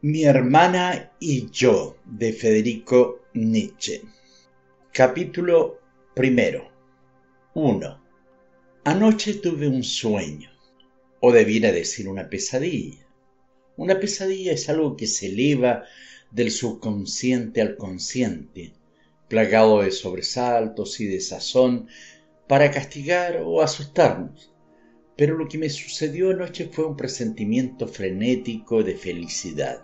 Mi hermana y yo de Federico Nietzsche. Capítulo primero. 1. Anoche tuve un sueño, o debiera decir una pesadilla. Una pesadilla es algo que se eleva del subconsciente al consciente, plagado de sobresaltos y de sazón para castigar o asustarnos. Pero lo que me sucedió anoche fue un presentimiento frenético de felicidad.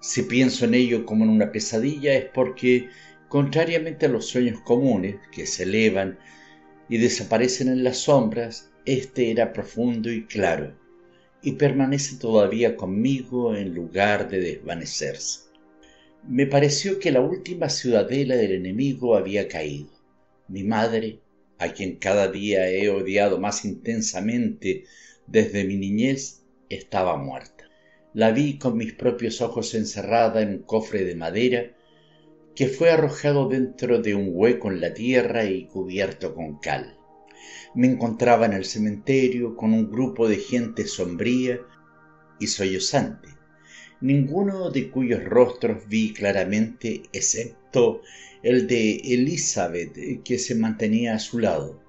Si pienso en ello como en una pesadilla es porque, contrariamente a los sueños comunes, que se elevan y desaparecen en las sombras, este era profundo y claro, y permanece todavía conmigo en lugar de desvanecerse. Me pareció que la última ciudadela del enemigo había caído. Mi madre, a quien cada día he odiado más intensamente desde mi niñez, estaba muerta. La vi con mis propios ojos encerrada en un cofre de madera que fue arrojado dentro de un hueco en la tierra y cubierto con cal. Me encontraba en el cementerio con un grupo de gente sombría y sollozante, ninguno de cuyos rostros vi claramente excepto el de Elizabeth, que se mantenía a su lado.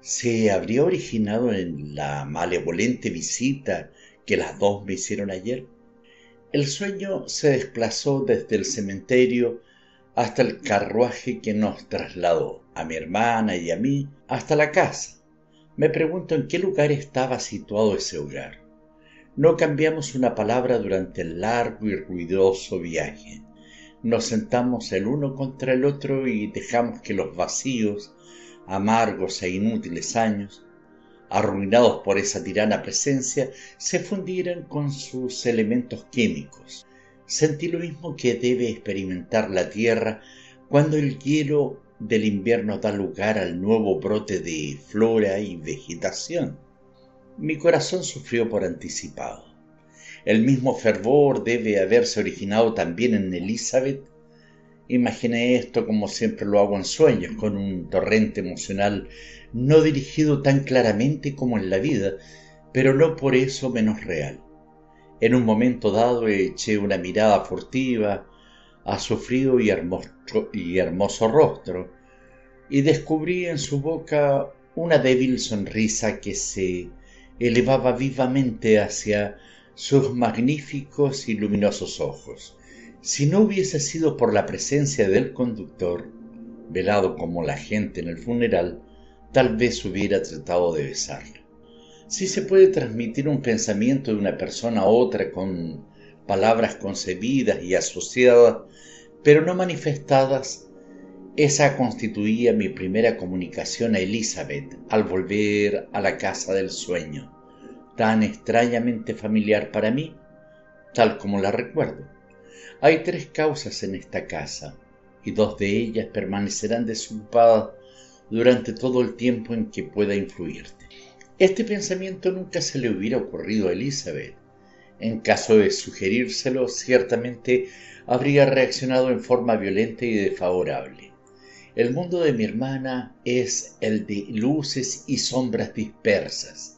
¿Se habría originado en la malevolente visita que las dos me hicieron ayer? El sueño se desplazó desde el cementerio hasta el carruaje que nos trasladó, a mi hermana y a mí, hasta la casa. Me pregunto en qué lugar estaba situado ese hogar. No cambiamos una palabra durante el largo y ruidoso viaje nos sentamos el uno contra el otro y dejamos que los vacíos, amargos e inútiles años, arruinados por esa tirana presencia, se fundieran con sus elementos químicos. Sentí lo mismo que debe experimentar la tierra cuando el hielo del invierno da lugar al nuevo brote de flora y vegetación. Mi corazón sufrió por anticipado. El mismo fervor debe haberse originado también en Elizabeth. Imaginé esto como siempre lo hago en sueños, con un torrente emocional no dirigido tan claramente como en la vida, pero no por eso menos real. En un momento dado eché una mirada furtiva a su frío y hermoso, y hermoso rostro y descubrí en su boca una débil sonrisa que se elevaba vivamente hacia sus magníficos y luminosos ojos. Si no hubiese sido por la presencia del conductor, velado como la gente en el funeral, tal vez hubiera tratado de besarla. Si se puede transmitir un pensamiento de una persona a otra con palabras concebidas y asociadas, pero no manifestadas, esa constituía mi primera comunicación a Elizabeth al volver a la casa del sueño tan extrañamente familiar para mí, tal como la recuerdo. Hay tres causas en esta casa, y dos de ellas permanecerán desocupadas durante todo el tiempo en que pueda influirte. Este pensamiento nunca se le hubiera ocurrido a Elizabeth. En caso de sugerírselo, ciertamente habría reaccionado en forma violenta y desfavorable. El mundo de mi hermana es el de luces y sombras dispersas,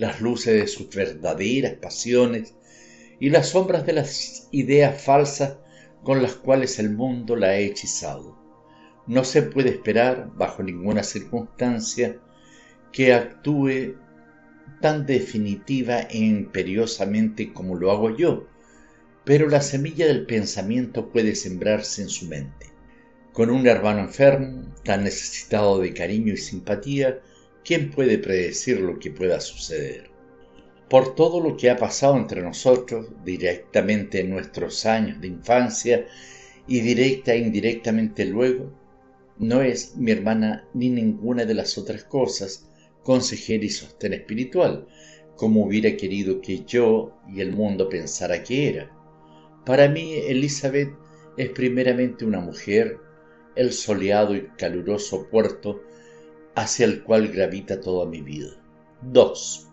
las luces de sus verdaderas pasiones y las sombras de las ideas falsas con las cuales el mundo la ha hechizado. No se puede esperar, bajo ninguna circunstancia, que actúe tan definitiva e imperiosamente como lo hago yo, pero la semilla del pensamiento puede sembrarse en su mente. Con un hermano enfermo, tan necesitado de cariño y simpatía, ¿quién puede predecir lo que pueda suceder? Por todo lo que ha pasado entre nosotros, directamente en nuestros años de infancia y directa e indirectamente luego, no es mi hermana ni ninguna de las otras cosas consejera y sostén espiritual, como hubiera querido que yo y el mundo pensara que era. Para mí, Elizabeth es primeramente una mujer, el soleado y caluroso puerto hacia el cual gravita toda mi vida. 2.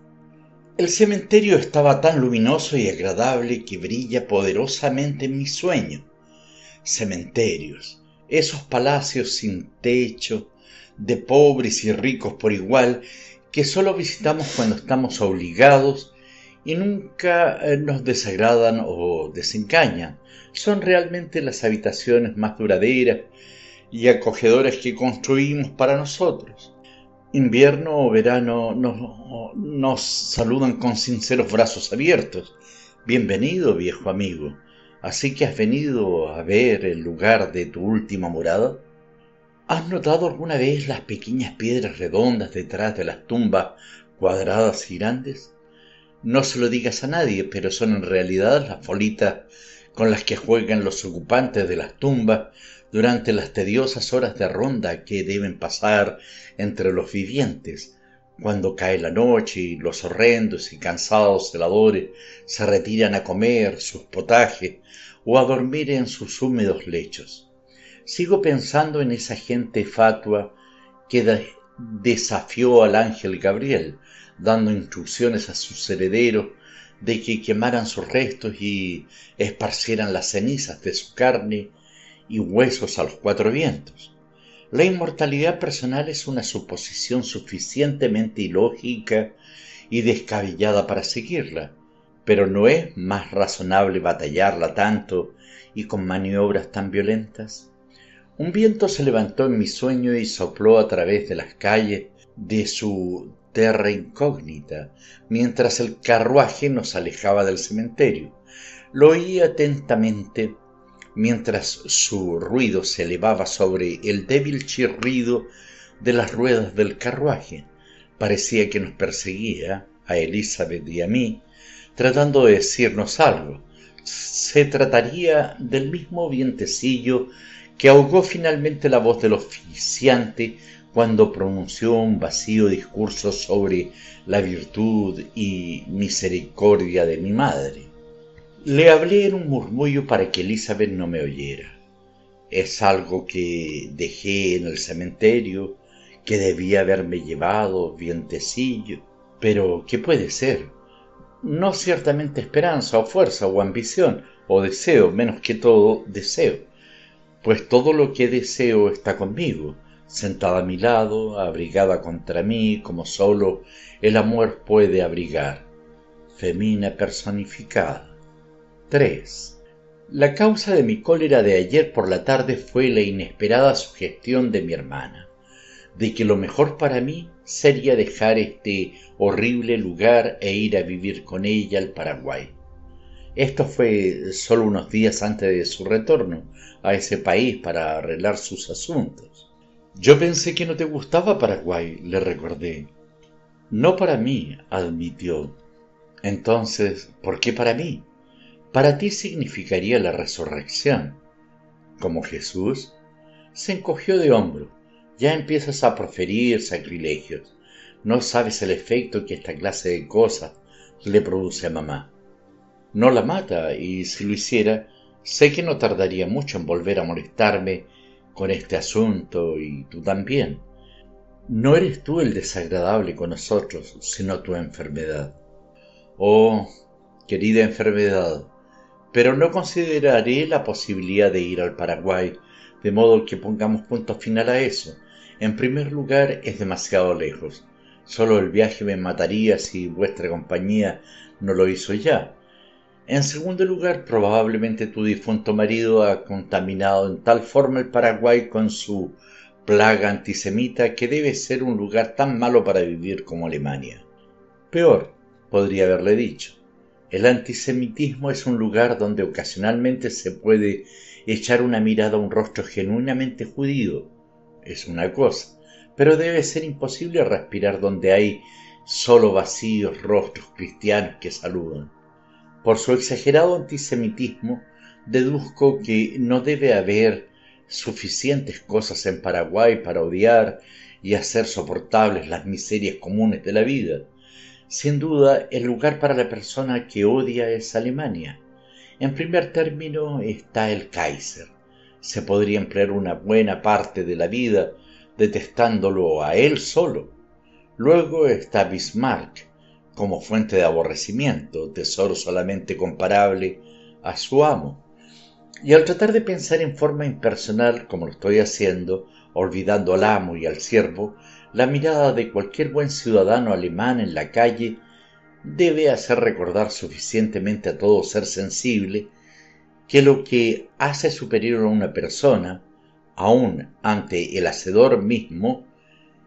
El cementerio estaba tan luminoso y agradable que brilla poderosamente en mi sueño. Cementerios, esos palacios sin techo, de pobres y ricos por igual, que solo visitamos cuando estamos obligados y nunca eh, nos desagradan o desencañan. Son realmente las habitaciones más duraderas y acogedoras que construimos para nosotros. Invierno o verano nos, nos saludan con sinceros brazos abiertos. Bienvenido, viejo amigo. Así que has venido a ver el lugar de tu última morada. ¿Has notado alguna vez las pequeñas piedras redondas detrás de las tumbas cuadradas y grandes? No se lo digas a nadie, pero son en realidad las bolitas con las que juegan los ocupantes de las tumbas durante las tediosas horas de ronda que deben pasar entre los vivientes, cuando cae la noche y los horrendos y cansados celadores se retiran a comer sus potajes o a dormir en sus húmedos lechos. Sigo pensando en esa gente fatua que desafió al ángel Gabriel, dando instrucciones a sus herederos de que quemaran sus restos y esparcieran las cenizas de su carne y huesos a los cuatro vientos. La inmortalidad personal es una suposición suficientemente ilógica y descabellada para seguirla, pero no es más razonable batallarla tanto y con maniobras tan violentas. Un viento se levantó en mi sueño y sopló a través de las calles de su terra incógnita, mientras el carruaje nos alejaba del cementerio. Lo oí atentamente mientras su ruido se elevaba sobre el débil chirrido de las ruedas del carruaje. Parecía que nos perseguía, a Elizabeth y a mí, tratando de decirnos algo. Se trataría del mismo vientecillo que ahogó finalmente la voz del oficiante cuando pronunció un vacío discurso sobre la virtud y misericordia de mi madre. Le hablé en un murmullo para que Elizabeth no me oyera. Es algo que dejé en el cementerio, que debía haberme llevado, vientecillo. Pero, ¿qué puede ser? No ciertamente esperanza o fuerza o ambición o deseo, menos que todo deseo. Pues todo lo que deseo está conmigo sentada a mi lado, abrigada contra mí, como solo el amor puede abrigar. Femina personificada. 3. La causa de mi cólera de ayer por la tarde fue la inesperada sugestión de mi hermana, de que lo mejor para mí sería dejar este horrible lugar e ir a vivir con ella al Paraguay. Esto fue solo unos días antes de su retorno a ese país para arreglar sus asuntos. Yo pensé que no te gustaba Paraguay, le recordé. No para mí, admitió. Entonces, ¿por qué para mí? Para ti significaría la resurrección. Como Jesús, se encogió de hombro. Ya empiezas a proferir sacrilegios. No sabes el efecto que esta clase de cosas le produce a mamá. No la mata y si lo hiciera, sé que no tardaría mucho en volver a molestarme con este asunto y tú también. No eres tú el desagradable con nosotros, sino tu enfermedad. Oh, querida enfermedad, pero no consideraré la posibilidad de ir al Paraguay, de modo que pongamos punto final a eso. En primer lugar, es demasiado lejos. Solo el viaje me mataría si vuestra compañía no lo hizo ya. En segundo lugar, probablemente tu difunto marido ha contaminado en tal forma el Paraguay con su plaga antisemita que debe ser un lugar tan malo para vivir como Alemania. Peor, podría haberle dicho. El antisemitismo es un lugar donde ocasionalmente se puede echar una mirada a un rostro genuinamente judío. Es una cosa, pero debe ser imposible respirar donde hay solo vacíos rostros cristianos que saludan. Por su exagerado antisemitismo, deduzco que no debe haber suficientes cosas en Paraguay para odiar y hacer soportables las miserias comunes de la vida. Sin duda, el lugar para la persona que odia es Alemania. En primer término está el Kaiser. Se podría emplear una buena parte de la vida detestándolo a él solo. Luego está Bismarck, como fuente de aborrecimiento, tesoro solamente comparable a su amo. Y al tratar de pensar en forma impersonal, como lo estoy haciendo, olvidando al amo y al siervo, la mirada de cualquier buen ciudadano alemán en la calle debe hacer recordar suficientemente a todo ser sensible que lo que hace superior a una persona, aun ante el hacedor mismo,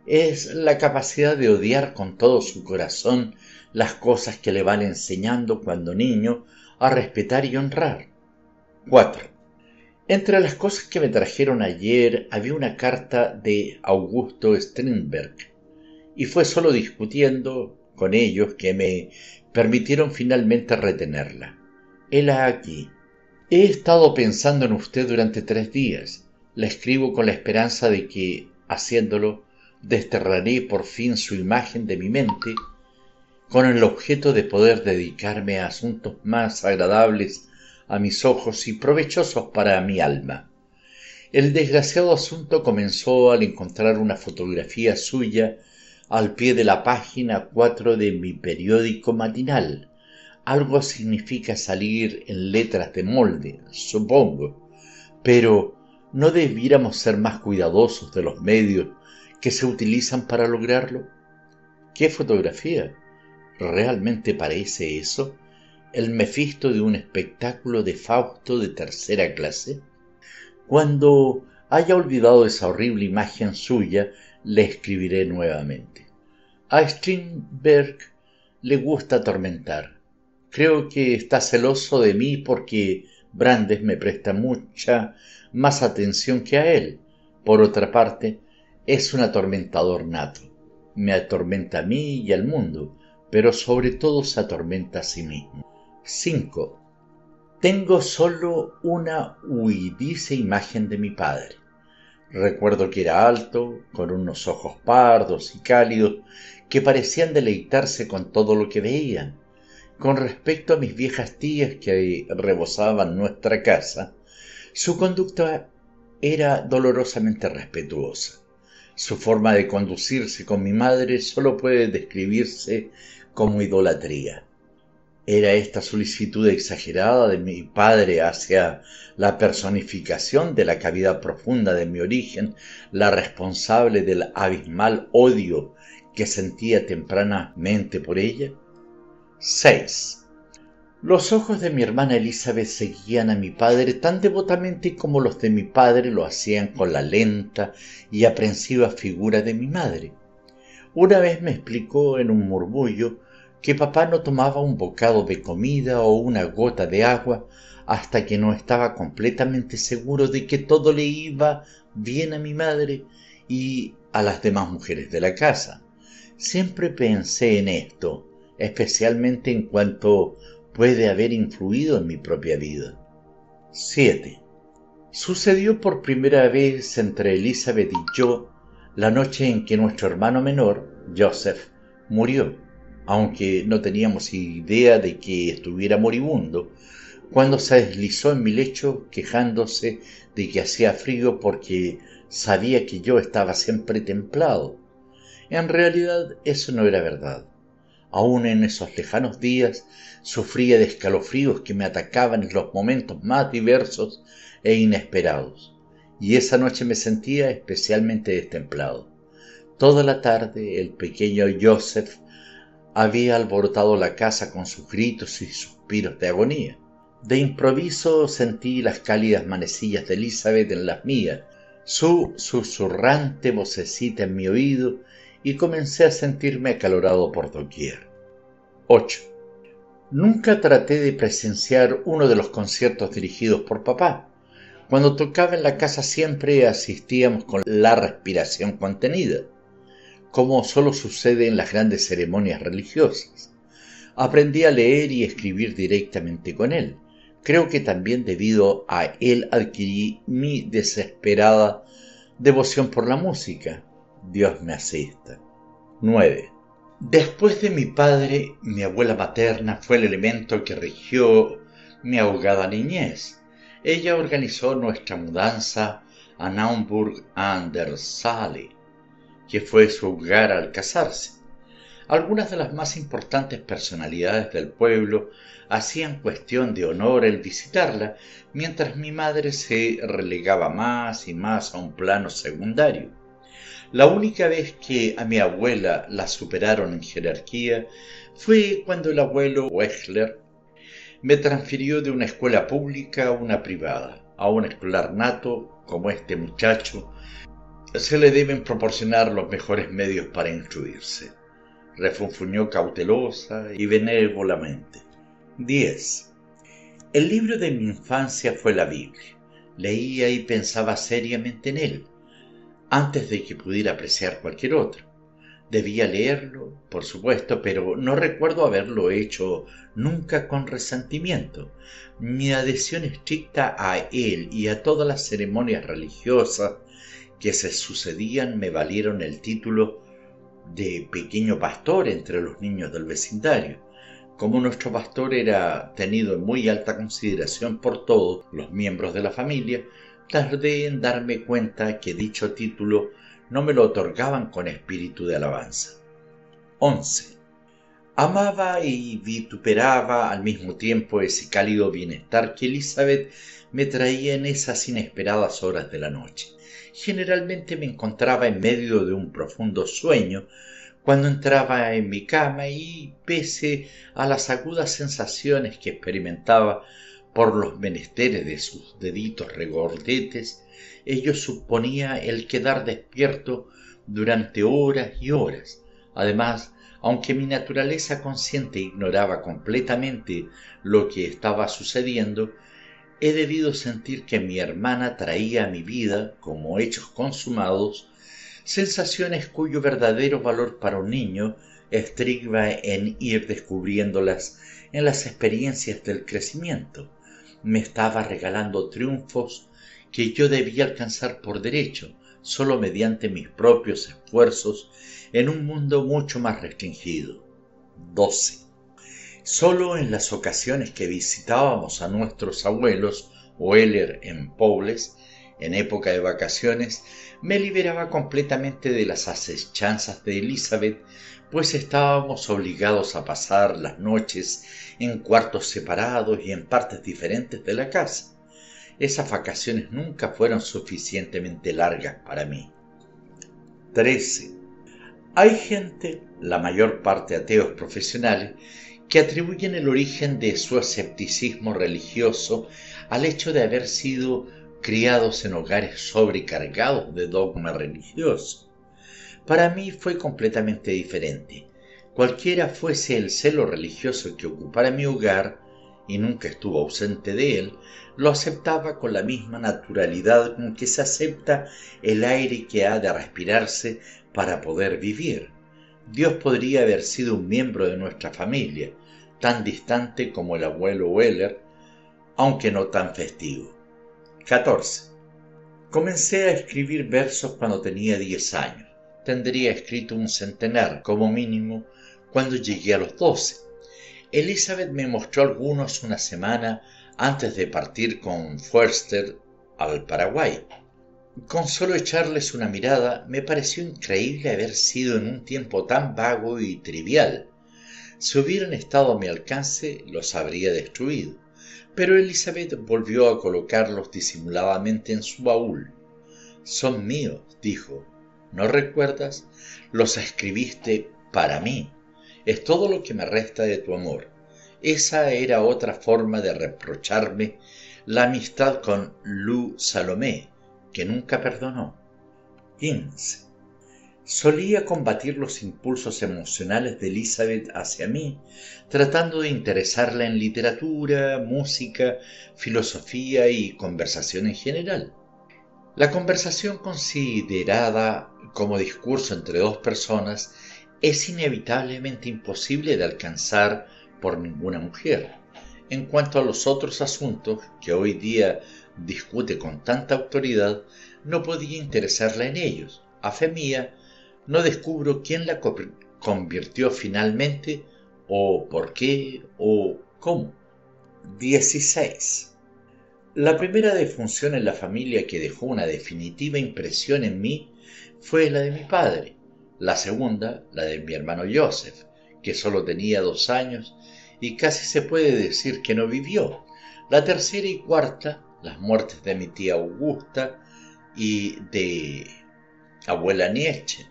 es la capacidad de odiar con todo su corazón las cosas que le van enseñando cuando niño a respetar y honrar. 4. Entre las cosas que me trajeron ayer había una carta de Augusto Strindberg, y fue solo discutiendo con ellos que me permitieron finalmente retenerla. Hela aquí. He estado pensando en usted durante tres días. La escribo con la esperanza de que, haciéndolo, desterraré por fin su imagen de mi mente con el objeto de poder dedicarme a asuntos más agradables a mis ojos y provechosos para mi alma. El desgraciado asunto comenzó al encontrar una fotografía suya al pie de la página 4 de mi periódico matinal. Algo significa salir en letras de molde, supongo, pero ¿no debiéramos ser más cuidadosos de los medios que se utilizan para lograrlo? ¿Qué fotografía? ¿Realmente parece eso? ¿El Mefisto de un espectáculo de Fausto de tercera clase? Cuando haya olvidado esa horrible imagen suya, le escribiré nuevamente. A Strindberg le gusta atormentar. Creo que está celoso de mí porque Brandes me presta mucha más atención que a él. Por otra parte, es un atormentador nato. Me atormenta a mí y al mundo, pero sobre todo se atormenta a sí mismo. 5. Tengo solo una huidiza imagen de mi padre. Recuerdo que era alto, con unos ojos pardos y cálidos que parecían deleitarse con todo lo que veían. Con respecto a mis viejas tías que rebosaban nuestra casa, su conducta era dolorosamente respetuosa. Su forma de conducirse con mi madre solo puede describirse como idolatría. Era esta solicitud exagerada de mi padre hacia la personificación de la cavidad profunda de mi origen la responsable del abismal odio que sentía tempranamente por ella? 6. Los ojos de mi hermana Elizabeth seguían a mi padre tan devotamente como los de mi padre lo hacían con la lenta y aprensiva figura de mi madre. Una vez me explicó en un murmullo que papá no tomaba un bocado de comida o una gota de agua hasta que no estaba completamente seguro de que todo le iba bien a mi madre y a las demás mujeres de la casa. Siempre pensé en esto, especialmente en cuanto puede haber influido en mi propia vida. 7. Sucedió por primera vez entre Elizabeth y yo la noche en que nuestro hermano menor, Joseph, murió, aunque no teníamos idea de que estuviera moribundo, cuando se deslizó en mi lecho quejándose de que hacía frío porque sabía que yo estaba siempre templado. En realidad eso no era verdad. Aún en esos lejanos días sufría de escalofríos que me atacaban en los momentos más diversos e inesperados, y esa noche me sentía especialmente destemplado. Toda la tarde el pequeño Joseph había alborotado la casa con sus gritos y suspiros de agonía. De improviso sentí las cálidas manecillas de Elizabeth en las mías, su susurrante vocecita en mi oído y comencé a sentirme acalorado por doquier. 8. Nunca traté de presenciar uno de los conciertos dirigidos por papá. Cuando tocaba en la casa siempre asistíamos con la respiración contenida, como solo sucede en las grandes ceremonias religiosas. Aprendí a leer y escribir directamente con él. Creo que también debido a él adquirí mi desesperada devoción por la música. Dios me asista. 9. Después de mi padre, mi abuela materna fue el elemento que rigió mi ahogada niñez. Ella organizó nuestra mudanza a Naumburg an der Saale, que fue su hogar al casarse. Algunas de las más importantes personalidades del pueblo hacían cuestión de honor el visitarla, mientras mi madre se relegaba más y más a un plano secundario. La única vez que a mi abuela la superaron en jerarquía fue cuando el abuelo Wechsler me transfirió de una escuela pública a una privada, a un escolar nato como este muchacho. Se le deben proporcionar los mejores medios para instruirse. Refunfuñó cautelosa y benévolamente. 10. El libro de mi infancia fue la Biblia. Leía y pensaba seriamente en él antes de que pudiera apreciar cualquier otro. Debía leerlo, por supuesto, pero no recuerdo haberlo hecho nunca con resentimiento. Mi adhesión estricta a él y a todas las ceremonias religiosas que se sucedían me valieron el título de pequeño pastor entre los niños del vecindario. Como nuestro pastor era tenido en muy alta consideración por todos los miembros de la familia, tardé en darme cuenta que dicho título no me lo otorgaban con espíritu de alabanza. 11. Amaba y vituperaba al mismo tiempo ese cálido bienestar que Elizabeth me traía en esas inesperadas horas de la noche. Generalmente me encontraba en medio de un profundo sueño cuando entraba en mi cama y, pese a las agudas sensaciones que experimentaba por los menesteres de sus deditos regordetes, ello suponía el quedar despierto durante horas y horas. Además, aunque mi naturaleza consciente ignoraba completamente lo que estaba sucediendo, he debido sentir que mi hermana traía a mi vida, como hechos consumados, sensaciones cuyo verdadero valor para un niño estriba en ir descubriéndolas en las experiencias del crecimiento me estaba regalando triunfos que yo debía alcanzar por derecho, solo mediante mis propios esfuerzos en un mundo mucho más restringido. 12. Solo en las ocasiones que visitábamos a nuestros abuelos Weller en Pobles, en época de vacaciones, me liberaba completamente de las acechanzas de Elizabeth, pues estábamos obligados a pasar las noches en cuartos separados y en partes diferentes de la casa. Esas vacaciones nunca fueron suficientemente largas para mí. 13. Hay gente, la mayor parte ateos profesionales, que atribuyen el origen de su escepticismo religioso al hecho de haber sido criados en hogares sobrecargados de dogma religioso. Para mí fue completamente diferente. Cualquiera fuese el celo religioso que ocupara mi hogar, y nunca estuvo ausente de él, lo aceptaba con la misma naturalidad con que se acepta el aire que ha de respirarse para poder vivir. Dios podría haber sido un miembro de nuestra familia, tan distante como el abuelo Weller, aunque no tan festivo. 14. Comencé a escribir versos cuando tenía 10 años. Tendría escrito un centenar, como mínimo, cuando llegué a los 12. Elizabeth me mostró algunos una semana antes de partir con Forster al Paraguay. Con solo echarles una mirada me pareció increíble haber sido en un tiempo tan vago y trivial. Si hubieran estado a mi alcance, los habría destruido pero Elizabeth volvió a colocarlos disimuladamente en su baúl. Son míos, dijo. ¿No recuerdas? Los escribiste para mí. Es todo lo que me resta de tu amor. Esa era otra forma de reprocharme la amistad con Lou Salomé, que nunca perdonó. 15. Solía combatir los impulsos emocionales de Elizabeth hacia mí, tratando de interesarla en literatura, música, filosofía y conversación en general. La conversación considerada como discurso entre dos personas es inevitablemente imposible de alcanzar por ninguna mujer. En cuanto a los otros asuntos que hoy día discute con tanta autoridad, no podía interesarla en ellos. A fe mía, no descubro quién la convirtió finalmente o por qué o cómo. 16. La primera defunción en la familia que dejó una definitiva impresión en mí fue la de mi padre. La segunda, la de mi hermano Joseph, que solo tenía dos años y casi se puede decir que no vivió. La tercera y cuarta, las muertes de mi tía Augusta y de abuela Nietzsche.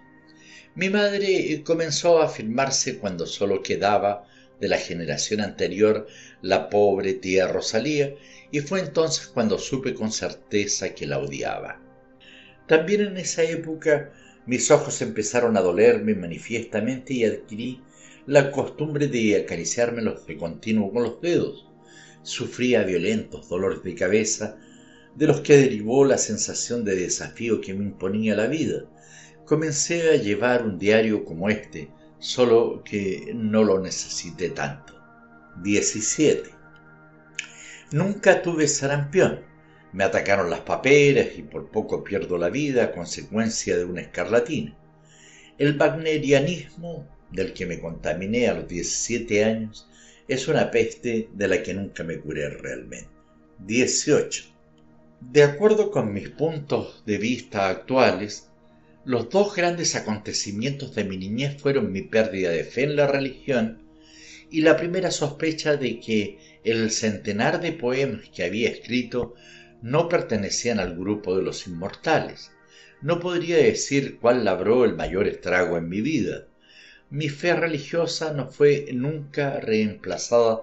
Mi madre comenzó a afirmarse cuando solo quedaba de la generación anterior la pobre tía Rosalía y fue entonces cuando supe con certeza que la odiaba. También en esa época mis ojos empezaron a dolerme manifiestamente y adquirí la costumbre de acariciármelos de continuo con los dedos. Sufría violentos dolores de cabeza, de los que derivó la sensación de desafío que me imponía la vida. Comencé a llevar un diario como este, solo que no lo necesité tanto. 17. Nunca tuve sarampión. Me atacaron las paperas y por poco pierdo la vida a consecuencia de una escarlatina. El wagnerianismo, del que me contaminé a los 17 años, es una peste de la que nunca me curé realmente. 18. De acuerdo con mis puntos de vista actuales, los dos grandes acontecimientos de mi niñez fueron mi pérdida de fe en la religión y la primera sospecha de que el centenar de poemas que había escrito no pertenecían al grupo de los inmortales. No podría decir cuál labró el mayor estrago en mi vida. Mi fe religiosa no fue nunca reemplazada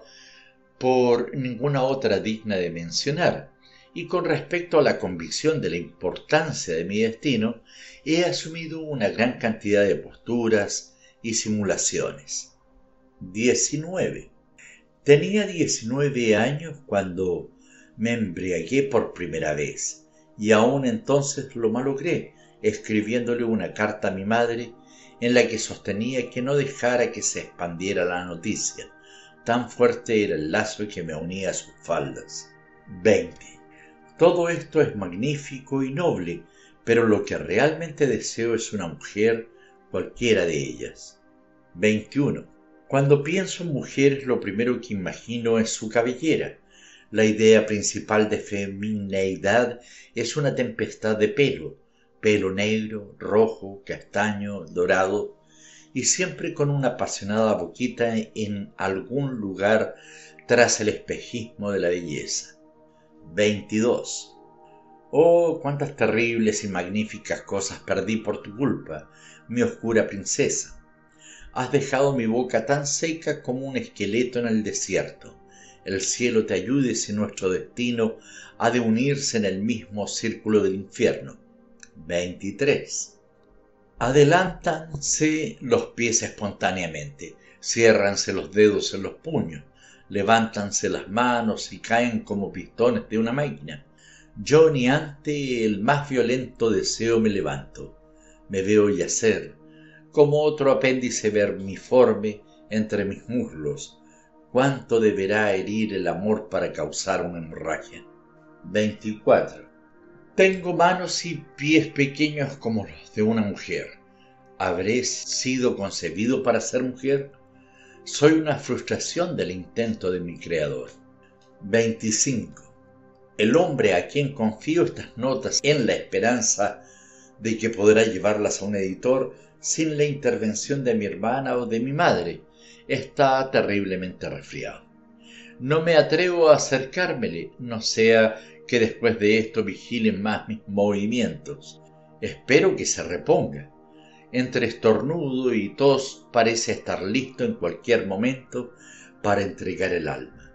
por ninguna otra digna de mencionar, y con respecto a la convicción de la importancia de mi destino, he asumido una gran cantidad de posturas y simulaciones. 19. Tenía 19 años cuando me embriagué por primera vez y aún entonces lo malogré escribiéndole una carta a mi madre en la que sostenía que no dejara que se expandiera la noticia. Tan fuerte era el lazo que me unía a sus faldas. 20. Todo esto es magnífico y noble, pero lo que realmente deseo es una mujer, cualquiera de ellas. 21. Cuando pienso en mujeres lo primero que imagino es su cabellera. La idea principal de femineidad es una tempestad de pelo, pelo negro, rojo, castaño, dorado, y siempre con una apasionada boquita en algún lugar tras el espejismo de la belleza. 22. Oh, cuántas terribles y magníficas cosas perdí por tu culpa, mi oscura princesa. Has dejado mi boca tan seca como un esqueleto en el desierto. El cielo te ayude si nuestro destino ha de unirse en el mismo círculo del infierno. 23. Adelántanse los pies espontáneamente, ciérranse los dedos en los puños, levántanse las manos y caen como pistones de una máquina. Yo ni ante el más violento deseo me levanto, me veo yacer, como otro apéndice vermiforme entre mis muslos. ¿Cuánto deberá herir el amor para causar una hemorragia? 24. Tengo manos y pies pequeños como los de una mujer. ¿Habré sido concebido para ser mujer? Soy una frustración del intento de mi creador. 25. El hombre a quien confío estas notas en la esperanza de que podrá llevarlas a un editor sin la intervención de mi hermana o de mi madre, está terriblemente resfriado. No me atrevo a acercármele, no sea que después de esto vigilen más mis movimientos. Espero que se reponga entre estornudo y tos parece estar listo en cualquier momento para entregar el alma.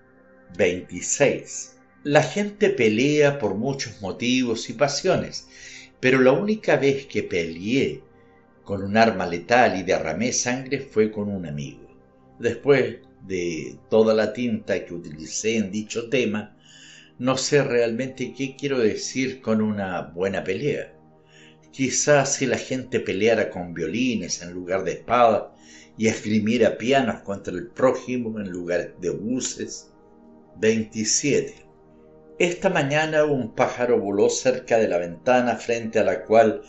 26. La gente pelea por muchos motivos y pasiones, pero la única vez que peleé con un arma letal y derramé sangre fue con un amigo. Después de toda la tinta que utilicé en dicho tema, no sé realmente qué quiero decir con una buena pelea. Quizás si la gente peleara con violines en lugar de espadas y esgrimiera pianos contra el prójimo en lugar de buses. 27. Esta mañana un pájaro voló cerca de la ventana frente a la cual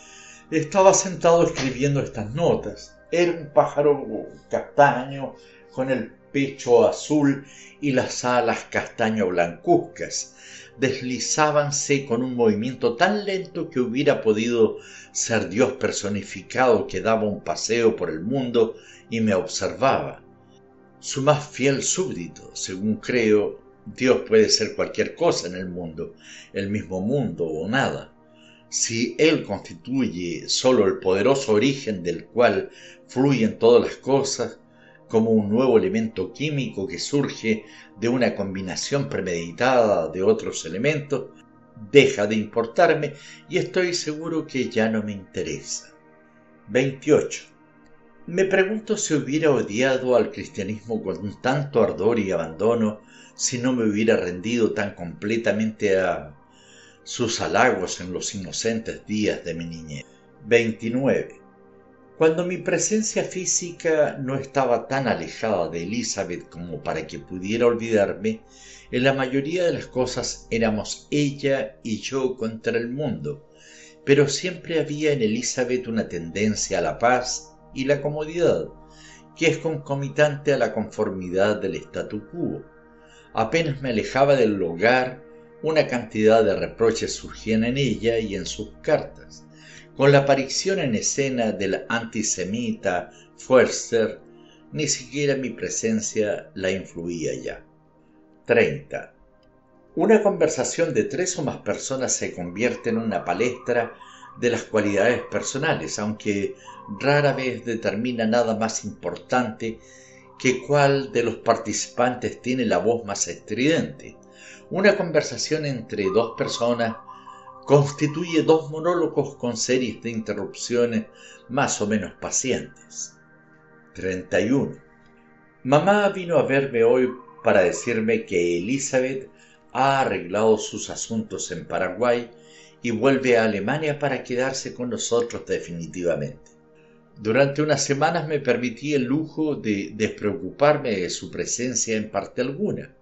estaba sentado escribiendo estas notas. Era un pájaro castaño con el pecho azul y las alas castaño blancuzcas deslizábanse con un movimiento tan lento que hubiera podido ser Dios personificado que daba un paseo por el mundo y me observaba. Su más fiel súbdito, según creo, Dios puede ser cualquier cosa en el mundo, el mismo mundo o nada. si él constituye sólo el poderoso origen del cual fluyen todas las cosas, como un nuevo elemento químico que surge de una combinación premeditada de otros elementos, deja de importarme y estoy seguro que ya no me interesa. 28. Me pregunto si hubiera odiado al cristianismo con tanto ardor y abandono si no me hubiera rendido tan completamente a sus halagos en los inocentes días de mi niñez. 29. Cuando mi presencia física no estaba tan alejada de Elizabeth como para que pudiera olvidarme, en la mayoría de las cosas éramos ella y yo contra el mundo, pero siempre había en Elizabeth una tendencia a la paz y la comodidad, que es concomitante a la conformidad del statu quo. Apenas me alejaba del hogar, una cantidad de reproches surgían en ella y en sus cartas. Con la aparición en escena del antisemita Förster, ni siquiera mi presencia la influía ya. 30. Una conversación de tres o más personas se convierte en una palestra de las cualidades personales, aunque rara vez determina nada más importante que cuál de los participantes tiene la voz más estridente. Una conversación entre dos personas constituye dos monólogos con series de interrupciones más o menos pacientes. 31. Mamá vino a verme hoy para decirme que Elizabeth ha arreglado sus asuntos en Paraguay y vuelve a Alemania para quedarse con nosotros definitivamente. Durante unas semanas me permití el lujo de despreocuparme de su presencia en parte alguna.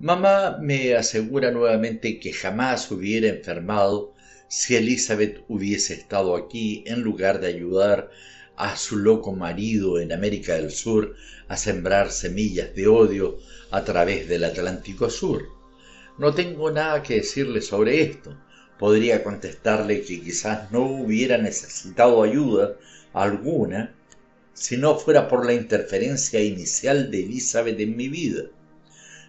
Mamá me asegura nuevamente que jamás hubiera enfermado si Elizabeth hubiese estado aquí en lugar de ayudar a su loco marido en América del Sur a sembrar semillas de odio a través del Atlántico Sur. No tengo nada que decirle sobre esto podría contestarle que quizás no hubiera necesitado ayuda alguna si no fuera por la interferencia inicial de Elizabeth en mi vida.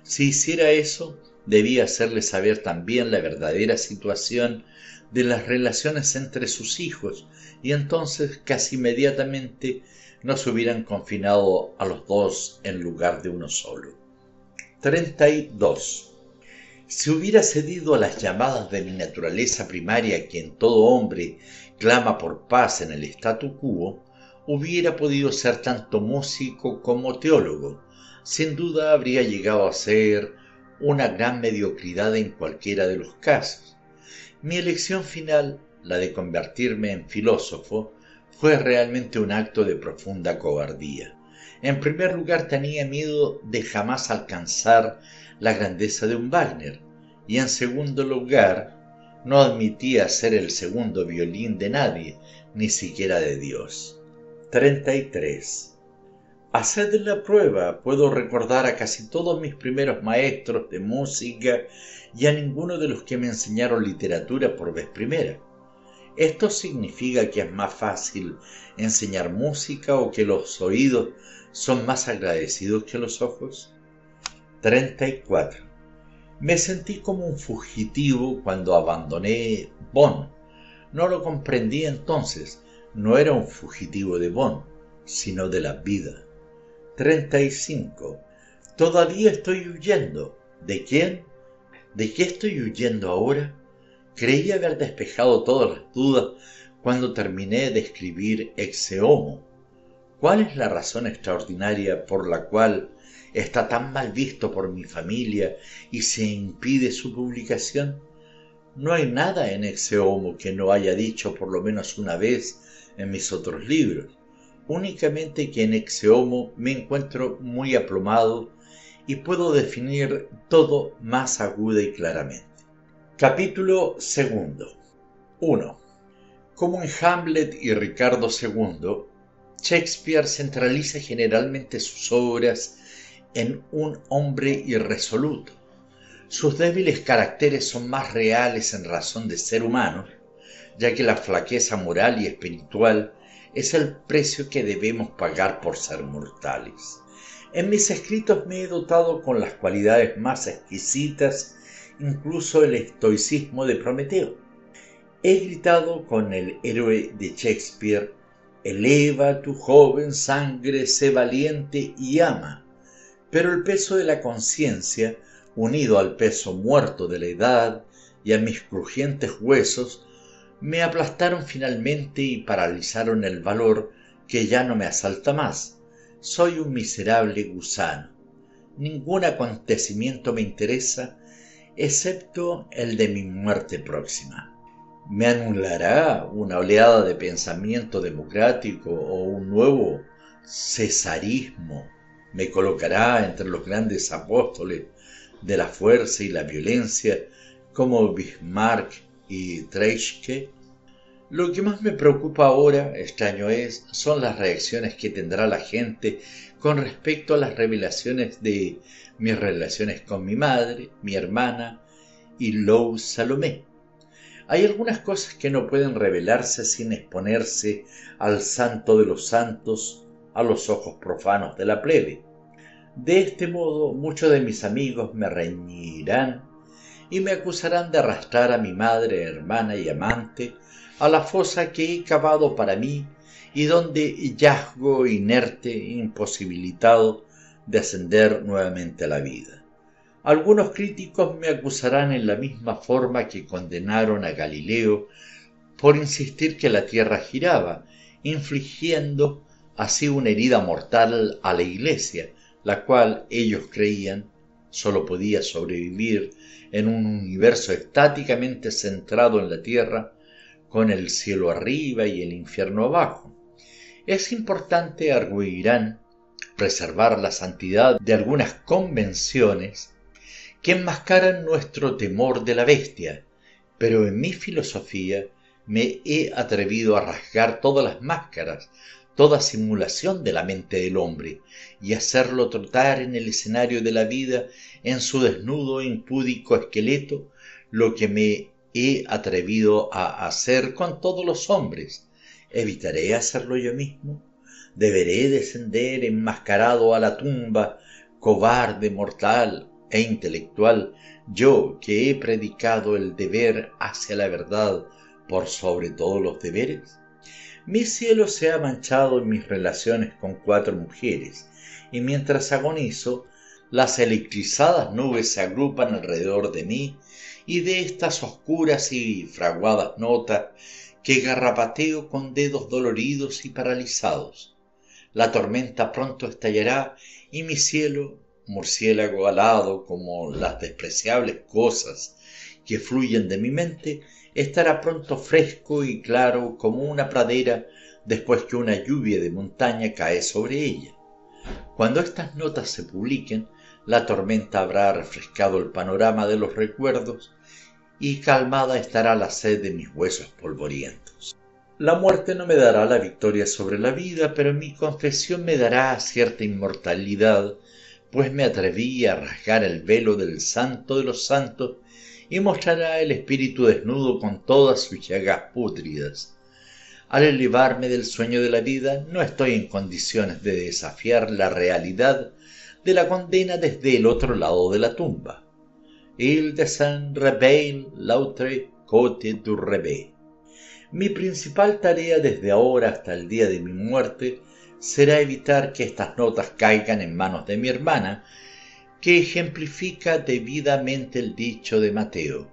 Si hiciera eso, debía hacerle saber también la verdadera situación de las relaciones entre sus hijos y entonces casi inmediatamente nos hubieran confinado a los dos en lugar de uno solo. 32. Si hubiera cedido a las llamadas de mi naturaleza primaria que en todo hombre clama por paz en el statu quo, hubiera podido ser tanto músico como teólogo. Sin duda habría llegado a ser una gran mediocridad en cualquiera de los casos. Mi elección final, la de convertirme en filósofo, fue realmente un acto de profunda cobardía. En primer lugar tenía miedo de jamás alcanzar la grandeza de un Wagner, y en segundo lugar no admitía ser el segundo violín de nadie, ni siquiera de Dios. 33. Haced la prueba, puedo recordar a casi todos mis primeros maestros de música y a ninguno de los que me enseñaron literatura por vez primera. ¿Esto significa que es más fácil enseñar música o que los oídos son más agradecidos que los ojos? 34. Me sentí como un fugitivo cuando abandoné Bonn. No lo comprendí entonces. No era un fugitivo de Bonn, sino de la vida. 35. Todavía estoy huyendo. ¿De quién? ¿De qué estoy huyendo ahora? Creí haber despejado todas las dudas cuando terminé de escribir Exe Homo. ¿Cuál es la razón extraordinaria por la cual está tan mal visto por mi familia y se impide su publicación? No hay nada en Exe Homo que no haya dicho por lo menos una vez en mis otros libros. Únicamente que en Exe Homo me encuentro muy aplomado y puedo definir todo más aguda y claramente. Capítulo segundo 1. Como en Hamlet y Ricardo II, Shakespeare centraliza generalmente sus obras en un hombre irresoluto. Sus débiles caracteres son más reales en razón de ser humano, ya que la flaqueza moral y espiritual es el precio que debemos pagar por ser mortales. En mis escritos me he dotado con las cualidades más exquisitas, incluso el estoicismo de Prometeo. He gritado con el héroe de Shakespeare, eleva tu joven sangre, sé valiente y ama. Pero el peso de la conciencia, unido al peso muerto de la edad y a mis crujientes huesos, me aplastaron finalmente y paralizaron el valor que ya no me asalta más. Soy un miserable gusano. Ningún acontecimiento me interesa excepto el de mi muerte próxima me anulará una oleada de pensamiento democrático o un nuevo cesarismo, me colocará entre los grandes apóstoles de la fuerza y la violencia como Bismarck y Treitschke. Lo que más me preocupa ahora, extraño es, son las reacciones que tendrá la gente con respecto a las revelaciones de mis relaciones con mi madre, mi hermana y Lou Salomé hay algunas cosas que no pueden revelarse sin exponerse al santo de los santos, a los ojos profanos de la plebe. De este modo muchos de mis amigos me reñirán y me acusarán de arrastrar a mi madre, hermana y amante a la fosa que he cavado para mí y donde yazgo inerte, imposibilitado de ascender nuevamente a la vida. Algunos críticos me acusarán en la misma forma que condenaron a Galileo por insistir que la Tierra giraba, infligiendo así una herida mortal a la Iglesia, la cual ellos creían sólo podía sobrevivir en un universo estáticamente centrado en la Tierra, con el cielo arriba y el infierno abajo. Es importante, arguirán, preservar la santidad de algunas convenciones que enmascaran nuestro temor de la bestia, pero en mi filosofía me he atrevido a rasgar todas las máscaras, toda simulación de la mente del hombre, y hacerlo trotar en el escenario de la vida en su desnudo impúdico esqueleto, lo que me he atrevido a hacer con todos los hombres. ¿Evitaré hacerlo yo mismo? ¿Deberé descender enmascarado a la tumba, cobarde mortal, e intelectual, yo que he predicado el deber hacia la verdad por sobre todos los deberes? Mi cielo se ha manchado en mis relaciones con cuatro mujeres, y mientras agonizo, las electrizadas nubes se agrupan alrededor de mí, y de estas oscuras y fraguadas notas que garrapateo con dedos doloridos y paralizados. La tormenta pronto estallará y mi cielo murciélago alado como las despreciables cosas que fluyen de mi mente, estará pronto fresco y claro como una pradera después que una lluvia de montaña cae sobre ella. Cuando estas notas se publiquen, la tormenta habrá refrescado el panorama de los recuerdos y calmada estará la sed de mis huesos polvorientos. La muerte no me dará la victoria sobre la vida, pero mi confesión me dará cierta inmortalidad pues me atreví a rasgar el velo del santo de los santos y mostrará el espíritu desnudo con todas sus llagas pútridas. Al elevarme del sueño de la vida, no estoy en condiciones de desafiar la realidad de la condena desde el otro lado de la tumba. Il descend réveille l'autre côté du réveil. Mi principal tarea desde ahora hasta el día de mi muerte será evitar que estas notas caigan en manos de mi hermana, que ejemplifica debidamente el dicho de Mateo.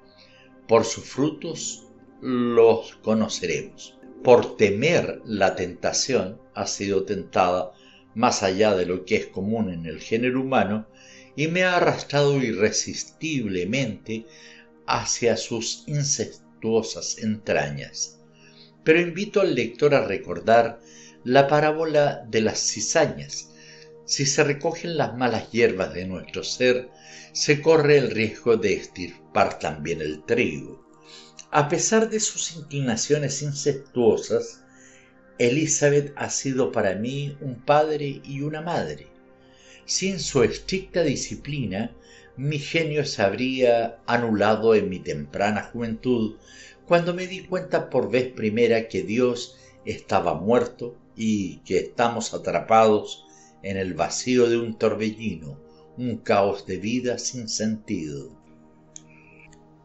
Por sus frutos los conoceremos. Por temer la tentación ha sido tentada más allá de lo que es común en el género humano y me ha arrastrado irresistiblemente hacia sus incestuosas entrañas. Pero invito al lector a recordar la parábola de las cizañas. Si se recogen las malas hierbas de nuestro ser, se corre el riesgo de estirpar también el trigo. A pesar de sus inclinaciones incestuosas, Elizabeth ha sido para mí un padre y una madre. Sin su estricta disciplina, mi genio se habría anulado en mi temprana juventud, cuando me di cuenta por vez primera que Dios estaba muerto y que estamos atrapados en el vacío de un torbellino, un caos de vida sin sentido.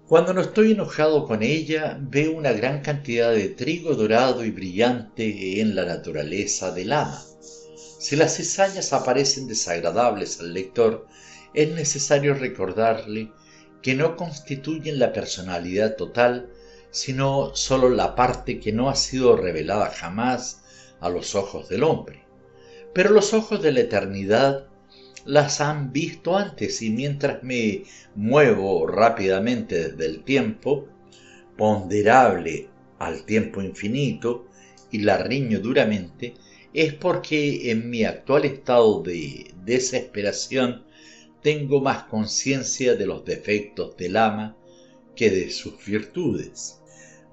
Cuando no estoy enojado con ella, veo una gran cantidad de trigo dorado y brillante en la naturaleza del ama. Si las cizañas aparecen desagradables al lector, es necesario recordarle que no constituyen la personalidad total, sino sólo la parte que no ha sido revelada jamás a los ojos del hombre. Pero los ojos de la eternidad las han visto antes y mientras me muevo rápidamente desde el tiempo, ponderable al tiempo infinito, y la riño duramente, es porque en mi actual estado de desesperación tengo más conciencia de los defectos del ama que de sus virtudes.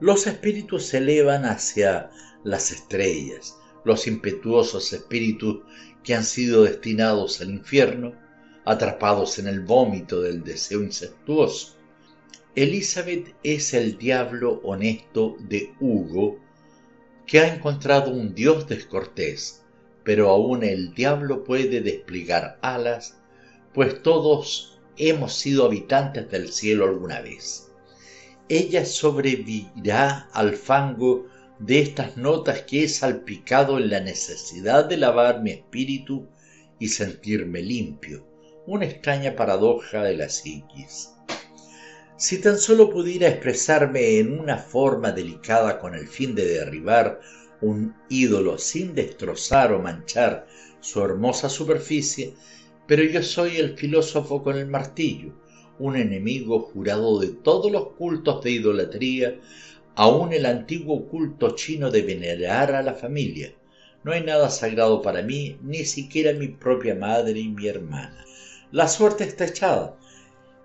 Los espíritus se elevan hacia las estrellas, los impetuosos espíritus que han sido destinados al infierno, atrapados en el vómito del deseo incestuoso. Elizabeth es el diablo honesto de Hugo, que ha encontrado un dios descortés, pero aún el diablo puede desplegar alas, pues todos hemos sido habitantes del cielo alguna vez. Ella sobrevivirá al fango de estas notas que he salpicado en la necesidad de lavar mi espíritu y sentirme limpio, una extraña paradoja de la psiquis. Si tan solo pudiera expresarme en una forma delicada con el fin de derribar un ídolo sin destrozar o manchar su hermosa superficie, pero yo soy el filósofo con el martillo, un enemigo jurado de todos los cultos de idolatría, aun el antiguo culto chino de venerar a la familia. No hay nada sagrado para mí, ni siquiera mi propia madre y mi hermana. La suerte está echada.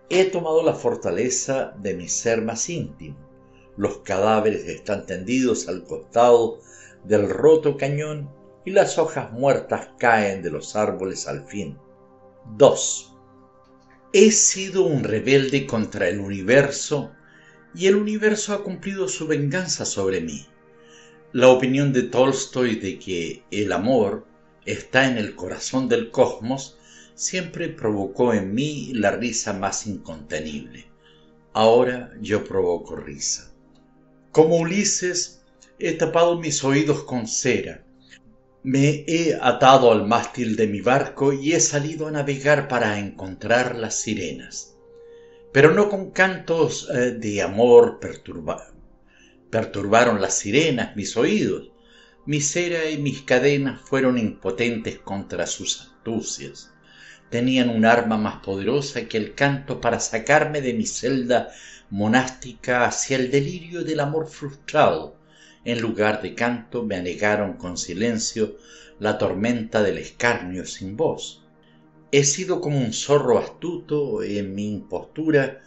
He tomado la fortaleza de mi ser más íntimo. Los cadáveres están tendidos al costado del roto cañón y las hojas muertas caen de los árboles al fin. 2. He sido un rebelde contra el universo y el universo ha cumplido su venganza sobre mí. La opinión de Tolstoy de que el amor está en el corazón del cosmos siempre provocó en mí la risa más incontenible. Ahora yo provoco risa. Como Ulises, he tapado mis oídos con cera. Me he atado al mástil de mi barco y he salido a navegar para encontrar las sirenas pero no con cantos eh, de amor perturbaron las sirenas mis oídos. Mi cera y mis cadenas fueron impotentes contra sus astucias. Tenían un arma más poderosa que el canto para sacarme de mi celda monástica hacia el delirio del amor frustrado. En lugar de canto me anegaron con silencio la tormenta del escarnio sin voz. He sido como un zorro astuto en mi impostura,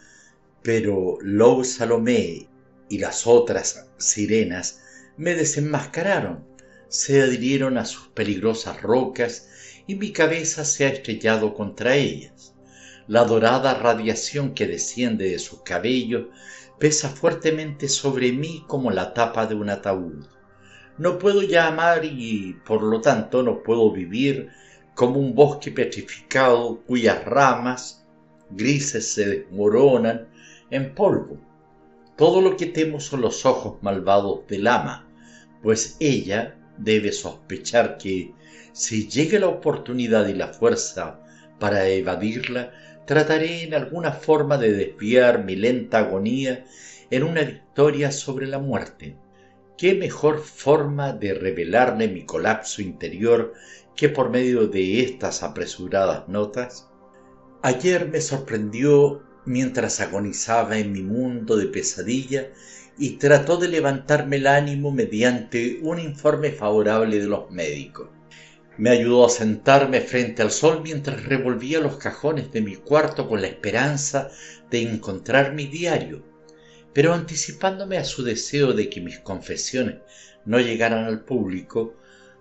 pero Lou Salomé y las otras sirenas me desenmascararon, se adhirieron a sus peligrosas rocas y mi cabeza se ha estrellado contra ellas. La dorada radiación que desciende de sus cabellos pesa fuertemente sobre mí como la tapa de un ataúd. No puedo ya amar y por lo tanto no puedo vivir como un bosque petrificado cuyas ramas grises se desmoronan en polvo. Todo lo que temo son los ojos malvados del ama, pues ella debe sospechar que si llega la oportunidad y la fuerza para evadirla, trataré en alguna forma de desviar mi lenta agonía en una victoria sobre la muerte. ¿Qué mejor forma de revelarle mi colapso interior que por medio de estas apresuradas notas, ayer me sorprendió mientras agonizaba en mi mundo de pesadilla y trató de levantarme el ánimo mediante un informe favorable de los médicos. Me ayudó a sentarme frente al sol mientras revolvía los cajones de mi cuarto con la esperanza de encontrar mi diario, pero anticipándome a su deseo de que mis confesiones no llegaran al público,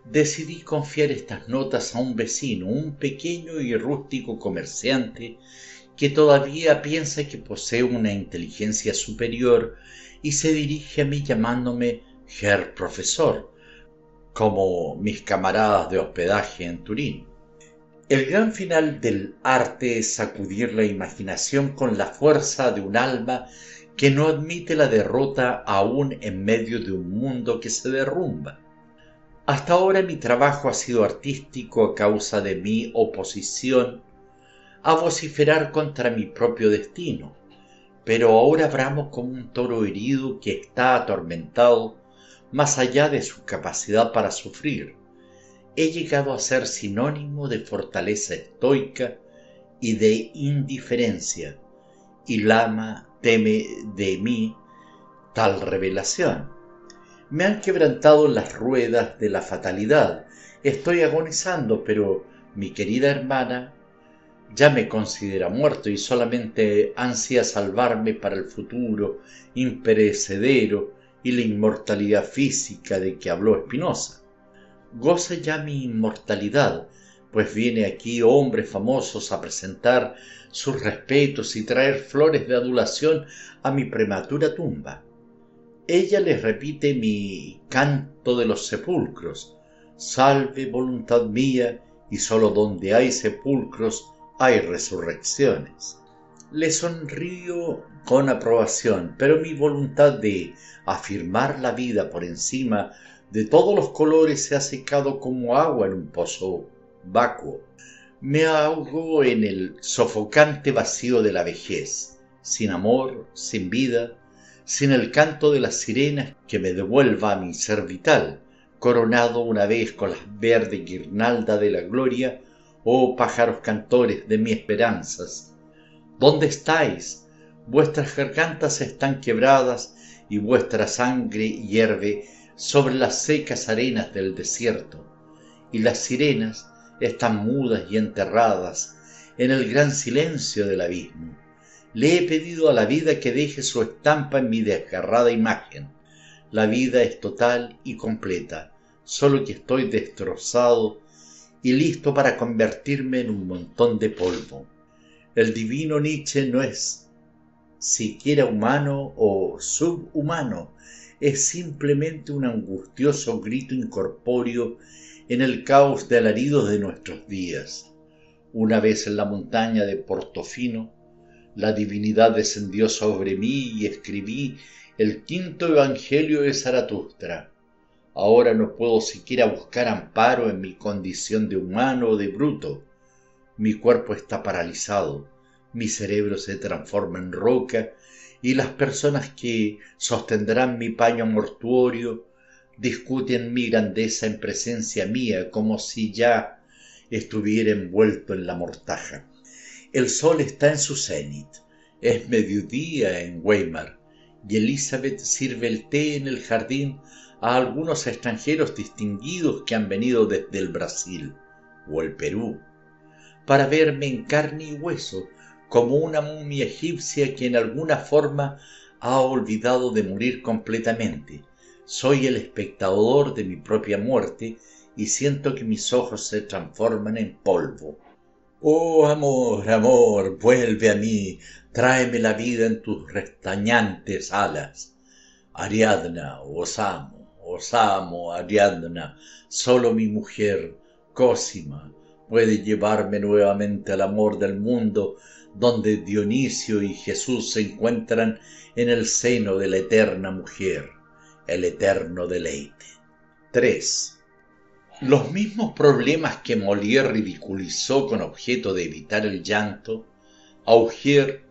decidí confiar estas notas a un vecino, un pequeño y rústico comerciante que todavía piensa que posee una inteligencia superior y se dirige a mí llamándome Herr Profesor, como mis camaradas de hospedaje en Turín. El gran final del arte es sacudir la imaginación con la fuerza de un alma que no admite la derrota aún en medio de un mundo que se derrumba. Hasta ahora mi trabajo ha sido artístico a causa de mi oposición a vociferar contra mi propio destino, pero ahora bramo como un toro herido que está atormentado más allá de su capacidad para sufrir. He llegado a ser sinónimo de fortaleza estoica y de indiferencia, y Lama teme de mí tal revelación. Me han quebrantado las ruedas de la fatalidad. Estoy agonizando, pero mi querida hermana ya me considera muerto y solamente ansía salvarme para el futuro imperecedero y la inmortalidad física de que habló Spinoza. Goce ya mi inmortalidad, pues viene aquí hombres famosos a presentar sus respetos y traer flores de adulación a mi prematura tumba. Ella les repite mi canto de los sepulcros, salve voluntad mía, y sólo donde hay sepulcros hay resurrecciones. Le sonrío con aprobación, pero mi voluntad de afirmar la vida por encima de todos los colores se ha secado como agua en un pozo vacuo. Me ahogo en el sofocante vacío de la vejez, sin amor, sin vida, sin el canto de las sirenas que me devuelva a mi ser vital, coronado una vez con las verdes guirnaldas de la gloria oh pájaros cantores de mis esperanzas, ¿dónde estáis? Vuestras gargantas están quebradas y vuestra sangre hierve sobre las secas arenas del desierto, y las sirenas están mudas y enterradas en el gran silencio del abismo. Le he pedido a la vida que deje su estampa en mi desgarrada imagen. La vida es total y completa, solo que estoy destrozado y listo para convertirme en un montón de polvo. El divino Nietzsche no es siquiera humano o subhumano, es simplemente un angustioso grito incorpóreo en el caos de alaridos de nuestros días. Una vez en la montaña de Portofino, la divinidad descendió sobre mí y escribí el quinto evangelio de Zaratustra Ahora no puedo siquiera buscar amparo en mi condición de humano o de bruto. Mi cuerpo está paralizado, mi cerebro se transforma en roca y las personas que sostendrán mi paño mortuorio discuten mi grandeza en presencia mía como si ya estuviera envuelto en la mortaja. El sol está en su cenit. Es mediodía en Weimar y Elizabeth sirve el té en el jardín a algunos extranjeros distinguidos que han venido desde el Brasil o el Perú, para verme en carne y hueso como una momia egipcia que en alguna forma ha olvidado de morir completamente. Soy el espectador de mi propia muerte y siento que mis ojos se transforman en polvo. Oh amor, amor, vuelve a mí, tráeme la vida en tus restañantes alas. Ariadna, os amo os amo, Ariadna, solo mi mujer, Cosima, puede llevarme nuevamente al amor del mundo, donde Dionisio y Jesús se encuentran en el seno de la eterna mujer, el eterno deleite. 3. Los mismos problemas que Molière ridiculizó con objeto de evitar el llanto, Augier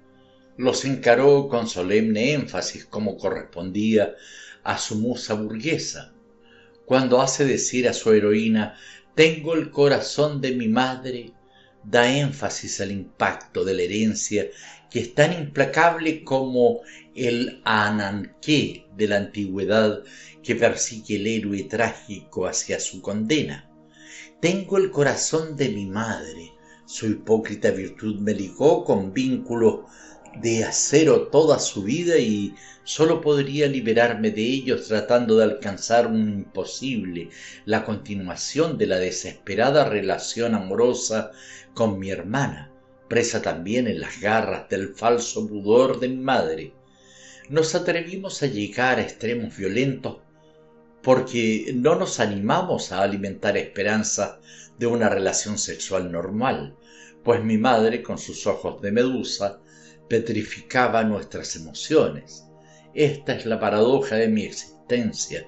los encaró con solemne énfasis como correspondía a su musa burguesa, cuando hace decir a su heroína tengo el corazón de mi madre, da énfasis al impacto de la herencia que es tan implacable como el ananqué de la antigüedad que persigue el héroe trágico hacia su condena. Tengo el corazón de mi madre, su hipócrita virtud me ligó con vínculos de acero toda su vida y sólo podría liberarme de ellos tratando de alcanzar un imposible, la continuación de la desesperada relación amorosa con mi hermana, presa también en las garras del falso pudor de mi madre. Nos atrevimos a llegar a extremos violentos porque no nos animamos a alimentar esperanzas de una relación sexual normal, pues mi madre, con sus ojos de medusa, petrificaba nuestras emociones. Esta es la paradoja de mi existencia.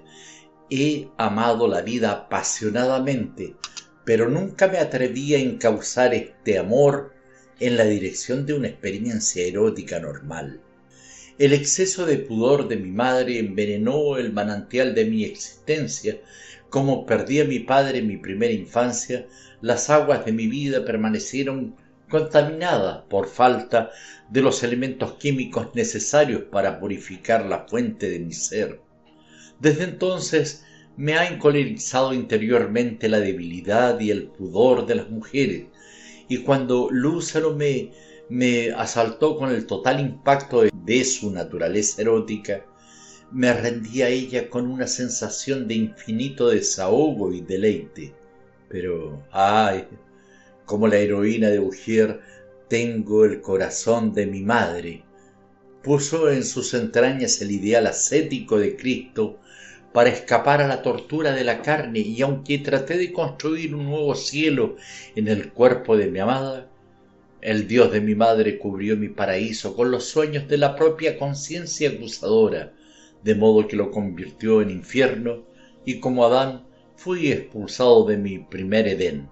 He amado la vida apasionadamente, pero nunca me atreví a encauzar este amor en la dirección de una experiencia erótica normal. El exceso de pudor de mi madre envenenó el manantial de mi existencia. Como perdí a mi padre en mi primera infancia, las aguas de mi vida permanecieron contaminadas por falta de los elementos químicos necesarios para purificar la fuente de mi ser. Desde entonces me ha encolerizado interiormente la debilidad y el pudor de las mujeres, y cuando Lúzaro me me asaltó con el total impacto de su naturaleza erótica, me rendí a ella con una sensación de infinito desahogo y deleite. Pero, ay, como la heroína de Ujier, tengo el corazón de mi madre. Puso en sus entrañas el ideal ascético de Cristo para escapar a la tortura de la carne y aunque traté de construir un nuevo cielo en el cuerpo de mi amada, el Dios de mi madre cubrió mi paraíso con los sueños de la propia conciencia acusadora, de modo que lo convirtió en infierno, y como Adán fui expulsado de mi primer Edén.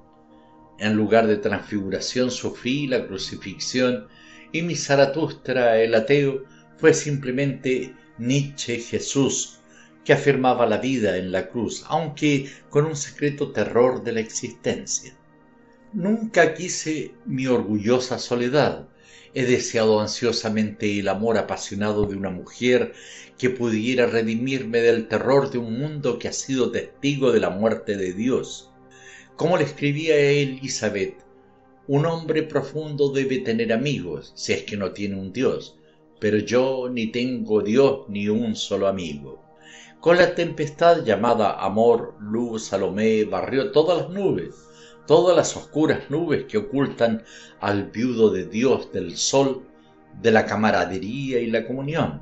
En lugar de transfiguración sufrí la crucifixión y mi Zaratustra, el ateo, fue simplemente Nietzsche Jesús, que afirmaba la vida en la cruz, aunque con un secreto terror de la existencia. Nunca quise mi orgullosa soledad. He deseado ansiosamente el amor apasionado de una mujer que pudiera redimirme del terror de un mundo que ha sido testigo de la muerte de Dios. Como le escribía a Elizabeth, un hombre profundo debe tener amigos, si es que no tiene un Dios, pero yo ni tengo Dios ni un solo amigo. Con la tempestad llamada amor, luz, Salomé barrió todas las nubes todas las oscuras nubes que ocultan al viudo de Dios del sol, de la camaradería y la comunión.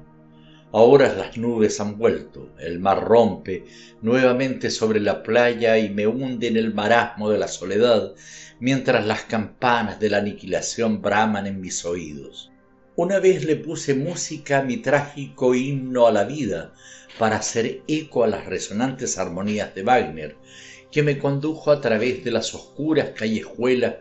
Ahora las nubes han vuelto, el mar rompe nuevamente sobre la playa y me hunde en el marasmo de la soledad, mientras las campanas de la aniquilación braman en mis oídos. Una vez le puse música a mi trágico himno a la vida para hacer eco a las resonantes armonías de Wagner, que me condujo a través de las oscuras callejuelas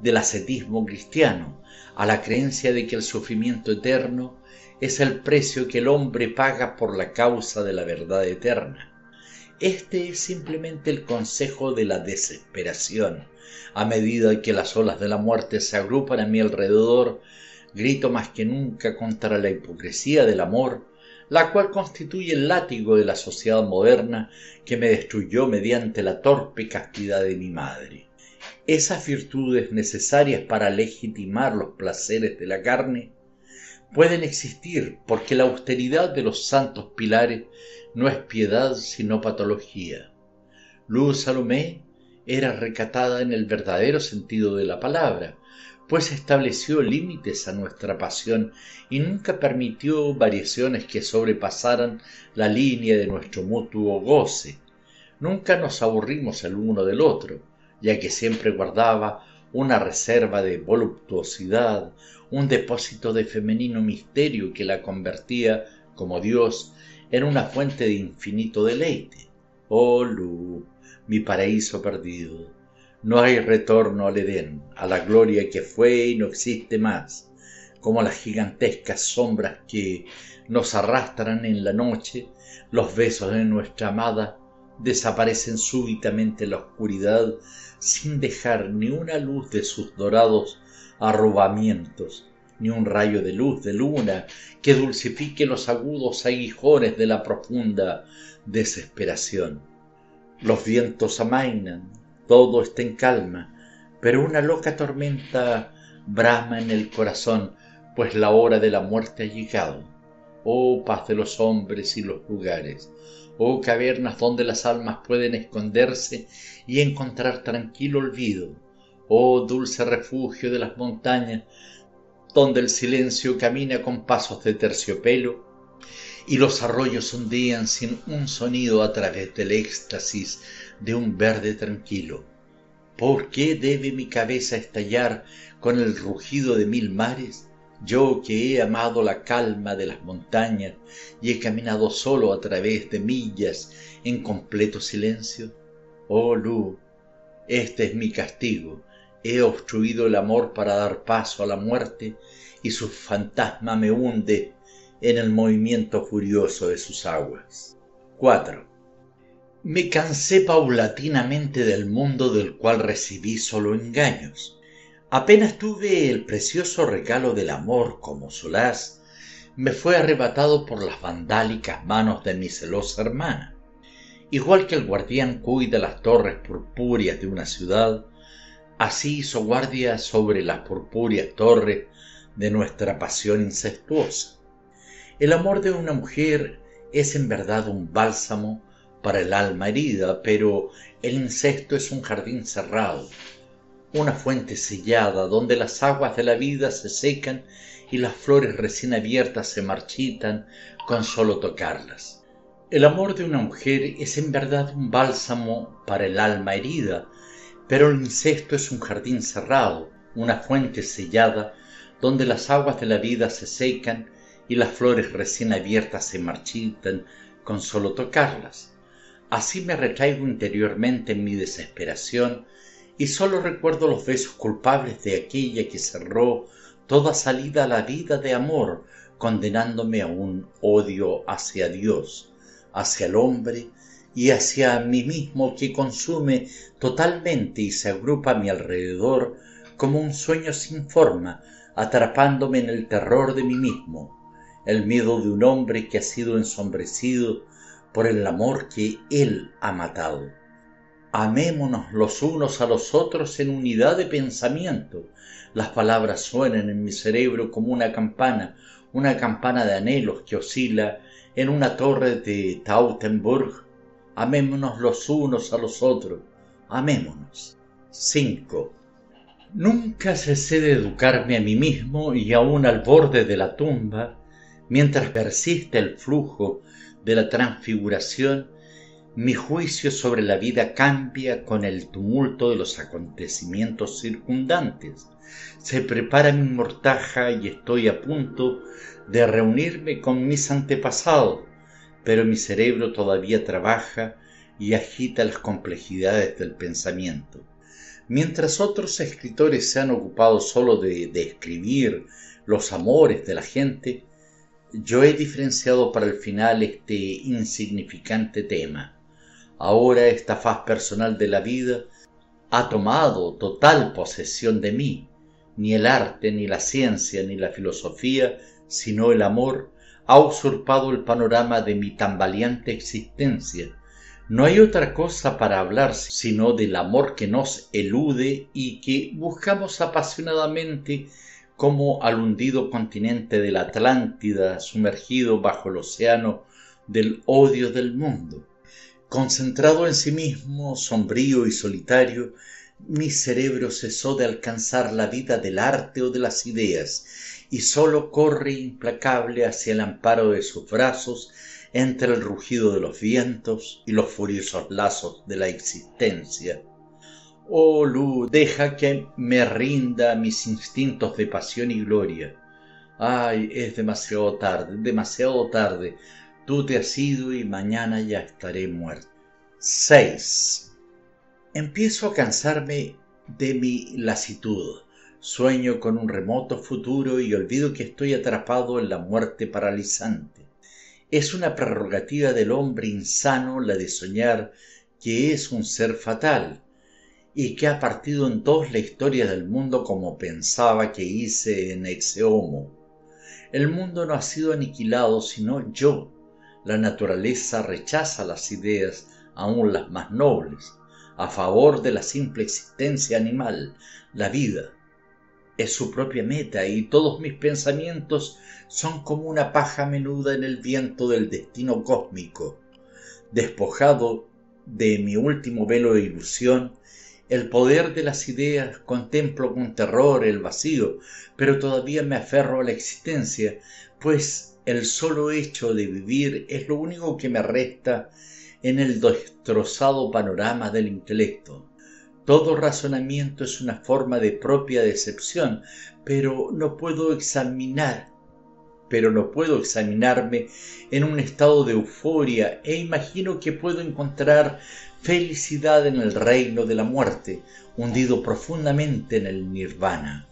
del ascetismo cristiano a la creencia de que el sufrimiento eterno es el precio que el hombre paga por la causa de la verdad eterna. Este es simplemente el consejo de la desesperación. A medida que las olas de la muerte se agrupan a mi alrededor, grito más que nunca contra la hipocresía del amor la cual constituye el látigo de la sociedad moderna que me destruyó mediante la torpe castidad de mi madre. Esas virtudes necesarias para legitimar los placeres de la carne pueden existir porque la austeridad de los santos pilares no es piedad sino patología. Luz Salomé era recatada en el verdadero sentido de la palabra, pues estableció límites a nuestra pasión y nunca permitió variaciones que sobrepasaran la línea de nuestro mutuo goce. Nunca nos aburrimos el uno del otro, ya que siempre guardaba una reserva de voluptuosidad, un depósito de femenino misterio que la convertía, como Dios, en una fuente de infinito deleite. Oh, Lu, mi paraíso perdido no hay retorno al Edén, a la gloria que fue y no existe más, como las gigantescas sombras que nos arrastran en la noche, los besos de nuestra amada desaparecen súbitamente en la oscuridad sin dejar ni una luz de sus dorados arrobamientos, ni un rayo de luz de luna que dulcifique los agudos aguijones de la profunda desesperación. Los vientos amainan, todo está en calma, pero una loca tormenta brama en el corazón, pues la hora de la muerte ha llegado. Oh paz de los hombres y los lugares, oh cavernas donde las almas pueden esconderse y encontrar tranquilo olvido, oh dulce refugio de las montañas, donde el silencio camina con pasos de terciopelo y los arroyos ondían sin un sonido a través del éxtasis de un verde tranquilo. ¿Por qué debe mi cabeza estallar con el rugido de mil mares? yo que he amado la calma de las montañas y he caminado solo a través de millas en completo silencio. Oh Lu, este es mi castigo. He obstruido el amor para dar paso a la muerte y su fantasma me hunde en el movimiento furioso de sus aguas. 4. Me cansé paulatinamente del mundo del cual recibí solo engaños. Apenas tuve el precioso regalo del amor como solaz, me fue arrebatado por las vandálicas manos de mi celosa hermana. Igual que el guardián cuida las torres purpúreas de una ciudad, así hizo guardia sobre las purpúreas torres de nuestra pasión incestuosa. El amor de una mujer es en verdad un bálsamo para el alma herida, pero el incesto es un jardín cerrado, una fuente sellada donde las aguas de la vida se secan y las flores recién abiertas se marchitan con solo tocarlas. El amor de una mujer es en verdad un bálsamo para el alma herida, pero el incesto es un jardín cerrado, una fuente sellada donde las aguas de la vida se secan y las flores recién abiertas se marchitan con solo tocarlas. Así me retraigo interiormente en mi desesperación y sólo recuerdo los besos culpables de aquella que cerró toda salida a la vida de amor, condenándome a un odio hacia Dios, hacia el hombre y hacia mí mismo que consume totalmente y se agrupa a mi alrededor como un sueño sin forma, atrapándome en el terror de mí mismo, el miedo de un hombre que ha sido ensombrecido por el amor que Él ha matado. Amémonos los unos a los otros en unidad de pensamiento. Las palabras suenan en mi cerebro como una campana, una campana de anhelos que oscila en una torre de Tautenburg. Amémonos los unos a los otros. Amémonos. 5. Nunca cesé de educarme a mí mismo y aún al borde de la tumba, mientras persiste el flujo de la transfiguración, mi juicio sobre la vida cambia con el tumulto de los acontecimientos circundantes. Se prepara mi mortaja y estoy a punto de reunirme con mis antepasados, pero mi cerebro todavía trabaja y agita las complejidades del pensamiento. Mientras otros escritores se han ocupado solo de describir los amores de la gente, yo he diferenciado para el final este insignificante tema. Ahora esta faz personal de la vida ha tomado total posesión de mí. Ni el arte, ni la ciencia, ni la filosofía, sino el amor, ha usurpado el panorama de mi tambaleante existencia. No hay otra cosa para hablar sino del amor que nos elude y que buscamos apasionadamente como al hundido continente de la Atlántida sumergido bajo el océano del odio del mundo. Concentrado en sí mismo, sombrío y solitario, mi cerebro cesó de alcanzar la vida del arte o de las ideas y sólo corre implacable hacia el amparo de sus brazos entre el rugido de los vientos y los furiosos lazos de la existencia Oh Lu, deja que me rinda mis instintos de pasión y gloria. Ay, es demasiado tarde, demasiado tarde. Tú te has ido y mañana ya estaré muerto. 6. Empiezo a cansarme de mi lasitud. Sueño con un remoto futuro y olvido que estoy atrapado en la muerte paralizante. Es una prerrogativa del hombre insano la de soñar que es un ser fatal y que ha partido en dos la historia del mundo como pensaba que hice en Exeomo. El mundo no ha sido aniquilado, sino yo. La naturaleza rechaza las ideas, aun las más nobles, a favor de la simple existencia animal, la vida. Es su propia meta y todos mis pensamientos son como una paja menuda en el viento del destino cósmico. Despojado de mi último velo de ilusión, el poder de las ideas, contemplo con terror el vacío, pero todavía me aferro a la existencia, pues el solo hecho de vivir es lo único que me resta en el destrozado panorama del intelecto. Todo razonamiento es una forma de propia decepción, pero no puedo examinar, pero no puedo examinarme en un estado de euforia e imagino que puedo encontrar felicidad en el reino de la muerte, hundido profundamente en el nirvana.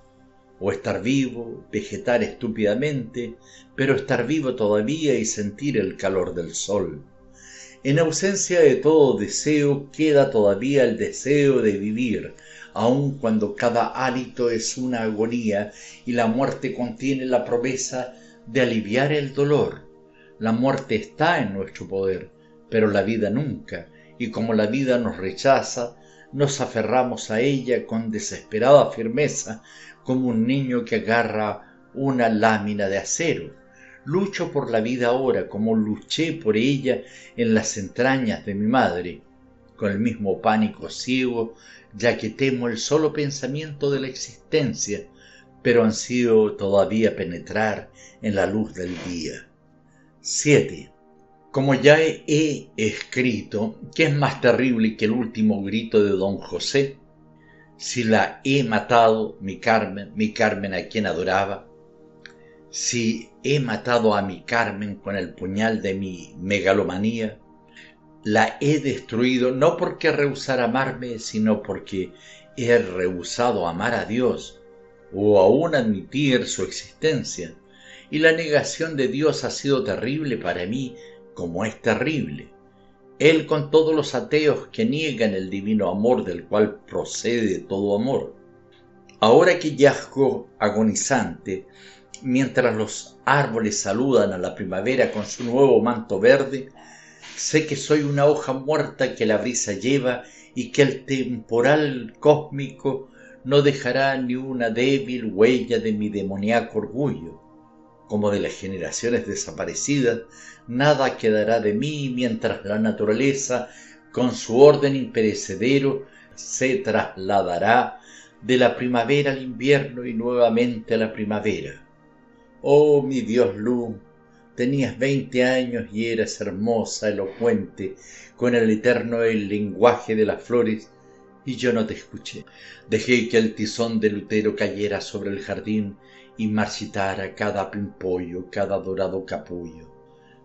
O estar vivo, vegetar estúpidamente, pero estar vivo todavía y sentir el calor del sol. En ausencia de todo deseo queda todavía el deseo de vivir, aun cuando cada hálito es una agonía y la muerte contiene la promesa de aliviar el dolor. La muerte está en nuestro poder, pero la vida nunca, y como la vida nos rechaza, nos aferramos a ella con desesperada firmeza, como un niño que agarra una lámina de acero. Lucho por la vida ahora como luché por ella en las entrañas de mi madre, con el mismo pánico ciego, ya que temo el solo pensamiento de la existencia, pero ansío todavía penetrar en la luz del día. 7. Como ya he escrito, ¿qué es más terrible que el último grito de don José? Si la he matado, mi Carmen, mi Carmen a quien adoraba, si he matado a mi Carmen con el puñal de mi megalomanía, la he destruido no porque rehusara amarme, sino porque he rehusado amar a Dios o aún admitir su existencia. Y la negación de Dios ha sido terrible para mí como es terrible. Él con todos los ateos que niegan el divino amor del cual procede todo amor. Ahora que yazgo agonizante, mientras los árboles saludan a la primavera con su nuevo manto verde, sé que soy una hoja muerta que la brisa lleva y que el temporal cósmico no dejará ni una débil huella de mi demoníaco orgullo como de las generaciones desaparecidas, nada quedará de mí mientras la naturaleza, con su orden imperecedero, se trasladará de la primavera al invierno y nuevamente a la primavera. Oh, mi Dios Lu, tenías veinte años y eras hermosa, elocuente, con el eterno el lenguaje de las flores, y yo no te escuché. Dejé que el tizón de Lutero cayera sobre el jardín y marchitara cada pimpollo, cada dorado capullo.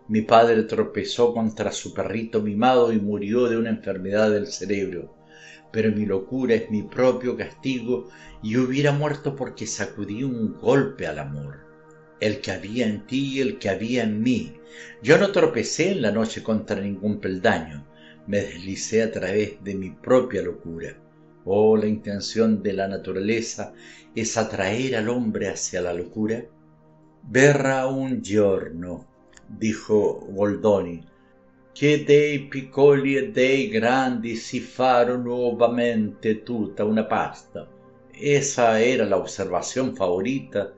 Mi padre tropezó contra su perrito mimado y murió de una enfermedad del cerebro. Pero mi locura es mi propio castigo y hubiera muerto porque sacudí un golpe al amor. El que había en ti y el que había en mí. Yo no tropecé en la noche contra ningún peldaño. Me deslicé a través de mi propia locura. Oh, la intención de la naturaleza es atraer al hombre hacia la locura. Verrà un giorno, dijo Goldoni, che dei piccoli e dei grandi si farò nuovamente tutta una pasta. Esa era la observación favorita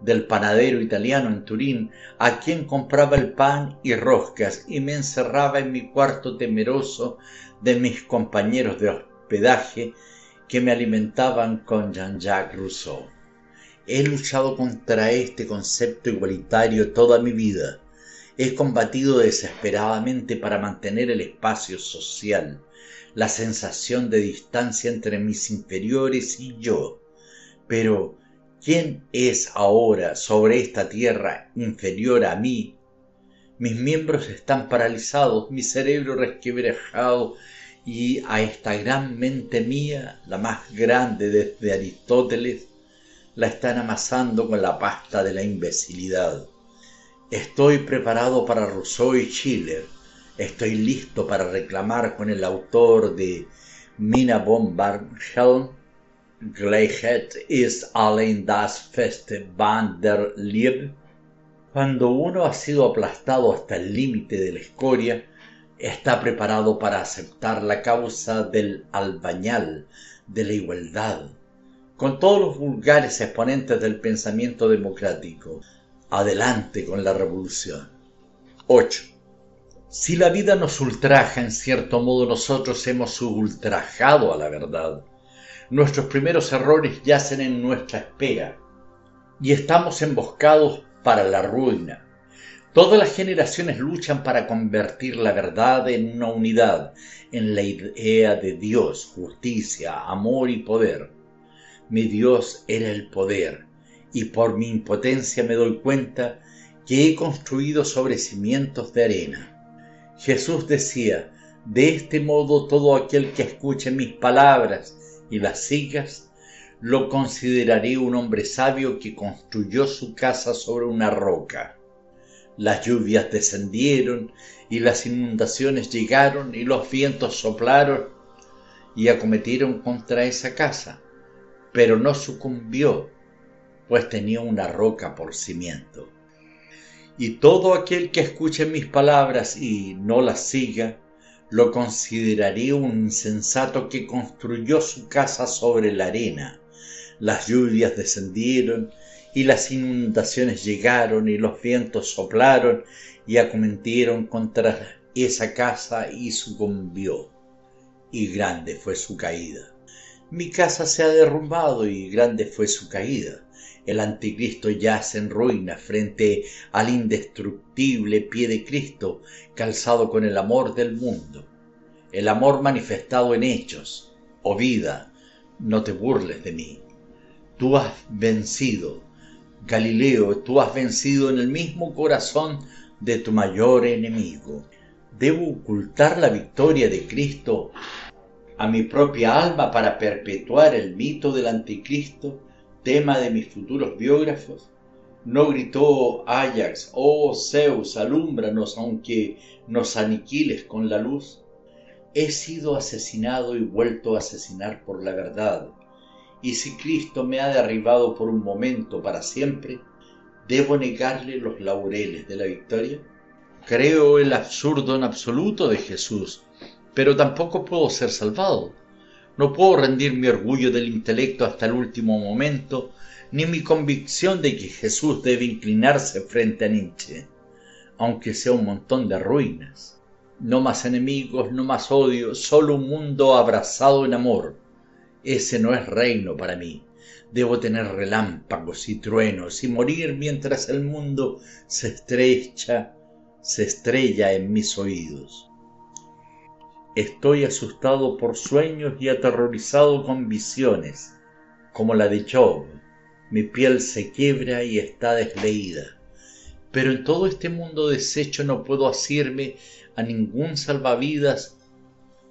del panadero italiano en Turín, a quien compraba el pan y roscas y me encerraba en mi cuarto temeroso de mis compañeros de hospedaje que me alimentaban con Jean-Jacques Rousseau. He luchado contra este concepto igualitario toda mi vida. He combatido desesperadamente para mantener el espacio social, la sensación de distancia entre mis inferiores y yo. Pero, ¿quién es ahora sobre esta tierra inferior a mí? Mis miembros están paralizados, mi cerebro resquebrajado y a esta gran mente mía, la más grande desde Aristóteles, la están amasando con la pasta de la imbecilidad. Estoy preparado para Rousseau y Schiller. Estoy listo para reclamar con el autor de Mina von Barnhelm, Gleichheit ist allein das feste Band der Liebe. Cuando uno ha sido aplastado hasta el límite de la escoria, está preparado para aceptar la causa del albañal, de la igualdad, con todos los vulgares exponentes del pensamiento democrático. Adelante con la revolución. 8. Si la vida nos ultraja, en cierto modo nosotros hemos ultrajado a la verdad. Nuestros primeros errores yacen en nuestra espera y estamos emboscados para la ruina Todas las generaciones luchan para convertir la verdad en una unidad, en la idea de Dios, justicia, amor y poder. Mi Dios era el poder, y por mi impotencia me doy cuenta que he construido sobre cimientos de arena. Jesús decía, de este modo todo aquel que escuche mis palabras y las sigas, lo consideraré un hombre sabio que construyó su casa sobre una roca. Las lluvias descendieron y las inundaciones llegaron y los vientos soplaron y acometieron contra esa casa, pero no sucumbió, pues tenía una roca por cimiento. Y todo aquel que escuche mis palabras y no las siga, lo consideraría un insensato que construyó su casa sobre la arena. Las lluvias descendieron y las inundaciones llegaron y los vientos soplaron y acometieron contra esa casa y sucumbió. Y grande fue su caída. Mi casa se ha derrumbado y grande fue su caída. El anticristo yace en ruina frente al indestructible pie de Cristo, calzado con el amor del mundo. El amor manifestado en hechos. Oh vida, no te burles de mí. Tú has vencido. Galileo, tú has vencido en el mismo corazón de tu mayor enemigo. ¿Debo ocultar la victoria de Cristo a mi propia alma para perpetuar el mito del anticristo? tema de mis futuros biógrafos? ¿No gritó Ajax, oh Zeus, alúmbranos aunque nos aniquiles con la luz? He sido asesinado y vuelto a asesinar por la verdad. Y si Cristo me ha derribado por un momento para siempre, ¿debo negarle los laureles de la victoria? Creo el absurdo en absoluto de Jesús, pero tampoco puedo ser salvado. No puedo rendir mi orgullo del intelecto hasta el último momento, ni mi convicción de que Jesús debe inclinarse frente a Nietzsche, aunque sea un montón de ruinas. No más enemigos, no más odio, solo un mundo abrazado en amor. Ese no es reino para mí. Debo tener relámpagos y truenos y morir mientras el mundo se estrecha, se estrella en mis oídos. Estoy asustado por sueños y aterrorizado con visiones, como la de Job. Mi piel se quiebra y está desleída. Pero en todo este mundo deshecho no puedo asirme a ningún salvavidas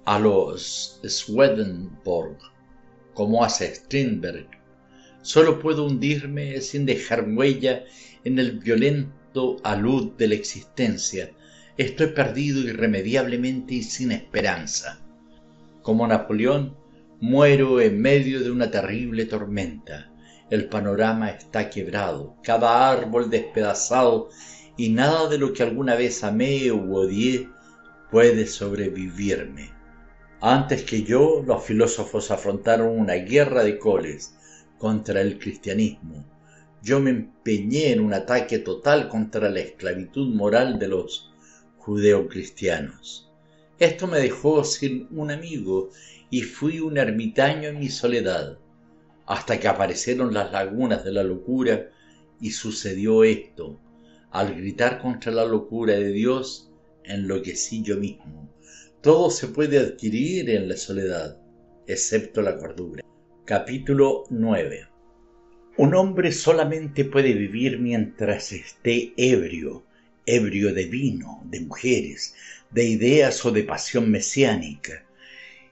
a los Swedenborg, como hace Strindberg. Solo puedo hundirme sin dejar huella en el violento alud de la existencia, Estoy perdido irremediablemente y sin esperanza. Como Napoleón, muero en medio de una terrible tormenta. El panorama está quebrado, cada árbol despedazado y nada de lo que alguna vez amé o odié puede sobrevivirme. Antes que yo, los filósofos afrontaron una guerra de coles contra el cristianismo. Yo me empeñé en un ataque total contra la esclavitud moral de los judeocristianos. Esto me dejó sin un amigo y fui un ermitaño en mi soledad, hasta que aparecieron las lagunas de la locura y sucedió esto. Al gritar contra la locura de Dios, enloquecí yo mismo. Todo se puede adquirir en la soledad, excepto la cordura. Capítulo 9 Un hombre solamente puede vivir mientras esté ebrio ebrio de vino, de mujeres, de ideas o de pasión mesiánica,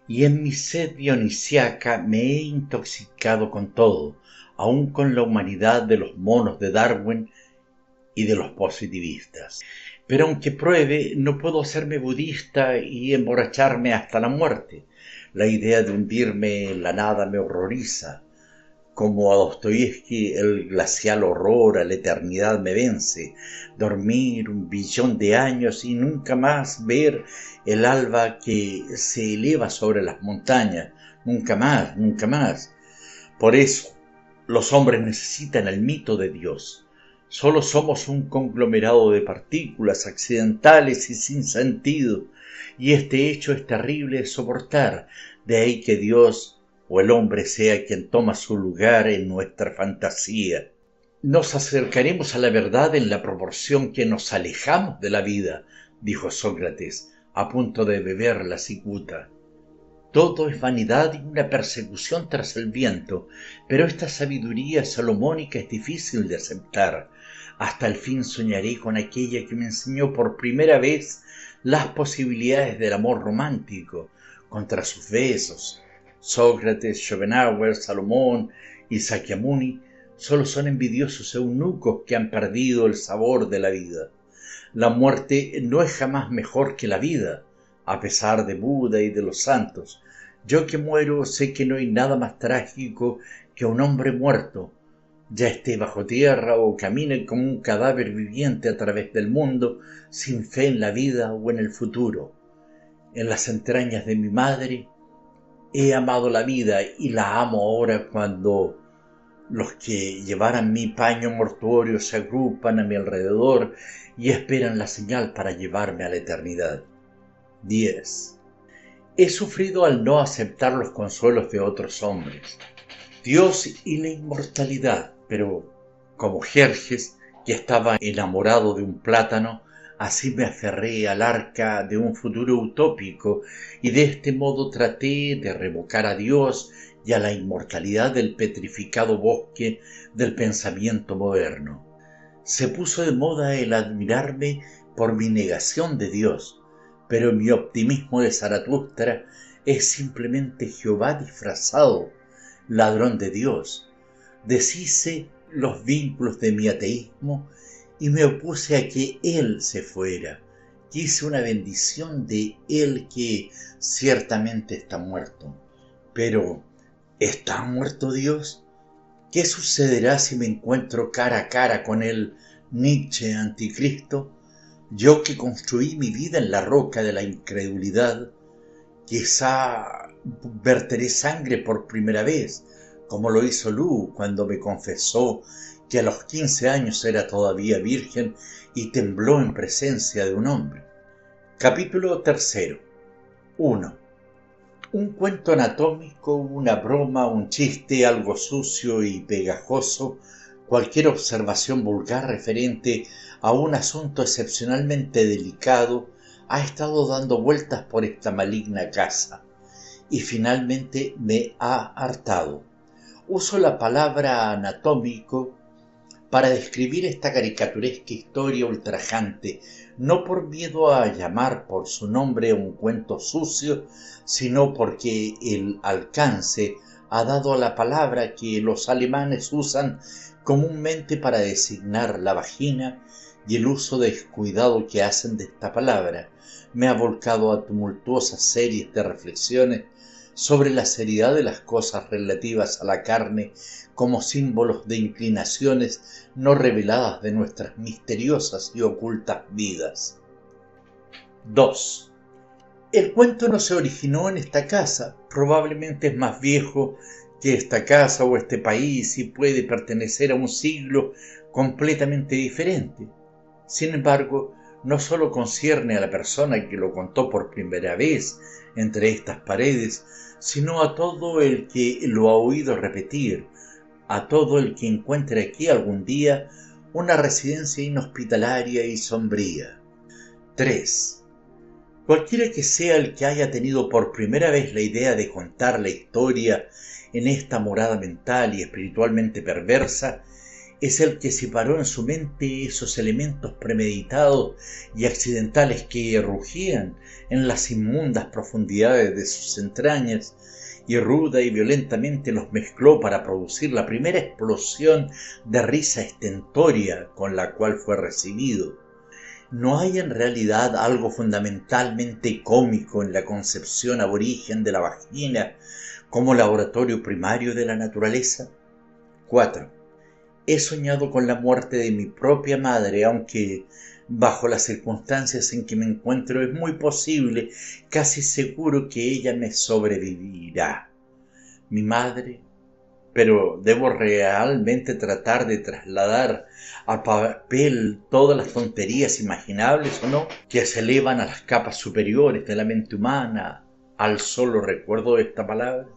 y en mi sed dionisiaca me he intoxicado con todo, aun con la humanidad de los monos de Darwin y de los positivistas. Pero aunque pruebe, no puedo hacerme budista y emborracharme hasta la muerte. La idea de hundirme en la nada me horroriza. Como a Dostoyevsky el glacial horror a la eternidad me vence, dormir un billón de años y nunca más ver el alba que se eleva sobre las montañas, nunca más, nunca más. Por eso los hombres necesitan el mito de Dios. Solo somos un conglomerado de partículas accidentales y sin sentido, y este hecho es terrible de soportar, de ahí que Dios o el hombre sea quien toma su lugar en nuestra fantasía. Nos acercaremos a la verdad en la proporción que nos alejamos de la vida, dijo Sócrates, a punto de beber la cicuta. Todo es vanidad y una persecución tras el viento, pero esta sabiduría salomónica es difícil de aceptar. Hasta el fin soñaré con aquella que me enseñó por primera vez las posibilidades del amor romántico, contra sus besos. Sócrates, Schopenhauer, Salomón y Sakyamuni solo son envidiosos eunucos que han perdido el sabor de la vida. La muerte no es jamás mejor que la vida, a pesar de Buda y de los santos. Yo que muero sé que no hay nada más trágico que un hombre muerto, ya esté bajo tierra o camine como un cadáver viviente a través del mundo, sin fe en la vida o en el futuro. En las entrañas de mi madre he amado la vida y la amo ahora cuando los que llevaran mi paño mortuorio se agrupan a mi alrededor y esperan la señal para llevarme a la eternidad. 10. He sufrido al no aceptar los consuelos de otros hombres. Dios y la inmortalidad pero como Jerjes, que estaba enamorado de un plátano, así me aferré al arca de un futuro utópico y de este modo traté de revocar a Dios y a la inmortalidad del petrificado bosque del pensamiento moderno. Se puso de moda el admirarme por mi negación de Dios, pero mi optimismo de Zaratustra es simplemente Jehová disfrazado, ladrón de Dios, deshice los vínculos de mi ateísmo y me opuse a que Él se fuera. Quise una bendición de Él que ciertamente está muerto. Pero, ¿está muerto Dios? ¿Qué sucederá si me encuentro cara a cara con el Nietzsche anticristo? Yo que construí mi vida en la roca de la incredulidad, quizá verteré sangre por primera vez, como lo hizo Lu cuando me confesó que a los 15 años era todavía virgen y tembló en presencia de un hombre. Capítulo tercero. 1. Un cuento anatómico, una broma, un chiste, algo sucio y pegajoso, cualquier observación vulgar referente a un asunto excepcionalmente delicado ha estado dando vueltas por esta maligna casa y finalmente me ha hartado uso la palabra anatómico para describir esta caricaturesca historia ultrajante, no por miedo a llamar por su nombre un cuento sucio, sino porque el alcance ha dado a la palabra que los alemanes usan comúnmente para designar la vagina y el uso descuidado que hacen de esta palabra. Me ha volcado a tumultuosas series de reflexiones sobre la seriedad de las cosas relativas a la carne como símbolos de inclinaciones no reveladas de nuestras misteriosas y ocultas vidas. 2. El cuento no se originó en esta casa, probablemente es más viejo que esta casa o este país y puede pertenecer a un siglo completamente diferente. Sin embargo, no solo concierne a la persona que lo contó por primera vez entre estas paredes, sino a todo el que lo ha oído repetir, a todo el que encuentre aquí algún día una residencia inhospitalaria y sombría. 3. Cualquiera que sea el que haya tenido por primera vez la idea de contar la historia en esta morada mental y espiritualmente perversa, es el que separó en su mente esos elementos premeditados y accidentales que rugían en las inmundas profundidades de sus entrañas y ruda y violentamente los mezcló para producir la primera explosión de risa estentoria con la cual fue recibido. ¿No hay en realidad algo fundamentalmente cómico en la concepción aborigen de la vagina como laboratorio primario de la naturaleza? 4 he soñado con la muerte de mi propia madre, aunque bajo las circunstancias en que me encuentro es muy posible, casi seguro que ella me sobrevivirá. Mi madre, pero debo realmente tratar de trasladar al papel todas las tonterías imaginables o no que se elevan a las capas superiores de la mente humana al solo recuerdo de esta palabra.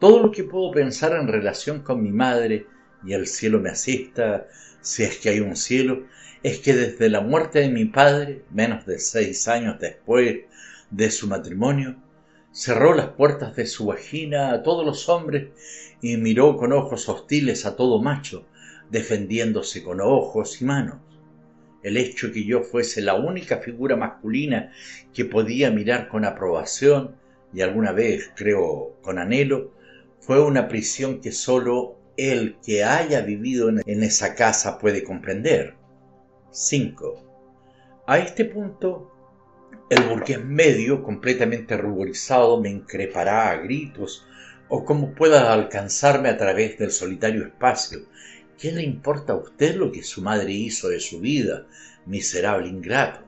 Todo lo que puedo pensar en relación con mi madre y el cielo me asista, si es que hay un cielo, es que desde la muerte de mi padre, menos de seis años después de su matrimonio, cerró las puertas de su vagina a todos los hombres y miró con ojos hostiles a todo macho, defendiéndose con ojos y manos. El hecho que yo fuese la única figura masculina que podía mirar con aprobación y alguna vez, creo, con anhelo, fue una prisión que sólo el que haya vivido en esa casa puede comprender. 5. A este punto, el burgués medio, completamente ruborizado, me increpará a gritos o como pueda alcanzarme a través del solitario espacio. ¿Qué le importa a usted lo que su madre hizo de su vida, miserable ingrato?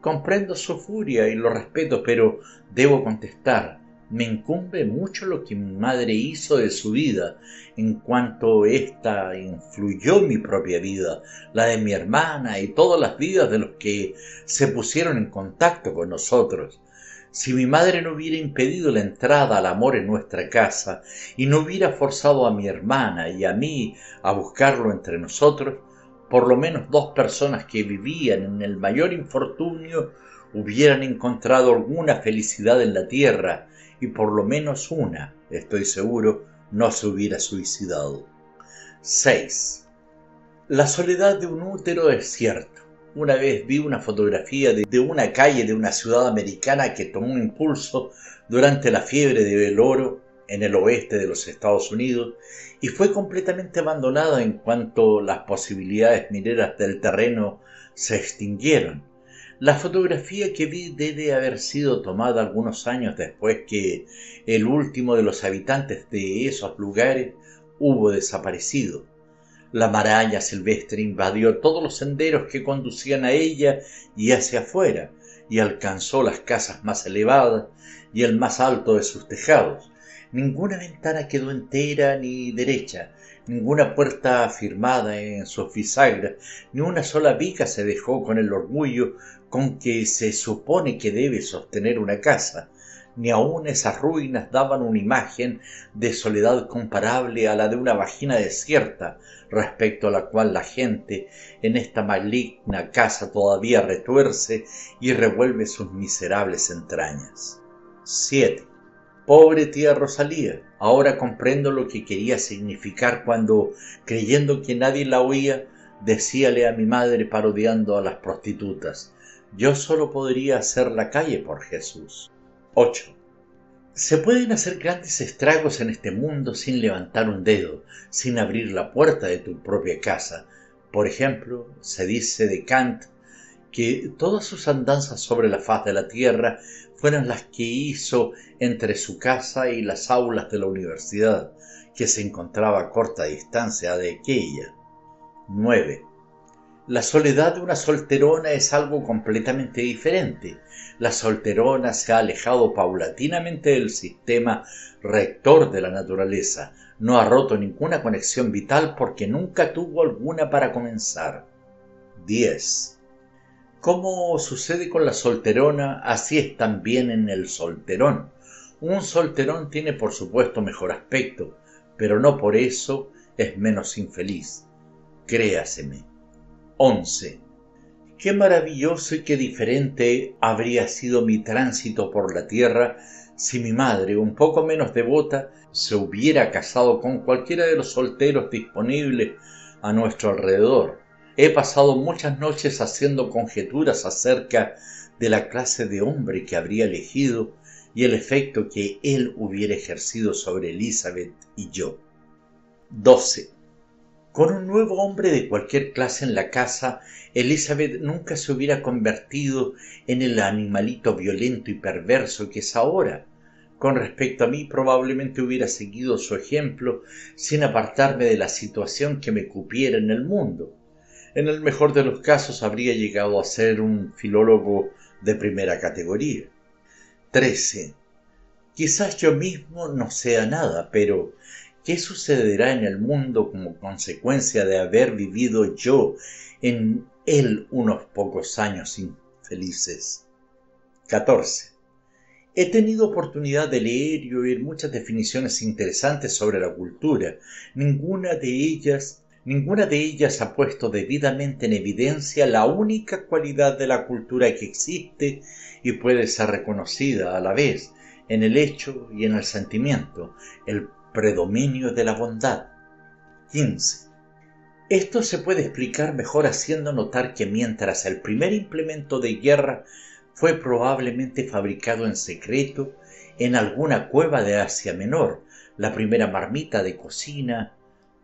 Comprendo su furia y lo respeto, pero debo contestar, me incumbe mucho lo que mi madre hizo de su vida, en cuanto ésta influyó mi propia vida, la de mi hermana y todas las vidas de los que se pusieron en contacto con nosotros. Si mi madre no hubiera impedido la entrada al amor en nuestra casa y no hubiera forzado a mi hermana y a mí a buscarlo entre nosotros, por lo menos dos personas que vivían en el mayor infortunio hubieran encontrado alguna felicidad en la tierra y por lo menos una, estoy seguro, no se hubiera suicidado. 6. La soledad de un útero es cierto. Una vez vi una fotografía de, una calle de una ciudad americana que tomó un impulso durante la fiebre del oro en el oeste de los Estados Unidos y fue completamente abandonada en cuanto las posibilidades mineras del terreno se extinguieron la fotografía que vi debe haber sido tomada algunos años después que el último de los habitantes de esos lugares hubo desaparecido. La maraña silvestre invadió todos los senderos que conducían a ella y hacia afuera, y alcanzó las casas más elevadas y el más alto de sus tejados. Ninguna ventana quedó entera ni derecha, ninguna puerta firmada en sus bisagras, ni una sola viga se dejó con el orgullo con que se supone que debe sostener una casa, ni aun esas ruinas daban una imagen de soledad comparable a la de una vagina desierta, respecto a la cual la gente en esta maligna casa todavía retuerce y revuelve sus miserables entrañas. 7. Pobre tía Rosalía, ahora comprendo lo que quería significar cuando, creyendo que nadie la oía, decíale a mi madre parodiando a las prostitutas, yo solo podría hacer la calle por Jesús. 8. Se pueden hacer grandes estragos en este mundo sin levantar un dedo, sin abrir la puerta de tu propia casa. Por ejemplo, se dice de Kant que todas sus andanzas sobre la faz de la tierra fueron las que hizo entre su casa y las aulas de la universidad, que se encontraba a corta distancia de aquella. 9. La soledad de una solterona es algo completamente diferente. La solterona se ha alejado paulatinamente del sistema rector de la naturaleza. No ha roto ninguna conexión vital porque nunca tuvo alguna para comenzar. 10. Como sucede con la solterona, así es también en el solterón. Un solterón tiene por supuesto mejor aspecto, pero no por eso es menos infeliz. Créaseme. 11. Qué maravilloso y qué diferente habría sido mi tránsito por la tierra si mi madre, un poco menos devota, se hubiera casado con cualquiera de los solteros disponibles a nuestro alrededor. He pasado muchas noches haciendo conjeturas acerca de la clase de hombre que habría elegido y el efecto que él hubiera ejercido sobre Elizabeth y yo. 12. Con un nuevo hombre de cualquier clase en la casa, Elizabeth nunca se hubiera convertido en el animalito violento y perverso que es ahora. Con respecto a mí, probablemente hubiera seguido su ejemplo sin apartarme de la situación que me cupiera en el mundo. En el mejor de los casos habría llegado a ser un filólogo de primera categoría. 13. Quizás yo mismo no sea nada, pero ¿Qué sucederá en el mundo como consecuencia de haber vivido yo en él unos pocos años infelices? 14. He tenido oportunidad de leer y oír muchas definiciones interesantes sobre la cultura. Ninguna de ellas, ninguna de ellas ha puesto debidamente en evidencia la única cualidad de la cultura que existe y puede ser reconocida a la vez en el hecho y en el sentimiento, el predominio de la bondad. 15. Esto se puede explicar mejor haciendo notar que mientras el primer implemento de guerra fue probablemente fabricado en secreto en alguna cueva de Asia Menor. La primera marmita de cocina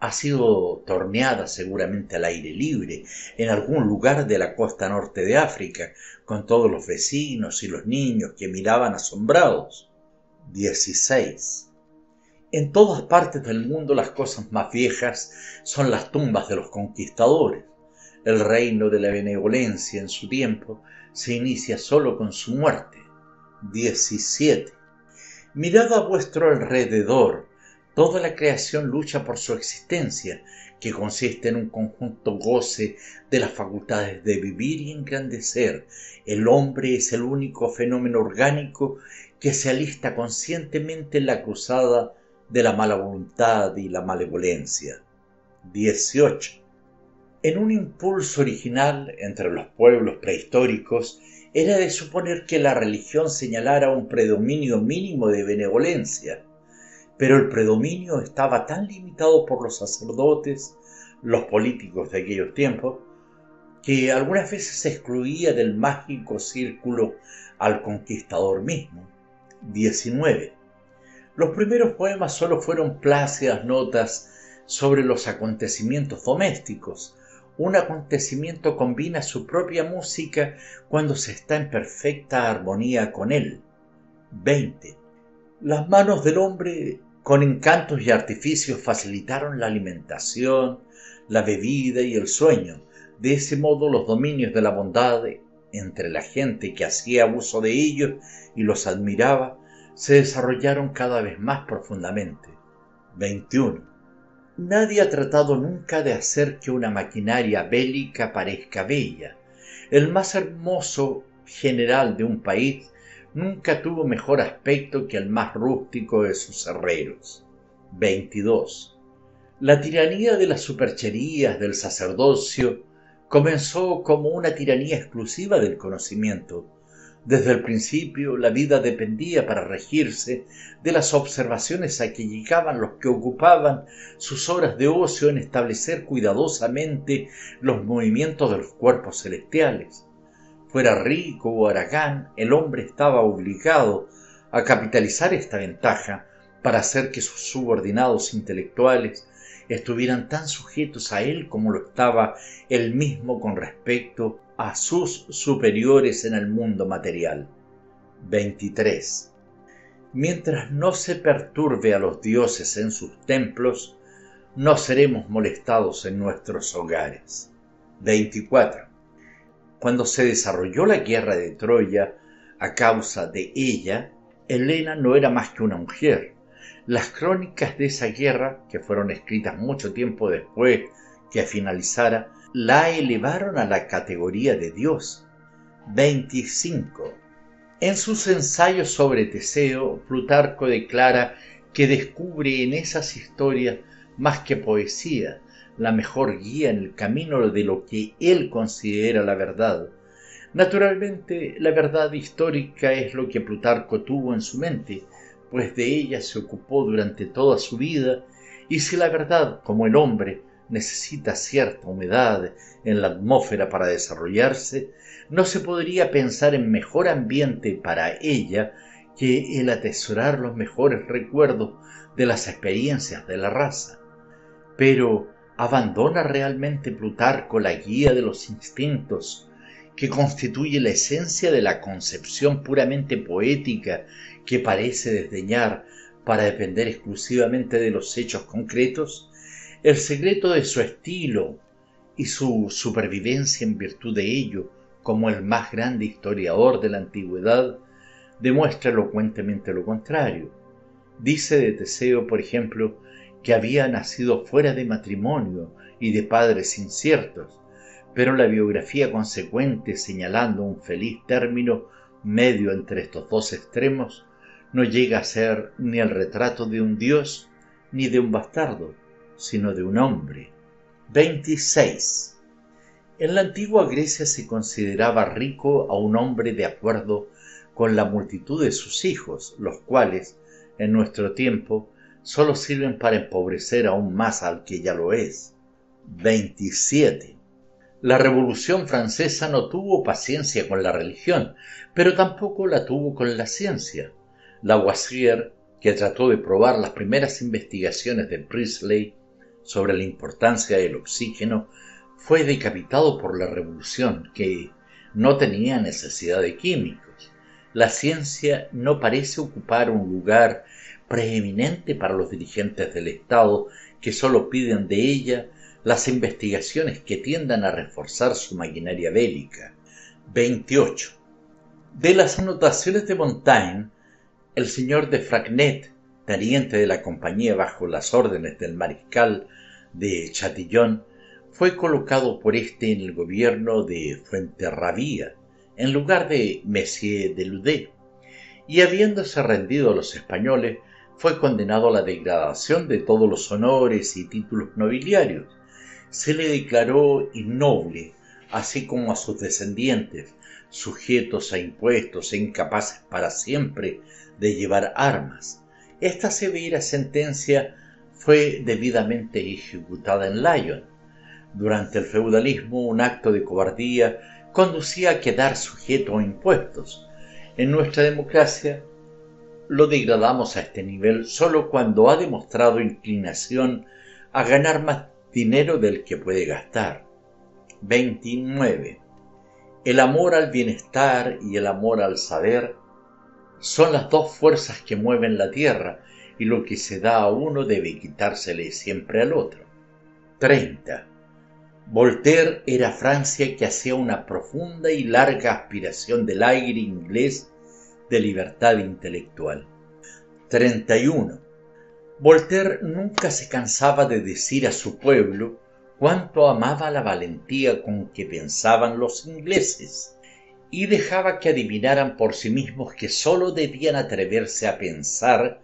ha sido torneada seguramente al aire libre en algún lugar de la costa norte de África, con todos los vecinos y los niños que miraban asombrados. 16. En todas partes del mundo las cosas más viejas son las tumbas de los conquistadores. El reino de la benevolencia en su tiempo se inicia solo con su muerte. 17. Mirad a vuestro alrededor. Toda la creación lucha por su existencia, que consiste en un conjunto goce de las facultades de vivir y engrandecer. El hombre es el único fenómeno orgánico que se alista conscientemente en la cruzada de la mala voluntad y la malevolencia. 18. En un impulso original entre los pueblos prehistóricos era de suponer que la religión señalara un predominio mínimo de benevolencia, pero el predominio estaba tan limitado por los sacerdotes, los políticos de aquellos tiempos, que algunas veces se excluía del mágico círculo al conquistador mismo. 19. Los primeros poemas solo fueron plácidas notas sobre los acontecimientos domésticos, un acontecimiento combina su propia música cuando se está en perfecta armonía con él. 20. Las manos del hombre con encantos y artificios facilitaron la alimentación, la bebida y el sueño. De ese modo los dominios de la bondad entre la gente que hacía uso de ellos y los admiraba se desarrollaron cada vez más profundamente. 21. Nadie ha tratado nunca de hacer que una maquinaria bélica parezca bella. El más hermoso general de un país nunca tuvo mejor aspecto que el más rústico de sus herreros. 22. La tiranía de las supercherías del sacerdocio comenzó como una tiranía exclusiva del conocimiento, desde el principio la vida dependía para regirse de las observaciones a que llegaban los que ocupaban sus horas de ocio en establecer cuidadosamente los movimientos de los cuerpos celestiales. Fuera rico o aragán, el hombre estaba obligado a capitalizar esta ventaja para hacer que sus subordinados intelectuales estuvieran tan sujetos a él como lo estaba él mismo con respecto a sus superiores en el mundo material. 23. Mientras no se perturbe a los dioses en sus templos, no seremos molestados en nuestros hogares. 24. Cuando se desarrolló la guerra de Troya, a causa de ella, Helena no era más que una mujer. Las crónicas de esa guerra, que fueron escritas mucho tiempo después que finalizara, la elevaron a la categoría de Dios. 25. En sus ensayos sobre Teseo, Plutarco declara que descubre en esas historias más que poesía, la mejor guía en el camino de lo que él considera la verdad. Naturalmente, la verdad histórica es lo que Plutarco tuvo en su mente, pues de ella se ocupó durante toda su vida, y si la verdad, como el hombre, necesita cierta humedad en la atmósfera para desarrollarse, no se podría pensar en mejor ambiente para ella que el atesorar los mejores recuerdos de las experiencias de la raza. Pero, ¿abandona realmente Plutarco la guía de los instintos que constituye la esencia de la concepción puramente poética que parece desdeñar para depender exclusivamente de los hechos concretos? El secreto de su estilo y su supervivencia en virtud de ello, como el más grande historiador de la antigüedad, demuestra elocuentemente lo contrario. Dice de Teseo, por ejemplo, que había nacido fuera de matrimonio y de padres inciertos, pero la biografía consecuente señalando un feliz término medio entre estos dos extremos, no llega a ser ni el retrato de un dios ni de un bastardo, sino de un hombre. 26. En la antigua Grecia se consideraba rico a un hombre de acuerdo con la multitud de sus hijos, los cuales, en nuestro tiempo, solo sirven para empobrecer aún más al que ya lo es. 27. La Revolución Francesa no tuvo paciencia con la religión, pero tampoco la tuvo con la ciencia. Lavoisier, que trató de probar las primeras investigaciones de Priestley sobre la importancia del oxígeno, fue decapitado por la revolución, que no tenía necesidad de químicos. La ciencia no parece ocupar un lugar preeminente para los dirigentes del Estado que solo piden de ella las investigaciones que tiendan a reforzar su maquinaria bélica. 28. De las anotaciones de Montaigne el señor de Fragnet, teniente de la compañía bajo las órdenes del mariscal de Chatillon, fue colocado por éste en el gobierno de Fuenterrabía, en lugar de Messier de Ludé, y habiéndose rendido a los españoles, fue condenado a la degradación de todos los honores y títulos nobiliarios. Se le declaró innoble, así como a sus descendientes, sujetos a impuestos e incapaces para siempre de llevar armas. Esta severa sentencia fue debidamente ejecutada en Lyon. Durante el feudalismo, un acto de cobardía conducía a quedar sujeto a impuestos. En nuestra democracia, lo degradamos a este nivel solo cuando ha demostrado inclinación a ganar más dinero del que puede gastar. 29. El amor al bienestar y el amor al saber son las dos fuerzas que mueven la tierra y lo que se da a uno debe quitársele siempre al otro. 30. Voltaire era Francia que hacía una profunda y larga aspiración del aire inglés de libertad intelectual. 31. Voltaire nunca se cansaba de decir a su pueblo cuánto amaba la valentía con que pensaban los ingleses y dejaba que adivinaran por sí mismos que sólo debían atreverse a pensar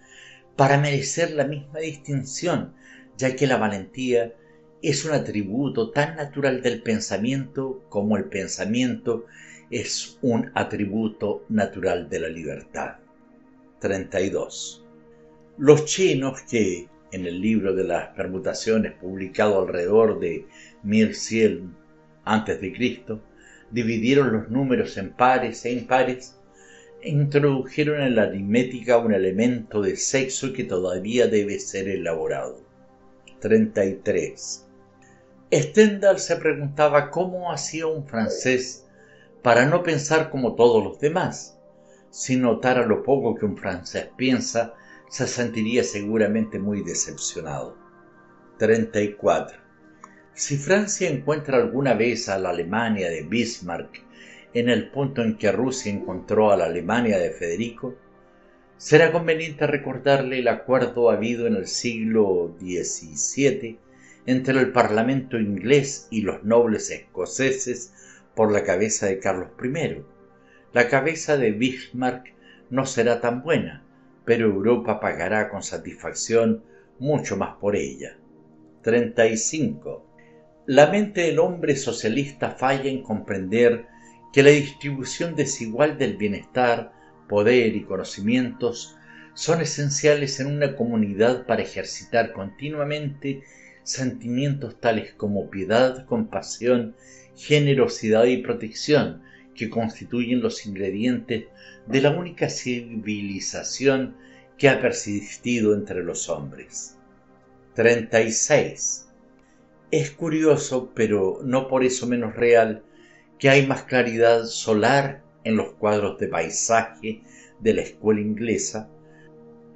para merecer la misma distinción, ya que la valentía es un atributo tan natural del pensamiento como el pensamiento es un atributo natural de la libertad. 32. Los chinos que, en el libro de las permutaciones publicado alrededor de 1100 a.C., dividieron los números en pares e impares e introdujeron en la aritmética un elemento de sexo que todavía debe ser elaborado. 33. Stendhal se preguntaba cómo hacía un francés para no pensar como todos los demás. Si notara lo poco que un francés piensa, se sentiría seguramente muy decepcionado. 34. Si Francia encuentra alguna vez a la Alemania de Bismarck en el punto en que Rusia encontró a la Alemania de Federico, será conveniente recordarle el acuerdo habido en el siglo XVII entre el Parlamento inglés y los nobles escoceses por la cabeza de Carlos I. La cabeza de Bismarck no será tan buena, pero Europa pagará con satisfacción mucho más por ella. 35. La mente del hombre socialista falla en comprender que la distribución desigual del bienestar, poder y conocimientos son esenciales en una comunidad para ejercitar continuamente sentimientos tales como piedad, compasión, generosidad y protección, que constituyen los ingredientes de la única civilización que ha persistido entre los hombres. 36. Es curioso, pero no por eso menos real, que hay más claridad solar en los cuadros de paisaje de la escuela inglesa,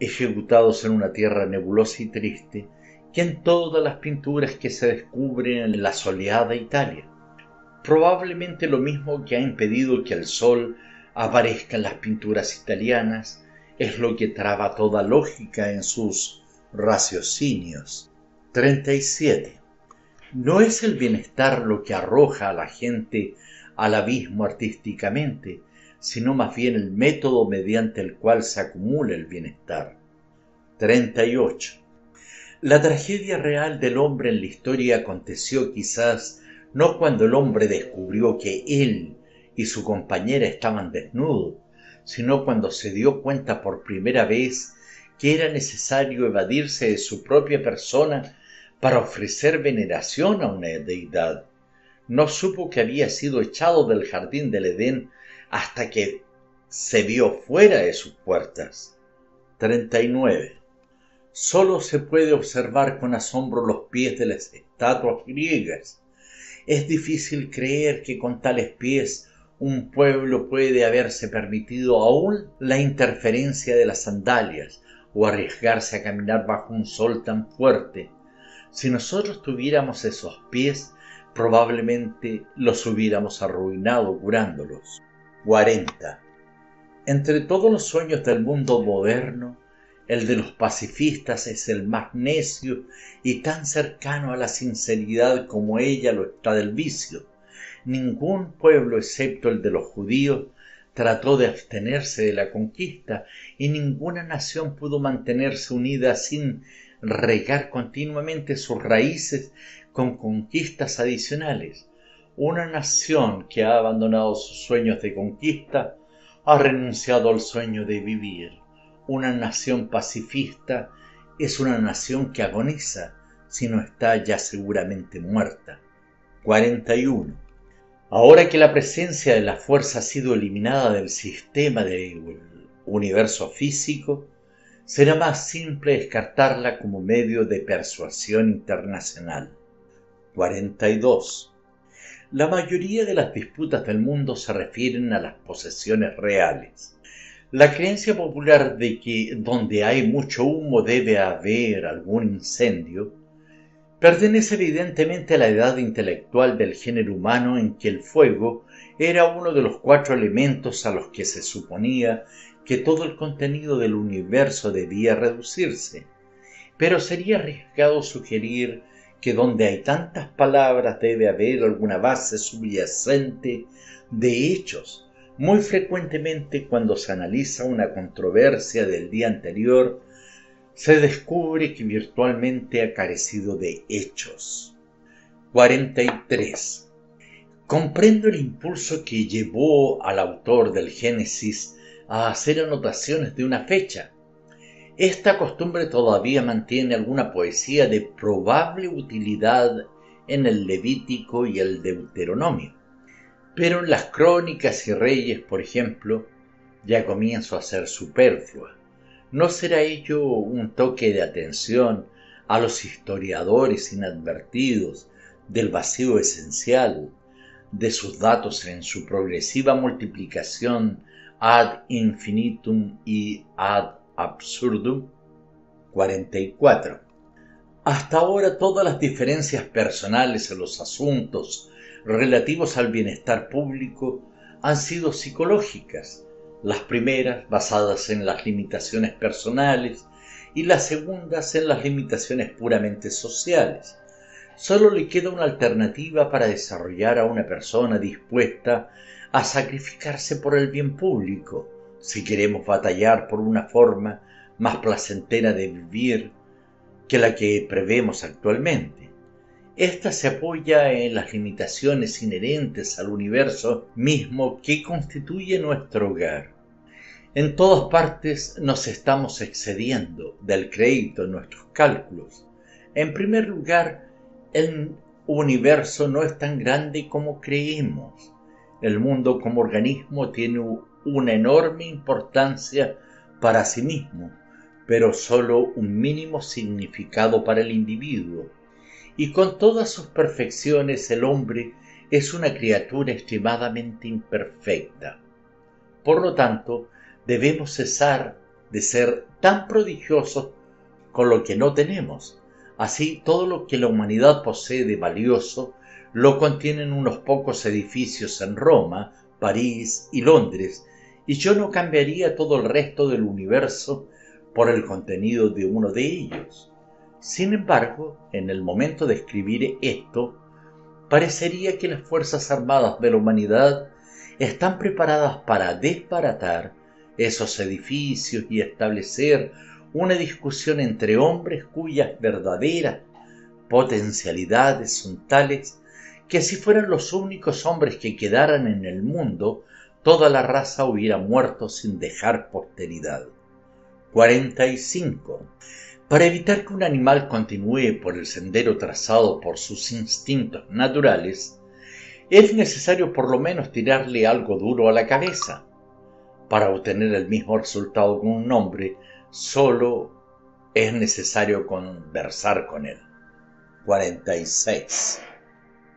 ejecutados en una tierra nebulosa y triste, que en todas las pinturas que se descubren en la soleada Italia. Probablemente lo mismo que ha impedido que el sol aparezca en las pinturas italianas es lo que traba toda lógica en sus raciocinios. 37. No es el bienestar lo que arroja a la gente al abismo artísticamente, sino más bien el método mediante el cual se acumula el bienestar. 38. La tragedia real del hombre en la historia aconteció quizás no cuando el hombre descubrió que él y su compañera estaban desnudos, sino cuando se dio cuenta por primera vez que era necesario evadirse de su propia persona para ofrecer veneración a una deidad. No supo que había sido echado del jardín del Edén hasta que se vio fuera de sus puertas. 39. Solo se puede observar con asombro los pies de las estatuas griegas. Es difícil creer que con tales pies un pueblo puede haberse permitido aún la interferencia de las sandalias o arriesgarse a caminar bajo un sol tan fuerte. Si nosotros tuviéramos esos pies, probablemente los hubiéramos arruinado curándolos. 40. Entre todos los sueños del mundo moderno, el de los pacifistas es el más necio y tan cercano a la sinceridad como ella lo está del vicio. Ningún pueblo excepto el de los judíos trató de abstenerse de la conquista y ninguna nación pudo mantenerse unida sin regar continuamente sus raíces con conquistas adicionales. Una nación que ha abandonado sus sueños de conquista ha renunciado al sueño de vivir una nación pacifista es una nación que agoniza si no está ya seguramente muerta. 41. Ahora que la presencia de la fuerza ha sido eliminada del sistema del universo físico, será más simple descartarla como medio de persuasión internacional. 42. La mayoría de las disputas del mundo se refieren a las posesiones reales. La creencia popular de que donde hay mucho humo debe haber algún incendio pertenece evidentemente a la edad intelectual del género humano en que el fuego era uno de los cuatro elementos a los que se suponía que todo el contenido del universo debía reducirse. Pero sería arriesgado sugerir que donde hay tantas palabras debe haber alguna base subyacente de hechos muy frecuentemente cuando se analiza una controversia del día anterior, se descubre que virtualmente ha carecido de hechos. 43. Comprendo el impulso que llevó al autor del Génesis a hacer anotaciones de una fecha. Esta costumbre todavía mantiene alguna poesía de probable utilidad en el Levítico y el Deuteronomio. Pero en las crónicas y reyes, por ejemplo, ya comienzo a ser superflua. ¿No será ello un toque de atención a los historiadores inadvertidos del vacío esencial de sus datos en su progresiva multiplicación ad infinitum y ad absurdum? 44. Hasta ahora todas las diferencias personales en los asuntos relativos al bienestar público han sido psicológicas, las primeras basadas en las limitaciones personales y las segundas en las limitaciones puramente sociales. Solo le queda una alternativa para desarrollar a una persona dispuesta a sacrificarse por el bien público, si queremos batallar por una forma más placentera de vivir que la que prevemos actualmente. Esta se apoya en las limitaciones inherentes al universo mismo que constituye nuestro hogar. En todas partes nos estamos excediendo del crédito en nuestros cálculos. En primer lugar, el universo no es tan grande como creemos. El mundo como organismo tiene una enorme importancia para sí mismo, pero solo un mínimo significado para el individuo y con todas sus perfecciones el hombre es una criatura extremadamente imperfecta. Por lo tanto, debemos cesar de ser tan prodigiosos con lo que no tenemos. Así, todo lo que la humanidad posee de valioso lo contienen unos pocos edificios en Roma, París y Londres, y yo no cambiaría todo el resto del universo por el contenido de uno de ellos. Sin embargo, en el momento de escribir esto, parecería que las Fuerzas Armadas de la humanidad están preparadas para desbaratar esos edificios y establecer una discusión entre hombres cuyas verdaderas potencialidades son tales que si fueran los únicos hombres que quedaran en el mundo, toda la raza hubiera muerto sin dejar posteridad. 45. Para evitar que un animal continúe por el sendero trazado por sus instintos naturales, es necesario por lo menos tirarle algo duro a la cabeza. Para obtener el mismo resultado con un hombre, solo es necesario conversar con él. 46.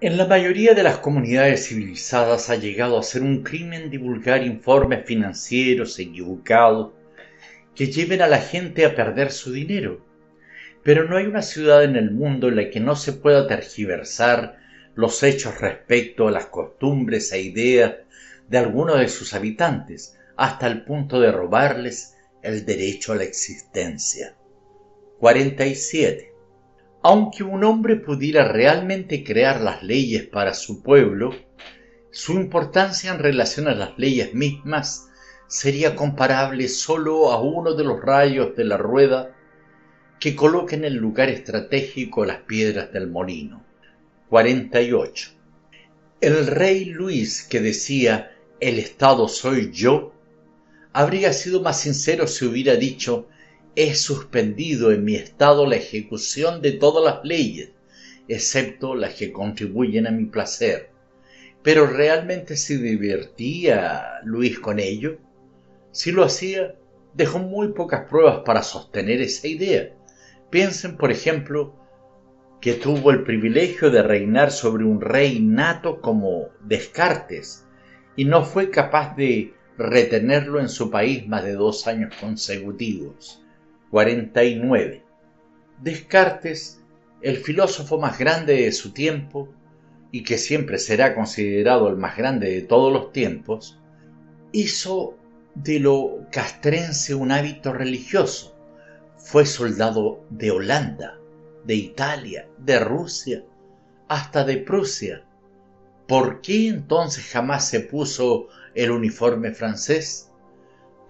En la mayoría de las comunidades civilizadas ha llegado a ser un crimen divulgar informes financieros equivocados que lleven a la gente a perder su dinero. Pero no hay una ciudad en el mundo en la que no se pueda tergiversar los hechos respecto a las costumbres e ideas de algunos de sus habitantes, hasta el punto de robarles el derecho a la existencia. 47. Aunque un hombre pudiera realmente crear las leyes para su pueblo, su importancia en relación a las leyes mismas sería comparable solo a uno de los rayos de la rueda que coloca en el lugar estratégico las piedras del molino. 48. El rey Luis que decía el Estado soy yo, habría sido más sincero si hubiera dicho he suspendido en mi Estado la ejecución de todas las leyes, excepto las que contribuyen a mi placer. Pero realmente se divertía Luis con ello. Si lo hacía, dejó muy pocas pruebas para sostener esa idea. Piensen, por ejemplo, que tuvo el privilegio de reinar sobre un rey nato como Descartes y no fue capaz de retenerlo en su país más de dos años consecutivos. 49. Descartes, el filósofo más grande de su tiempo y que siempre será considerado el más grande de todos los tiempos, hizo de lo castrense un hábito religioso. Fue soldado de Holanda de Italia, de Rusia, hasta de Prusia. ¿Por qué entonces jamás se puso el uniforme francés?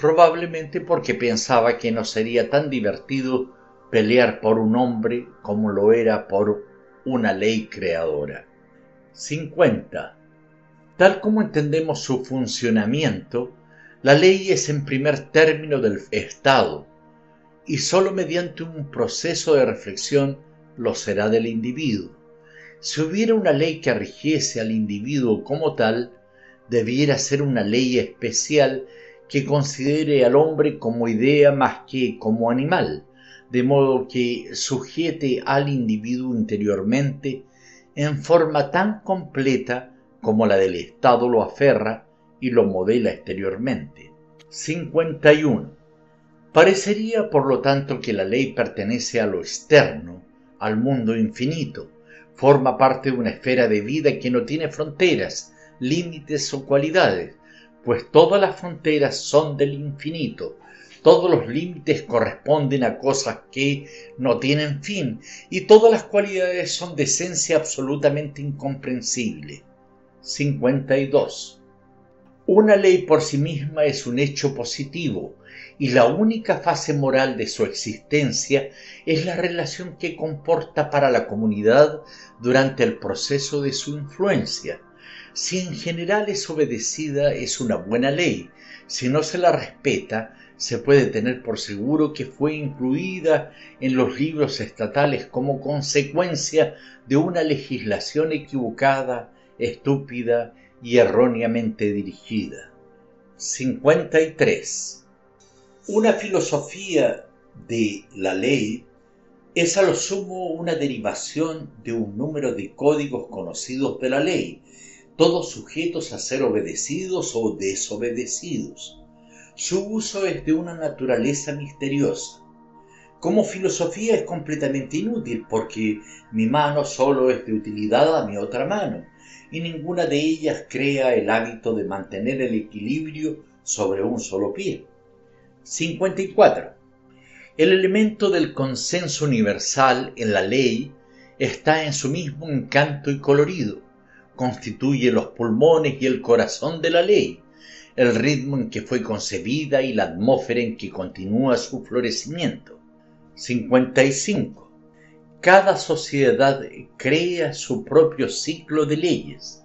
Probablemente porque pensaba que no sería tan divertido pelear por un hombre como lo era por una ley creadora. 50. Tal como entendemos su funcionamiento, la ley es en primer término del Estado, y sólo mediante un proceso de reflexión lo será del individuo. Si hubiera una ley que rigiese al individuo como tal, debiera ser una ley especial que considere al hombre como idea más que como animal, de modo que sujete al individuo interiormente en forma tan completa como la del Estado lo aferra y lo modela exteriormente. 51. Parecería, por lo tanto, que la ley pertenece a lo externo, al mundo infinito, forma parte de una esfera de vida que no tiene fronteras, límites o cualidades, pues todas las fronteras son del infinito, todos los límites corresponden a cosas que no tienen fin y todas las cualidades son de esencia absolutamente incomprensible. 52. Una ley por sí misma es un hecho positivo, y la única fase moral de su existencia es la relación que comporta para la comunidad durante el proceso de su influencia. Si en general es obedecida es una buena ley, si no se la respeta se puede tener por seguro que fue incluida en los libros estatales como consecuencia de una legislación equivocada, estúpida y erróneamente dirigida. 53 una filosofía de la ley es a lo sumo una derivación de un número de códigos conocidos de la ley, todos sujetos a ser obedecidos o desobedecidos. Su uso es de una naturaleza misteriosa. Como filosofía es completamente inútil porque mi mano solo es de utilidad a mi otra mano y ninguna de ellas crea el hábito de mantener el equilibrio sobre un solo pie. 54. El elemento del consenso universal en la ley está en su mismo encanto y colorido, constituye los pulmones y el corazón de la ley, el ritmo en que fue concebida y la atmósfera en que continúa su florecimiento. 55. Cada sociedad crea su propio ciclo de leyes.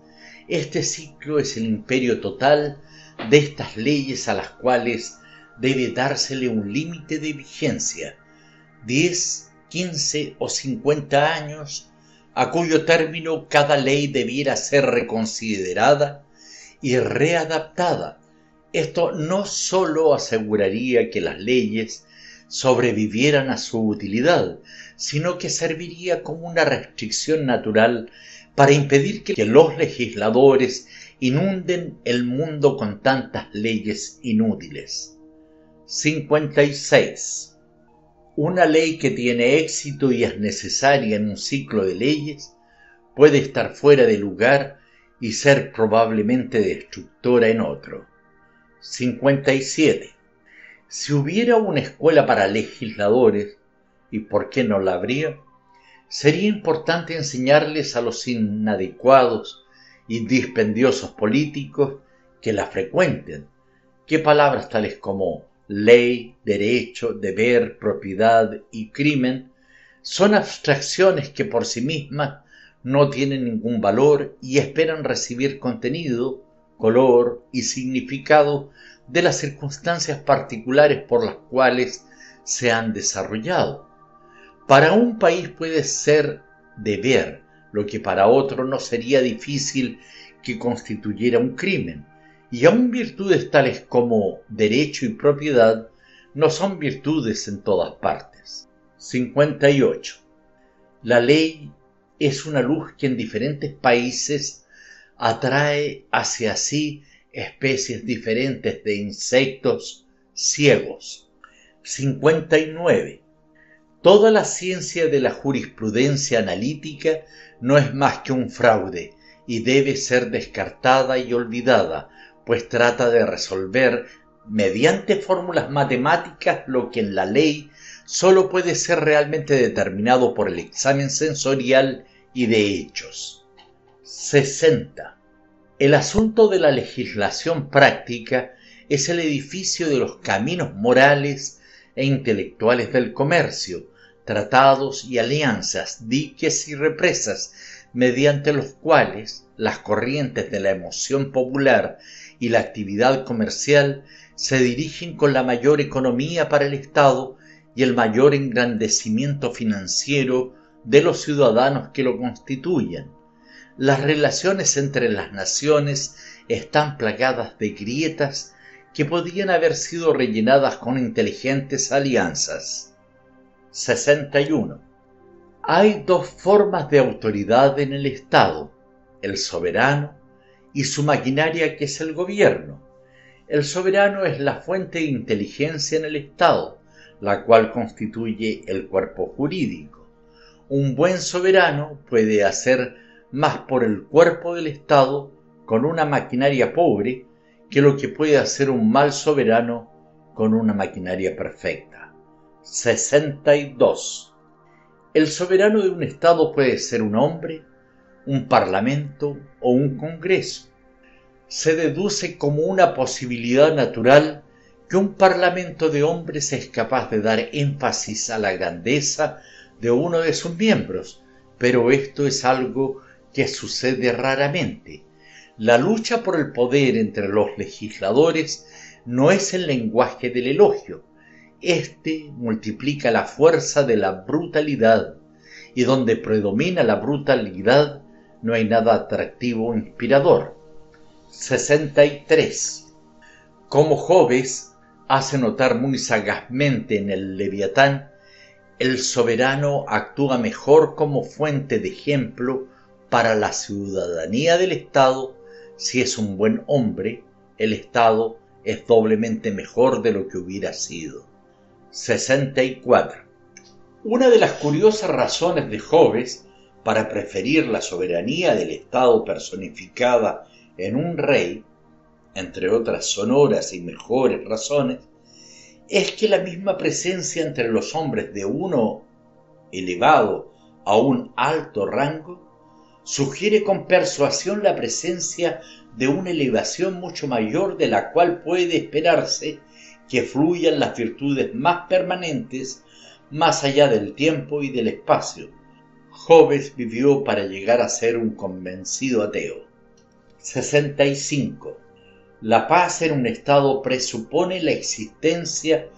Este ciclo es el imperio total de estas leyes a las cuales debe dársele un límite de vigencia, 10, 15 o 50 años, a cuyo término cada ley debiera ser reconsiderada y readaptada. Esto no sólo aseguraría que las leyes sobrevivieran a su utilidad, sino que serviría como una restricción natural para impedir que los legisladores inunden el mundo con tantas leyes inútiles. 56. Una ley que tiene éxito y es necesaria en un ciclo de leyes puede estar fuera de lugar y ser probablemente destructora en otro. 57. Si hubiera una escuela para legisladores, ¿y por qué no la habría? Sería importante enseñarles a los inadecuados y dispendiosos políticos que la frecuenten, qué palabras tales como ley, derecho, deber, propiedad y crimen son abstracciones que por sí mismas no tienen ningún valor y esperan recibir contenido, color y significado de las circunstancias particulares por las cuales se han desarrollado. Para un país puede ser deber lo que para otro no sería difícil que constituyera un crimen, y aun virtudes tales como derecho y propiedad no son virtudes en todas partes. 58. La ley es una luz que en diferentes países atrae hacia sí especies diferentes de insectos ciegos. 59. Toda la ciencia de la jurisprudencia analítica no es más que un fraude y debe ser descartada y olvidada, pues trata de resolver mediante fórmulas matemáticas lo que en la ley solo puede ser realmente determinado por el examen sensorial y de hechos. 60. El asunto de la legislación práctica es el edificio de los caminos morales e intelectuales del comercio, tratados y alianzas, diques y represas, mediante los cuales las corrientes de la emoción popular y la actividad comercial se dirigen con la mayor economía para el Estado y el mayor engrandecimiento financiero de los ciudadanos que lo constituyen. Las relaciones entre las naciones están plagadas de grietas que podían haber sido rellenadas con inteligentes alianzas. 61. Hay dos formas de autoridad en el Estado, el soberano y su maquinaria que es el gobierno. El soberano es la fuente de inteligencia en el Estado, la cual constituye el cuerpo jurídico. Un buen soberano puede hacer más por el cuerpo del Estado con una maquinaria pobre que lo que puede hacer un mal soberano con una maquinaria perfecta. 62. El soberano de un Estado puede ser un hombre, un parlamento o un congreso. Se deduce como una posibilidad natural que un parlamento de hombres es capaz de dar énfasis a la grandeza de uno de sus miembros, pero esto es algo que sucede raramente. La lucha por el poder entre los legisladores no es el lenguaje del elogio. Este multiplica la fuerza de la brutalidad, y donde predomina la brutalidad no hay nada atractivo o inspirador. 63. Como Jobes hace notar muy sagazmente en el Leviatán, el soberano actúa mejor como fuente de ejemplo para la ciudadanía del Estado si es un buen hombre, el Estado es doblemente mejor de lo que hubiera sido. 64. Una de las curiosas razones de Jobes para preferir la soberanía del Estado personificada en un rey, entre otras sonoras y mejores razones, es que la misma presencia entre los hombres de uno elevado a un alto rango sugiere con persuasión la presencia de una elevación mucho mayor de la cual puede esperarse que fluyan las virtudes más permanentes más allá del tiempo y del espacio. Joves vivió para llegar a ser un convencido ateo. 65. La paz en un estado presupone la existencia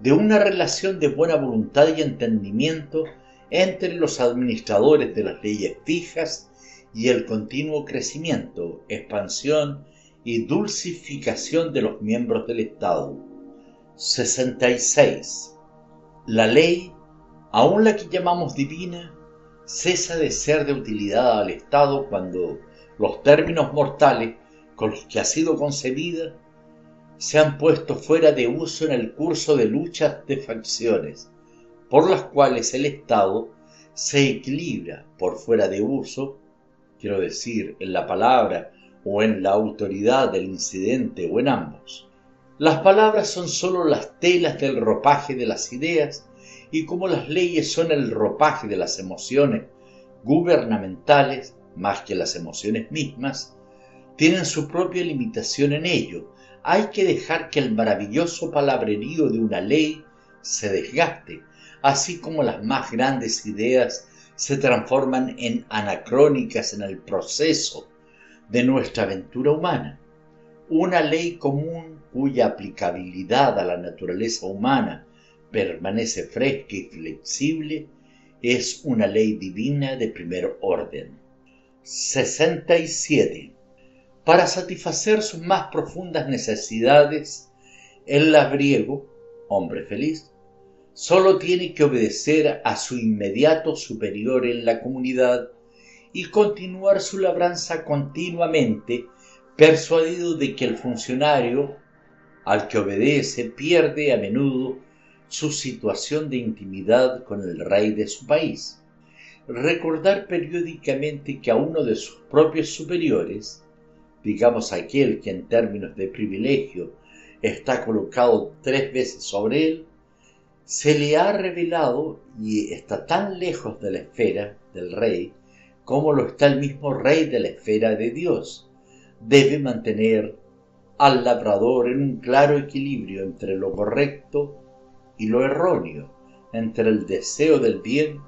de una relación de buena voluntad y entendimiento entre los administradores de las leyes fijas y el continuo crecimiento, expansión y dulcificación de los miembros del Estado. 66. La ley, aun la que llamamos divina, cesa de ser de utilidad al Estado cuando los términos mortales con los que ha sido concebida se han puesto fuera de uso en el curso de luchas de facciones, por las cuales el Estado se equilibra por fuera de uso, quiero decir, en la palabra o en la autoridad del incidente o en ambos. Las palabras son sólo las telas del ropaje de las ideas y como las leyes son el ropaje de las emociones gubernamentales más que las emociones mismas, tienen su propia limitación en ello. Hay que dejar que el maravilloso palabrerío de una ley se desgaste, así como las más grandes ideas se transforman en anacrónicas en el proceso de nuestra aventura humana. Una ley común cuya aplicabilidad a la naturaleza humana permanece fresca y flexible es una ley divina de primer orden. 67. Para satisfacer sus más profundas necesidades, el labriego, hombre feliz, solo tiene que obedecer a su inmediato superior en la comunidad y continuar su labranza continuamente, persuadido de que el funcionario al que obedece pierde a menudo su situación de intimidad con el rey de su país. Recordar periódicamente que a uno de sus propios superiores, digamos aquel que en términos de privilegio está colocado tres veces sobre él, se le ha revelado y está tan lejos de la esfera del rey como lo está el mismo rey de la esfera de Dios. Debe mantener al labrador en un claro equilibrio entre lo correcto y lo erróneo, entre el deseo del bien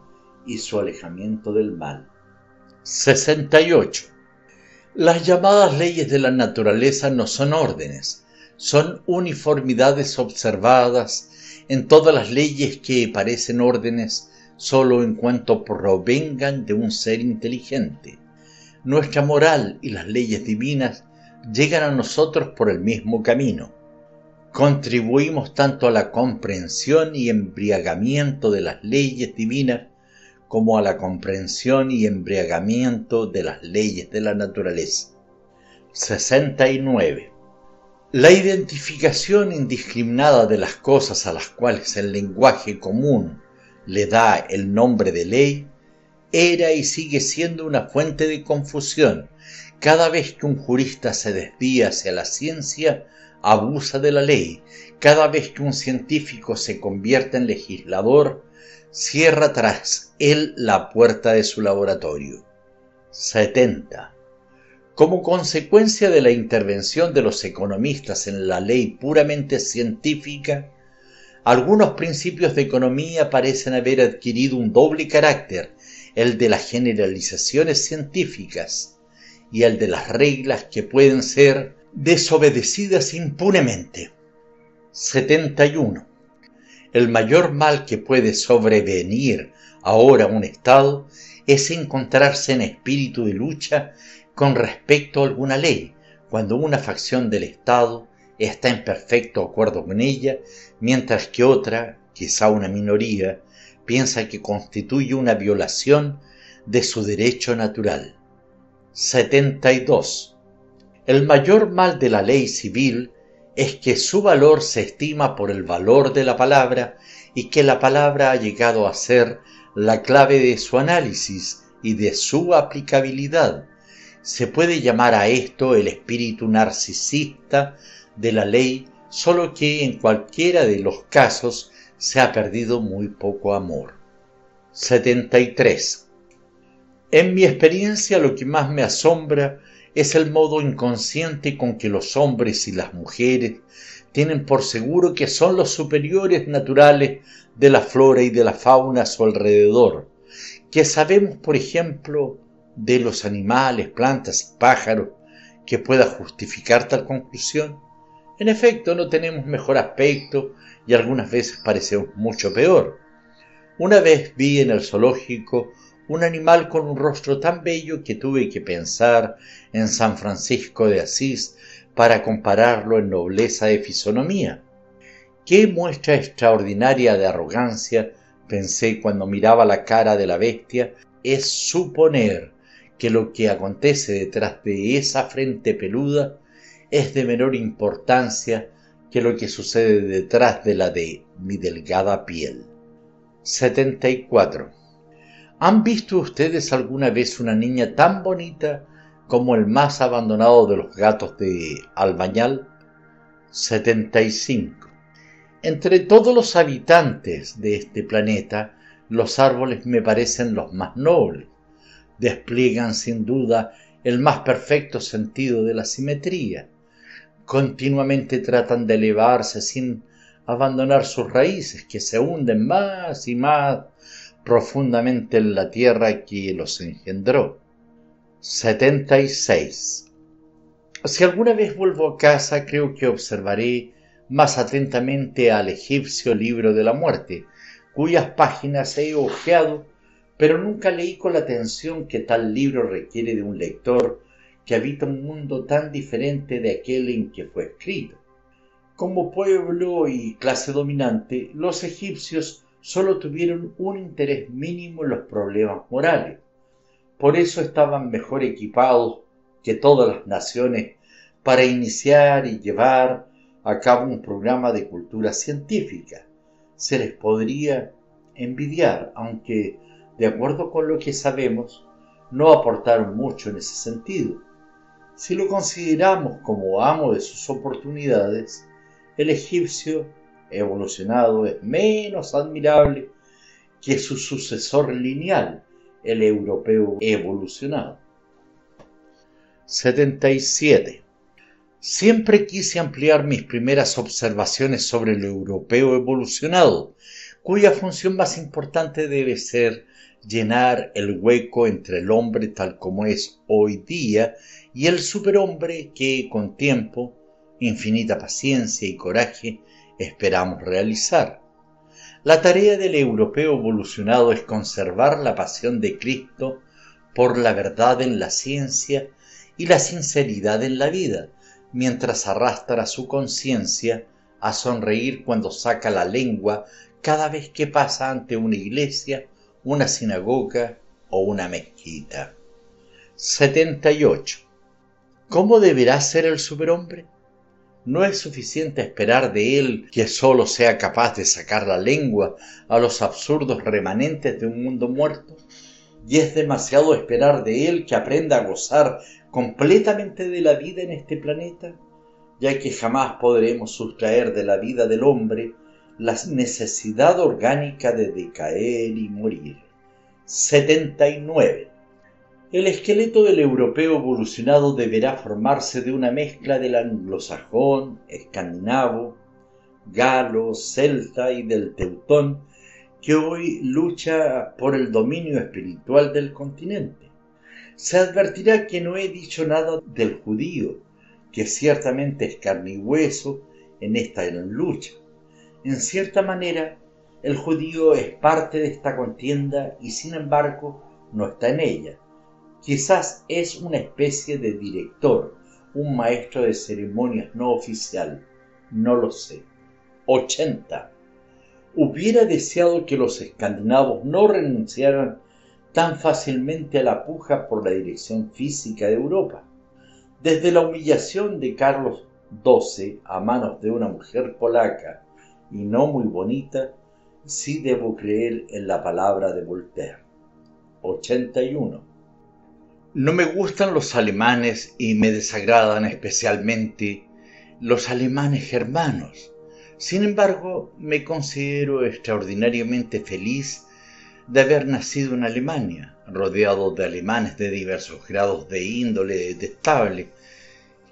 y su alejamiento del mal. 68. Las llamadas leyes de la naturaleza no son órdenes, son uniformidades observadas en todas las leyes que parecen órdenes sólo en cuanto provengan de un ser inteligente. Nuestra moral y las leyes divinas llegan a nosotros por el mismo camino. Contribuimos tanto a la comprensión y embriagamiento de las leyes divinas como a la comprensión y embriagamiento de las leyes de la naturaleza. 69. La identificación indiscriminada de las cosas a las cuales el lenguaje común le da el nombre de ley era y sigue siendo una fuente de confusión. Cada vez que un jurista se desvía hacia la ciencia, abusa de la ley. Cada vez que un científico se convierte en legislador, cierra tras él la puerta de su laboratorio. 70. Como consecuencia de la intervención de los economistas en la ley puramente científica, algunos principios de economía parecen haber adquirido un doble carácter, el de las generalizaciones científicas y el de las reglas que pueden ser desobedecidas impunemente. 71. El mayor mal que puede sobrevenir ahora a un Estado es encontrarse en espíritu de lucha con respecto a alguna ley, cuando una facción del Estado está en perfecto acuerdo con ella, mientras que otra, quizá una minoría, piensa que constituye una violación de su derecho natural. 72. El mayor mal de la ley civil es que su valor se estima por el valor de la palabra y que la palabra ha llegado a ser la clave de su análisis y de su aplicabilidad, se puede llamar a esto el espíritu narcisista de la ley, solo que en cualquiera de los casos se ha perdido muy poco amor. 73. En mi experiencia lo que más me asombra es el modo inconsciente con que los hombres y las mujeres tienen por seguro que son los superiores naturales de la flora y de la fauna a su alrededor, que sabemos, por ejemplo, de los animales, plantas y pájaros, que pueda justificar tal conclusión. En efecto, no tenemos mejor aspecto y algunas veces parecemos mucho peor. Una vez vi en el zoológico un animal con un rostro tan bello que tuve que pensar en San Francisco de Asís para compararlo en nobleza de fisonomía. Qué muestra extraordinaria de arrogancia, pensé cuando miraba la cara de la bestia, es suponer que lo que acontece detrás de esa frente peluda es de menor importancia que lo que sucede detrás de la de mi delgada piel. 74. ¿Han visto ustedes alguna vez una niña tan bonita como el más abandonado de los gatos de Albañal? 75. Entre todos los habitantes de este planeta, los árboles me parecen los más nobles. Despliegan sin duda el más perfecto sentido de la simetría. Continuamente tratan de elevarse sin abandonar sus raíces, que se hunden más y más profundamente en la tierra que los engendró. 76. Si alguna vez vuelvo a casa, creo que observaré más atentamente al egipcio libro de la muerte, cuyas páginas he hojeado, pero nunca leí con la atención que tal libro requiere de un lector que habita un mundo tan diferente de aquel en que fue escrito. Como pueblo y clase dominante, los egipcios solo tuvieron un interés mínimo en los problemas morales por eso estaban mejor equipados que todas las naciones para iniciar y llevar a cabo un programa de cultura científica. Se les podría envidiar, aunque, de acuerdo con lo que sabemos, no aportaron mucho en ese sentido. Si lo consideramos como amo de sus oportunidades, el egipcio evolucionado es menos admirable que su sucesor lineal, el europeo evolucionado. 77. Siempre quise ampliar mis primeras observaciones sobre el europeo evolucionado, cuya función más importante debe ser llenar el hueco entre el hombre tal como es hoy día y el superhombre que con tiempo, infinita paciencia y coraje esperamos realizar. La tarea del europeo evolucionado es conservar la pasión de Cristo por la verdad en la ciencia y la sinceridad en la vida, mientras arrastra su conciencia a sonreír cuando saca la lengua cada vez que pasa ante una iglesia, una sinagoga o una mezquita. 78. ¿Cómo deberá ser el superhombre? No es suficiente esperar de él que sólo sea capaz de sacar la lengua a los absurdos remanentes de un mundo muerto. Y es demasiado esperar de él que aprenda a gozar completamente de la vida en este planeta, ya que jamás podremos sustraer de la vida del hombre la necesidad orgánica de decaer y morir. 79. El esqueleto del europeo evolucionado deberá formarse de una mezcla del anglosajón, escandinavo, galo, celta y del teutón que hoy lucha por el dominio espiritual del continente. Se advertirá que no he dicho nada del judío, que ciertamente es carne y hueso en esta lucha. En cierta manera, el judío es parte de esta contienda y sin embargo no está en ella Quizás es una especie de director, un maestro de ceremonias no oficial, no lo sé. 80. Hubiera deseado que los escandinavos no renunciaran tan fácilmente a la puja por la dirección física de Europa. Desde la humillación de Carlos XII a manos de una mujer polaca y no muy bonita, sí debo creer en la palabra de Voltaire. 81. No me gustan los alemanes y me desagradan especialmente los alemanes germanos. Sin embargo, me considero extraordinariamente feliz de haber nacido en Alemania, rodeado de alemanes de diversos grados de índole detestable,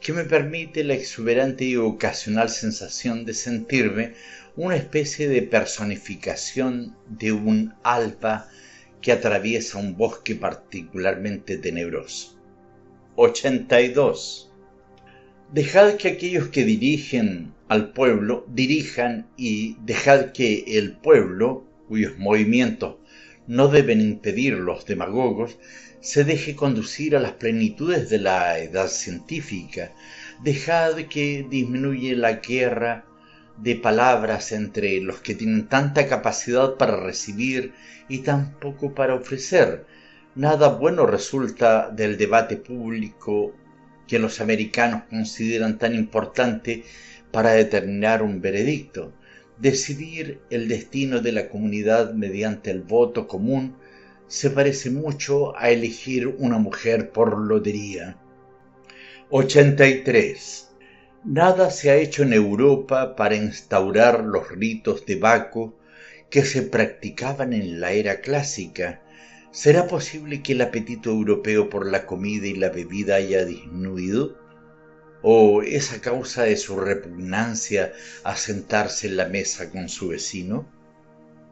que me permite la exuberante y ocasional sensación de sentirme una especie de personificación de un alba que atraviesa un bosque particularmente tenebroso. 82. Dejad que aquellos que dirigen al pueblo dirijan y dejad que el pueblo, cuyos movimientos no deben impedir los demagogos, se deje conducir a las plenitudes de la edad científica. Dejad que disminuye la guerra de palabras entre los que tienen tanta capacidad para recibir y tan poco para ofrecer. Nada bueno resulta del debate público que los americanos consideran tan importante para determinar un veredicto. Decidir el destino de la comunidad mediante el voto común se parece mucho a elegir una mujer por lotería. 83. Nada se ha hecho en Europa para instaurar los ritos de Baco que se practicaban en la era clásica. ¿Será posible que el apetito europeo por la comida y la bebida haya disminuido? ¿O es a causa de su repugnancia a sentarse en la mesa con su vecino?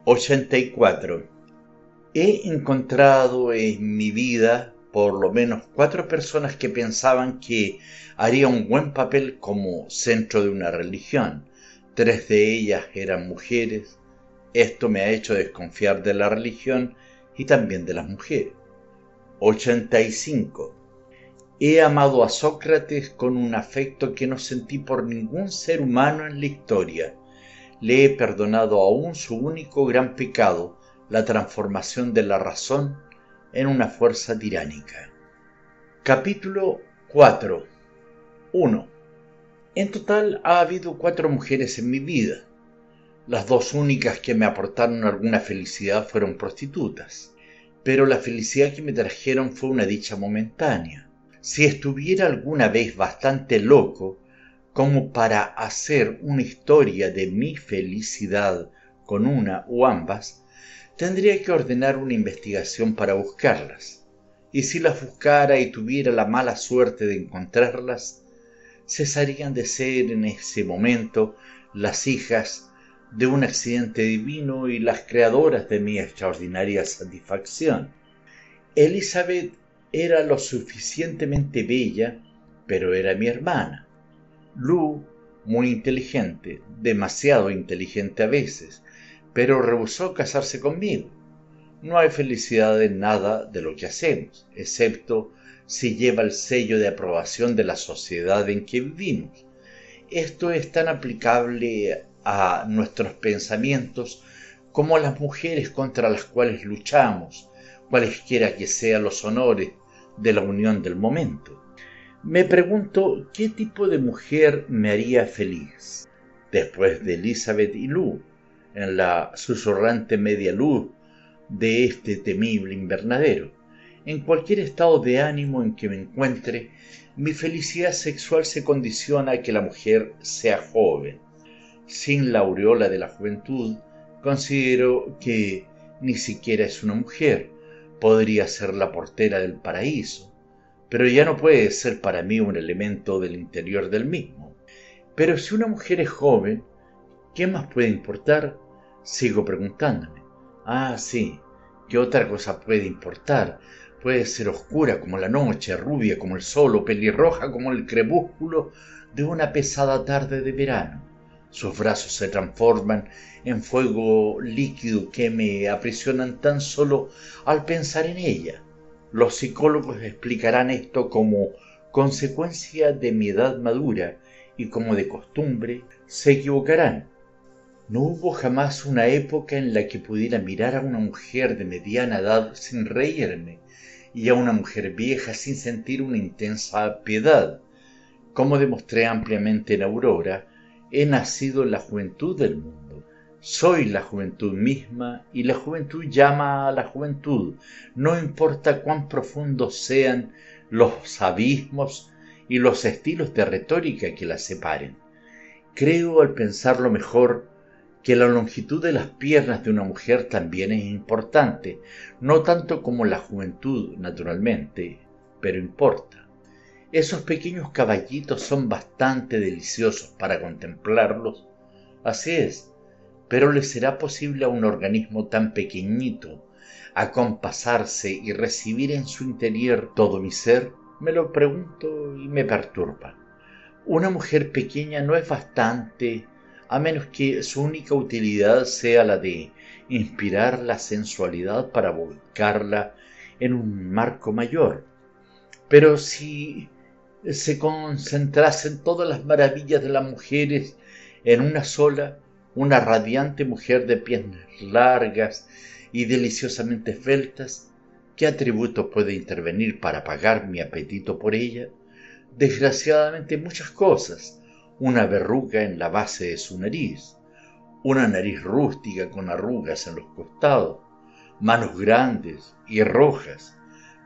84. He encontrado en mi vida por lo menos cuatro personas que pensaban que haría un buen papel como centro de una religión. Tres de ellas eran mujeres. Esto me ha hecho desconfiar de la religión y también de las mujeres. 85. He amado a Sócrates con un afecto que no sentí por ningún ser humano en la historia. Le he perdonado aún su único gran pecado, la transformación de la razón en una fuerza tiránica. Capítulo 4 1. En total ha habido cuatro mujeres en mi vida. Las dos únicas que me aportaron alguna felicidad fueron prostitutas, pero la felicidad que me trajeron fue una dicha momentánea. Si estuviera alguna vez bastante loco como para hacer una historia de mi felicidad con una o ambas, tendría que ordenar una investigación para buscarlas. Y si las buscara y tuviera la mala suerte de encontrarlas, cesarían de ser en ese momento las hijas de un accidente divino y las creadoras de mi extraordinaria satisfacción. Elizabeth era lo suficientemente bella, pero era mi hermana. Lou, muy inteligente, demasiado inteligente a veces, pero rehusó casarse conmigo. No hay felicidad en nada de lo que hacemos, excepto si lleva el sello de aprobación de la sociedad en que vivimos. Esto es tan aplicable a nuestros pensamientos como a las mujeres contra las cuales luchamos, cualesquiera que sean los honores de la unión del momento. Me pregunto qué tipo de mujer me haría feliz. Después de Elizabeth y Lou, en la susurrante media luz de este temible invernadero. En cualquier estado de ánimo en que me encuentre, mi felicidad sexual se condiciona a que la mujer sea joven. Sin la aureola de la juventud, considero que ni siquiera es una mujer, podría ser la portera del paraíso, pero ya no puede ser para mí un elemento del interior del mismo. Pero si una mujer es joven, ¿qué más puede importar? Sigo preguntándome. Ah, sí, ¿qué otra cosa puede importar? Puede ser oscura como la noche, rubia como el sol o pelirroja como el crepúsculo de una pesada tarde de verano. Sus brazos se transforman en fuego líquido que me aprisionan tan solo al pensar en ella. Los psicólogos explicarán esto como consecuencia de mi edad madura y como de costumbre se equivocarán no hubo jamás una época en la que pudiera mirar a una mujer de mediana edad sin reírme y a una mujer vieja sin sentir una intensa piedad. Como demostré ampliamente en Aurora, he nacido en la juventud del mundo. Soy la juventud misma y la juventud llama a la juventud, no importa cuán profundos sean los abismos y los estilos de retórica que la separen. Creo al pensarlo mejor que la longitud de las piernas de una mujer también es importante, no tanto como la juventud, naturalmente, pero importa. Esos pequeños caballitos son bastante deliciosos para contemplarlos. Así es, pero ¿le será posible a un organismo tan pequeñito acompasarse y recibir en su interior todo mi ser? Me lo pregunto y me perturba. Una mujer pequeña no es bastante a menos que su única utilidad sea la de inspirar la sensualidad para volcarla en un marco mayor. Pero si se concentrasen todas las maravillas de las mujeres en una sola, una radiante mujer de piernas largas y deliciosamente esbeltas, ¿qué atributo puede intervenir para pagar mi apetito por ella? Desgraciadamente muchas cosas, una verruga en la base de su nariz, una nariz rústica con arrugas en los costados, manos grandes y rojas,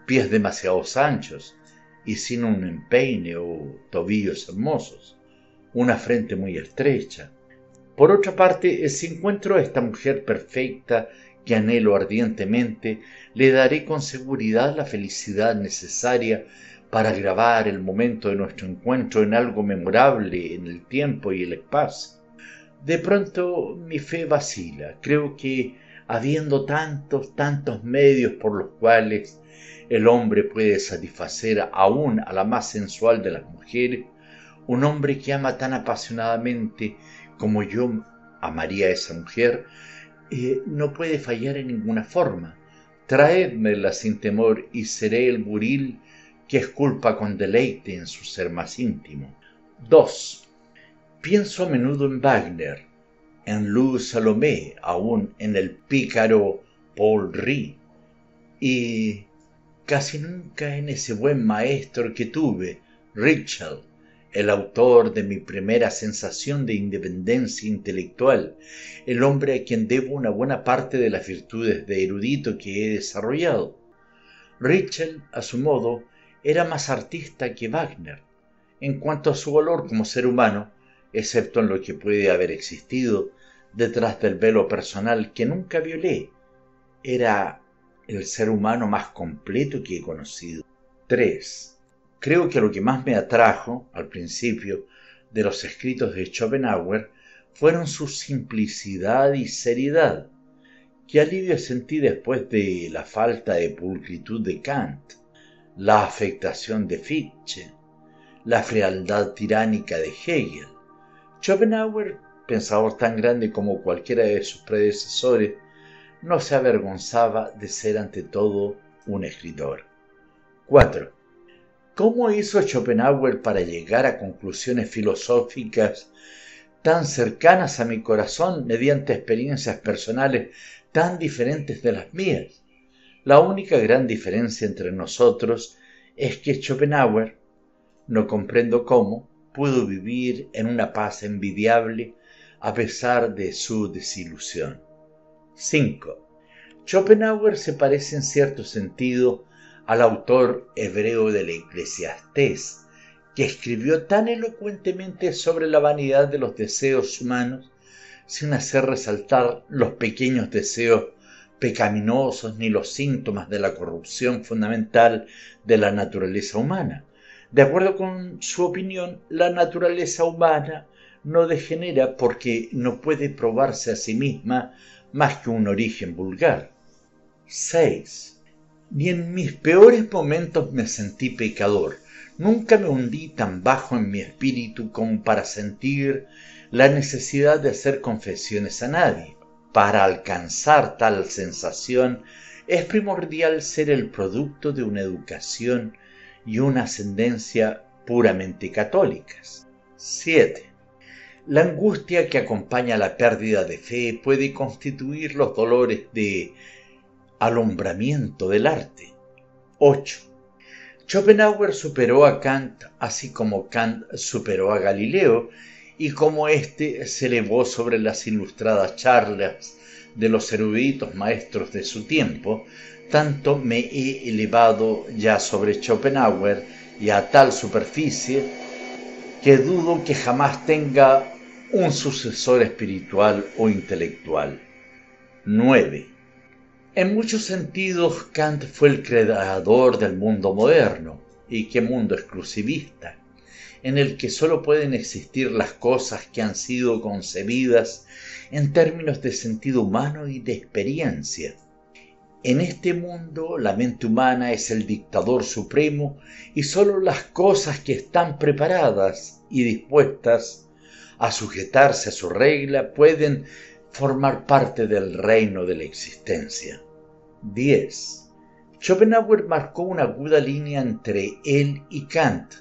pies demasiado anchos y sin un empeine o tobillos hermosos, una frente muy estrecha. Por otra parte, si encuentro a esta mujer perfecta que anhelo ardientemente, le daré con seguridad la felicidad necesaria para grabar el momento de nuestro encuentro en algo memorable en el tiempo y el espacio. De pronto mi fe vacila. Creo que habiendo tantos, tantos medios por los cuales el hombre puede satisfacer aún a la más sensual de las mujeres, un hombre que ama tan apasionadamente como yo amaría a esa mujer, eh, no puede fallar en ninguna forma. Traédmela sin temor y seré el buril que esculpa con deleite en su ser más íntimo. 2. Pienso a menudo en Wagner, en Luz Salomé, aún en el pícaro Paul Rie, y casi nunca en ese buen maestro que tuve, Richel, el autor de mi primera sensación de independencia intelectual, el hombre a quien debo una buena parte de las virtudes de erudito que he desarrollado. Richel, a su modo, era más artista que Wagner en cuanto a su valor como ser humano, excepto en lo que puede haber existido detrás del velo personal que nunca violé. Era el ser humano más completo que he conocido. 3. Creo que lo que más me atrajo al principio de los escritos de Schopenhauer fueron su simplicidad y seriedad. Qué alivio sentí después de la falta de pulcritud de Kant la afectación de Fichte, la frialdad tiránica de Hegel. Schopenhauer, pensador tan grande como cualquiera de sus predecesores, no se avergonzaba de ser ante todo un escritor. 4. ¿Cómo hizo Schopenhauer para llegar a conclusiones filosóficas tan cercanas a mi corazón mediante experiencias personales tan diferentes de las mías? La única gran diferencia entre nosotros es que Schopenhauer, no comprendo cómo, pudo vivir en una paz envidiable a pesar de su desilusión. 5. Schopenhauer se parece en cierto sentido al autor hebreo del Eclesiastés, que escribió tan elocuentemente sobre la vanidad de los deseos humanos sin hacer resaltar los pequeños deseos pecaminosos ni los síntomas de la corrupción fundamental de la naturaleza humana. De acuerdo con su opinión, la naturaleza humana no degenera porque no puede probarse a sí misma más que un origen vulgar. 6. Ni en mis peores momentos me sentí pecador. Nunca me hundí tan bajo en mi espíritu como para sentir la necesidad de hacer confesiones a nadie. Para alcanzar tal sensación es primordial ser el producto de una educación y una ascendencia puramente católicas. 7. La angustia que acompaña la pérdida de fe puede constituir los dolores de alumbramiento del arte. 8. Schopenhauer superó a Kant así como Kant superó a Galileo y como éste se elevó sobre las ilustradas charlas de los eruditos maestros de su tiempo, tanto me he elevado ya sobre Schopenhauer y a tal superficie que dudo que jamás tenga un sucesor espiritual o intelectual. 9. En muchos sentidos, Kant fue el creador del mundo moderno. ¿Y qué mundo exclusivista? En el que solo pueden existir las cosas que han sido concebidas en términos de sentido humano y de experiencia. En este mundo la mente humana es el dictador supremo y solo las cosas que están preparadas y dispuestas a sujetarse a su regla pueden formar parte del reino de la existencia. 10. Schopenhauer marcó una aguda línea entre él y Kant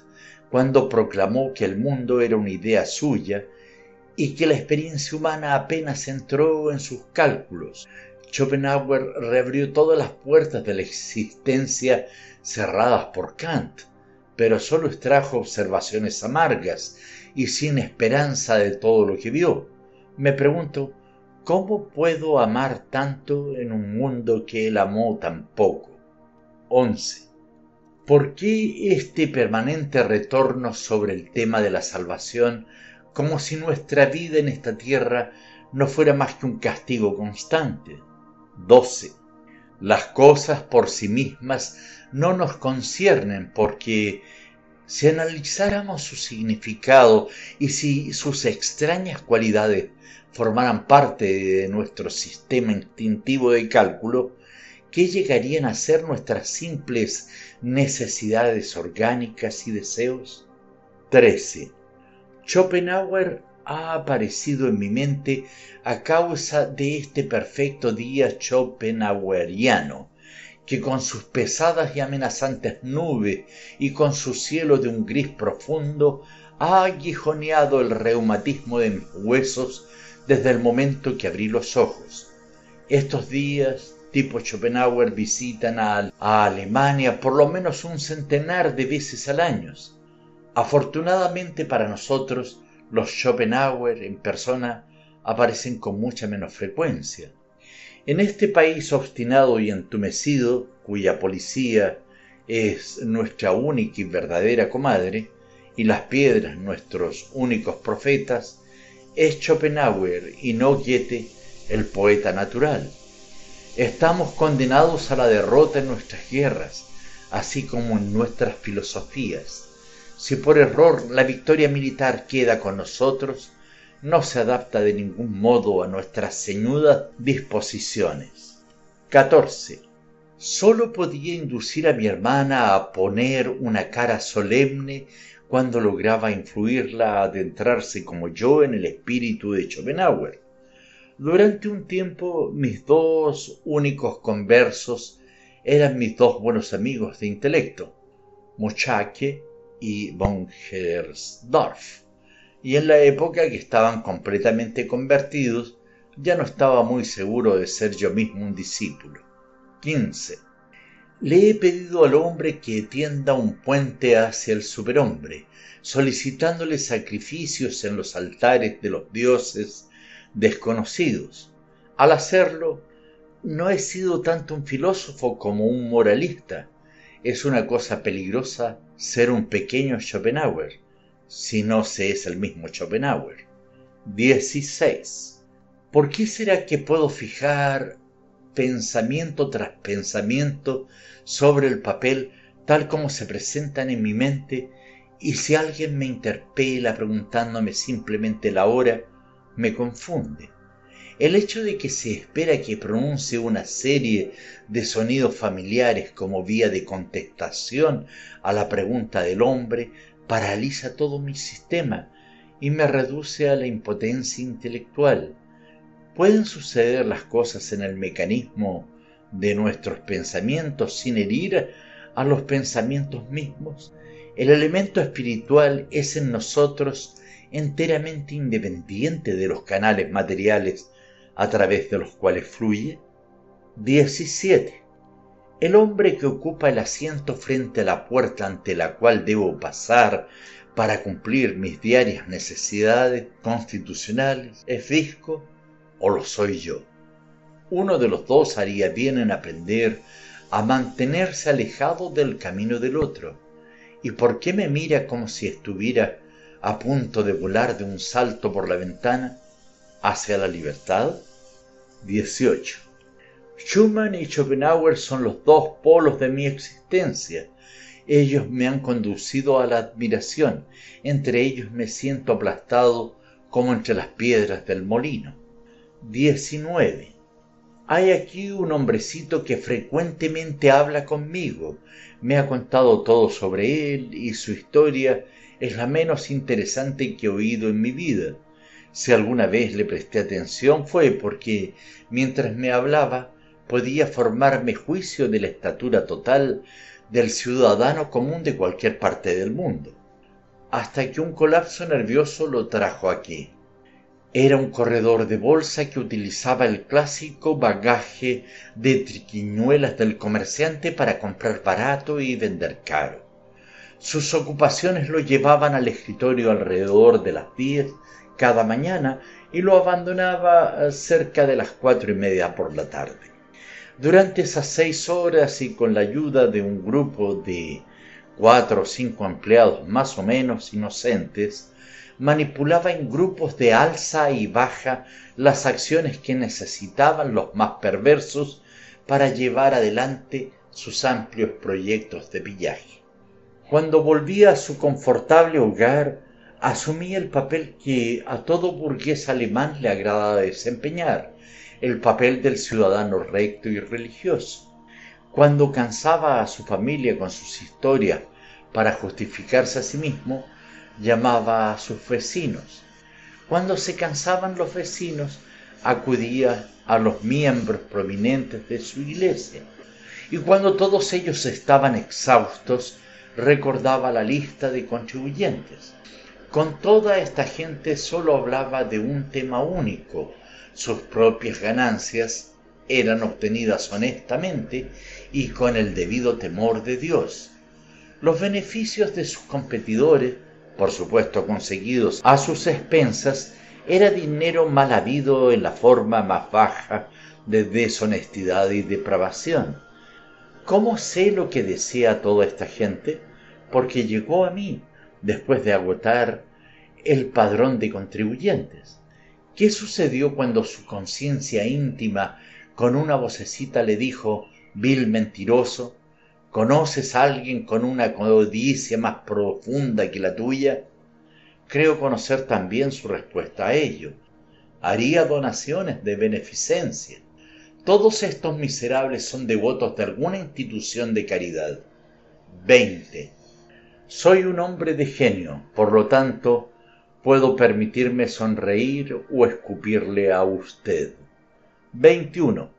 cuando proclamó que el mundo era una idea suya y que la experiencia humana apenas entró en sus cálculos. Schopenhauer reabrió todas las puertas de la existencia cerradas por Kant, pero solo extrajo observaciones amargas y sin esperanza de todo lo que vio. Me pregunto, ¿cómo puedo amar tanto en un mundo que él amó tan poco? 11. ¿Por qué este permanente retorno sobre el tema de la salvación como si nuestra vida en esta tierra no fuera más que un castigo constante? 12. Las cosas por sí mismas no nos conciernen porque si analizáramos su significado y si sus extrañas cualidades formaran parte de nuestro sistema instintivo de cálculo, ¿qué llegarían a ser nuestras simples necesidades orgánicas y deseos? 13. Schopenhauer ha aparecido en mi mente a causa de este perfecto día schopenhaueriano que con sus pesadas y amenazantes nubes y con su cielo de un gris profundo ha aguijoneado el reumatismo de mis huesos desde el momento que abrí los ojos. Estos días, tipo Schopenhauer, visitan a, a Alemania por lo menos un centenar de veces al año. Afortunadamente para nosotros, los Schopenhauer en persona aparecen con mucha menos frecuencia. En este país obstinado y entumecido, cuya policía es nuestra única y verdadera comadre, y las piedras nuestros únicos profetas, es Schopenhauer y no Goethe el poeta natural. Estamos condenados a la derrota en nuestras guerras, así como en nuestras filosofías. Si por error la victoria militar queda con nosotros, no se adapta de ningún modo a nuestras ceñudas disposiciones. 14. Solo podía inducir a mi hermana a poner una cara solemne cuando lograba influirla a adentrarse como yo en el espíritu de Schopenhauer. Durante un tiempo mis dos únicos conversos eran mis dos buenos amigos de intelecto, Mochake y von Hersdorf y en la época que estaban completamente convertidos, ya no estaba muy seguro de ser yo mismo un discípulo. 15. Le he pedido al hombre que tienda un puente hacia el superhombre, solicitándole sacrificios en los altares de los dioses desconocidos. Al hacerlo, no he sido tanto un filósofo como un moralista. Es una cosa peligrosa ser un pequeño Schopenhauer si no se es el mismo Schopenhauer. 16. ¿Por qué será que puedo fijar pensamiento tras pensamiento sobre el papel tal como se presentan en mi mente y si alguien me interpela preguntándome simplemente la hora, me confunde? El hecho de que se espera que pronuncie una serie de sonidos familiares como vía de contestación a la pregunta del hombre paraliza todo mi sistema y me reduce a la impotencia intelectual. ¿Pueden suceder las cosas en el mecanismo de nuestros pensamientos sin herir a los pensamientos mismos? El elemento espiritual es en nosotros enteramente independiente de los canales materiales a través de los cuales fluye. 17. El hombre que ocupa el asiento frente a la puerta ante la cual debo pasar para cumplir mis diarias necesidades constitucionales es Visco o lo soy yo. Uno de los dos haría bien en aprender a mantenerse alejado del camino del otro. ¿Y por qué me mira como si estuviera a punto de volar de un salto por la ventana hacia la libertad? 18. Schumann y Schopenhauer son los dos polos de mi existencia. Ellos me han conducido a la admiración. Entre ellos me siento aplastado como entre las piedras del molino. 19. Hay aquí un hombrecito que frecuentemente habla conmigo. Me ha contado todo sobre él y su historia es la menos interesante que he oído en mi vida. Si alguna vez le presté atención fue porque, mientras me hablaba, podía formarme juicio de la estatura total del ciudadano común de cualquier parte del mundo, hasta que un colapso nervioso lo trajo aquí. Era un corredor de bolsa que utilizaba el clásico bagaje de triquiñuelas del comerciante para comprar barato y vender caro. Sus ocupaciones lo llevaban al escritorio alrededor de las diez cada mañana y lo abandonaba cerca de las cuatro y media por la tarde. Durante esas seis horas y con la ayuda de un grupo de cuatro o cinco empleados más o menos inocentes, manipulaba en grupos de alza y baja las acciones que necesitaban los más perversos para llevar adelante sus amplios proyectos de pillaje. Cuando volvía a su confortable hogar, asumía el papel que a todo burgués alemán le agrada desempeñar, el papel del ciudadano recto y religioso. Cuando cansaba a su familia con sus historias para justificarse a sí mismo, llamaba a sus vecinos. Cuando se cansaban los vecinos, acudía a los miembros prominentes de su iglesia. Y cuando todos ellos estaban exhaustos, recordaba la lista de contribuyentes. Con toda esta gente solo hablaba de un tema único, sus propias ganancias eran obtenidas honestamente y con el debido temor de Dios. Los beneficios de sus competidores, por supuesto conseguidos a sus expensas, era dinero mal habido en la forma más baja de deshonestidad y depravación. ¿Cómo sé lo que desea toda esta gente? Porque llegó a mí después de agotar el padrón de contribuyentes. ¿Qué sucedió cuando su conciencia íntima con una vocecita le dijo, vil mentiroso, ¿conoces a alguien con una codicia más profunda que la tuya? Creo conocer también su respuesta a ello. Haría donaciones de beneficencia. Todos estos miserables son devotos de alguna institución de caridad. 20. Soy un hombre de genio, por lo tanto, puedo permitirme sonreír o escupirle a usted. 21.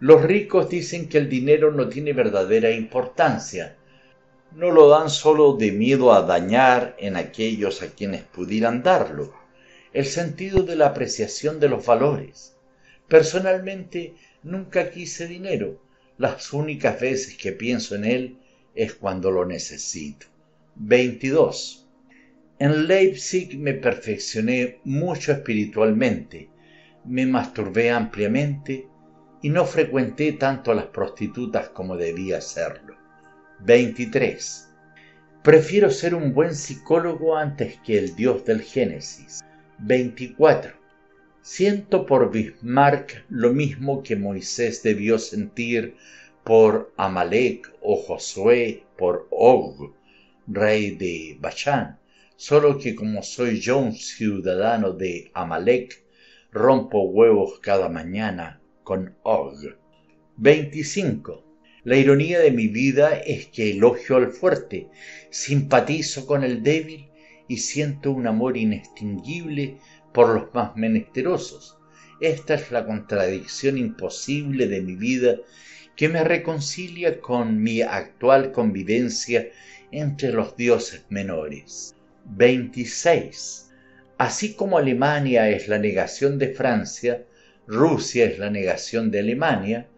Los ricos dicen que el dinero no tiene verdadera importancia. No lo dan solo de miedo a dañar en aquellos a quienes pudieran darlo. El sentido de la apreciación de los valores. Personalmente nunca quise dinero. Las únicas veces que pienso en él es cuando lo necesito. 22. En Leipzig me perfeccioné mucho espiritualmente, me masturbé ampliamente y no frecuenté tanto a las prostitutas como debía hacerlo. 23. Prefiero ser un buen psicólogo antes que el dios del Génesis. 24. Siento por Bismarck lo mismo que Moisés debió sentir por Amalek o Josué por Og, rey de Bachán solo que como soy yo un ciudadano de Amalek, rompo huevos cada mañana con Og. 25. La ironía de mi vida es que elogio al fuerte, simpatizo con el débil y siento un amor inextinguible por los más menesterosos. Esta es la contradicción imposible de mi vida que me reconcilia con mi actual convivencia entre los dioses menores. 26. Así como Alemania es la negación de Francia, Rusia es la negación de Alemania,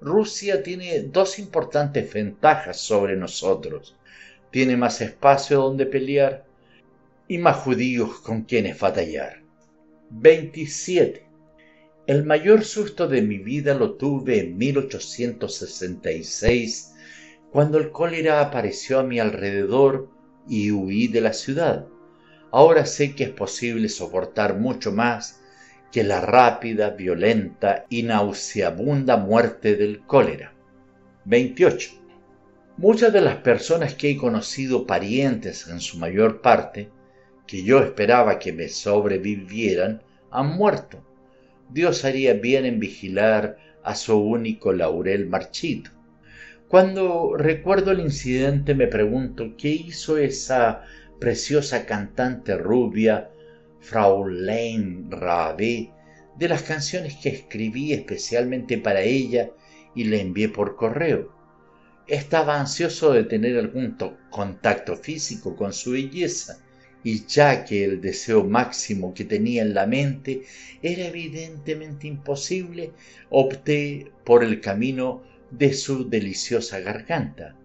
Rusia tiene dos importantes ventajas sobre nosotros. Tiene más espacio donde pelear y más judíos con quienes batallar. 27. El mayor susto de mi vida lo tuve en 1866, cuando el cólera apareció a mi alrededor y huí de la ciudad. ahora sé que es posible soportar mucho más que la rápida, violenta y nauseabunda muerte del cólera. 28. Muchas de las personas que he conocido parientes en su mayor parte, que yo esperaba que me sobrevivieran, han muerto. Dios haría bien en vigilar a su único laurel marchito. Cuando recuerdo el incidente me pregunto qué hizo esa preciosa cantante rubia, Fraulein Rabe, de las canciones que escribí especialmente para ella y le envié por correo. Estaba ansioso de tener algún contacto físico con su belleza, y ya que el deseo máximo que tenía en la mente era evidentemente imposible, opté por el camino de su deliciosa garganta.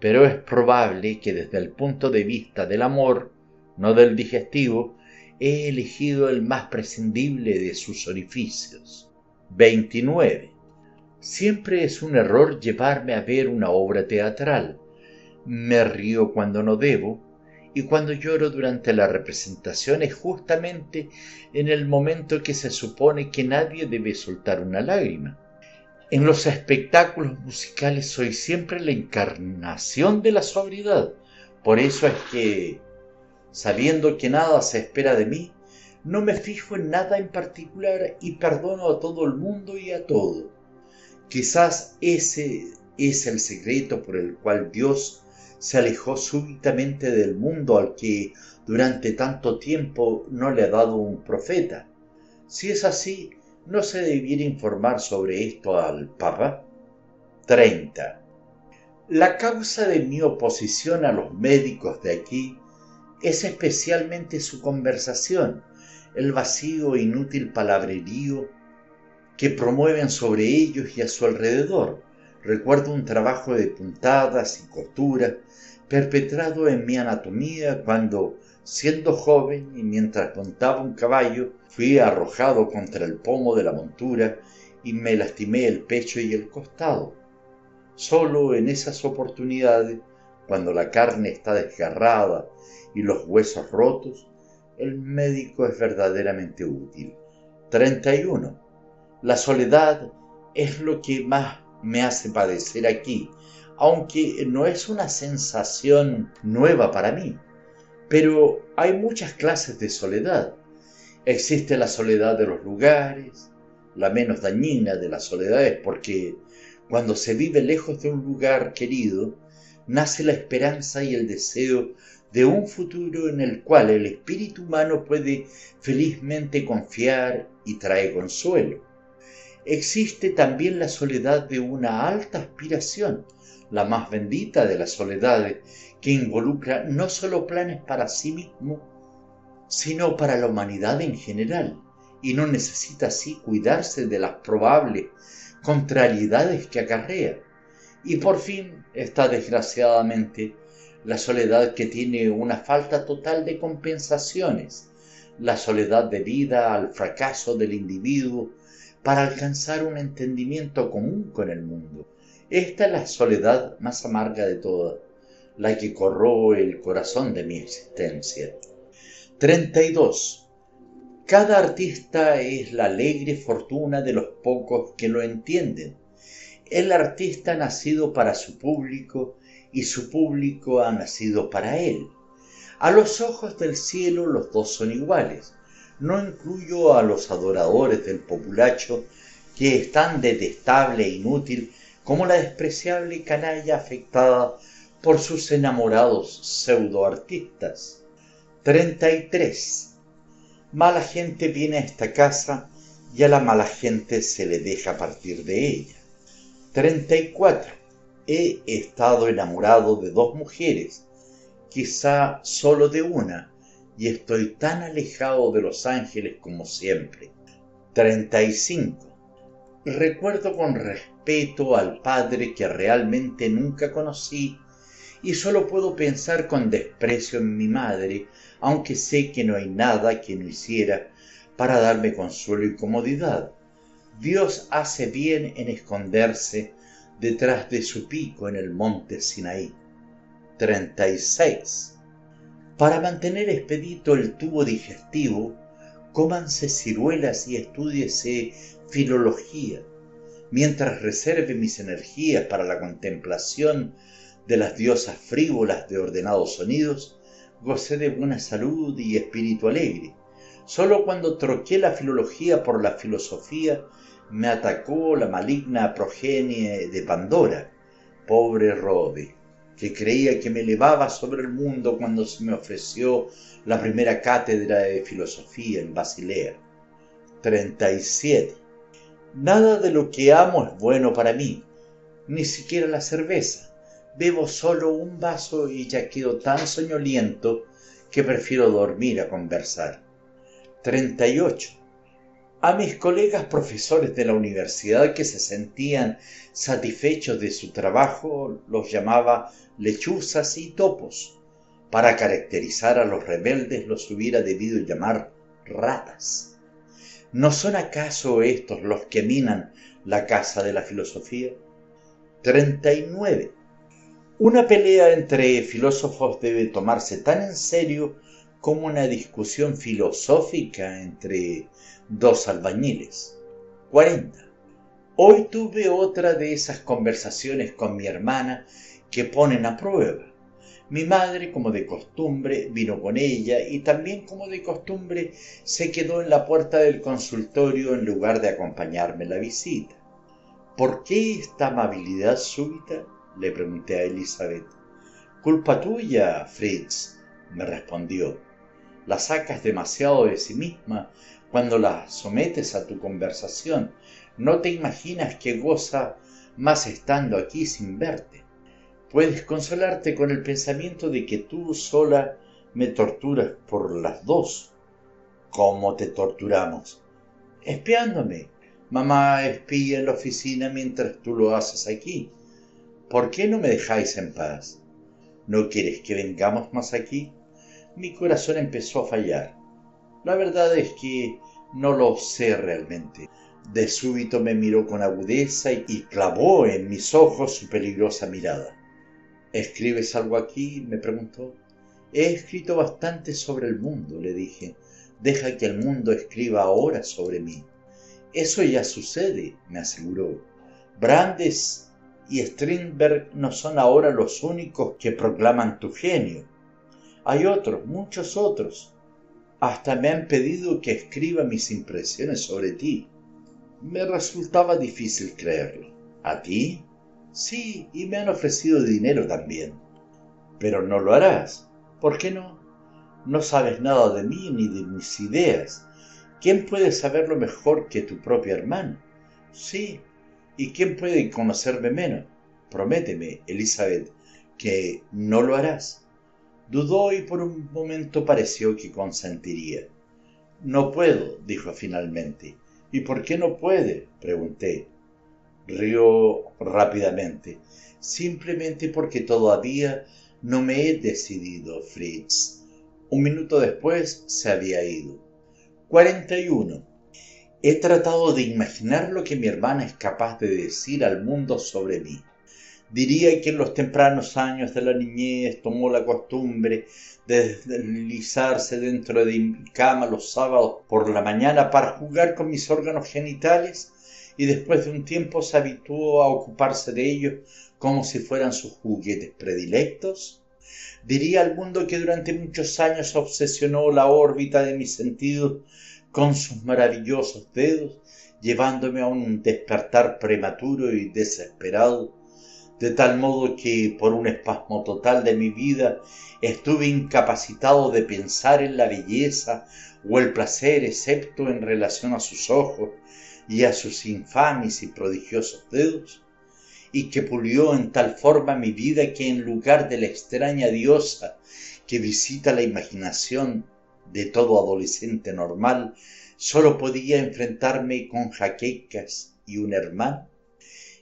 Pero es probable que desde el punto de vista del amor, no del digestivo, he elegido el más prescindible de sus orificios. 29. Siempre es un error llevarme a ver una obra teatral. Me río cuando no debo, y cuando lloro durante la representación es justamente en el momento que se supone que nadie debe soltar una lágrima. En los espectáculos musicales soy siempre la encarnación de la sobriedad. Por eso es que, sabiendo que nada se espera de mí, no me fijo en nada en particular y perdono a todo el mundo y a todo. Quizás ese es el secreto por el cual Dios se alejó súbitamente del mundo al que durante tanto tiempo no le ha dado un profeta. Si es así, ¿no se debiera informar sobre esto al Papa? 30. La causa de mi oposición a los médicos de aquí es especialmente su conversación, el vacío e inútil palabrerío que promueven sobre ellos y a su alrededor. Recuerdo un trabajo de puntadas y costuras perpetrado en mi anatomía cuando, siendo joven y mientras montaba un caballo, fui arrojado contra el pomo de la montura y me lastimé el pecho y el costado. Solo en esas oportunidades, cuando la carne está desgarrada y los huesos rotos, el médico es verdaderamente útil. 31. La soledad es lo que más me hace padecer aquí, aunque no es una sensación nueva para mí. Pero hay muchas clases de soledad. Existe la soledad de los lugares, la menos dañina de las soledades, porque cuando se vive lejos de un lugar querido, nace la esperanza y el deseo de un futuro en el cual el espíritu humano puede felizmente confiar y trae consuelo. Existe también la soledad de una alta aspiración, la más bendita de las soledades, que involucra no solo planes para sí mismo, sino para la humanidad en general, y no necesita así cuidarse de las probables contrariedades que acarrea. Y por fin está desgraciadamente la soledad que tiene una falta total de compensaciones, la soledad debida al fracaso del individuo para alcanzar un entendimiento común con el mundo. Esta es la soledad más amarga de todas, la que corroe el corazón de mi existencia. 32. Cada artista es la alegre fortuna de los pocos que lo entienden. El artista ha nacido para su público y su público ha nacido para él. A los ojos del cielo los dos son iguales. No incluyo a los adoradores del populacho que es tan detestable e inútil como la despreciable canalla afectada por sus enamorados pseudoartistas. 33. Mala gente viene a esta casa y a la mala gente se le deja partir de ella. 34. He estado enamorado de dos mujeres, quizá solo de una, y estoy tan alejado de los ángeles como siempre. 35. Recuerdo con respeto al padre que realmente nunca conocí y solo puedo pensar con desprecio en mi madre, aunque sé que no hay nada que no hiciera para darme consuelo y comodidad. Dios hace bien en esconderse detrás de su pico en el monte Sinaí. 36. Para mantener expedito el tubo digestivo, cómanse ciruelas y estudiese filología, mientras reserve mis energías para la contemplación de las diosas frívolas de ordenados sonidos, gocé de buena salud y espíritu alegre. Solo cuando troqué la filología por la filosofía me atacó la maligna progenie de Pandora, pobre Rode, que creía que me elevaba sobre el mundo cuando se me ofreció la primera cátedra de filosofía en Basilea. 37. Nada de lo que amo es bueno para mí, ni siquiera la cerveza. Bebo solo un vaso y ya quedo tan soñoliento que prefiero dormir a conversar. 38. A mis colegas profesores de la universidad que se sentían satisfechos de su trabajo los llamaba lechuzas y topos. Para caracterizar a los rebeldes los hubiera debido llamar ratas. ¿No son acaso estos los que minan la casa de la filosofía? 39. Una pelea entre filósofos debe tomarse tan en serio como una discusión filosófica entre dos albañiles. 40. Hoy tuve otra de esas conversaciones con mi hermana que ponen a prueba. Mi madre, como de costumbre, vino con ella y también como de costumbre se quedó en la puerta del consultorio en lugar de acompañarme la visita. ¿Por qué esta amabilidad súbita? le pregunté a Elizabeth. Culpa tuya, Fritz, me respondió. La sacas demasiado de sí misma cuando la sometes a tu conversación. No te imaginas que goza más estando aquí sin verte. Puedes consolarte con el pensamiento de que tú sola me torturas por las dos. ¿Cómo te torturamos? Espiándome. Mamá espía en la oficina mientras tú lo haces aquí. ¿Por qué no me dejáis en paz? ¿No quieres que vengamos más aquí? Mi corazón empezó a fallar. La verdad es que no lo sé realmente. De súbito me miró con agudeza y clavó en mis ojos su peligrosa mirada. ¿Escribes algo aquí? me preguntó. He escrito bastante sobre el mundo, le dije. Deja que el mundo escriba ahora sobre mí. Eso ya sucede, me aseguró. Brandes y Strindberg no son ahora los únicos que proclaman tu genio. Hay otros, muchos otros. Hasta me han pedido que escriba mis impresiones sobre ti. Me resultaba difícil creerlo. ¿A ti? Sí, y me han ofrecido dinero también. Pero no lo harás. ¿Por qué no? No sabes nada de mí ni de mis ideas. ¿Quién puede saberlo mejor que tu propia hermana? Sí, ¿Y quién puede conocerme menos? Prométeme, Elizabeth, que no lo harás. Dudó y por un momento pareció que consentiría. No puedo, dijo finalmente. ¿Y por qué no puede? pregunté. Rió rápidamente. Simplemente porque todavía no me he decidido, Fritz. Un minuto después se había ido. 41. He tratado de imaginar lo que mi hermana es capaz de decir al mundo sobre mí. Diría que en los tempranos años de la niñez tomó la costumbre de deslizarse dentro de mi cama los sábados por la mañana para jugar con mis órganos genitales y después de un tiempo se habituó a ocuparse de ellos como si fueran sus juguetes predilectos. Diría al mundo que durante muchos años obsesionó la órbita de mis sentidos con sus maravillosos dedos, llevándome a un despertar prematuro y desesperado, de tal modo que por un espasmo total de mi vida estuve incapacitado de pensar en la belleza o el placer excepto en relación a sus ojos y a sus infames y prodigiosos dedos, y que pulió en tal forma mi vida que en lugar de la extraña diosa que visita la imaginación de todo adolescente normal, solo podía enfrentarme con jaquecas y un hermano.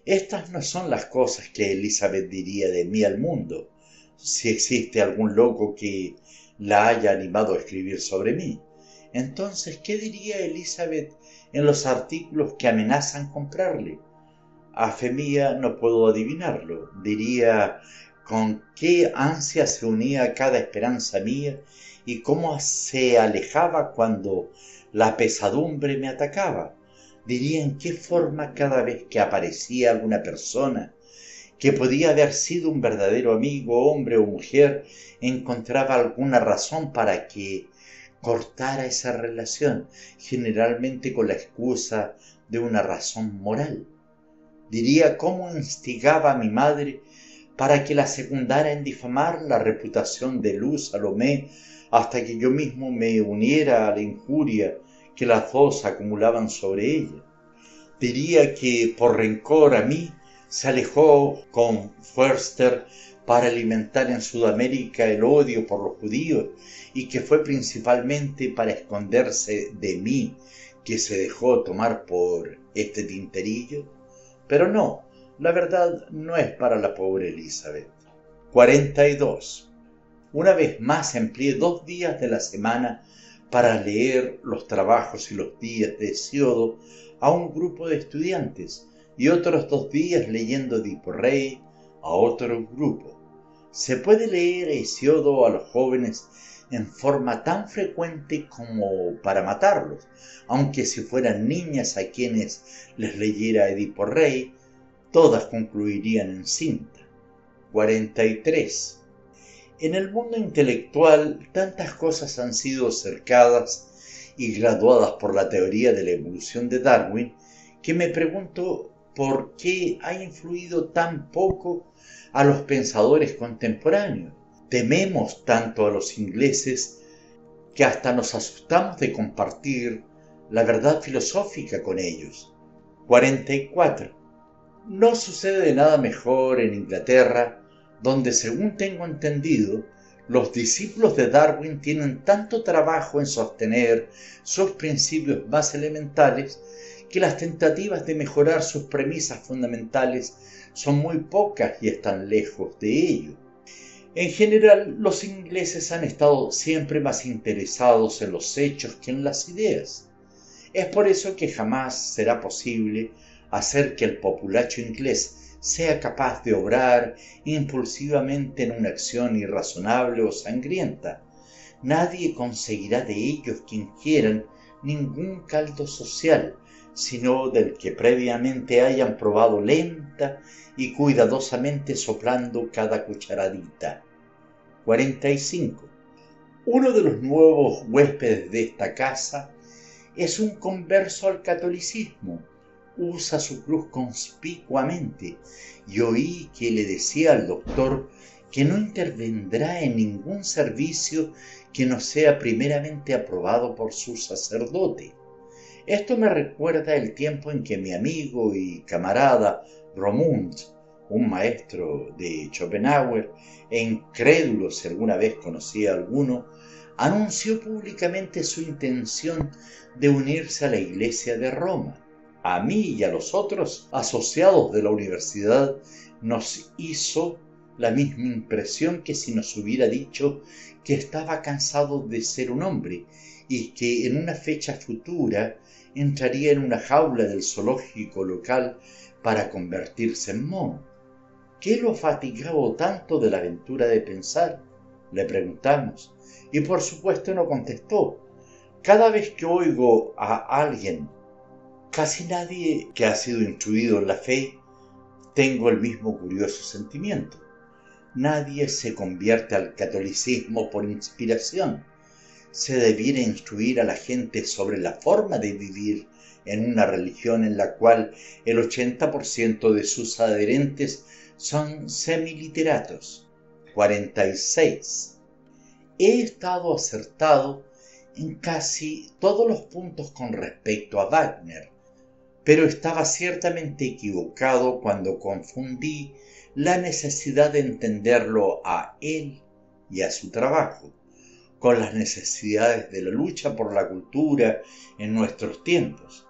Estas no son las cosas que Elizabeth diría de mí al mundo, si existe algún loco que la haya animado a escribir sobre mí. Entonces, ¿qué diría Elizabeth en los artículos que amenazan comprarle? A fe mía no puedo adivinarlo. Diría con qué ansia se unía cada esperanza mía y cómo se alejaba cuando la pesadumbre me atacaba. Diría en qué forma cada vez que aparecía alguna persona que podía haber sido un verdadero amigo, hombre o mujer, encontraba alguna razón para que cortara esa relación, generalmente con la excusa de una razón moral. Diría cómo instigaba a mi madre para que la secundara en difamar la reputación de Luz Salomé hasta que yo mismo me uniera a la injuria que las dos acumulaban sobre ella. Diría que por rencor a mí se alejó con Förster para alimentar en Sudamérica el odio por los judíos y que fue principalmente para esconderse de mí que se dejó tomar por este tinterillo. Pero no, la verdad no es para la pobre Elizabeth. 42. Una vez más empleé dos días de la semana para leer los trabajos y los días de Hesiodo a un grupo de estudiantes y otros dos días leyendo Diporrey a otro grupo. Se puede leer Hesiodo a los jóvenes en forma tan frecuente como para matarlos, aunque si fueran niñas a quienes les leyera Edipo Rey, todas concluirían en cinta. 43. En el mundo intelectual tantas cosas han sido cercadas y graduadas por la teoría de la evolución de Darwin que me pregunto por qué ha influido tan poco a los pensadores contemporáneos. Tememos tanto a los ingleses que hasta nos asustamos de compartir la verdad filosófica con ellos. 44. No sucede nada mejor en Inglaterra, donde según tengo entendido, los discípulos de Darwin tienen tanto trabajo en sostener sus principios más elementales que las tentativas de mejorar sus premisas fundamentales son muy pocas y están lejos de ello. En general, los ingleses han estado siempre más interesados en los hechos que en las ideas. Es por eso que jamás será posible hacer que el populacho inglés sea capaz de obrar impulsivamente en una acción irrazonable o sangrienta. Nadie conseguirá de ellos quien quieran ningún caldo social, sino del que previamente hayan probado lenta y cuidadosamente soplando cada cucharadita. 45. Uno de los nuevos huéspedes de esta casa es un converso al catolicismo. Usa su cruz conspicuamente y oí que le decía al doctor que no intervendrá en ningún servicio que no sea primeramente aprobado por su sacerdote. Esto me recuerda el tiempo en que mi amigo y camarada Romund, un maestro de Schopenhauer, e incrédulo si alguna vez conocía alguno, anunció públicamente su intención de unirse a la Iglesia de Roma. A mí y a los otros asociados de la universidad nos hizo la misma impresión que si nos hubiera dicho que estaba cansado de ser un hombre y que en una fecha futura entraría en una jaula del zoológico local para convertirse en mono. ¿Qué lo fatigaba tanto de la aventura de pensar? Le preguntamos, y por supuesto no contestó. Cada vez que oigo a alguien, casi nadie que ha sido instruido en la fe, tengo el mismo curioso sentimiento. Nadie se convierte al catolicismo por inspiración se debiera instruir a la gente sobre la forma de vivir en una religión en la cual el 80% de sus adherentes son semiliteratos. 46. He estado acertado en casi todos los puntos con respecto a Wagner, pero estaba ciertamente equivocado cuando confundí la necesidad de entenderlo a él y a su trabajo con las necesidades de la lucha por la cultura en nuestros tiempos.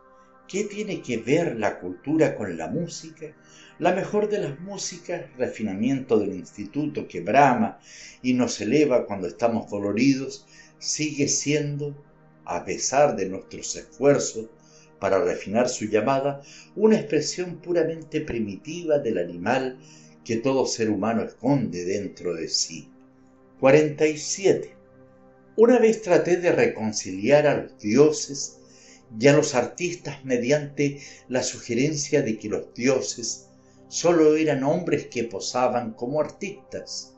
¿Qué tiene que ver la cultura con la música? La mejor de las músicas, refinamiento del instituto que brama y nos eleva cuando estamos doloridos, sigue siendo, a pesar de nuestros esfuerzos para refinar su llamada, una expresión puramente primitiva del animal que todo ser humano esconde dentro de sí. 47. Una vez traté de reconciliar a los dioses y a los artistas mediante la sugerencia de que los dioses solo eran hombres que posaban como artistas.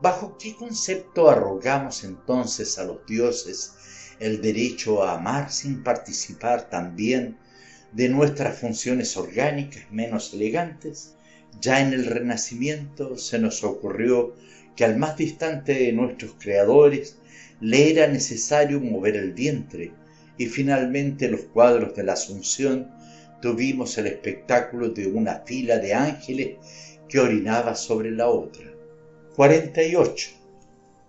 ¿Bajo qué concepto arrogamos entonces a los dioses el derecho a amar sin participar también de nuestras funciones orgánicas menos elegantes? Ya en el Renacimiento se nos ocurrió que al más distante de nuestros creadores le era necesario mover el vientre, y finalmente los cuadros de la Asunción tuvimos el espectáculo de una fila de ángeles que orinaba sobre la otra. 48.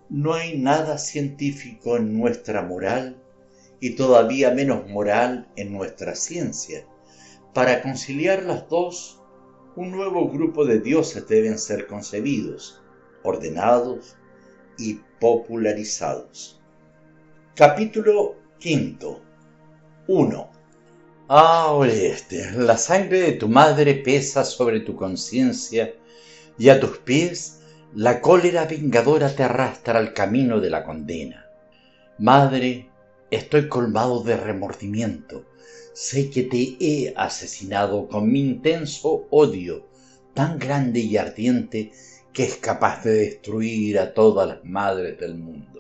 No hay nada científico en nuestra moral y todavía menos moral en nuestra ciencia. Para conciliar las dos, un nuevo grupo de dioses deben ser concebidos, ordenados y popularizados. Capítulo quinto. 1. Ah, Oreste, la sangre de tu madre pesa sobre tu conciencia y a tus pies la cólera vengadora te arrastra al camino de la condena. Madre, estoy colmado de remordimiento. Sé que te he asesinado con mi intenso odio, tan grande y ardiente que es capaz de destruir a todas las madres del mundo.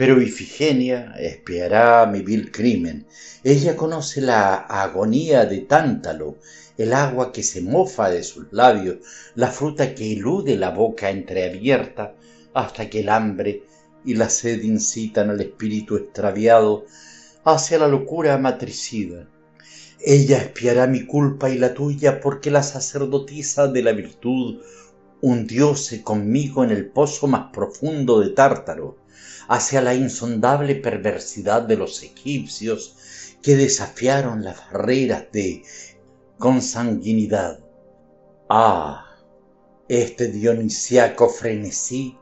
Pero Ifigenia espiará mi vil crimen. Ella conoce la agonía de Tántalo, el agua que se mofa de sus labios, la fruta que elude la boca entreabierta, hasta que el hambre y la sed incitan al espíritu extraviado hacia la locura matricida. Ella espiará mi culpa y la tuya porque la sacerdotisa de la virtud hundióse conmigo en el pozo más profundo de Tártaro, hacia la insondable perversidad de los egipcios que desafiaron las barreras de consanguinidad. Ah, este dionisiaco frenesí,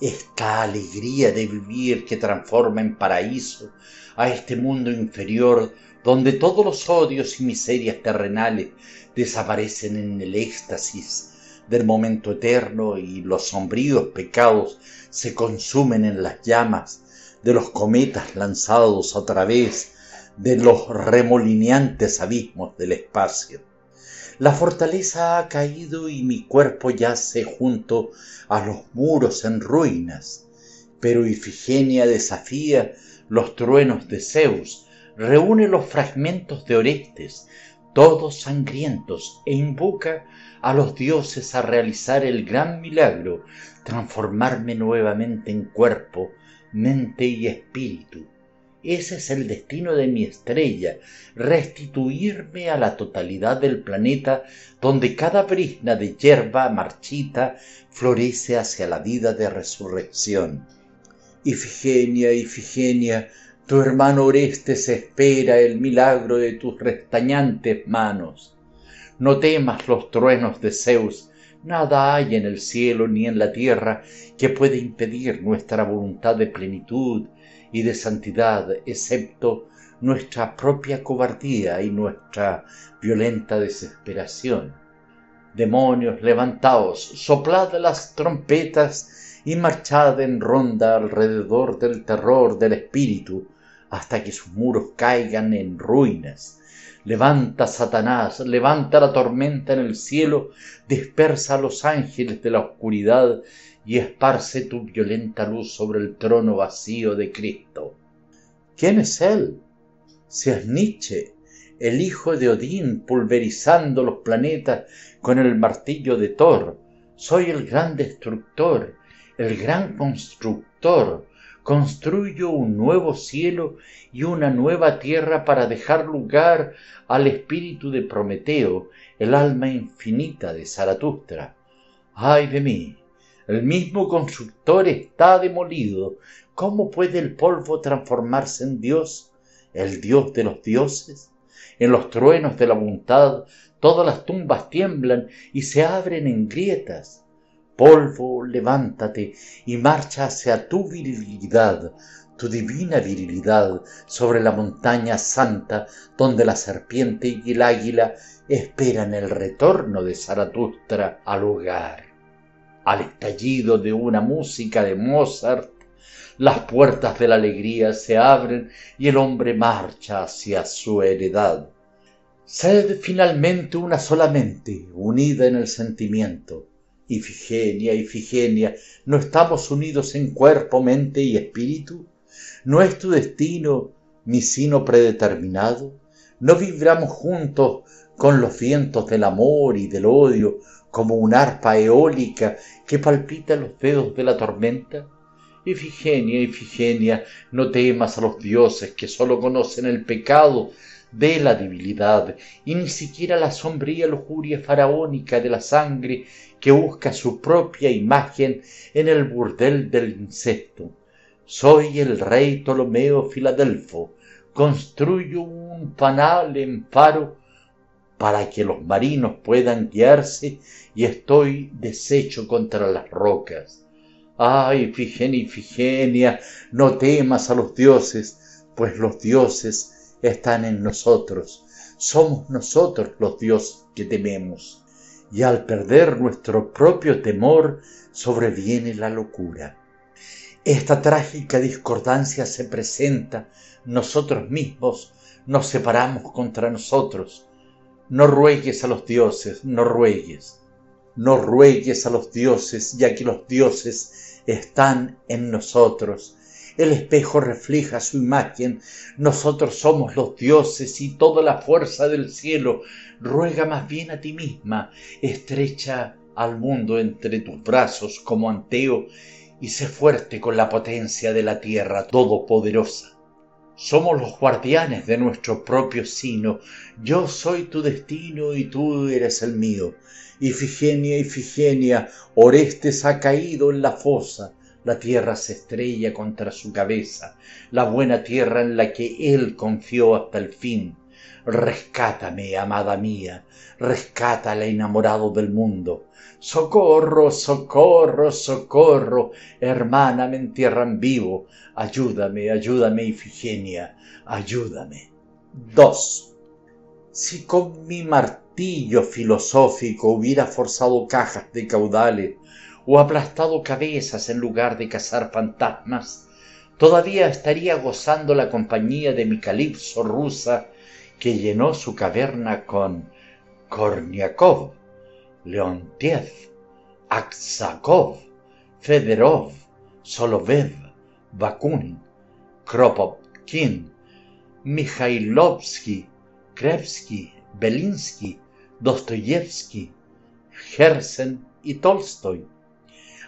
esta alegría de vivir que transforma en paraíso a este mundo inferior donde todos los odios y miserias terrenales desaparecen en el éxtasis del momento eterno y los sombríos pecados se consumen en las llamas de los cometas lanzados a través de los remolineantes abismos del espacio. La fortaleza ha caído y mi cuerpo yace junto a los muros en ruinas, pero Ifigenia desafía los truenos de Zeus, reúne los fragmentos de Orestes, todos sangrientos, e invoca a los dioses a realizar el gran milagro, transformarme nuevamente en cuerpo, mente y espíritu. Ese es el destino de mi estrella, restituirme a la totalidad del planeta donde cada brisna de hierba marchita florece hacia la vida de resurrección. Ifigenia, Ifigenia, tu hermano Orestes espera el milagro de tus restañantes manos. No temas los truenos de Zeus, nada hay en el cielo ni en la tierra que pueda impedir nuestra voluntad de plenitud y de santidad, excepto nuestra propia cobardía y nuestra violenta desesperación. Demonios, levantaos, soplad las trompetas y marchad en ronda alrededor del terror del espíritu hasta que sus muros caigan en ruinas Levanta, Satanás, levanta la tormenta en el cielo, dispersa a los ángeles de la oscuridad y esparce tu violenta luz sobre el trono vacío de Cristo. ¿Quién es él? Si es Nietzsche, el hijo de Odín pulverizando los planetas con el martillo de Thor. Soy el gran destructor, el gran constructor, construyo un nuevo cielo y una nueva tierra para dejar lugar al espíritu de Prometeo, el alma infinita de Zaratustra. ¡Ay de mí! El mismo constructor está demolido. ¿Cómo puede el polvo transformarse en Dios, el Dios de los dioses? En los truenos de la voluntad todas las tumbas tiemblan y se abren en grietas polvo, levántate y marcha hacia tu virilidad, tu divina virilidad, sobre la montaña santa donde la serpiente y el águila esperan el retorno de Zaratustra al hogar. Al estallido de una música de Mozart, las puertas de la alegría se abren y el hombre marcha hacia su heredad. Sed finalmente una solamente, unida en el sentimiento. Ifigenia, Ifigenia, ¿no estamos unidos en cuerpo, mente y espíritu? ¿No es tu destino mi sino predeterminado? ¿No vibramos juntos con los vientos del amor y del odio como un arpa eólica que palpita los dedos de la tormenta? Ifigenia, Ifigenia, no temas a los dioses que sólo conocen el pecado de la debilidad y ni siquiera la sombría lujuria faraónica de la sangre que busca su propia imagen en el burdel del insecto. Soy el rey Ptolomeo Filadelfo, construyo un panal en faro para que los marinos puedan guiarse y estoy deshecho contra las rocas. Ay, Ifigenia, Ifigenia, no temas a los dioses, pues los dioses están en nosotros. Somos nosotros los dioses que tememos. Y al perder nuestro propio temor, sobreviene la locura. Esta trágica discordancia se presenta, nosotros mismos nos separamos contra nosotros. No ruegues a los dioses, no ruegues. No ruegues a los dioses, ya que los dioses están en nosotros. El espejo refleja su imagen. Nosotros somos los dioses y toda la fuerza del cielo. Ruega más bien a ti misma. Estrecha al mundo entre tus brazos como Anteo y sé fuerte con la potencia de la tierra todopoderosa. Somos los guardianes de nuestro propio sino. Yo soy tu destino y tú eres el mío. Ifigenia, Ifigenia, Orestes ha caído en la fosa, la tierra se estrella contra su cabeza, la buena tierra en la que él confió hasta el fin. Rescátame, amada mía, rescata al enamorado del mundo. Socorro, socorro, socorro, hermana, me entierran vivo. Ayúdame, ayúdame, Ifigenia, ayúdame. 2. Si con mi martillo filosófico hubiera forzado cajas de caudales o aplastado cabezas en lugar de cazar fantasmas, todavía estaría gozando la compañía de mi calipso rusa que llenó su caverna con Korniakov, Leontiev, Aksakov, Federov, Solovev, Bakunin, Kropotkin, Mikhailovsky, Krevsky, Belinsky, Dostoyevsky, Herzen y Tolstoy.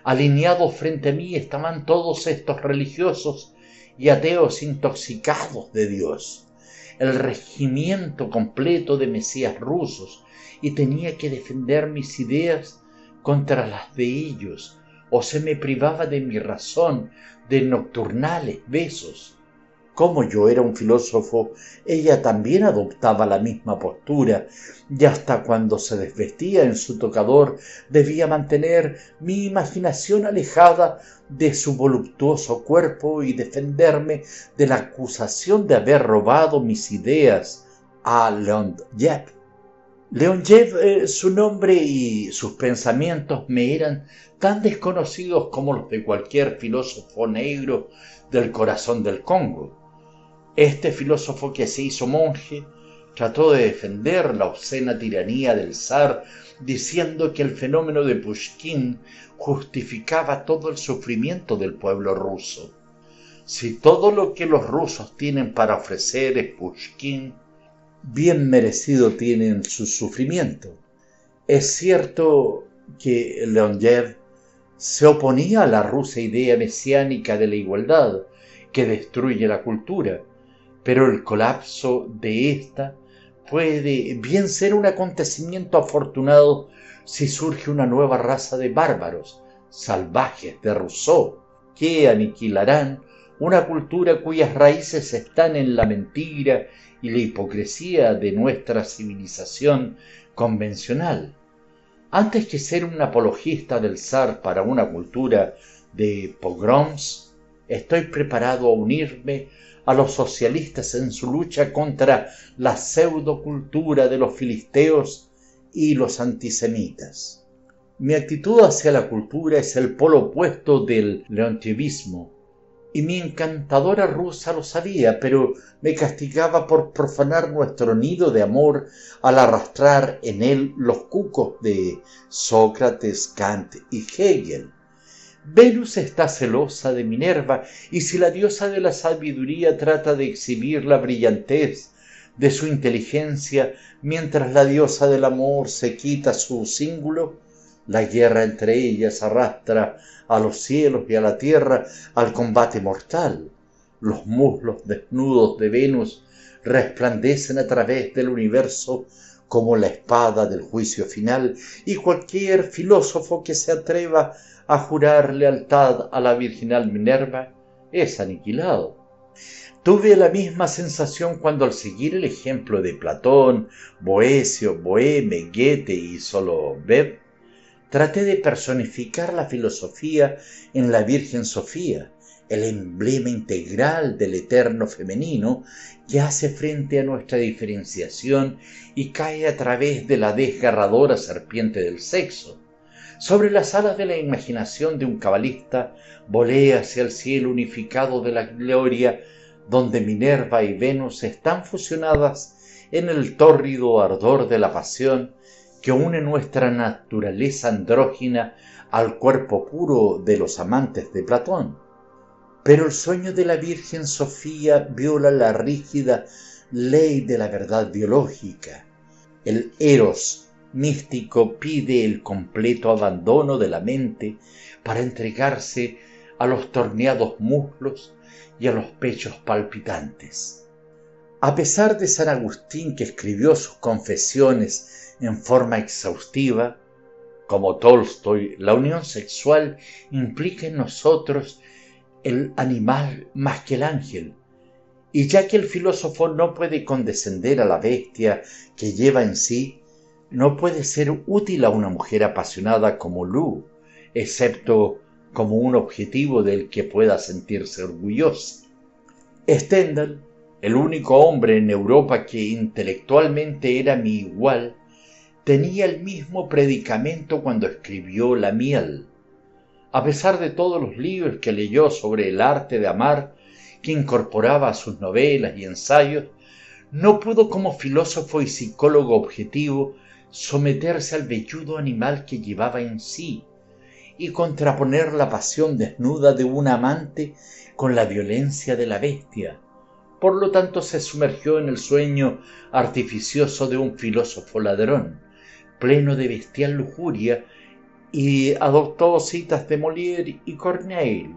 Alineados frente a mí estaban todos estos religiosos y ateos intoxicados de Dios, el regimiento completo de mesías rusos, y tenía que defender mis ideas contra las de ellos, o se me privaba de mi razón, de nocturnales besos. Como yo era un filósofo, ella también adoptaba la misma postura, y hasta cuando se desvestía en su tocador debía mantener mi imaginación alejada de su voluptuoso cuerpo y defenderme de la acusación de haber robado mis ideas a Leontiev. Leontiev, eh, su nombre y sus pensamientos me eran tan desconocidos como los de cualquier filósofo negro del corazón del Congo. Este filósofo que se hizo monje trató de defender la obscena tiranía del zar diciendo que el fenómeno de Pushkin justificaba todo el sufrimiento del pueblo ruso. Si todo lo que los rusos tienen para ofrecer es Pushkin, bien merecido tienen su sufrimiento. Es cierto que Leontiev se oponía a la rusa idea mesiánica de la igualdad que destruye la cultura, pero el colapso de ésta puede bien ser un acontecimiento afortunado si surge una nueva raza de bárbaros, salvajes de Rousseau, que aniquilarán una cultura cuyas raíces están en la mentira y la hipocresía de nuestra civilización convencional. Antes que ser un apologista del zar para una cultura de pogroms, estoy preparado a unirme a los socialistas en su lucha contra la pseudocultura de los filisteos y los antisemitas. Mi actitud hacia la cultura es el polo opuesto del leontivismo, y mi encantadora rusa lo sabía, pero me castigaba por profanar nuestro nido de amor al arrastrar en él los cucos de Sócrates, Kant y Hegel. Venus está celosa de Minerva, y si la diosa de la sabiduría trata de exhibir la brillantez de su inteligencia mientras la diosa del amor se quita su cíngulo, la guerra entre ellas arrastra a los cielos y a la tierra al combate mortal. Los muslos desnudos de Venus resplandecen a través del universo como la espada del juicio final, y cualquier filósofo que se atreva a jurar lealtad a la virginal Minerva es aniquilado. Tuve la misma sensación cuando al seguir el ejemplo de Platón, Boesio, Boheme, Goethe y Soloviev, traté de personificar la filosofía en la Virgen Sofía, el emblema integral del eterno femenino que hace frente a nuestra diferenciación y cae a través de la desgarradora serpiente del sexo. Sobre las alas de la imaginación de un cabalista volé hacia el cielo unificado de la gloria donde Minerva y Venus están fusionadas en el tórrido ardor de la pasión que une nuestra naturaleza andrógina al cuerpo puro de los amantes de Platón. Pero el sueño de la Virgen Sofía viola la rígida ley de la verdad biológica. El eros místico pide el completo abandono de la mente para entregarse a los torneados muslos y a los pechos palpitantes. A pesar de San Agustín que escribió sus confesiones en forma exhaustiva, como Tolstoy, la unión sexual implica en nosotros el animal más que el ángel, y ya que el filósofo no puede condescender a la bestia que lleva en sí, no puede ser útil a una mujer apasionada como Lu, excepto como un objetivo del que pueda sentirse orgulloso. Stendhal, el único hombre en Europa que intelectualmente era mi igual, tenía el mismo predicamento cuando escribió La miel. A pesar de todos los libros que leyó sobre el arte de amar, que incorporaba a sus novelas y ensayos, no pudo como filósofo y psicólogo objetivo someterse al velludo animal que llevaba en sí, y contraponer la pasión desnuda de un amante con la violencia de la bestia. Por lo tanto se sumergió en el sueño artificioso de un filósofo ladrón, pleno de bestial lujuria, y adoptó citas de Molière y Corneille.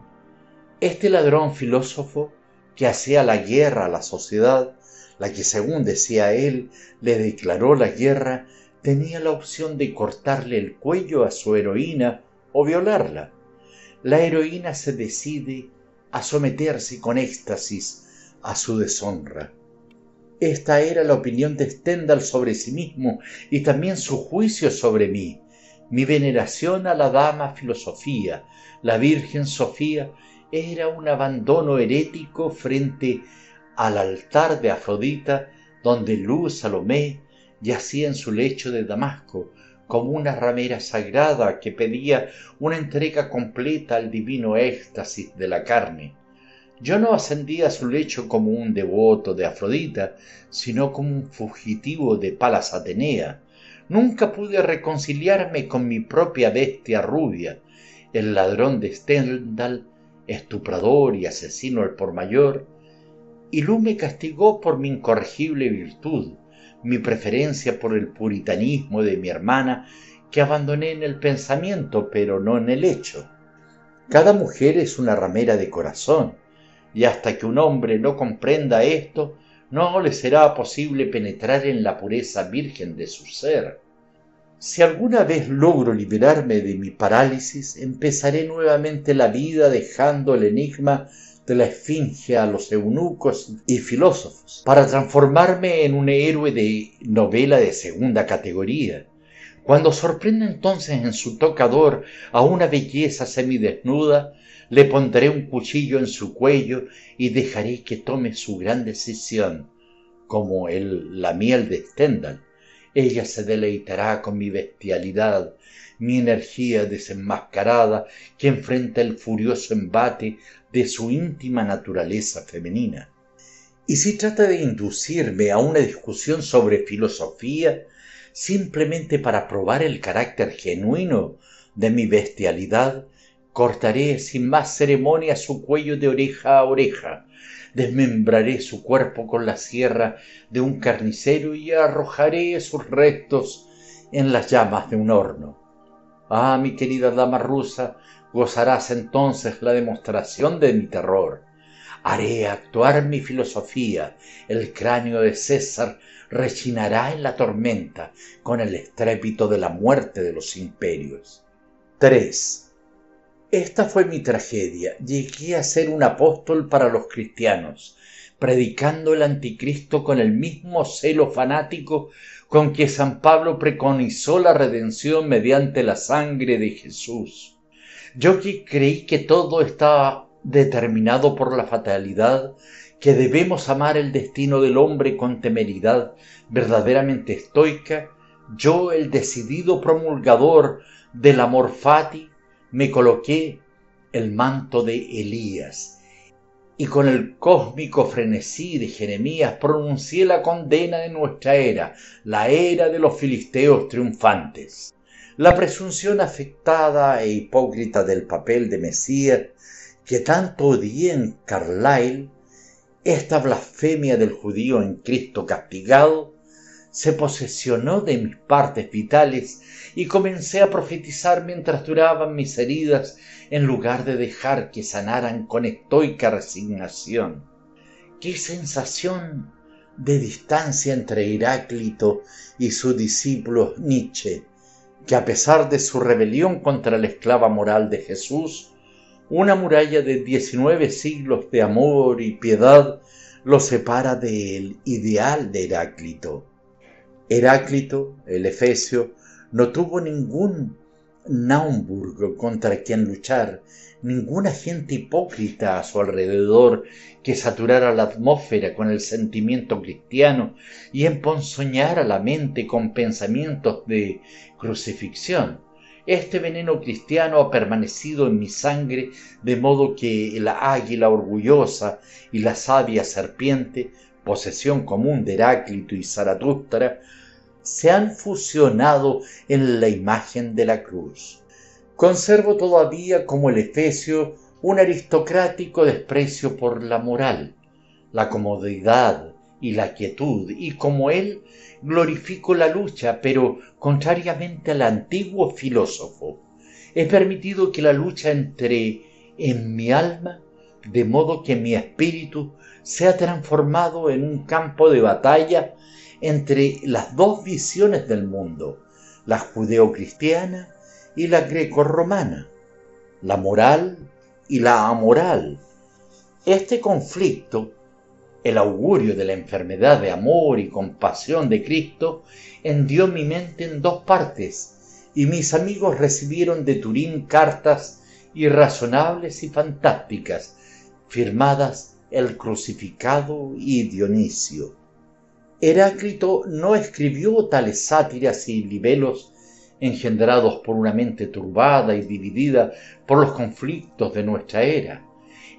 Este ladrón filósofo, que hacía la guerra a la sociedad, la que según decía él le declaró la guerra, tenía la opción de cortarle el cuello a su heroína o violarla. La heroína se decide a someterse con éxtasis a su deshonra. Esta era la opinión de Stendhal sobre sí mismo y también su juicio sobre mí. Mi veneración a la dama filosofía, la Virgen Sofía, era un abandono herético frente al altar de Afrodita donde Luz Salomé yacía en su lecho de Damasco, como una ramera sagrada que pedía una entrega completa al divino éxtasis de la carne. Yo no ascendía a su lecho como un devoto de Afrodita, sino como un fugitivo de Palas Atenea. Nunca pude reconciliarme con mi propia bestia rubia, el ladrón de Stendhal, estuprador y asesino al por mayor, y Lu me castigó por mi incorregible virtud, mi preferencia por el puritanismo de mi hermana, que abandoné en el pensamiento, pero no en el hecho. Cada mujer es una ramera de corazón, y hasta que un hombre no comprenda esto, no le será posible penetrar en la pureza virgen de su ser. Si alguna vez logro liberarme de mi parálisis, empezaré nuevamente la vida dejando el enigma de la esfinge a los eunucos y filósofos, para transformarme en un héroe de novela de segunda categoría. Cuando sorprenda entonces en su tocador a una belleza semidesnuda, le pondré un cuchillo en su cuello y dejaré que tome su gran decisión, como el, la miel de Stendhal, ella se deleitará con mi bestialidad, mi energía desenmascarada que enfrenta el furioso embate de su íntima naturaleza femenina. Y si trata de inducirme a una discusión sobre filosofía, simplemente para probar el carácter genuino de mi bestialidad, cortaré sin más ceremonia su cuello de oreja a oreja, desmembraré su cuerpo con la sierra de un carnicero y arrojaré sus restos en las llamas de un horno. Ah, mi querida dama rusa, gozarás entonces la demostración de mi terror. Haré actuar mi filosofía, el cráneo de César rechinará en la tormenta con el estrépito de la muerte de los imperios. 3. Esta fue mi tragedia. Llegué a ser un apóstol para los cristianos, predicando el anticristo con el mismo celo fanático con que San Pablo preconizó la redención mediante la sangre de Jesús. Yo que creí que todo estaba determinado por la fatalidad, que debemos amar el destino del hombre con temeridad verdaderamente estoica, yo el decidido promulgador del amor fati, me coloqué el manto de Elías y con el cósmico frenesí de Jeremías pronuncié la condena de nuestra era, la era de los filisteos triunfantes. La presunción afectada e hipócrita del papel de Mesías que tanto odié en Carlyle, esta blasfemia del judío en Cristo castigado, se posesionó de mis partes vitales y comencé a profetizar mientras duraban mis heridas en lugar de dejar que sanaran con estoica resignación. Qué sensación de distancia entre Heráclito y su discípulo Nietzsche, que a pesar de su rebelión contra la esclava moral de Jesús, una muralla de diecinueve siglos de amor y piedad lo separa del ideal de Heráclito. Heráclito, el Efesio, no tuvo ningún Naumburg contra quien luchar, ninguna gente hipócrita a su alrededor que saturara la atmósfera con el sentimiento cristiano y emponzoñara la mente con pensamientos de crucifixión. Este veneno cristiano ha permanecido en mi sangre, de modo que la águila orgullosa y la sabia serpiente, posesión común de Heráclito y Zaratustra, se han fusionado en la imagen de la cruz. Conservo todavía como el Efesio un aristocrático desprecio por la moral, la comodidad y la quietud, y como él glorifico la lucha, pero contrariamente al antiguo filósofo, he permitido que la lucha entre en mi alma, de modo que mi espíritu sea transformado en un campo de batalla entre las dos visiones del mundo, la judeocristiana y la grecorromana, la moral y la amoral. Este conflicto, el augurio de la enfermedad de amor y compasión de Cristo, hendió mi mente en dos partes, y mis amigos recibieron de Turín cartas irrazonables y fantásticas, firmadas el crucificado y Dionisio. Heráclito no escribió tales sátiras y libelos engendrados por una mente turbada y dividida por los conflictos de nuestra era.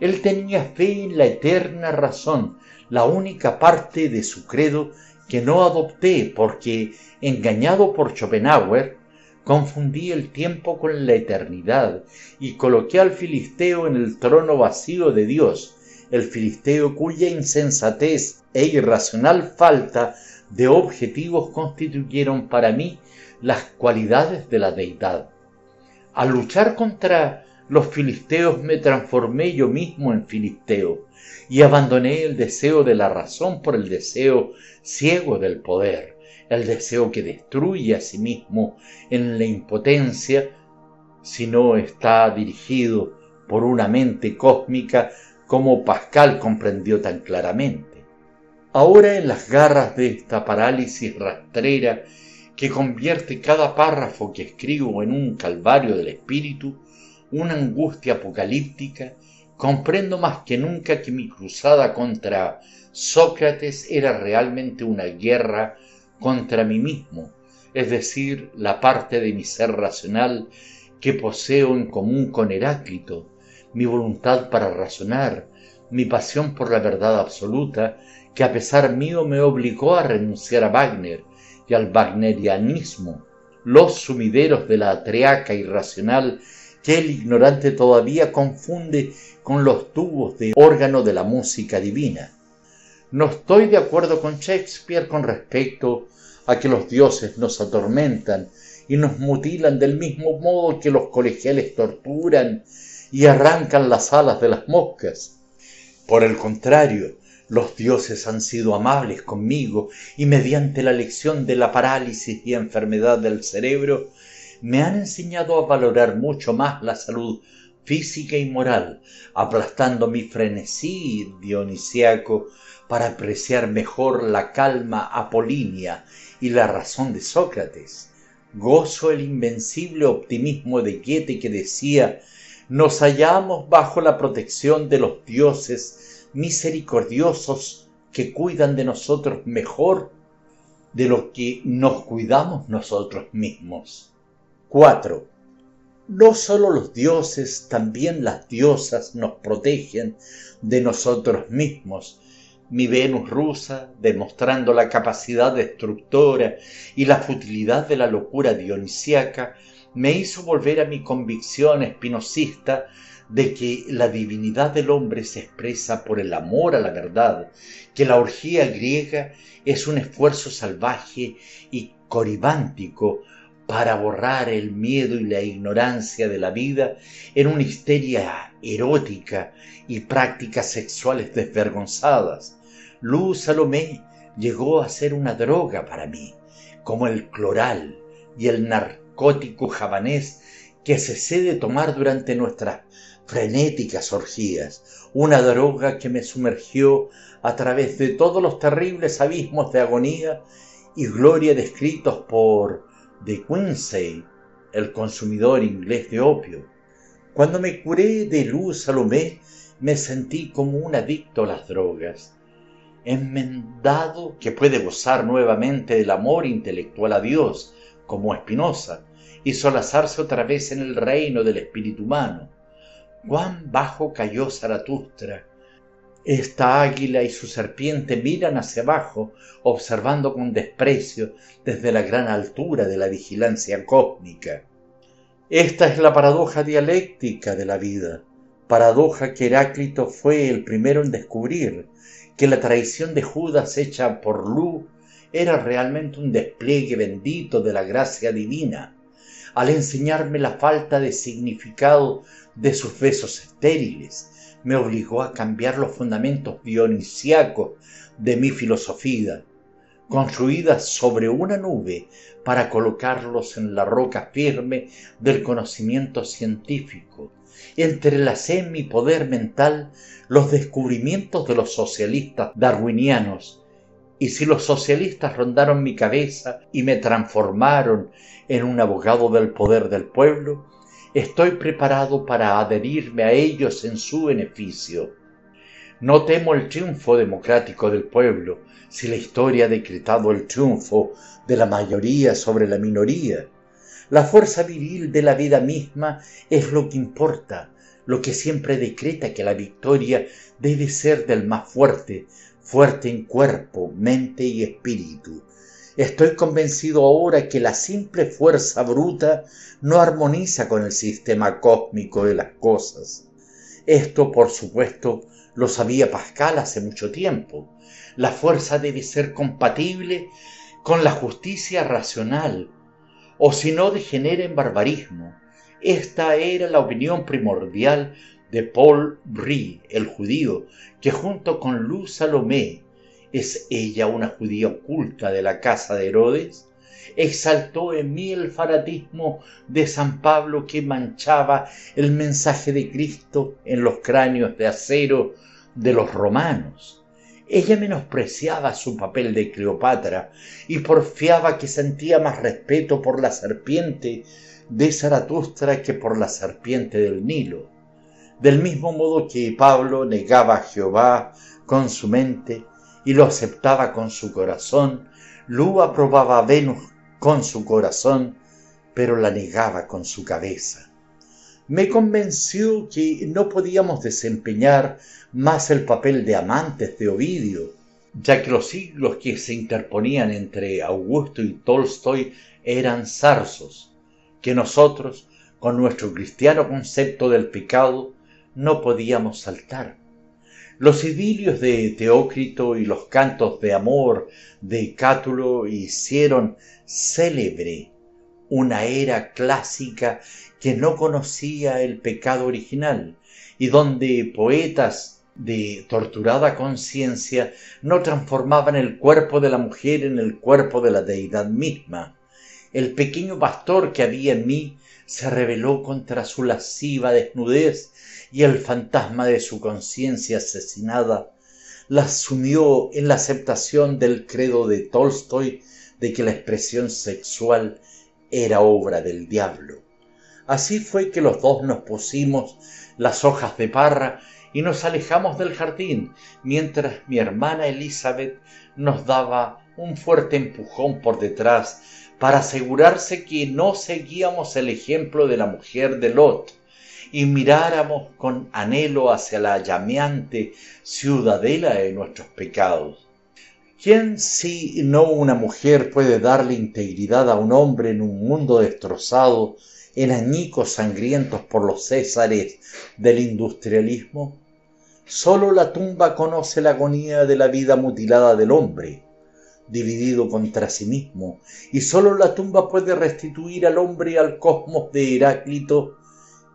Él tenía fe en la eterna razón, la única parte de su credo que no adopté porque, engañado por Schopenhauer, confundí el tiempo con la eternidad y coloqué al filisteo en el trono vacío de Dios, el filisteo cuya insensatez e irracional falta de objetivos constituyeron para mí las cualidades de la deidad. Al luchar contra los filisteos me transformé yo mismo en filisteo y abandoné el deseo de la razón por el deseo ciego del poder, el deseo que destruye a sí mismo en la impotencia si no está dirigido por una mente cósmica como Pascal comprendió tan claramente. Ahora en las garras de esta parálisis rastrera que convierte cada párrafo que escribo en un calvario del espíritu, una angustia apocalíptica, comprendo más que nunca que mi cruzada contra Sócrates era realmente una guerra contra mí mismo, es decir, la parte de mi ser racional que poseo en común con Heráclito, mi voluntad para razonar, mi pasión por la verdad absoluta, que a pesar mío me obligó a renunciar a Wagner y al wagnerianismo, los sumideros de la atriaca irracional que el ignorante todavía confunde con los tubos de órgano de la música divina. No estoy de acuerdo con Shakespeare con respecto a que los dioses nos atormentan y nos mutilan del mismo modo que los colegiales torturan y arrancan las alas de las moscas. Por el contrario, los dioses han sido amables conmigo y mediante la lección de la parálisis y enfermedad del cerebro me han enseñado a valorar mucho más la salud física y moral, aplastando mi frenesí dionisiaco para apreciar mejor la calma apolínea y la razón de Sócrates. Gozo el invencible optimismo de Goethe que decía nos hallamos bajo la protección de los dioses misericordiosos que cuidan de nosotros mejor de lo que nos cuidamos nosotros mismos. 4. No solo los dioses, también las diosas nos protegen de nosotros mismos, mi Venus rusa, demostrando la capacidad destructora y la futilidad de la locura dionisíaca, me hizo volver a mi convicción espinosista de que la divinidad del hombre se expresa por el amor a la verdad, que la orgía griega es un esfuerzo salvaje y coribántico para borrar el miedo y la ignorancia de la vida en una histeria erótica y prácticas sexuales desvergonzadas. Luz Salomé llegó a ser una droga para mí, como el cloral y el narcótico javanés que se cede tomar durante nuestras frenéticas orgías, una droga que me sumergió a través de todos los terribles abismos de agonía y gloria descritos por de Quincy, el consumidor inglés de opio. Cuando me curé de luz Salomé, me sentí como un adicto a las drogas, enmendado que puede gozar nuevamente del amor intelectual a Dios, como Espinosa, y solazarse otra vez en el reino del espíritu humano. Cuán bajo cayó Zaratustra, esta águila y su serpiente miran hacia abajo, observando con desprecio desde la gran altura de la vigilancia cósmica. Esta es la paradoja dialéctica de la vida, paradoja que Heráclito fue el primero en descubrir, que la traición de Judas hecha por Lu era realmente un despliegue bendito de la gracia divina, al enseñarme la falta de significado de sus besos estériles, me obligó a cambiar los fundamentos dionisíacos de mi filosofía, construida sobre una nube para colocarlos en la roca firme del conocimiento científico. Entrelacé en mi poder mental los descubrimientos de los socialistas darwinianos, y si los socialistas rondaron mi cabeza y me transformaron en un abogado del poder del pueblo, estoy preparado para adherirme a ellos en su beneficio. No temo el triunfo democrático del pueblo, si la historia ha decretado el triunfo de la mayoría sobre la minoría. La fuerza viril de la vida misma es lo que importa, lo que siempre decreta que la victoria debe ser del más fuerte, fuerte en cuerpo, mente y espíritu. Estoy convencido ahora que la simple fuerza bruta no armoniza con el sistema cósmico de las cosas. Esto, por supuesto, lo sabía Pascal hace mucho tiempo. La fuerza debe ser compatible con la justicia racional, o si no degenera en barbarismo. Esta era la opinión primordial de Paul Brie, el judío, que junto con Luz Salomé, ¿Es ella una judía oculta de la casa de Herodes? Exaltó en mí el fanatismo de San Pablo que manchaba el mensaje de Cristo en los cráneos de acero de los romanos. Ella menospreciaba su papel de Cleopatra y porfiaba que sentía más respeto por la serpiente de Zaratustra que por la serpiente del Nilo. Del mismo modo que Pablo negaba a Jehová con su mente, y lo aceptaba con su corazón, Lu aprobaba Venus con su corazón, pero la negaba con su cabeza. Me convenció que no podíamos desempeñar más el papel de amantes de Ovidio, ya que los siglos que se interponían entre Augusto y Tolstoy eran zarzos, que nosotros, con nuestro cristiano concepto del pecado, no podíamos saltar. Los idilios de Teócrito y los cantos de amor de Cátulo hicieron célebre una era clásica que no conocía el pecado original y donde poetas de torturada conciencia no transformaban el cuerpo de la mujer en el cuerpo de la deidad misma. El pequeño pastor que había en mí se rebeló contra su lasciva desnudez y el fantasma de su conciencia asesinada la sumió en la aceptación del credo de Tolstoy de que la expresión sexual era obra del diablo. Así fue que los dos nos pusimos las hojas de parra y nos alejamos del jardín, mientras mi hermana Elizabeth nos daba un fuerte empujón por detrás para asegurarse que no seguíamos el ejemplo de la mujer de Lot, y miráramos con anhelo hacia la llameante ciudadela de nuestros pecados. ¿Quién si no una mujer puede darle integridad a un hombre en un mundo destrozado en añicos sangrientos por los césares del industrialismo? Sólo la tumba conoce la agonía de la vida mutilada del hombre, dividido contra sí mismo, y sólo la tumba puede restituir al hombre al cosmos de Heráclito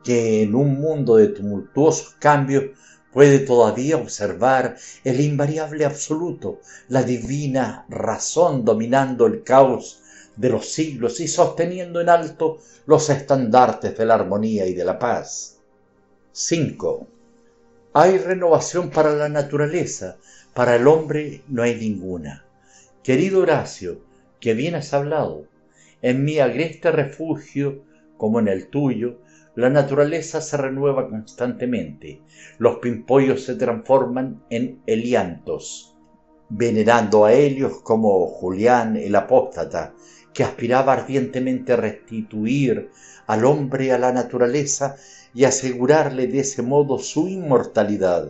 que en un mundo de tumultuosos cambios puede todavía observar el invariable absoluto, la divina razón dominando el caos de los siglos y sosteniendo en alto los estandartes de la armonía y de la paz. 5. Hay renovación para la naturaleza, para el hombre no hay ninguna. Querido Horacio, que bien has hablado, en mi agreste refugio, como en el tuyo, la naturaleza se renueva constantemente. Los pimpollos se transforman en heliantos, venerando a Helios como Julián el apóstata, que aspiraba ardientemente a restituir al hombre a la naturaleza y asegurarle de ese modo su inmortalidad.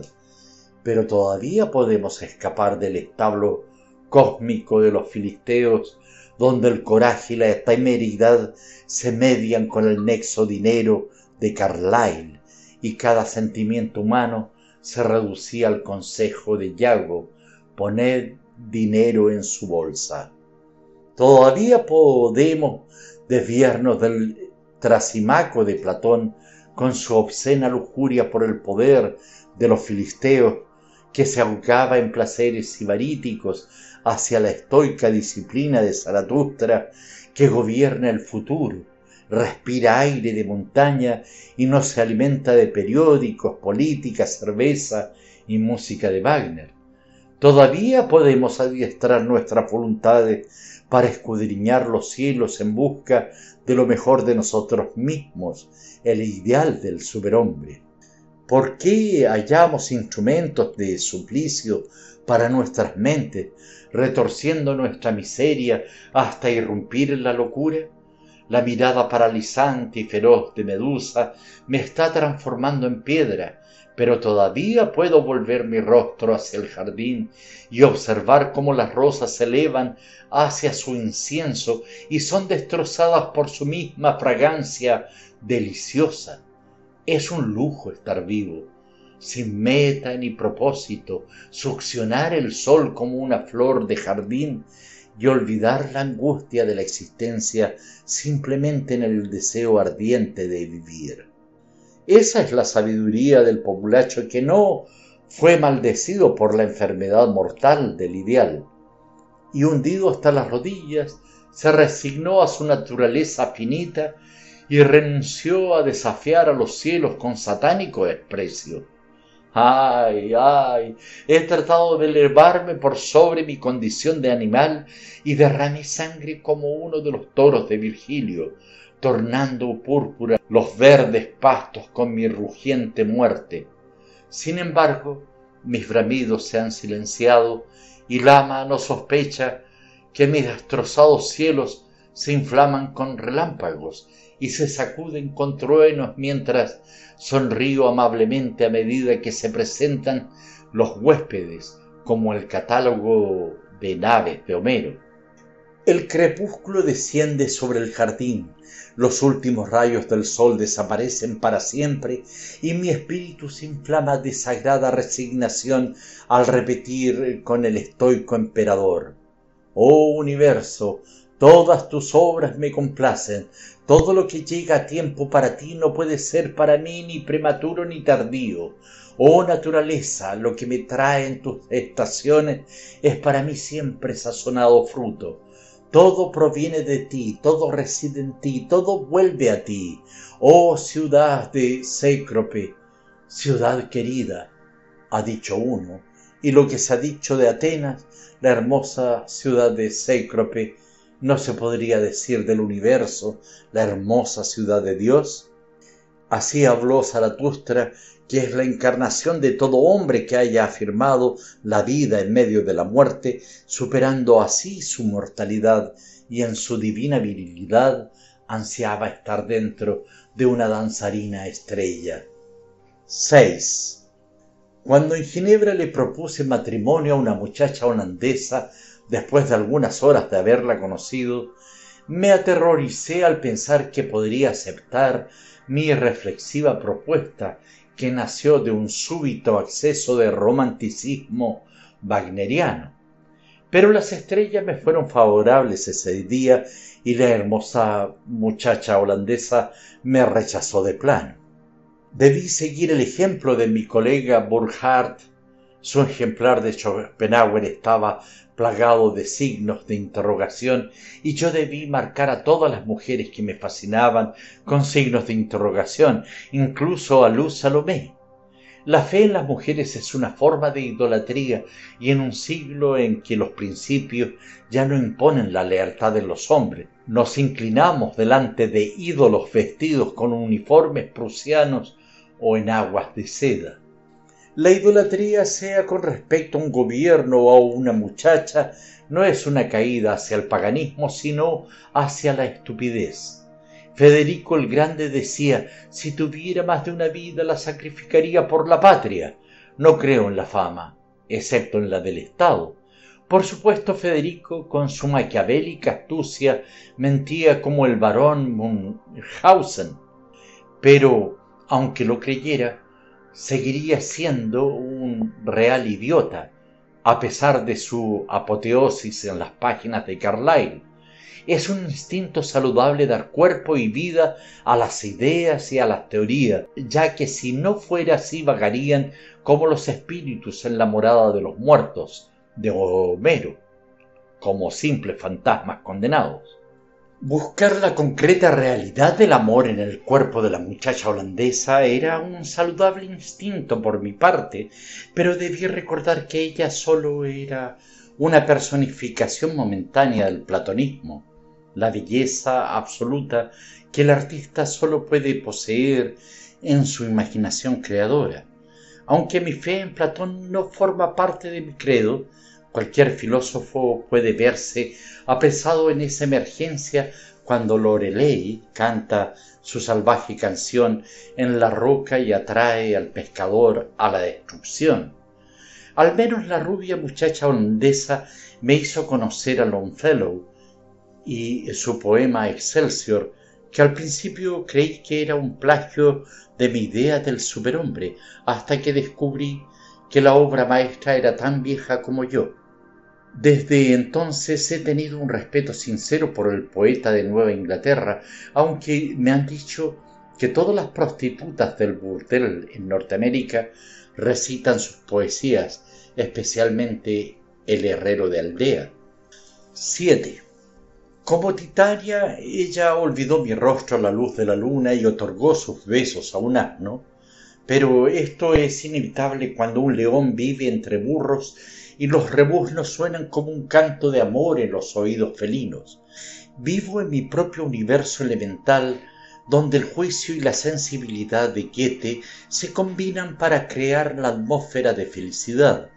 Pero todavía podemos escapar del establo cósmico de los filisteos donde el coraje y la temeridad se median con el nexo dinero de Carlyle y cada sentimiento humano se reducía al consejo de Yago, poned dinero en su bolsa. Todavía podemos desviarnos del trasimaco de Platón con su obscena lujuria por el poder de los filisteos que se ahogaba en placeres sibaríticos hacia la estoica disciplina de Zaratustra que gobierna el futuro, respira aire de montaña y no se alimenta de periódicos, política, cerveza y música de Wagner. Todavía podemos adiestrar nuestras voluntades para escudriñar los cielos en busca de lo mejor de nosotros mismos, el ideal del superhombre. ¿Por qué hallamos instrumentos de suplicio para nuestras mentes, retorciendo nuestra miseria hasta irrumpir en la locura? La mirada paralizante y feroz de Medusa me está transformando en piedra, pero todavía puedo volver mi rostro hacia el jardín y observar cómo las rosas se elevan hacia su incienso y son destrozadas por su misma fragancia deliciosa. Es un lujo estar vivo sin meta ni propósito, succionar el sol como una flor de jardín y olvidar la angustia de la existencia simplemente en el deseo ardiente de vivir. Esa es la sabiduría del populacho que no fue maldecido por la enfermedad mortal del ideal, y hundido hasta las rodillas, se resignó a su naturaleza finita y renunció a desafiar a los cielos con satánico desprecio. Ay, ay, he tratado de elevarme por sobre mi condición de animal y derramé sangre como uno de los toros de Virgilio, tornando púrpura los verdes pastos con mi rugiente muerte. Sin embargo, mis bramidos se han silenciado y Lama no sospecha que mis destrozados cielos se inflaman con relámpagos y se sacuden con truenos mientras sonrío amablemente a medida que se presentan los huéspedes como el catálogo de naves de Homero. El crepúsculo desciende sobre el jardín, los últimos rayos del sol desaparecen para siempre y mi espíritu se inflama de sagrada resignación al repetir con el estoico emperador Oh universo, todas tus obras me complacen, todo lo que llega a tiempo para ti no puede ser para mí ni prematuro ni tardío. Oh naturaleza, lo que me trae en tus estaciones es para mí siempre sazonado fruto. Todo proviene de ti, todo reside en ti, todo vuelve a ti. Oh ciudad de Cécrope, ciudad querida, ha dicho uno, y lo que se ha dicho de Atenas, la hermosa ciudad de Cécrope, no se podría decir del universo, la hermosa ciudad de Dios. Así habló Zaratustra, que es la encarnación de todo hombre que haya afirmado la vida en medio de la muerte, superando así su mortalidad y en su divina virilidad ansiaba estar dentro de una danzarina estrella. 6. Cuando en Ginebra le propuse matrimonio a una muchacha holandesa, después de algunas horas de haberla conocido, me aterroricé al pensar que podría aceptar mi reflexiva propuesta que nació de un súbito acceso de romanticismo wagneriano. Pero las estrellas me fueron favorables ese día y la hermosa muchacha holandesa me rechazó de plano. Debí seguir el ejemplo de mi colega Burkhardt. Su ejemplar de Schopenhauer estaba plagado de signos de interrogación y yo debí marcar a todas las mujeres que me fascinaban con signos de interrogación, incluso a Luz Salomé. La fe en las mujeres es una forma de idolatría y en un siglo en que los principios ya no imponen la lealtad de los hombres, nos inclinamos delante de ídolos vestidos con uniformes prusianos o en aguas de seda. La idolatría, sea con respecto a un gobierno o a una muchacha, no es una caída hacia el paganismo, sino hacia la estupidez. Federico el Grande decía, si tuviera más de una vida la sacrificaría por la patria. No creo en la fama, excepto en la del Estado. Por supuesto, Federico, con su maquiavélica astucia, mentía como el barón Munchausen. Pero aunque lo creyera, seguiría siendo un real idiota, a pesar de su apoteosis en las páginas de Carlyle. Es un instinto saludable dar cuerpo y vida a las ideas y a las teorías, ya que si no fuera así vagarían como los espíritus en la morada de los muertos, de Homero, como simples fantasmas condenados. Buscar la concreta realidad del amor en el cuerpo de la muchacha holandesa era un saludable instinto por mi parte, pero debí recordar que ella sólo era una personificación momentánea del platonismo, la belleza absoluta que el artista sólo puede poseer en su imaginación creadora. Aunque mi fe en Platón no forma parte de mi credo, Cualquier filósofo puede verse apresado en esa emergencia cuando Lorelei canta su salvaje canción en la roca y atrae al pescador a la destrucción. Al menos la rubia muchacha holandesa me hizo conocer a Longfellow y su poema Excelsior, que al principio creí que era un plagio de mi idea del superhombre, hasta que descubrí que la obra maestra era tan vieja como yo. Desde entonces he tenido un respeto sincero por el poeta de Nueva Inglaterra, aunque me han dicho que todas las prostitutas del burdel en Norteamérica recitan sus poesías, especialmente El herrero de aldea. 7. Como Titania, ella olvidó mi rostro a la luz de la luna y otorgó sus besos a un asno, pero esto es inevitable cuando un león vive entre burros y los rebuznos suenan como un canto de amor en los oídos felinos. Vivo en mi propio universo elemental donde el juicio y la sensibilidad de Goethe se combinan para crear la atmósfera de felicidad.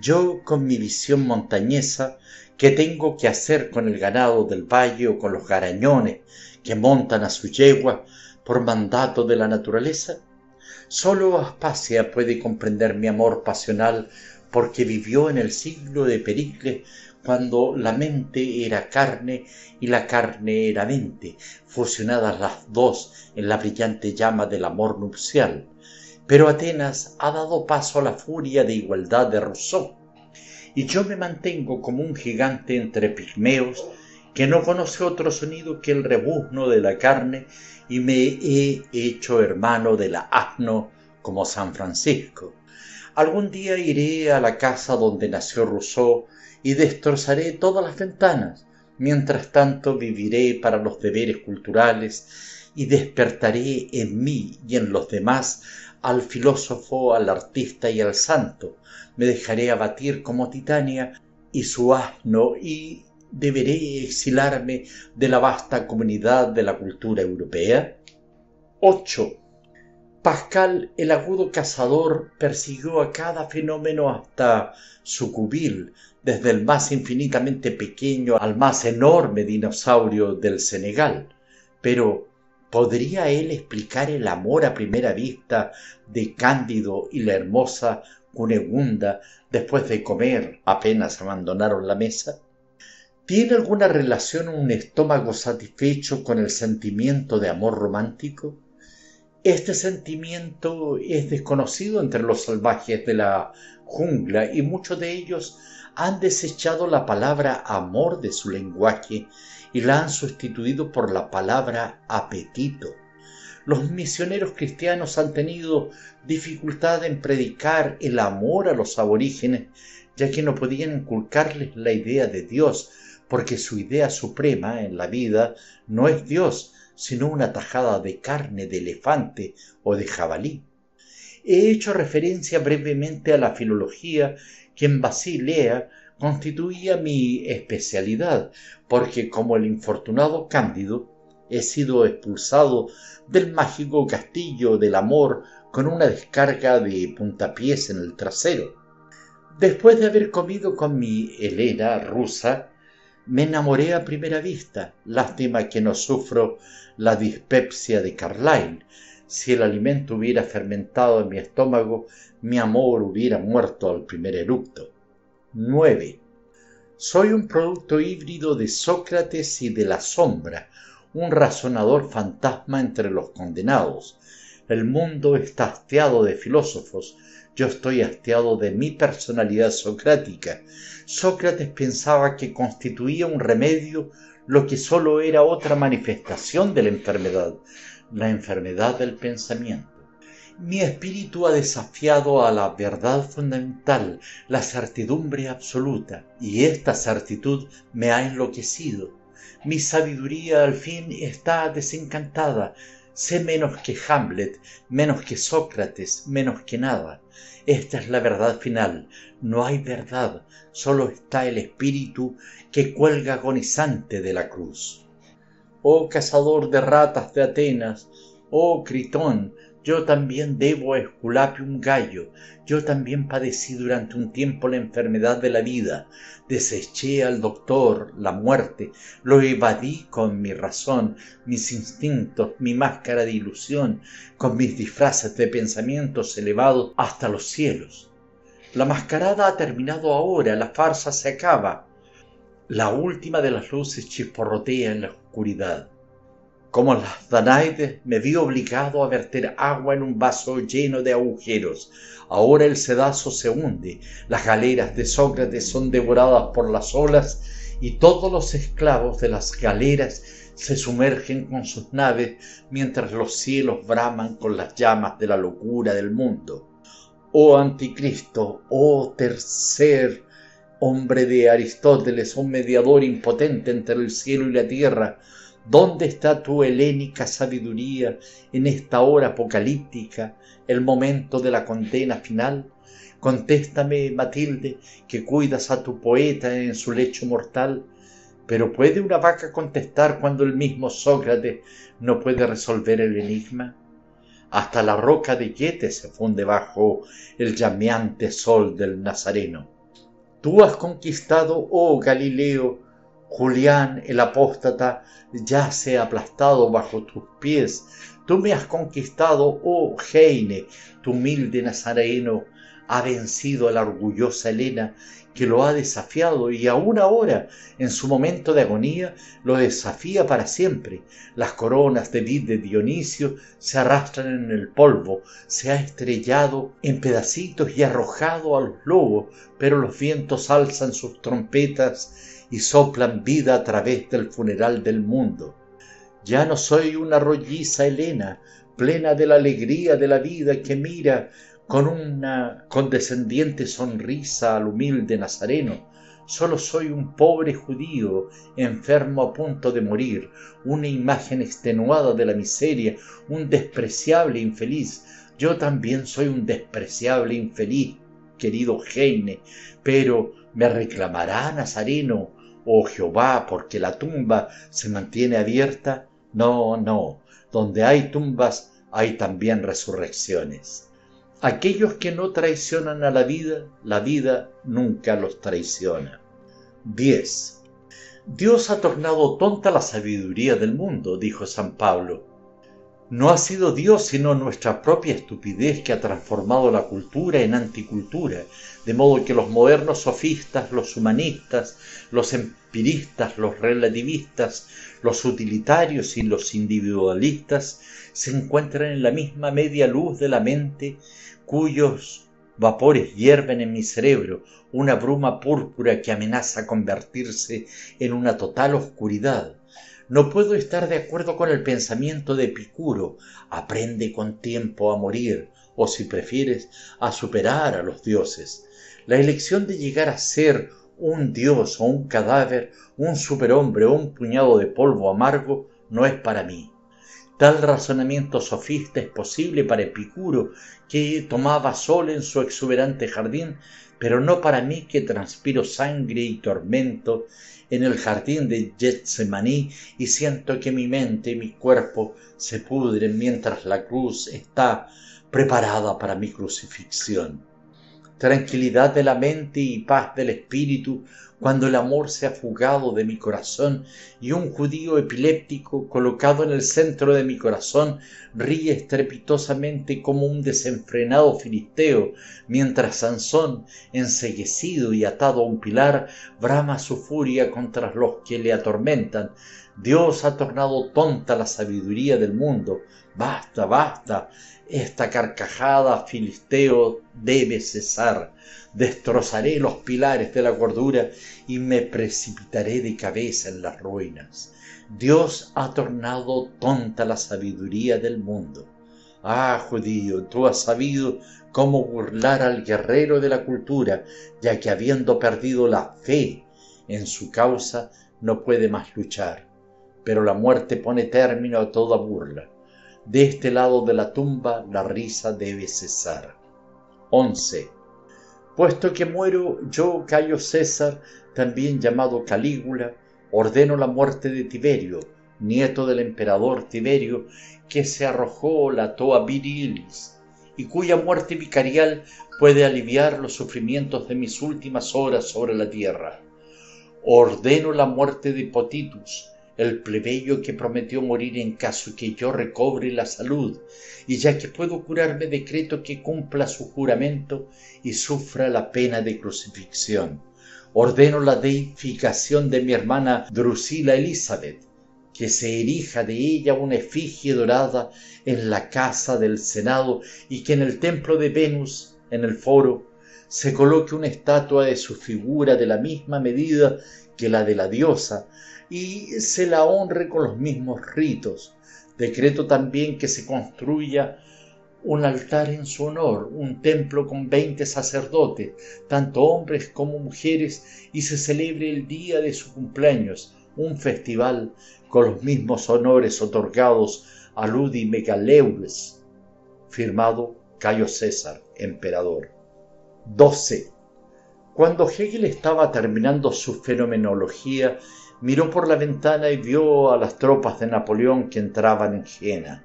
Yo, con mi visión montañesa, ¿qué tengo que hacer con el ganado del valle o con los garañones que montan a su yegua por mandato de la naturaleza? Solo Aspasia puede comprender mi amor pasional porque vivió en el siglo de Pericles cuando la mente era carne y la carne era mente, fusionadas las dos en la brillante llama del amor nupcial. Pero Atenas ha dado paso a la furia de igualdad de Rousseau, y yo me mantengo como un gigante entre pigmeos que no conoce otro sonido que el rebuzno de la carne y me he hecho hermano de la asno como San Francisco. Algún día iré a la casa donde nació Rousseau y destrozaré todas las ventanas. Mientras tanto viviré para los deberes culturales y despertaré en mí y en los demás al filósofo, al artista y al santo. Me dejaré abatir como Titania y su asno y deberé exilarme de la vasta comunidad de la cultura europea. 8. Pascal, el agudo cazador, persiguió a cada fenómeno hasta su cubil, desde el más infinitamente pequeño al más enorme dinosaurio del Senegal. Pero, ¿podría él explicar el amor a primera vista de Cándido y la hermosa Cunegunda después de comer apenas abandonaron la mesa? ¿Tiene alguna relación un estómago satisfecho con el sentimiento de amor romántico? Este sentimiento es desconocido entre los salvajes de la jungla y muchos de ellos han desechado la palabra amor de su lenguaje y la han sustituido por la palabra apetito. Los misioneros cristianos han tenido dificultad en predicar el amor a los aborígenes, ya que no podían inculcarles la idea de Dios, porque su idea suprema en la vida no es Dios, sino una tajada de carne de elefante o de jabalí. He hecho referencia brevemente a la filología que en Basilea constituía mi especialidad, porque como el infortunado Cándido he sido expulsado del mágico castillo del amor con una descarga de puntapiés en el trasero. Después de haber comido con mi Helena rusa, me enamoré a primera vista. Lástima que no sufro la dispepsia de Carlyle. Si el alimento hubiera fermentado en mi estómago, mi amor hubiera muerto al primer eructo. 9. Soy un producto híbrido de Sócrates y de la sombra, un razonador fantasma entre los condenados. El mundo está hastiado de filósofos, yo estoy hastiado de mi personalidad socrática. Sócrates pensaba que constituía un remedio lo que sólo era otra manifestación de la enfermedad, la enfermedad del pensamiento. Mi espíritu ha desafiado a la verdad fundamental, la certidumbre absoluta, y esta certitud me ha enloquecido. Mi sabiduría al fin está desencantada. Sé menos que Hamlet, menos que Sócrates, menos que nada. Esta es la verdad final. No hay verdad, solo está el espíritu que cuelga agonizante de la cruz. Oh cazador de ratas de Atenas, oh Critón, yo también debo a Esculapio un gallo, yo también padecí durante un tiempo la enfermedad de la vida, deseché al doctor, la muerte, lo evadí con mi razón, mis instintos, mi máscara de ilusión, con mis disfraces de pensamientos elevados hasta los cielos. La mascarada ha terminado ahora, la farsa se acaba. La última de las luces chisporrotea en la oscuridad. Como las Danaides me vi obligado a verter agua en un vaso lleno de agujeros. Ahora el sedazo se hunde, las galeras de Sócrates son devoradas por las olas y todos los esclavos de las galeras se sumergen con sus naves mientras los cielos braman con las llamas de la locura del mundo. Oh anticristo, oh tercer hombre de Aristóteles, un mediador impotente entre el cielo y la tierra, ¿Dónde está tu helénica sabiduría en esta hora apocalíptica, el momento de la condena final? Contéstame, Matilde, que cuidas a tu poeta en su lecho mortal. Pero ¿puede una vaca contestar cuando el mismo Sócrates no puede resolver el enigma? Hasta la roca de Yete se funde bajo el llameante sol del Nazareno. Tú has conquistado, oh Galileo, Julián el apóstata yace aplastado bajo tus pies. Tú me has conquistado, oh Heine, tu humilde nazareno ha vencido a la orgullosa Helena que lo ha desafiado y aún ahora, en su momento de agonía, lo desafía para siempre. Las coronas de vid de Dionisio se arrastran en el polvo, se ha estrellado en pedacitos y arrojado a los lobos, pero los vientos alzan sus trompetas y soplan vida a través del funeral del mundo. Ya no soy una rolliza Helena, plena de la alegría de la vida que mira con una condescendiente sonrisa al humilde nazareno. Solo soy un pobre judío, enfermo a punto de morir, una imagen extenuada de la miseria, un despreciable infeliz. Yo también soy un despreciable infeliz, querido Heine, pero me reclamará Nazareno, oh Jehová, porque la tumba se mantiene abierta. No, no, donde hay tumbas hay también resurrecciones. Aquellos que no traicionan a la vida, la vida nunca los traiciona. 10. Dios ha tornado tonta la sabiduría del mundo, dijo San Pablo. No ha sido Dios sino nuestra propia estupidez que ha transformado la cultura en anticultura, de modo que los modernos sofistas, los humanistas, los empiristas, los relativistas, los utilitarios y los individualistas se encuentran en la misma media luz de la mente cuyos vapores hierven en mi cerebro, una bruma púrpura que amenaza convertirse en una total oscuridad. No puedo estar de acuerdo con el pensamiento de Epicuro, aprende con tiempo a morir, o si prefieres, a superar a los dioses. La elección de llegar a ser un dios o un cadáver, un superhombre o un puñado de polvo amargo, no es para mí. Tal razonamiento sofista es posible para Epicuro, que tomaba sol en su exuberante jardín, pero no para mí que transpiro sangre y tormento en el jardín de Getsemaní y siento que mi mente y mi cuerpo se pudren mientras la cruz está preparada para mi crucifixión. Tranquilidad de la mente y paz del espíritu cuando el amor se ha fugado de mi corazón y un judío epiléptico colocado en el centro de mi corazón ríe estrepitosamente como un desenfrenado filisteo, mientras Sansón, enseguecido y atado a un pilar, brama su furia contra los que le atormentan. Dios ha tornado tonta la sabiduría del mundo. Basta, basta. Esta carcajada, filisteo, debe cesar. Destrozaré los pilares de la gordura y me precipitaré de cabeza en las ruinas. Dios ha tornado tonta la sabiduría del mundo. Ah, judío, tú has sabido cómo burlar al guerrero de la cultura, ya que habiendo perdido la fe en su causa, no puede más luchar. Pero la muerte pone término a toda burla. De este lado de la tumba la risa debe cesar. 11. Puesto que muero yo, Cayo César, también llamado Calígula, ordeno la muerte de Tiberio, nieto del emperador Tiberio, que se arrojó la toa virilis, y cuya muerte vicarial puede aliviar los sufrimientos de mis últimas horas sobre la tierra. Ordeno la muerte de Potitus, el plebeyo que prometió morir en caso que yo recobre la salud, y ya que puedo curarme decreto que cumpla su juramento y sufra la pena de crucifixión. Ordeno la deificación de mi hermana Drusila Elizabeth, que se erija de ella una efigie dorada en la casa del Senado y que en el templo de Venus, en el foro, se coloque una estatua de su figura de la misma medida que la de la diosa, y se la honre con los mismos ritos. Decreto también que se construya un altar en su honor, un templo con veinte sacerdotes, tanto hombres como mujeres, y se celebre el día de su cumpleaños, un festival con los mismos honores otorgados a Ludi Megaleures, firmado Cayo César, emperador. 12. Cuando Hegel estaba terminando su fenomenología miró por la ventana y vio a las tropas de Napoleón que entraban en Jena.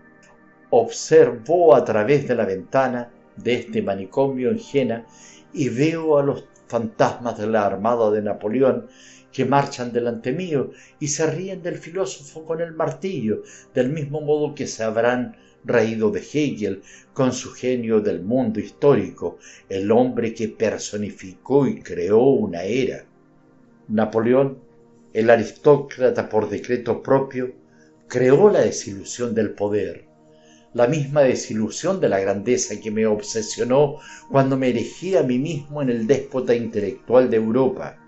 Observó a través de la ventana de este manicomio en Jena y veo a los fantasmas de la armada de Napoleón que marchan delante mío y se ríen del filósofo con el martillo, del mismo modo que se habrán reído de Hegel con su genio del mundo histórico, el hombre que personificó y creó una era. Napoleón, el aristócrata por decreto propio, creó la desilusión del poder, la misma desilusión de la grandeza que me obsesionó cuando me elegí a mí mismo en el déspota intelectual de Europa.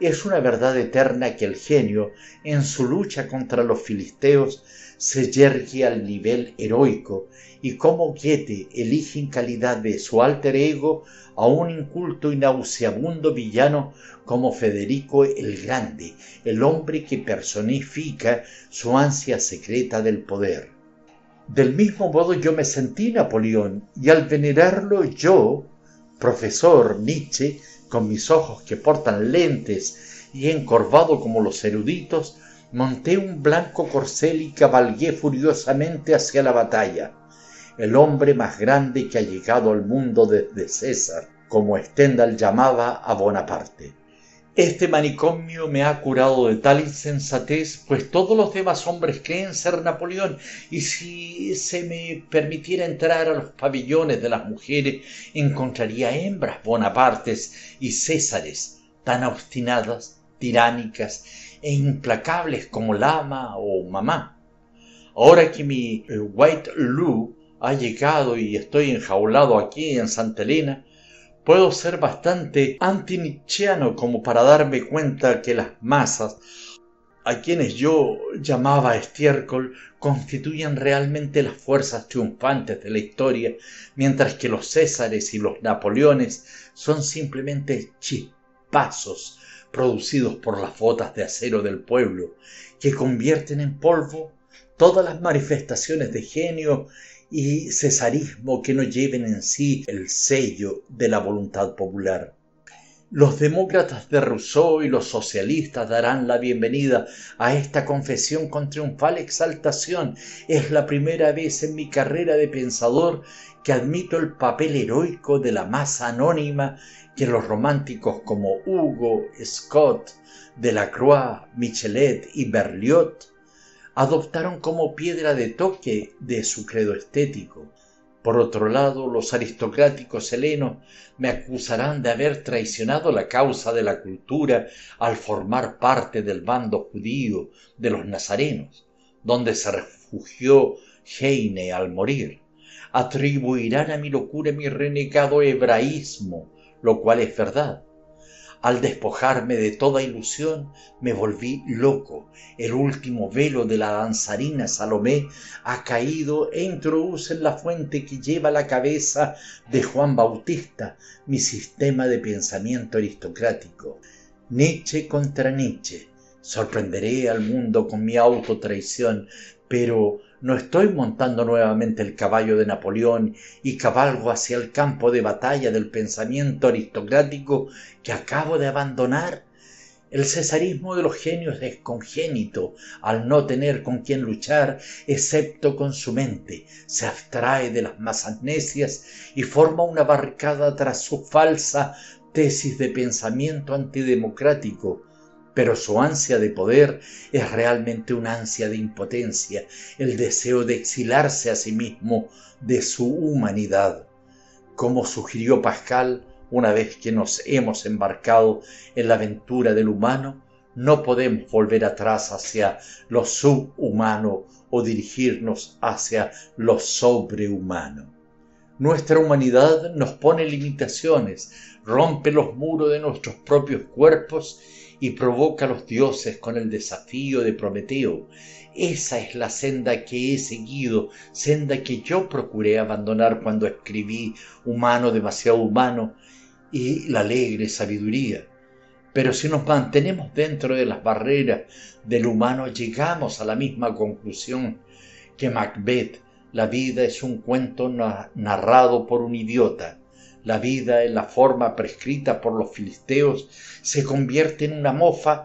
Es una verdad eterna que el genio, en su lucha contra los filisteos, se yergue al nivel heroico y como Goethe elige en calidad de su alter ego a un inculto y nauseabundo villano como Federico el Grande, el hombre que personifica su ansia secreta del poder. Del mismo modo yo me sentí Napoleón y al venerarlo yo, profesor Nietzsche, con mis ojos que portan lentes y encorvado como los eruditos, monté un blanco corcel y cabalgué furiosamente hacia la batalla. El hombre más grande que ha llegado al mundo desde César, como Stendhal llamaba a Bonaparte. Este manicomio me ha curado de tal insensatez, pues todos los demás hombres creen ser Napoleón, y si se me permitiera entrar a los pabellones de las mujeres, encontraría hembras Bonapartes y Césares, tan obstinadas, tiránicas e implacables como Lama o Mamá. Ahora que mi eh, White Lou ha llegado y estoy enjaulado aquí en Santa Elena, puedo ser bastante antinichiano como para darme cuenta que las masas, a quienes yo llamaba estiércol, constituyen realmente las fuerzas triunfantes de la historia, mientras que los Césares y los Napoleones son simplemente chispazos producidos por las botas de acero del pueblo, que convierten en polvo todas las manifestaciones de genio y cesarismo que no lleven en sí el sello de la voluntad popular. Los demócratas de Rousseau y los socialistas darán la bienvenida a esta confesión con triunfal exaltación. Es la primera vez en mi carrera de pensador que admito el papel heroico de la masa anónima que los románticos como Hugo, Scott, Delacroix, Michelet y Berliot adoptaron como piedra de toque de su credo estético. Por otro lado, los aristocráticos helenos me acusarán de haber traicionado la causa de la cultura al formar parte del bando judío de los nazarenos, donde se refugió Heine al morir. Atribuirán a mi locura mi renegado hebraísmo, lo cual es verdad. Al despojarme de toda ilusión, me volví loco. El último velo de la danzarina Salomé ha caído e introduce en la fuente que lleva la cabeza de Juan Bautista mi sistema de pensamiento aristocrático. Nietzsche contra Nietzsche. Sorprenderé al mundo con mi autotraición, pero no estoy montando nuevamente el caballo de Napoleón y cabalgo hacia el campo de batalla del pensamiento aristocrático que acabo de abandonar. El cesarismo de los genios es congénito al no tener con quien luchar excepto con su mente. Se abstrae de las masas necias y forma una barricada tras su falsa tesis de pensamiento antidemocrático pero su ansia de poder es realmente una ansia de impotencia, el deseo de exilarse a sí mismo de su humanidad. Como sugirió Pascal, una vez que nos hemos embarcado en la aventura del humano, no podemos volver atrás hacia lo subhumano o dirigirnos hacia lo sobrehumano. Nuestra humanidad nos pone limitaciones, rompe los muros de nuestros propios cuerpos y provoca a los dioses con el desafío de Prometeo. Esa es la senda que he seguido, senda que yo procuré abandonar cuando escribí Humano demasiado humano y la alegre sabiduría. Pero si nos mantenemos dentro de las barreras del humano, llegamos a la misma conclusión que Macbeth, la vida es un cuento narrado por un idiota la vida en la forma prescrita por los filisteos se convierte en una mofa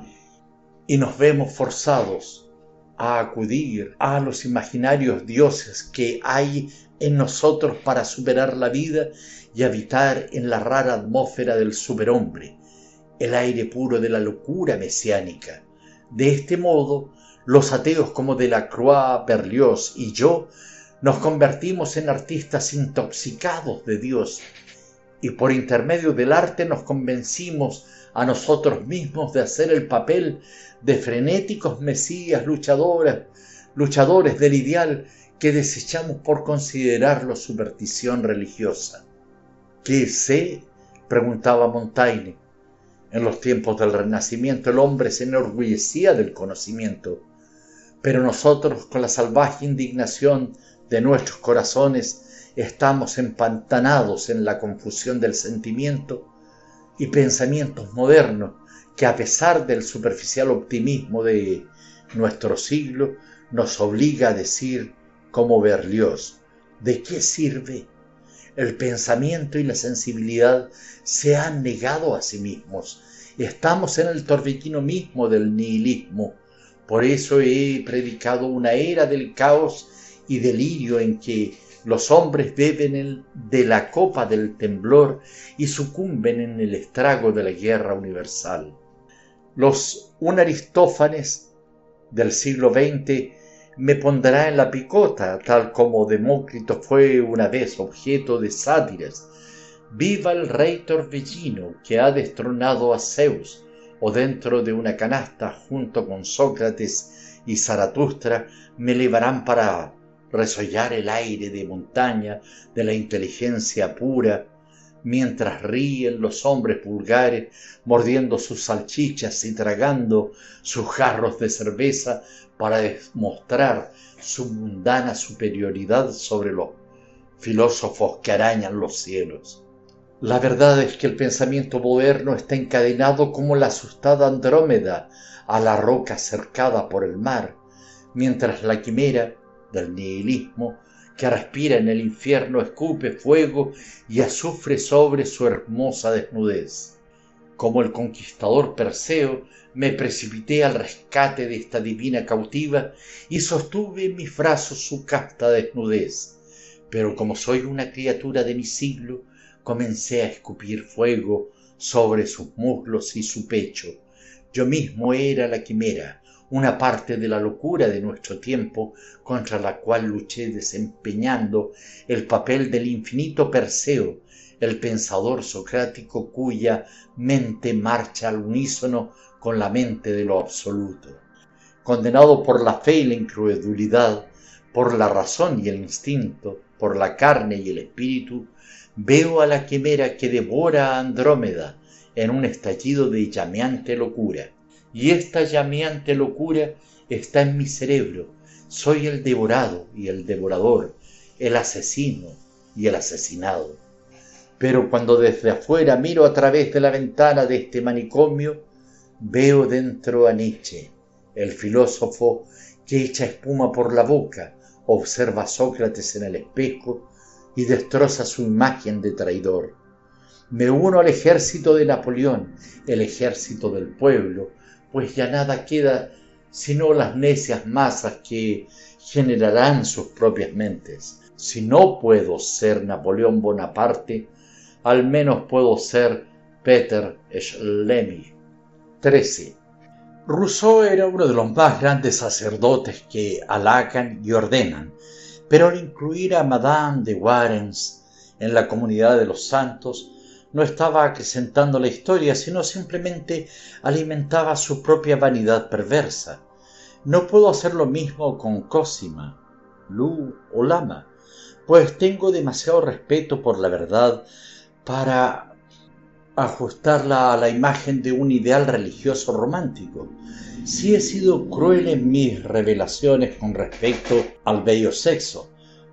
y nos vemos forzados a acudir a los imaginarios dioses que hay en nosotros para superar la vida y habitar en la rara atmósfera del superhombre, el aire puro de la locura mesiánica. De este modo, los ateos como Delacroix, Berlioz y yo nos convertimos en artistas intoxicados de Dios y por intermedio del arte nos convencimos a nosotros mismos de hacer el papel de frenéticos mesías luchadores, luchadores del ideal que desechamos por considerarlo superstición religiosa. ¿Qué sé? preguntaba Montaigne. En los tiempos del Renacimiento el hombre se enorgullecía del conocimiento, pero nosotros con la salvaje indignación de nuestros corazones estamos empantanados en la confusión del sentimiento y pensamientos modernos que a pesar del superficial optimismo de nuestro siglo nos obliga a decir como Berlioz, ¿de qué sirve? El pensamiento y la sensibilidad se han negado a sí mismos. Estamos en el torbellino mismo del nihilismo. Por eso he predicado una era del caos y delirio en que los hombres beben de la copa del temblor y sucumben en el estrago de la guerra universal. Los un Aristófanes del siglo XX me pondrá en la picota, tal como Demócrito fue una vez objeto de sátiras. Viva el rey torbellino que ha destronado a Zeus, o dentro de una canasta junto con Sócrates y Zaratustra me elevarán para resollar el aire de montaña de la inteligencia pura, mientras ríen los hombres vulgares, mordiendo sus salchichas y tragando sus jarros de cerveza para demostrar su mundana superioridad sobre los filósofos que arañan los cielos. La verdad es que el pensamiento moderno está encadenado como la asustada Andrómeda a la roca cercada por el mar, mientras la quimera del nihilismo que respira en el infierno escupe fuego y azufre sobre su hermosa desnudez. Como el conquistador Perseo, me precipité al rescate de esta divina cautiva y sostuve en mis brazos su casta desnudez. Pero como soy una criatura de mi siglo, comencé a escupir fuego sobre sus muslos y su pecho. Yo mismo era la quimera, una parte de la locura de nuestro tiempo contra la cual luché desempeñando el papel del infinito Perseo, el pensador socrático cuya mente marcha al unísono con la mente de lo absoluto. Condenado por la fe y la incredulidad, por la razón y el instinto, por la carne y el espíritu, veo a la quimera que devora a Andrómeda en un estallido de llameante locura y esta llameante locura está en mi cerebro. Soy el devorado y el devorador, el asesino y el asesinado. Pero cuando desde afuera miro a través de la ventana de este manicomio, veo dentro a Nietzsche, el filósofo que echa espuma por la boca, observa a Sócrates en el espejo y destroza su imagen de traidor. Me uno al ejército de Napoleón, el ejército del pueblo, pues ya nada queda sino las necias masas que generarán sus propias mentes. Si no puedo ser Napoleón Bonaparte, al menos puedo ser Peter Schlemi. 13. Rousseau era uno de los más grandes sacerdotes que halagan y ordenan, pero al incluir a Madame de Warens en la comunidad de los santos, no estaba acrecentando la historia, sino simplemente alimentaba su propia vanidad perversa. No puedo hacer lo mismo con Cosima, Lu o Lama, pues tengo demasiado respeto por la verdad para ajustarla a la imagen de un ideal religioso romántico. Si he sido cruel en mis revelaciones con respecto al bello sexo,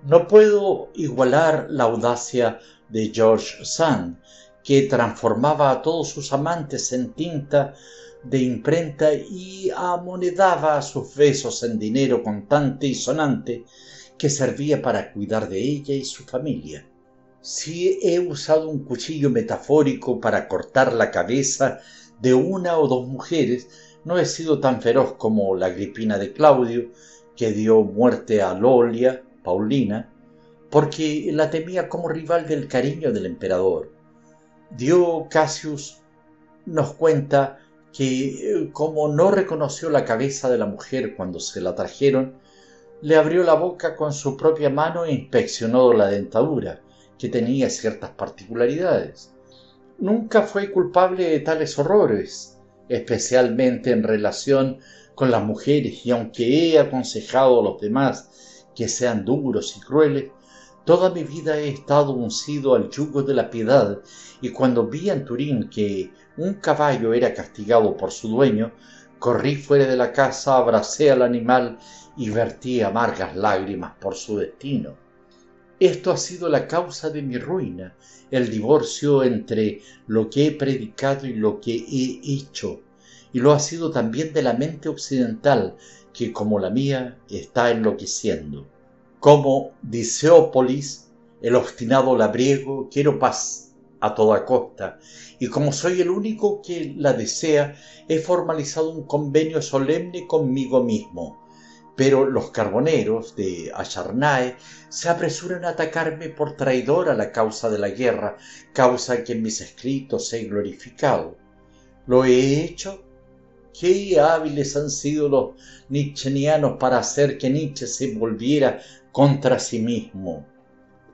no puedo igualar la audacia de George Sand, que transformaba a todos sus amantes en tinta de imprenta y amonedaba sus besos en dinero contante y sonante que servía para cuidar de ella y su familia. Si he usado un cuchillo metafórico para cortar la cabeza de una o dos mujeres, no he sido tan feroz como la Agripina de Claudio, que dio muerte a Lolia, Paulina, porque la temía como rival del cariño del emperador. Dio Cassius nos cuenta que como no reconoció la cabeza de la mujer cuando se la trajeron, le abrió la boca con su propia mano e inspeccionó la dentadura, que tenía ciertas particularidades. Nunca fue culpable de tales horrores, especialmente en relación con las mujeres, y aunque he aconsejado a los demás que sean duros y crueles, toda mi vida he estado uncido al yugo de la piedad, y cuando vi en Turín que un caballo era castigado por su dueño, corrí fuera de la casa, abracé al animal y vertí amargas lágrimas por su destino. Esto ha sido la causa de mi ruina, el divorcio entre lo que he predicado y lo que he hecho, y lo ha sido también de la mente occidental, que como la mía está enloqueciendo. Como Diceópolis, el obstinado labriego, quiero paz a toda costa, y como soy el único que la desea, he formalizado un convenio solemne conmigo mismo, pero los carboneros de Acharnae se apresuran a atacarme por traidor a la causa de la guerra, causa que en mis escritos he glorificado. ¿Lo he hecho? Qué hábiles han sido los nietzschenianos para hacer que Nietzsche se volviera contra sí mismo.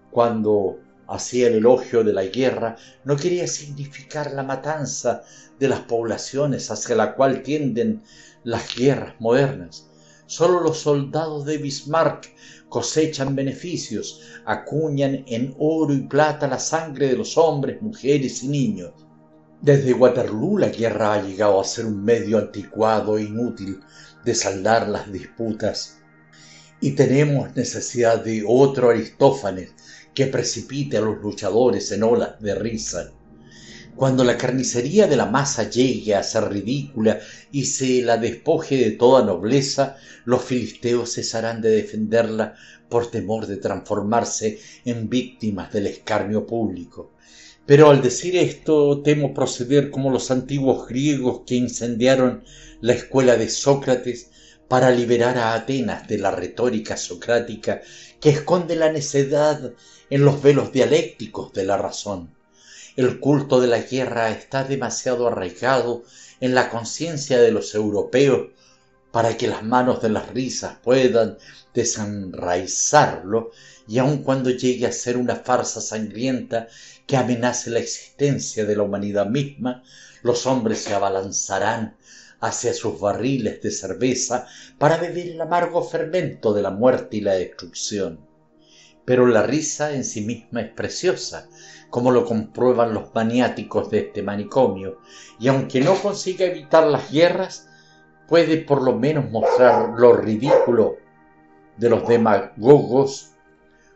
Cuando hacía el elogio de la guerra, no quería significar la matanza de las poblaciones hacia la cual tienden las guerras modernas, Solo los soldados de Bismarck cosechan beneficios, acuñan en oro y plata la sangre de los hombres, mujeres y niños. Desde Waterloo la guerra ha llegado a ser un medio anticuado e inútil de saldar las disputas. Y tenemos necesidad de otro Aristófanes que precipite a los luchadores en olas de risa. Cuando la carnicería de la masa llegue a ser ridícula y se la despoje de toda nobleza, los filisteos cesarán de defenderla por temor de transformarse en víctimas del escarnio público. Pero al decir esto temo proceder como los antiguos griegos que incendiaron la escuela de Sócrates para liberar a Atenas de la retórica socrática que esconde la necedad en los velos dialécticos de la razón. El culto de la guerra está demasiado arraigado en la conciencia de los europeos para que las manos de las risas puedan desenraizarlo y aun cuando llegue a ser una farsa sangrienta que amenace la existencia de la humanidad misma, los hombres se abalanzarán hacia sus barriles de cerveza para beber el amargo fermento de la muerte y la destrucción. Pero la risa en sí misma es preciosa como lo comprueban los maniáticos de este manicomio, y aunque no consiga evitar las guerras, puede por lo menos mostrar lo ridículo de los demagogos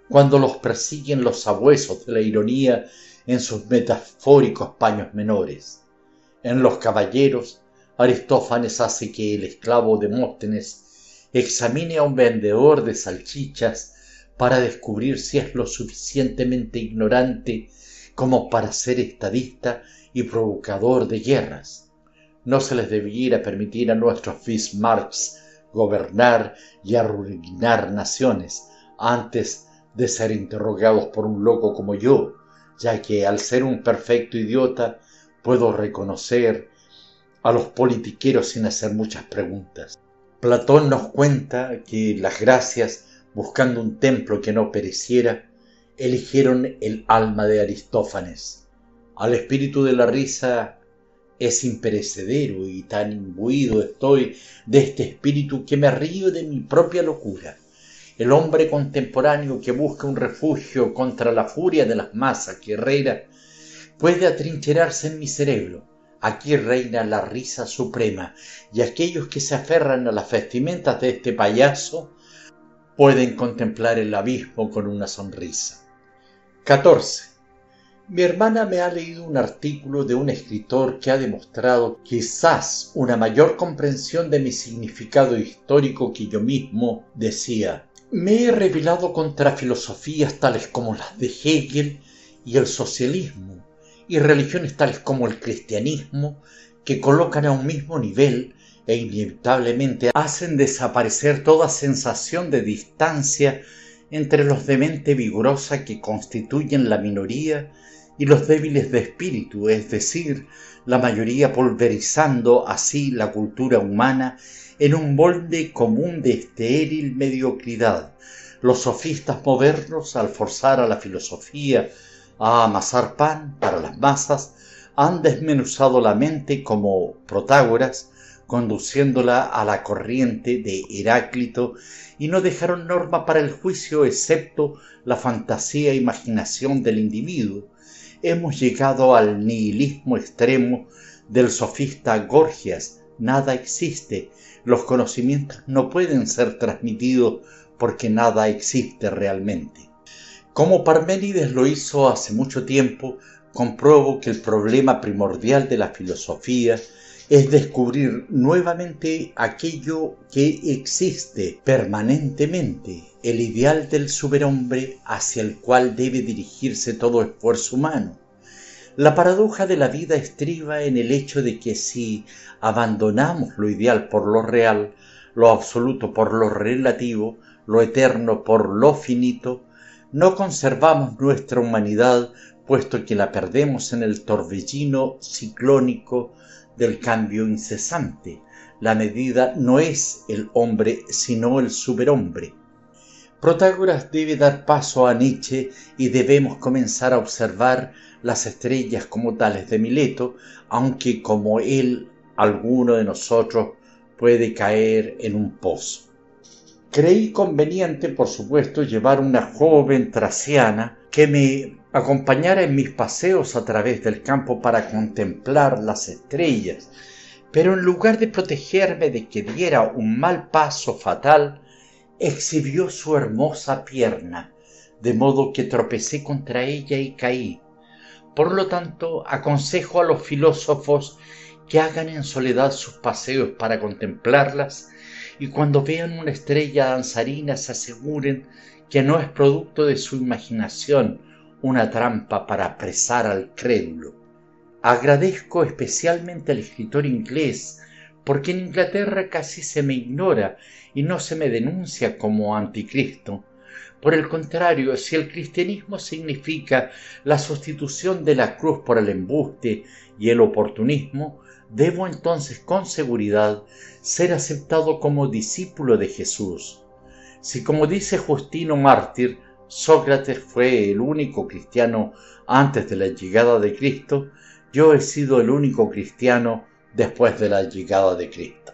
cuando los persiguen los sabuesos de la ironía en sus metafóricos paños menores. En los caballeros, Aristófanes hace que el esclavo Demóstenes examine a un vendedor de salchichas para descubrir si es lo suficientemente ignorante como para ser estadista y provocador de guerras. No se les debiera permitir a nuestros Bismarcks gobernar y arruinar naciones antes de ser interrogados por un loco como yo, ya que al ser un perfecto idiota puedo reconocer a los politiqueros sin hacer muchas preguntas. Platón nos cuenta que las gracias, buscando un templo que no pereciera, eligieron el alma de Aristófanes. Al espíritu de la risa es imperecedero y tan imbuido estoy de este espíritu que me río de mi propia locura. El hombre contemporáneo que busca un refugio contra la furia de las masas guerreras puede atrincherarse en mi cerebro. Aquí reina la risa suprema y aquellos que se aferran a las vestimentas de este payaso pueden contemplar el abismo con una sonrisa. 14. Mi hermana me ha leído un artículo de un escritor que ha demostrado quizás una mayor comprensión de mi significado histórico que yo mismo decía. Me he rebelado contra filosofías tales como las de Hegel y el socialismo, y religiones tales como el cristianismo, que colocan a un mismo nivel e inevitablemente hacen desaparecer toda sensación de distancia entre los de mente vigorosa que constituyen la minoría y los débiles de espíritu, es decir, la mayoría pulverizando así la cultura humana en un molde común de estéril mediocridad. Los sofistas modernos, al forzar a la filosofía a amasar pan para las masas, han desmenuzado la mente como Protágoras, conduciéndola a la corriente de Heráclito, y no dejaron norma para el juicio excepto la fantasía e imaginación del individuo. Hemos llegado al nihilismo extremo del sofista Gorgias. Nada existe, los conocimientos no pueden ser transmitidos porque nada existe realmente. Como Parménides lo hizo hace mucho tiempo, compruebo que el problema primordial de la filosofía es descubrir nuevamente aquello que existe permanentemente, el ideal del superhombre hacia el cual debe dirigirse todo esfuerzo humano. La paradoja de la vida estriba en el hecho de que si abandonamos lo ideal por lo real, lo absoluto por lo relativo, lo eterno por lo finito, no conservamos nuestra humanidad puesto que la perdemos en el torbellino ciclónico del cambio incesante. La medida no es el hombre, sino el superhombre. Protágoras debe dar paso a Nietzsche y debemos comenzar a observar las estrellas como tales de Mileto, aunque como él, alguno de nosotros puede caer en un pozo. Creí conveniente, por supuesto, llevar una joven traciana que me acompañara en mis paseos a través del campo para contemplar las estrellas, pero en lugar de protegerme de que diera un mal paso fatal, exhibió su hermosa pierna, de modo que tropecé contra ella y caí. Por lo tanto, aconsejo a los filósofos que hagan en soledad sus paseos para contemplarlas y cuando vean una estrella danzarina se aseguren que no es producto de su imaginación una trampa para apresar al crédulo. Agradezco especialmente al escritor inglés porque en Inglaterra casi se me ignora y no se me denuncia como anticristo. Por el contrario, si el cristianismo significa la sustitución de la cruz por el embuste y el oportunismo, debo entonces con seguridad ser aceptado como discípulo de Jesús. Si como dice Justino Mártir, Sócrates fue el único cristiano antes de la llegada de Cristo, yo he sido el único cristiano después de la llegada de Cristo.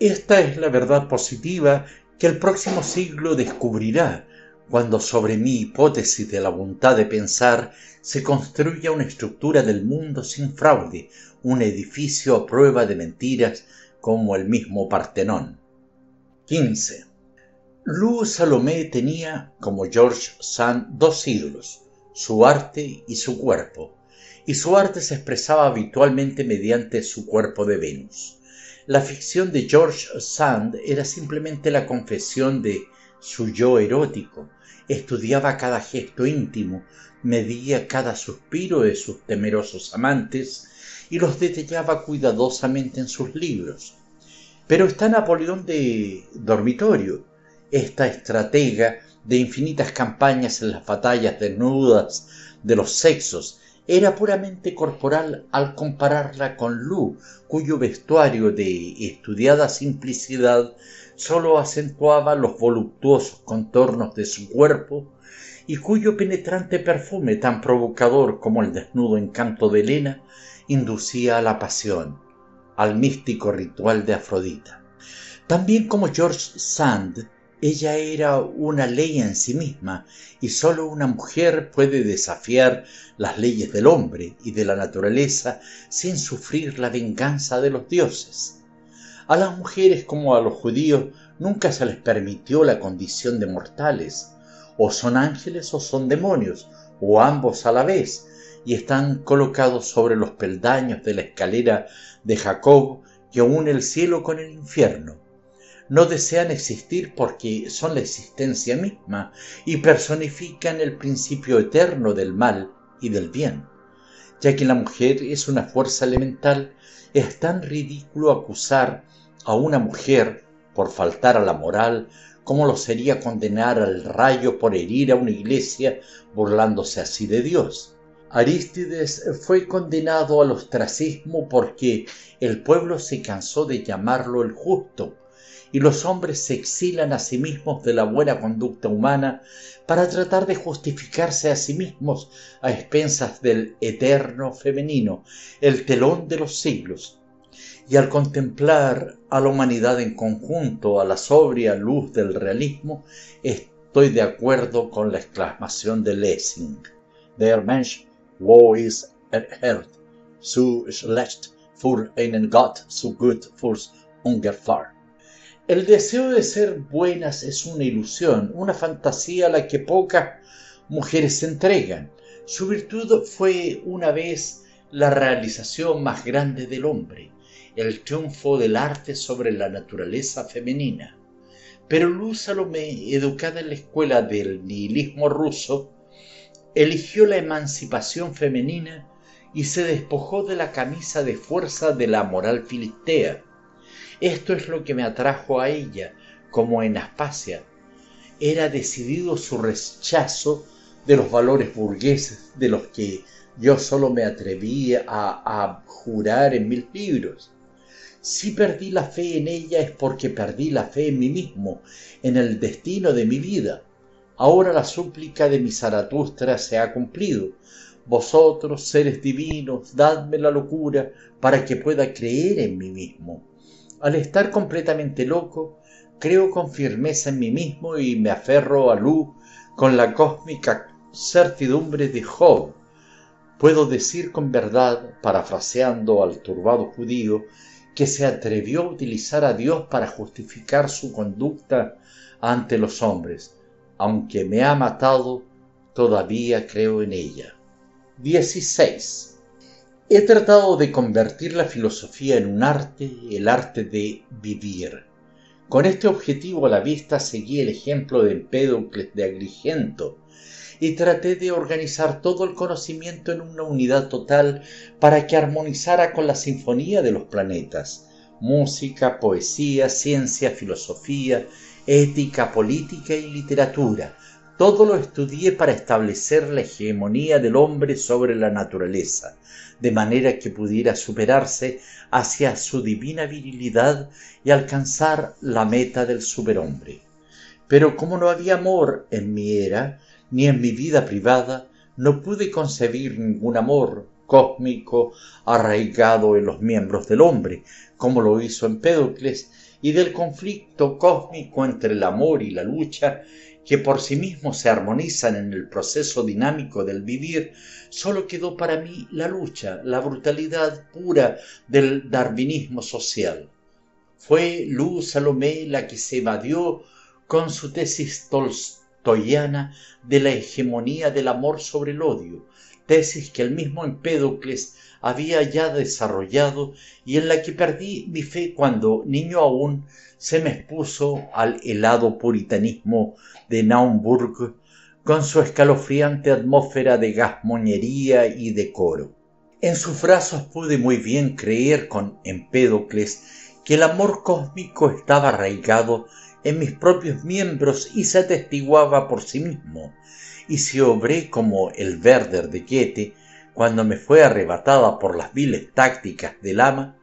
Esta es la verdad positiva que el próximo siglo descubrirá cuando sobre mi hipótesis de la voluntad de pensar se construya una estructura del mundo sin fraude, un edificio a prueba de mentiras como el mismo Partenón. 15. Lou Salomé tenía, como George Sand, dos ídolos, su arte y su cuerpo, y su arte se expresaba habitualmente mediante su cuerpo de Venus. La ficción de George Sand era simplemente la confesión de su yo erótico, estudiaba cada gesto íntimo, medía cada suspiro de sus temerosos amantes y los detallaba cuidadosamente en sus libros. Pero está Napoleón de dormitorio, esta estratega de infinitas campañas en las batallas desnudas de los sexos, era puramente corporal al compararla con Lu, cuyo vestuario de estudiada simplicidad sólo acentuaba los voluptuosos contornos de su cuerpo y cuyo penetrante perfume tan provocador como el desnudo encanto de Helena inducía a la pasión, al místico ritual de Afrodita. También como George Sand, ella era una ley en sí misma y sólo una mujer puede desafiar las leyes del hombre y de la naturaleza sin sufrir la venganza de los dioses. A las mujeres como a los judíos nunca se les permitió la condición de mortales. O son ángeles o son demonios, o ambos a la vez, y están colocados sobre los peldaños de la escalera de Jacob que une el cielo con el infierno. No desean existir porque son la existencia misma y personifican el principio eterno del mal y del bien. Ya que la mujer es una fuerza elemental, es tan ridículo acusar a una mujer por faltar a la moral, como lo sería condenar al rayo por herir a una iglesia burlándose así de Dios. Arístides fue condenado al ostracismo porque el pueblo se cansó de llamarlo el justo, y los hombres se exilan a sí mismos de la buena conducta humana para tratar de justificarse a sí mismos a expensas del eterno femenino, el telón de los siglos. Y al contemplar a la humanidad en conjunto a la sobria luz del realismo, estoy de acuerdo con la exclamación de Lessing. Der Mensch wo ist er schlecht für einen Gott, so gut fürs Ungefähr. El deseo de ser buenas es una ilusión, una fantasía a la que pocas mujeres se entregan. Su virtud fue una vez la realización más grande del hombre, el triunfo del arte sobre la naturaleza femenina. Pero Luz Salomé, educada en la escuela del nihilismo ruso, eligió la emancipación femenina y se despojó de la camisa de fuerza de la moral filistea. Esto es lo que me atrajo a ella, como en Aspasia. Era decidido su rechazo de los valores burgueses de los que yo solo me atreví a, a jurar en mil libros. Si perdí la fe en ella es porque perdí la fe en mí mismo, en el destino de mi vida. Ahora la súplica de mi Zaratustra se ha cumplido. Vosotros, seres divinos, dadme la locura para que pueda creer en mí mismo. Al estar completamente loco, creo con firmeza en mí mismo y me aferro a Lu con la cósmica certidumbre de Job. Puedo decir con verdad, parafraseando al turbado judío, que se atrevió a utilizar a Dios para justificar su conducta ante los hombres aunque me ha matado, todavía creo en ella. 16. He tratado de convertir la filosofía en un arte, el arte de vivir. Con este objetivo a la vista seguí el ejemplo de Empédocles de Agrigento y traté de organizar todo el conocimiento en una unidad total para que armonizara con la sinfonía de los planetas, música, poesía, ciencia, filosofía, ética, política y literatura. Todo lo estudié para establecer la hegemonía del hombre sobre la naturaleza, de manera que pudiera superarse hacia su divina virilidad y alcanzar la meta del superhombre. Pero como no había amor en mi era, ni en mi vida privada, no pude concebir ningún amor cósmico arraigado en los miembros del hombre, como lo hizo Empédocles, y del conflicto cósmico entre el amor y la lucha, que por sí mismos se armonizan en el proceso dinámico del vivir, solo quedó para mí la lucha, la brutalidad pura del darwinismo social. Fue Luz Salomé la que se evadió con su tesis tolstoyana de la hegemonía del amor sobre el odio, tesis que el mismo Empédocles había ya desarrollado y en la que perdí mi fe cuando, niño aún, se me expuso al helado puritanismo de Naumburg con su escalofriante atmósfera de gasmoñería y decoro. En sus brazos pude muy bien creer con Empédocles que el amor cósmico estaba arraigado en mis propios miembros y se atestiguaba por sí mismo, y si obré como el Werder de Goethe cuando me fue arrebatada por las viles tácticas del ama,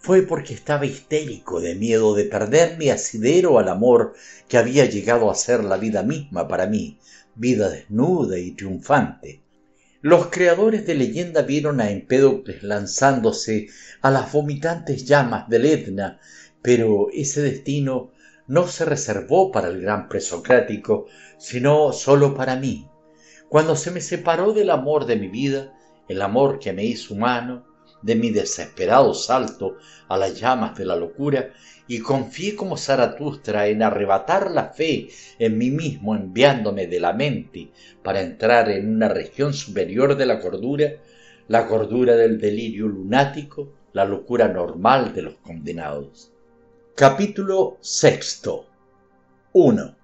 fue porque estaba histérico de miedo de perder mi asidero al amor que había llegado a ser la vida misma para mí, vida desnuda y triunfante. Los creadores de leyenda vieron a Empédocles lanzándose a las vomitantes llamas del Etna, pero ese destino no se reservó para el gran presocrático, sino sólo para mí. Cuando se me separó del amor de mi vida, el amor que me hizo humano, de mi desesperado salto a las llamas de la locura, y confié como Zaratustra en arrebatar la fe en mí mismo enviándome de la mente para entrar en una región superior de la cordura, la cordura del delirio lunático, la locura normal de los condenados. Capítulo sexto 1.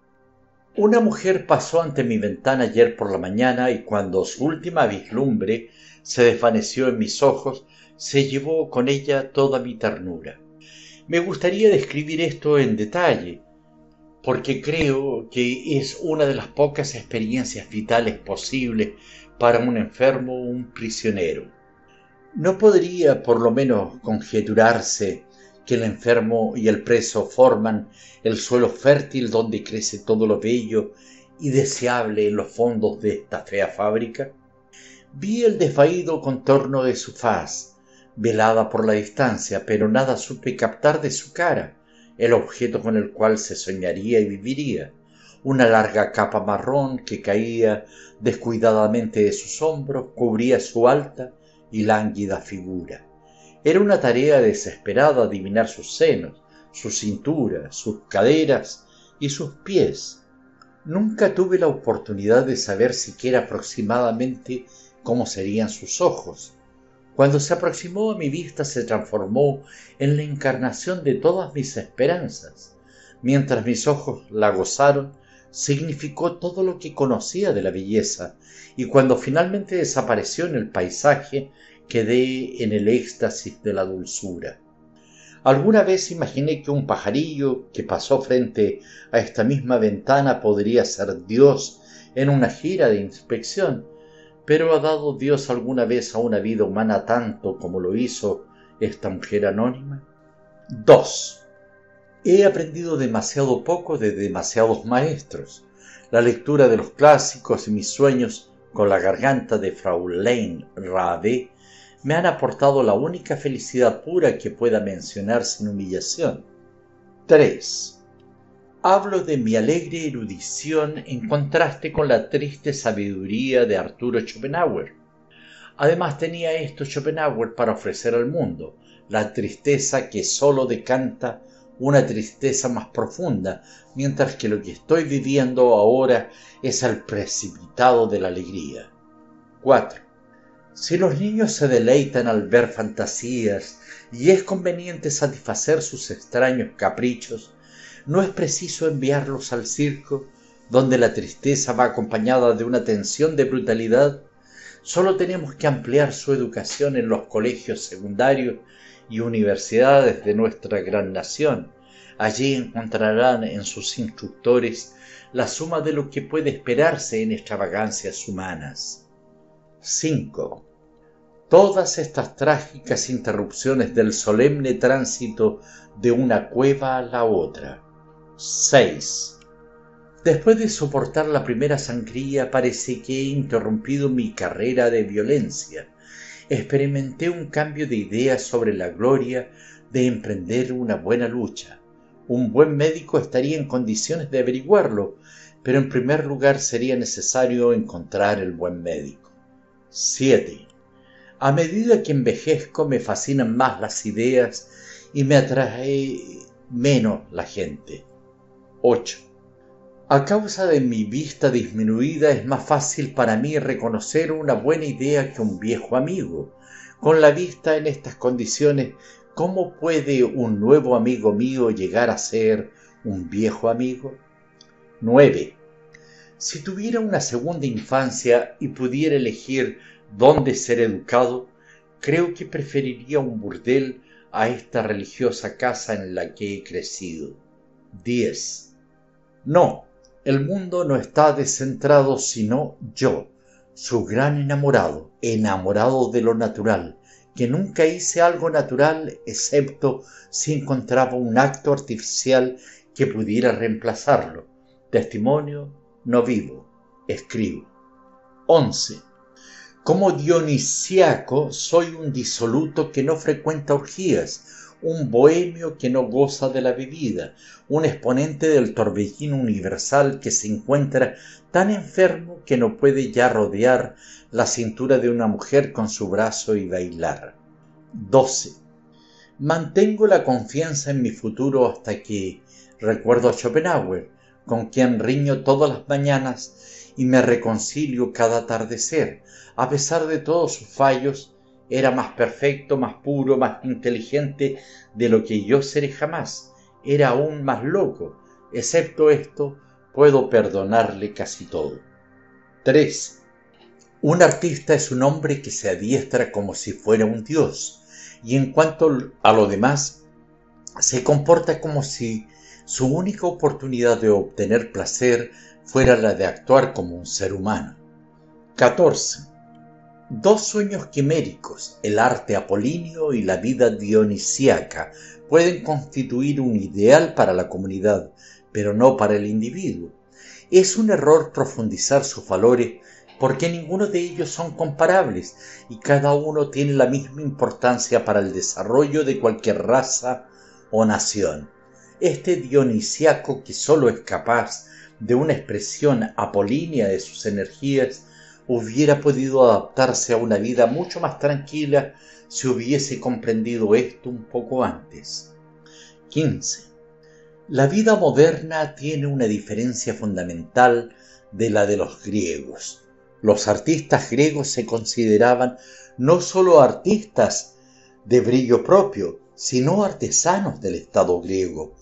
Una mujer pasó ante mi ventana ayer por la mañana y cuando su última vislumbre se desvaneció en mis ojos, se llevó con ella toda mi ternura. Me gustaría describir esto en detalle, porque creo que es una de las pocas experiencias vitales posibles para un enfermo o un prisionero. ¿No podría por lo menos conjeturarse que el enfermo y el preso forman el suelo fértil donde crece todo lo bello y deseable en los fondos de esta fea fábrica? Vi el desvaído contorno de su faz, velada por la distancia, pero nada supe captar de su cara, el objeto con el cual se soñaría y viviría, una larga capa marrón que caía descuidadamente de sus hombros cubría su alta y lánguida figura. Era una tarea desesperada adivinar sus senos, su cintura, sus caderas y sus pies. Nunca tuve la oportunidad de saber siquiera aproximadamente cómo serían sus ojos. Cuando se aproximó a mi vista se transformó en la encarnación de todas mis esperanzas. Mientras mis ojos la gozaron, significó todo lo que conocía de la belleza, y cuando finalmente desapareció en el paisaje, quedé en el éxtasis de la dulzura. Alguna vez imaginé que un pajarillo que pasó frente a esta misma ventana podría ser Dios en una gira de inspección, pero ¿ha dado Dios alguna vez a una vida humana tanto como lo hizo esta mujer anónima? 2. He aprendido demasiado poco de demasiados maestros. La lectura de los clásicos y mis sueños con la garganta de Fraulein Rabe me han aportado la única felicidad pura que pueda mencionar sin humillación. 3. Hablo de mi alegre erudición en contraste con la triste sabiduría de Arturo Schopenhauer. Además tenía esto Schopenhauer para ofrecer al mundo, la tristeza que sólo decanta una tristeza más profunda, mientras que lo que estoy viviendo ahora es el precipitado de la alegría. 4. Si los niños se deleitan al ver fantasías y es conveniente satisfacer sus extraños caprichos, no es preciso enviarlos al circo, donde la tristeza va acompañada de una tensión de brutalidad. Solo tenemos que ampliar su educación en los colegios secundarios y universidades de nuestra gran nación. Allí encontrarán en sus instructores la suma de lo que puede esperarse en extravagancias humanas. 5. Todas estas trágicas interrupciones del solemne tránsito de una cueva a la otra. 6. Después de soportar la primera sangría parece que he interrumpido mi carrera de violencia experimenté un cambio de idea sobre la gloria de emprender una buena lucha. Un buen médico estaría en condiciones de averiguarlo, pero en primer lugar sería necesario encontrar el buen médico. 7. A medida que envejezco me fascinan más las ideas y me atrae menos la gente. 8. A causa de mi vista disminuida es más fácil para mí reconocer una buena idea que un viejo amigo. Con la vista en estas condiciones, ¿cómo puede un nuevo amigo mío llegar a ser un viejo amigo? 9. Si tuviera una segunda infancia y pudiera elegir dónde ser educado, creo que preferiría un burdel a esta religiosa casa en la que he crecido. 10. No, el mundo no está descentrado sino yo, su gran enamorado, enamorado de lo natural, que nunca hice algo natural excepto si encontraba un acto artificial que pudiera reemplazarlo. Testimonio no vivo, escribo. 11. Como dionisiaco soy un disoluto que no frecuenta orgías, un bohemio que no goza de la bebida, un exponente del torbellino universal que se encuentra tan enfermo que no puede ya rodear la cintura de una mujer con su brazo y bailar. 12. Mantengo la confianza en mi futuro hasta que recuerdo a Schopenhauer, con quien riño todas las mañanas y me reconcilio cada atardecer, a pesar de todos sus fallos era más perfecto, más puro, más inteligente de lo que yo seré jamás. Era aún más loco. Excepto esto, puedo perdonarle casi todo. 3. Un artista es un hombre que se adiestra como si fuera un dios, y en cuanto a lo demás, se comporta como si su única oportunidad de obtener placer fuera la de actuar como un ser humano. 14. Dos sueños quiméricos, el arte apolíneo y la vida dionisíaca, pueden constituir un ideal para la comunidad, pero no para el individuo. Es un error profundizar sus valores porque ninguno de ellos son comparables y cada uno tiene la misma importancia para el desarrollo de cualquier raza o nación. Este dionisiaco que sólo es capaz de una expresión apolínea de sus energías hubiera podido adaptarse a una vida mucho más tranquila si hubiese comprendido esto un poco antes. 15. La vida moderna tiene una diferencia fundamental de la de los griegos. Los artistas griegos se consideraban no sólo artistas de brillo propio, sino artesanos del Estado griego.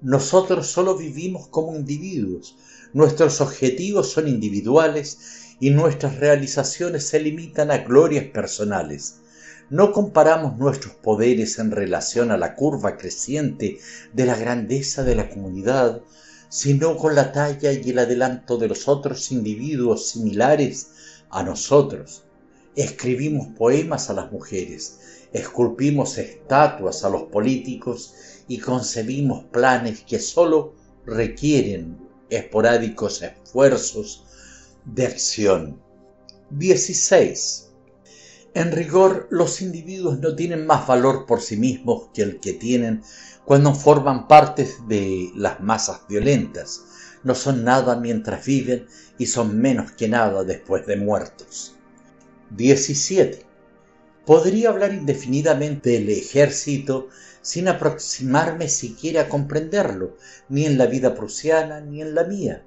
Nosotros sólo vivimos como individuos, nuestros objetivos son individuales y nuestras realizaciones se limitan a glorias personales. No comparamos nuestros poderes en relación a la curva creciente de la grandeza de la comunidad, sino con la talla y el adelanto de los otros individuos similares a nosotros. Escribimos poemas a las mujeres, esculpimos estatuas a los políticos y concebimos planes que sólo requieren esporádicos esfuerzos de acción. 16. En rigor, los individuos no tienen más valor por sí mismos que el que tienen cuando forman parte de las masas violentas. No son nada mientras viven y son menos que nada después de muertos. 17. Podría hablar indefinidamente del ejército sin aproximarme siquiera a comprenderlo, ni en la vida prusiana ni en la mía.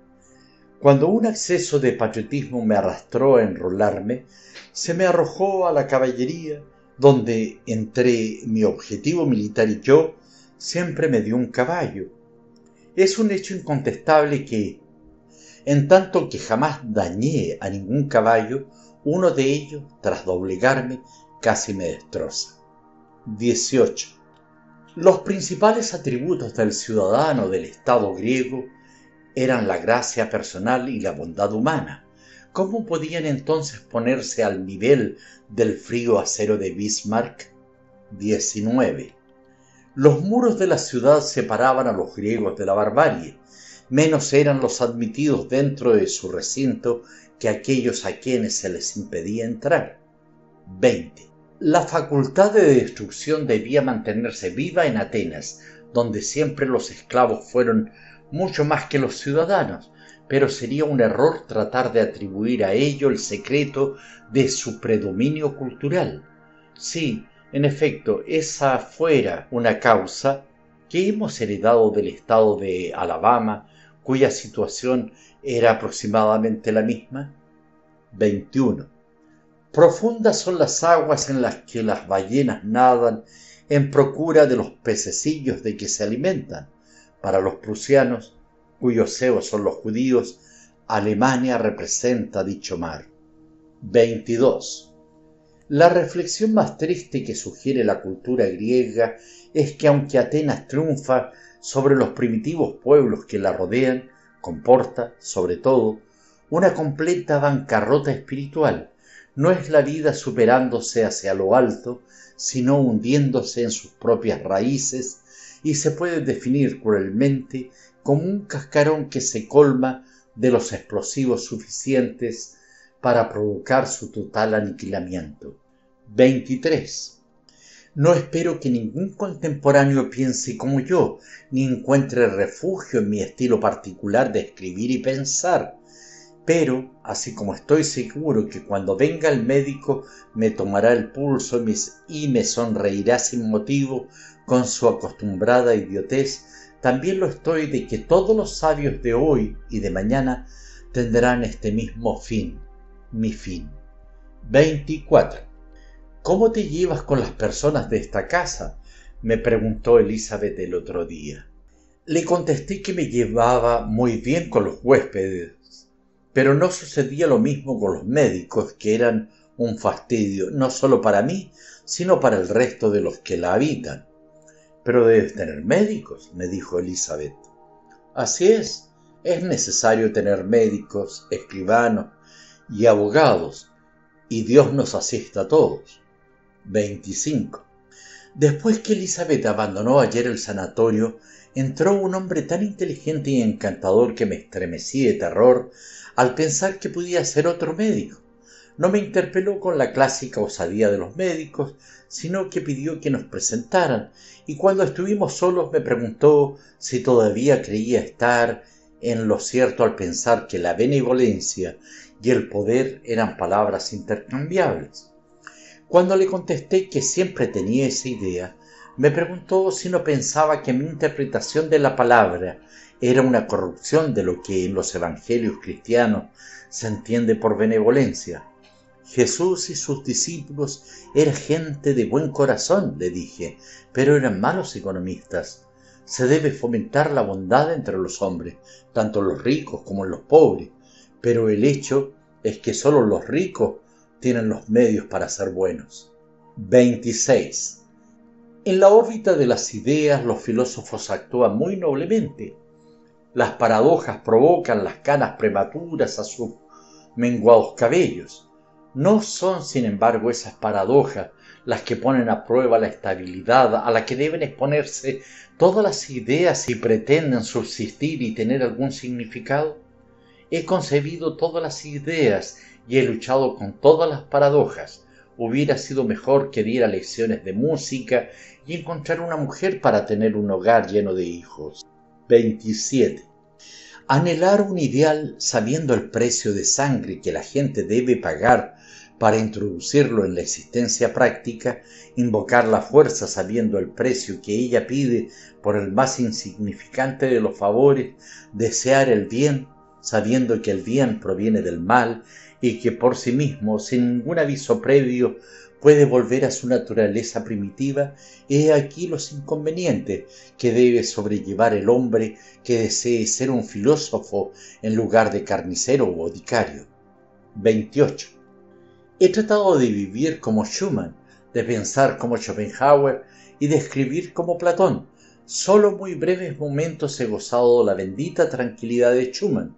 Cuando un acceso de patriotismo me arrastró a enrolarme, se me arrojó a la caballería, donde entre mi objetivo militar y yo siempre me dio un caballo. Es un hecho incontestable que, en tanto que jamás dañé a ningún caballo, uno de ellos, tras doblegarme, casi me destroza. 18. Los principales atributos del ciudadano del Estado griego eran la gracia personal y la bondad humana. ¿Cómo podían entonces ponerse al nivel del frío acero de Bismarck? 19. Los muros de la ciudad separaban a los griegos de la barbarie. Menos eran los admitidos dentro de su recinto que aquellos a quienes se les impedía entrar. 20. La facultad de destrucción debía mantenerse viva en Atenas, donde siempre los esclavos fueron mucho más que los ciudadanos, pero sería un error tratar de atribuir a ello el secreto de su predominio cultural. Sí, en efecto, esa fuera una causa que hemos heredado del estado de Alabama, cuya situación era aproximadamente la misma. 21. Profundas son las aguas en las que las ballenas nadan en procura de los pececillos de que se alimentan. Para los prusianos, cuyos ceos son los judíos, Alemania representa dicho mar. 22. La reflexión más triste que sugiere la cultura griega es que aunque Atenas triunfa sobre los primitivos pueblos que la rodean, comporta, sobre todo, una completa bancarrota espiritual. No es la vida superándose hacia lo alto, sino hundiéndose en sus propias raíces y se puede definir cruelmente como un cascarón que se colma de los explosivos suficientes para provocar su total aniquilamiento. 23. No espero que ningún contemporáneo piense como yo, ni encuentre refugio en mi estilo particular de escribir y pensar. Pero, así como estoy seguro que cuando venga el médico me tomará el pulso y me sonreirá sin motivo con su acostumbrada idiotez, también lo estoy de que todos los sabios de hoy y de mañana tendrán este mismo fin, mi fin. 24. ¿Cómo te llevas con las personas de esta casa? me preguntó Elizabeth el otro día. Le contesté que me llevaba muy bien con los huéspedes, pero no sucedía lo mismo con los médicos, que eran un fastidio, no solo para mí, sino para el resto de los que la habitan. Pero debes tener médicos, me dijo Elizabeth. Así es, es necesario tener médicos, escribanos y abogados, y Dios nos asista a todos. 25. Después que Elizabeth abandonó ayer el sanatorio, entró un hombre tan inteligente y encantador que me estremecí de terror al pensar que podía ser otro médico. No me interpeló con la clásica osadía de los médicos, sino que pidió que nos presentaran, y cuando estuvimos solos me preguntó si todavía creía estar en lo cierto al pensar que la benevolencia y el poder eran palabras intercambiables. Cuando le contesté que siempre tenía esa idea, me preguntó si no pensaba que mi interpretación de la palabra era una corrupción de lo que en los evangelios cristianos se entiende por benevolencia. Jesús y sus discípulos eran gente de buen corazón, le dije, pero eran malos economistas. Se debe fomentar la bondad entre los hombres, tanto los ricos como los pobres, pero el hecho es que solo los ricos tienen los medios para ser buenos. 26. En la órbita de las ideas los filósofos actúan muy noblemente. Las paradojas provocan las canas prematuras a sus menguados cabellos. No son, sin embargo, esas paradojas las que ponen a prueba la estabilidad a la que deben exponerse todas las ideas si pretenden subsistir y tener algún significado. He concebido todas las ideas y he luchado con todas las paradojas. Hubiera sido mejor que diera lecciones de música y encontrar una mujer para tener un hogar lleno de hijos. 27. Anhelar un ideal sabiendo el precio de sangre que la gente debe pagar para introducirlo en la existencia práctica, invocar la fuerza sabiendo el precio que ella pide por el más insignificante de los favores, desear el bien sabiendo que el bien proviene del mal y que por sí mismo, sin ningún aviso previo, puede volver a su naturaleza primitiva, he aquí los inconvenientes que debe sobrellevar el hombre que desee ser un filósofo en lugar de carnicero o boticario. 28. He tratado de vivir como Schumann, de pensar como Schopenhauer y de escribir como Platón. Solo muy breves momentos he gozado la bendita tranquilidad de Schumann.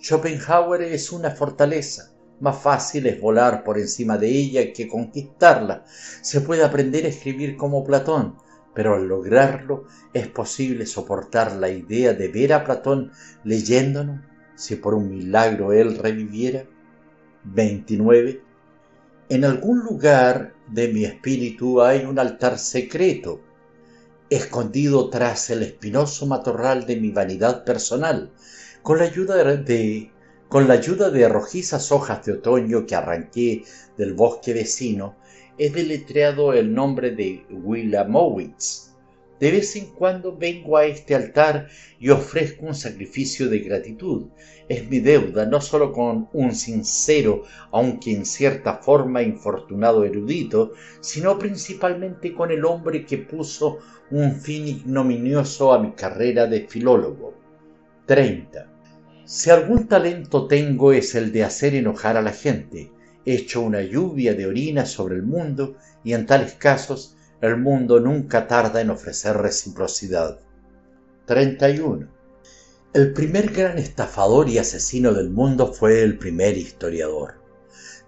Schopenhauer es una fortaleza, más fácil es volar por encima de ella que conquistarla. Se puede aprender a escribir como Platón, pero al lograrlo es posible soportar la idea de ver a Platón leyéndonos si por un milagro él reviviera. 29. En algún lugar de mi espíritu hay un altar secreto, escondido tras el espinoso matorral de mi vanidad personal, con la ayuda de con la ayuda de rojizas hojas de otoño que arranqué del bosque vecino, he deletreado el nombre de Willamowitz. De vez en cuando vengo a este altar y ofrezco un sacrificio de gratitud. Es mi deuda no solo con un sincero, aunque en cierta forma infortunado erudito, sino principalmente con el hombre que puso un fin ignominioso a mi carrera de filólogo. 30. Si algún talento tengo es el de hacer enojar a la gente. He hecho una lluvia de orina sobre el mundo y en tales casos el mundo nunca tarda en ofrecer reciprocidad. 31. El primer gran estafador y asesino del mundo fue el primer historiador.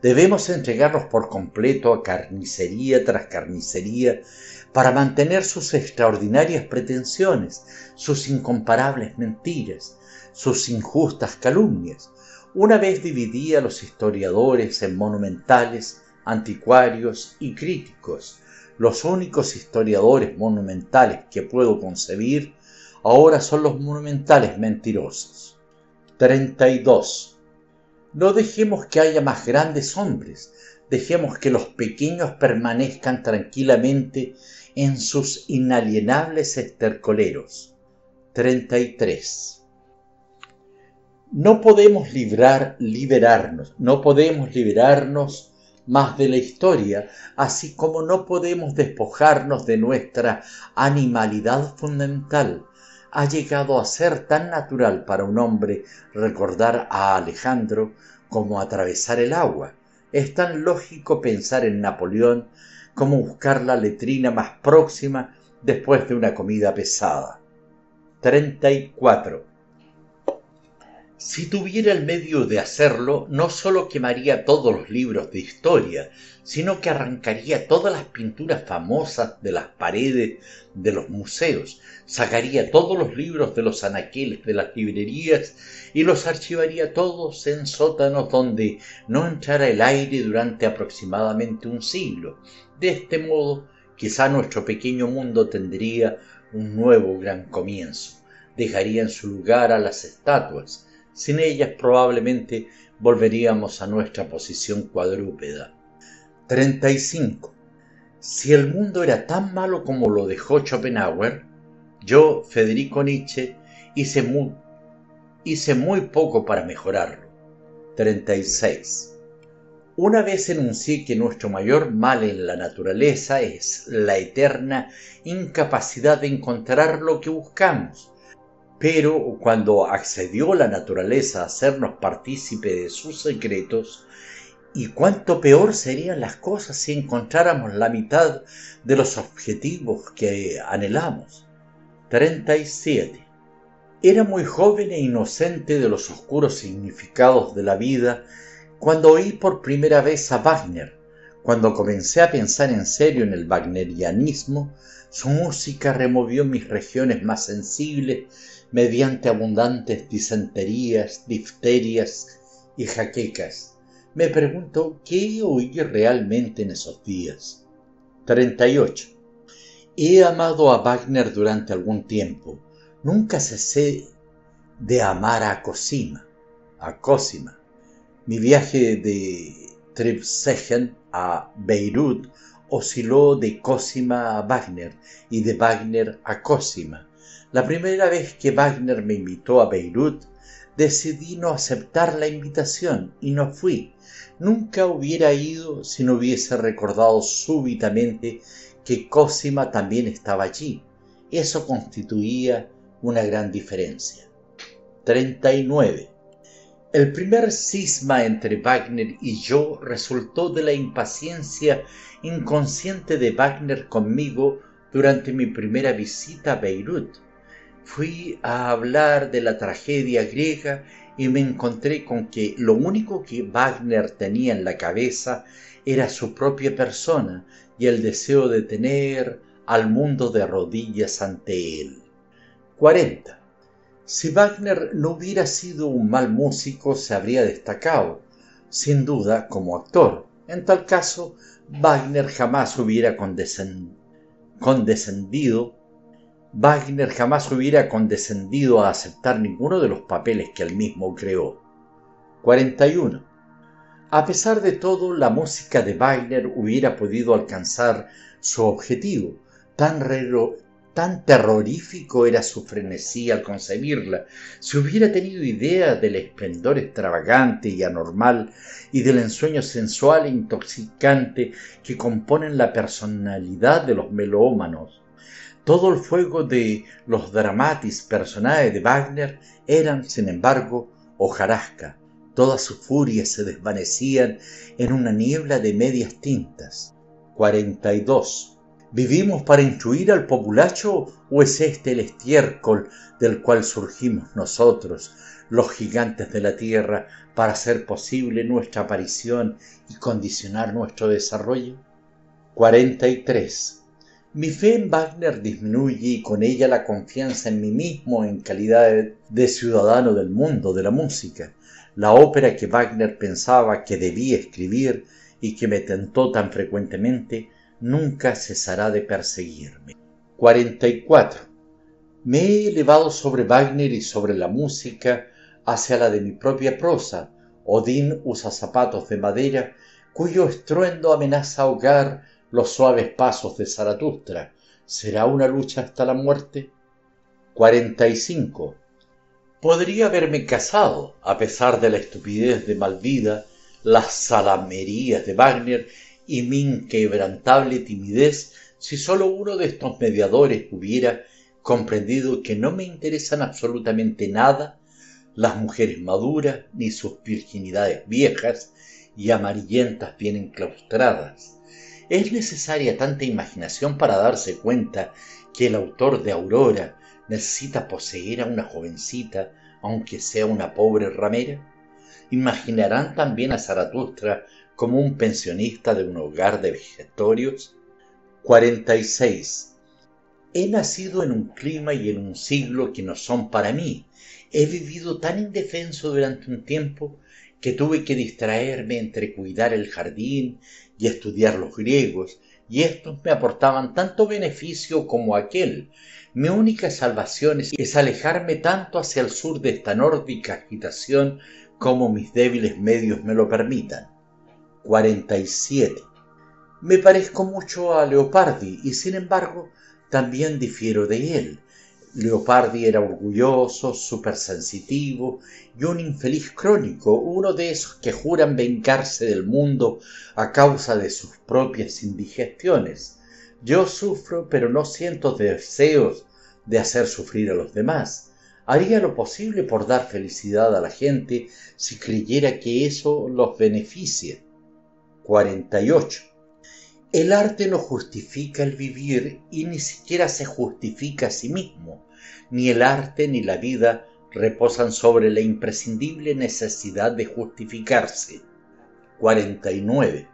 Debemos entregarnos por completo a carnicería tras carnicería para mantener sus extraordinarias pretensiones, sus incomparables mentiras, sus injustas calumnias. Una vez dividía a los historiadores en monumentales, anticuarios y críticos. Los únicos historiadores monumentales que puedo concebir ahora son los monumentales mentirosos. 32. No dejemos que haya más grandes hombres, dejemos que los pequeños permanezcan tranquilamente en sus inalienables estercoleros. 33. No podemos librar, liberarnos, no podemos liberarnos más de la historia, así como no podemos despojarnos de nuestra animalidad fundamental. Ha llegado a ser tan natural para un hombre recordar a Alejandro como atravesar el agua. Es tan lógico pensar en Napoleón como buscar la letrina más próxima después de una comida pesada. 34. Si tuviera el medio de hacerlo, no sólo quemaría todos los libros de historia, sino que arrancaría todas las pinturas famosas de las paredes de los museos, sacaría todos los libros de los anaqueles de las librerías y los archivaría todos en sótanos donde no entrara el aire durante aproximadamente un siglo. De este modo, quizá nuestro pequeño mundo tendría un nuevo gran comienzo. Dejaría en su lugar a las estatuas, sin ellas probablemente volveríamos a nuestra posición cuadrúpeda. 35. Si el mundo era tan malo como lo dejó Schopenhauer, yo, Federico Nietzsche, hice muy, hice muy poco para mejorarlo. 36. Una vez enuncié que nuestro mayor mal en la naturaleza es la eterna incapacidad de encontrar lo que buscamos, pero cuando accedió la naturaleza a hacernos partícipe de sus secretos, y cuánto peor serían las cosas si encontráramos la mitad de los objetivos que anhelamos. 37. Era muy joven e inocente de los oscuros significados de la vida cuando oí por primera vez a Wagner. Cuando comencé a pensar en serio en el wagnerianismo, su música removió mis regiones más sensibles mediante abundantes disenterías, difterias y jaquecas. Me pregunto qué oí realmente en esos días. 38. He amado a Wagner durante algún tiempo. Nunca cesé de amar a Cosima. A Cosima. Mi viaje de Trebsegen a Beirut osciló de Cosima a Wagner y de Wagner a Cosima. La primera vez que Wagner me invitó a Beirut, decidí no aceptar la invitación y no fui. Nunca hubiera ido si no hubiese recordado súbitamente que Cosima también estaba allí. Eso constituía una gran diferencia. 39. El primer cisma entre Wagner y yo resultó de la impaciencia inconsciente de Wagner conmigo durante mi primera visita a Beirut fui a hablar de la tragedia griega y me encontré con que lo único que Wagner tenía en la cabeza era su propia persona y el deseo de tener al mundo de rodillas ante él. 40. Si Wagner no hubiera sido un mal músico, se habría destacado, sin duda, como actor. En tal caso, Wagner jamás hubiera condescendido Wagner jamás hubiera condescendido a aceptar ninguno de los papeles que él mismo creó. 41. A pesar de todo, la música de Wagner hubiera podido alcanzar su objetivo. Tan, tan terrorífico era su frenesí al concebirla. Si hubiera tenido idea del esplendor extravagante y anormal y del ensueño sensual e intoxicante que componen la personalidad de los melómanos, todo el fuego de los dramatis personae de Wagner eran, sin embargo, hojarasca. Todas sus furias se desvanecían en una niebla de medias tintas. 42. ¿Vivimos para instruir al populacho o es este el estiércol del cual surgimos nosotros, los gigantes de la tierra, para hacer posible nuestra aparición y condicionar nuestro desarrollo? 43. Mi fe en Wagner disminuye y con ella la confianza en mí mismo en calidad de ciudadano del mundo de la música. La ópera que Wagner pensaba que debía escribir y que me tentó tan frecuentemente nunca cesará de perseguirme. 44. Me he elevado sobre Wagner y sobre la música hacia la de mi propia prosa. Odín usa zapatos de madera cuyo estruendo amenaza ahogar los suaves pasos de Zaratustra. ¿Será una lucha hasta la muerte? 45. Podría haberme casado, a pesar de la estupidez de Malvida, las salamerías de Wagner y mi inquebrantable timidez, si sólo uno de estos mediadores hubiera comprendido que no me interesan absolutamente nada las mujeres maduras ni sus virginidades viejas y amarillentas bien enclaustradas es necesaria tanta imaginación para darse cuenta que el autor de Aurora necesita poseer a una jovencita, aunque sea una pobre ramera? ¿Imaginarán también a Zaratustra como un pensionista de un hogar de vegetorios? 46. He nacido en un clima y en un siglo que no son para mí. He vivido tan indefenso durante un tiempo que tuve que distraerme entre cuidar el jardín y estudiar los griegos, y estos me aportaban tanto beneficio como aquel. Mi única salvación es alejarme tanto hacia el sur de esta nórdica agitación como mis débiles medios me lo permitan. 47. Me parezco mucho a Leopardi y sin embargo también difiero de él. Leopardi era orgulloso, supersensitivo y un infeliz crónico, uno de esos que juran vengarse del mundo a causa de sus propias indigestiones. Yo sufro, pero no siento deseos de hacer sufrir a los demás. Haría lo posible por dar felicidad a la gente si creyera que eso los beneficia. 48. El arte no justifica el vivir y ni siquiera se justifica a sí mismo. Ni el arte ni la vida reposan sobre la imprescindible necesidad de justificarse. 49.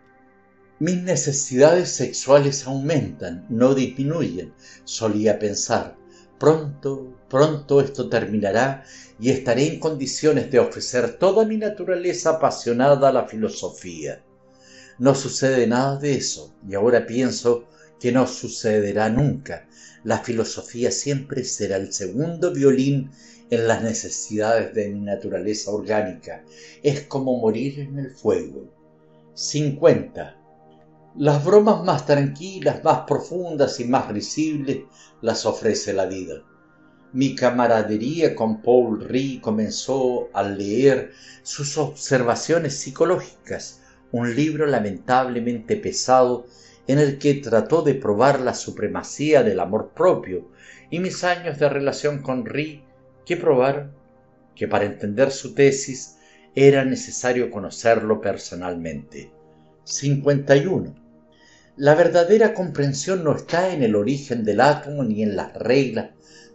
Mis necesidades sexuales aumentan, no disminuyen, solía pensar. Pronto, pronto esto terminará y estaré en condiciones de ofrecer toda mi naturaleza apasionada a la filosofía. No sucede nada de eso y ahora pienso que no sucederá nunca. La filosofía siempre será el segundo violín en las necesidades de mi naturaleza orgánica. Es como morir en el fuego. 50. Las bromas más tranquilas, más profundas y más risibles las ofrece la vida. Mi camaradería con Paul Rie comenzó al leer sus observaciones psicológicas un libro lamentablemente pesado en el que trató de probar la supremacía del amor propio y mis años de relación con Ri que probaron que para entender su tesis era necesario conocerlo personalmente. 51. La verdadera comprensión no está en el origen del átomo ni en las reglas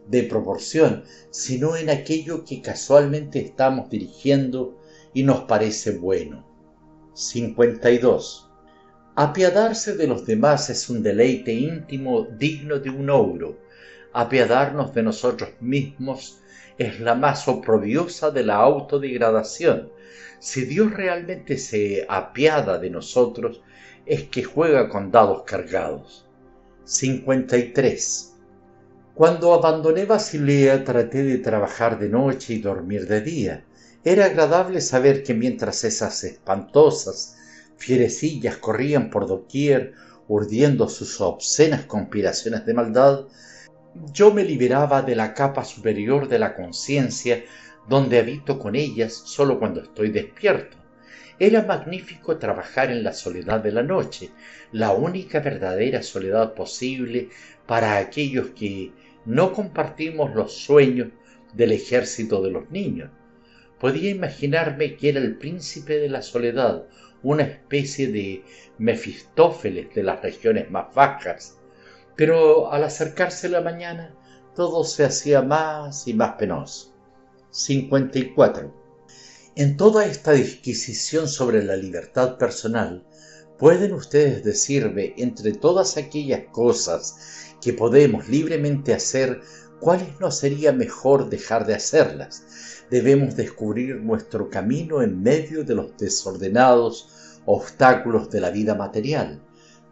de proporción, sino en aquello que casualmente estamos dirigiendo y nos parece bueno. 52. Apiadarse de los demás es un deleite íntimo digno de un ogro. Apiadarnos de nosotros mismos es la más oprobiosa de la autodegradación. Si Dios realmente se apiada de nosotros, es que juega con dados cargados. 53. Cuando abandoné Basilea traté de trabajar de noche y dormir de día. Era agradable saber que mientras esas espantosas fierecillas corrían por doquier urdiendo sus obscenas conspiraciones de maldad, yo me liberaba de la capa superior de la conciencia donde habito con ellas solo cuando estoy despierto. Era magnífico trabajar en la soledad de la noche, la única verdadera soledad posible para aquellos que no compartimos los sueños del ejército de los niños. Podía imaginarme que era el príncipe de la soledad, una especie de Mefistófeles de las regiones más bajas. Pero al acercarse la mañana, todo se hacía más y más penoso. 54. En toda esta disquisición sobre la libertad personal, ¿pueden ustedes decirme, entre todas aquellas cosas que podemos libremente hacer, cuáles no sería mejor dejar de hacerlas? Debemos descubrir nuestro camino en medio de los desordenados obstáculos de la vida material.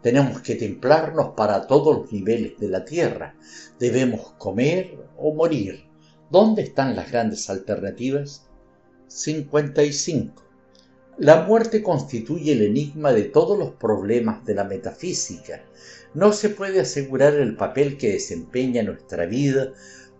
Tenemos que templarnos para todos los niveles de la tierra. Debemos comer o morir. ¿Dónde están las grandes alternativas? 55. La muerte constituye el enigma de todos los problemas de la metafísica. No se puede asegurar el papel que desempeña nuestra vida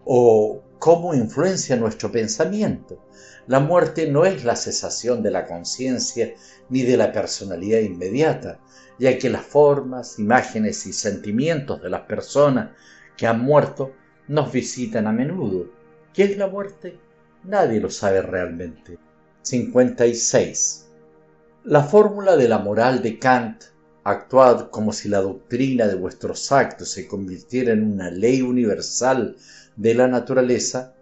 o cómo influencia nuestro pensamiento. La muerte no es la cesación de la conciencia ni de la personalidad inmediata, ya que las formas, imágenes y sentimientos de las personas que han muerto nos visitan a menudo. ¿Qué es la muerte? Nadie lo sabe realmente. 56. La fórmula de la moral de Kant actuad como si la doctrina de vuestros actos se convirtiera en una ley universal de la naturaleza,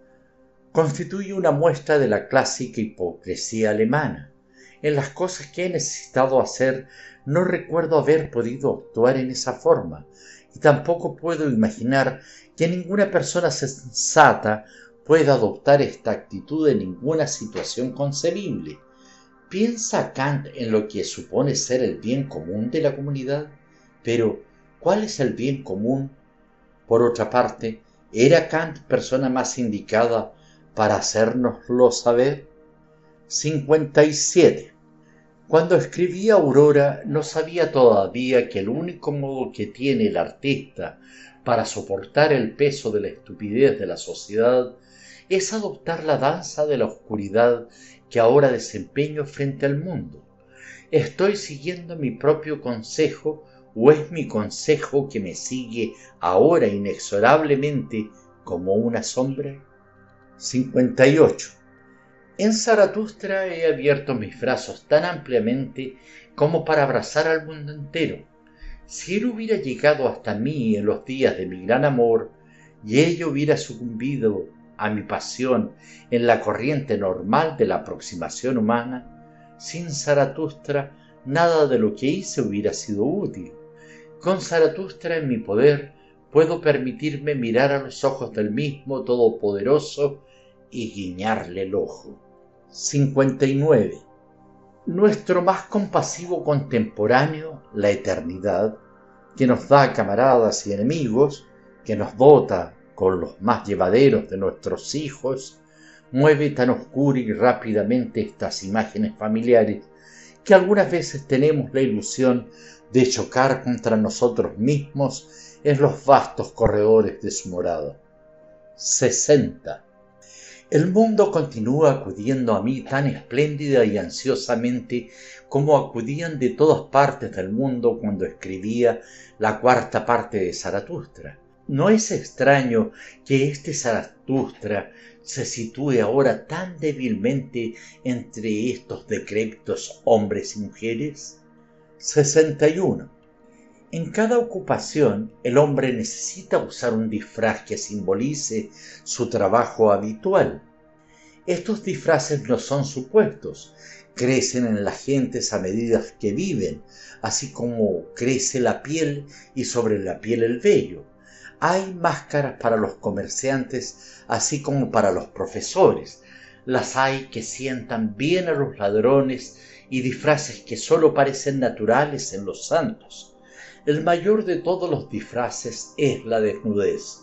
constituye una muestra de la clásica hipocresía alemana. En las cosas que he necesitado hacer no recuerdo haber podido actuar en esa forma, y tampoco puedo imaginar que ninguna persona sensata pueda adoptar esta actitud en ninguna situación concebible. ¿Piensa Kant en lo que supone ser el bien común de la comunidad? Pero, ¿cuál es el bien común? Por otra parte, ¿era Kant persona más indicada para hacérnoslo saber? 57. Cuando escribía Aurora no sabía todavía que el único modo que tiene el artista para soportar el peso de la estupidez de la sociedad es adoptar la danza de la oscuridad que ahora desempeño frente al mundo. ¿Estoy siguiendo mi propio consejo o es mi consejo que me sigue ahora inexorablemente como una sombra? 58. En Zaratustra he abierto mis brazos tan ampliamente como para abrazar al mundo entero. Si él hubiera llegado hasta mí en los días de mi gran amor y ello hubiera sucumbido a mi pasión en la corriente normal de la aproximación humana, sin Zaratustra nada de lo que hice hubiera sido útil. Con Zaratustra en mi poder puedo permitirme mirar a los ojos del mismo Todopoderoso y guiñarle el ojo. 59. Nuestro más compasivo contemporáneo, la eternidad, que nos da camaradas y enemigos, que nos dota con los más llevaderos de nuestros hijos, mueve tan oscura y rápidamente estas imágenes familiares que algunas veces tenemos la ilusión de chocar contra nosotros mismos en los vastos corredores de su morada. 60. El mundo continúa acudiendo a mí tan espléndida y ansiosamente como acudían de todas partes del mundo cuando escribía la cuarta parte de Zaratustra. No es extraño que este Zaratustra se sitúe ahora tan débilmente entre estos decrépitos hombres y mujeres. 61. En cada ocupación el hombre necesita usar un disfraz que simbolice su trabajo habitual. Estos disfraces no son supuestos, crecen en las gentes a medida que viven, así como crece la piel y sobre la piel el vello hay máscaras para los comerciantes, así como para los profesores. Las hay que sientan bien a los ladrones y disfraces que sólo parecen naturales en los santos. El mayor de todos los disfraces es la desnudez.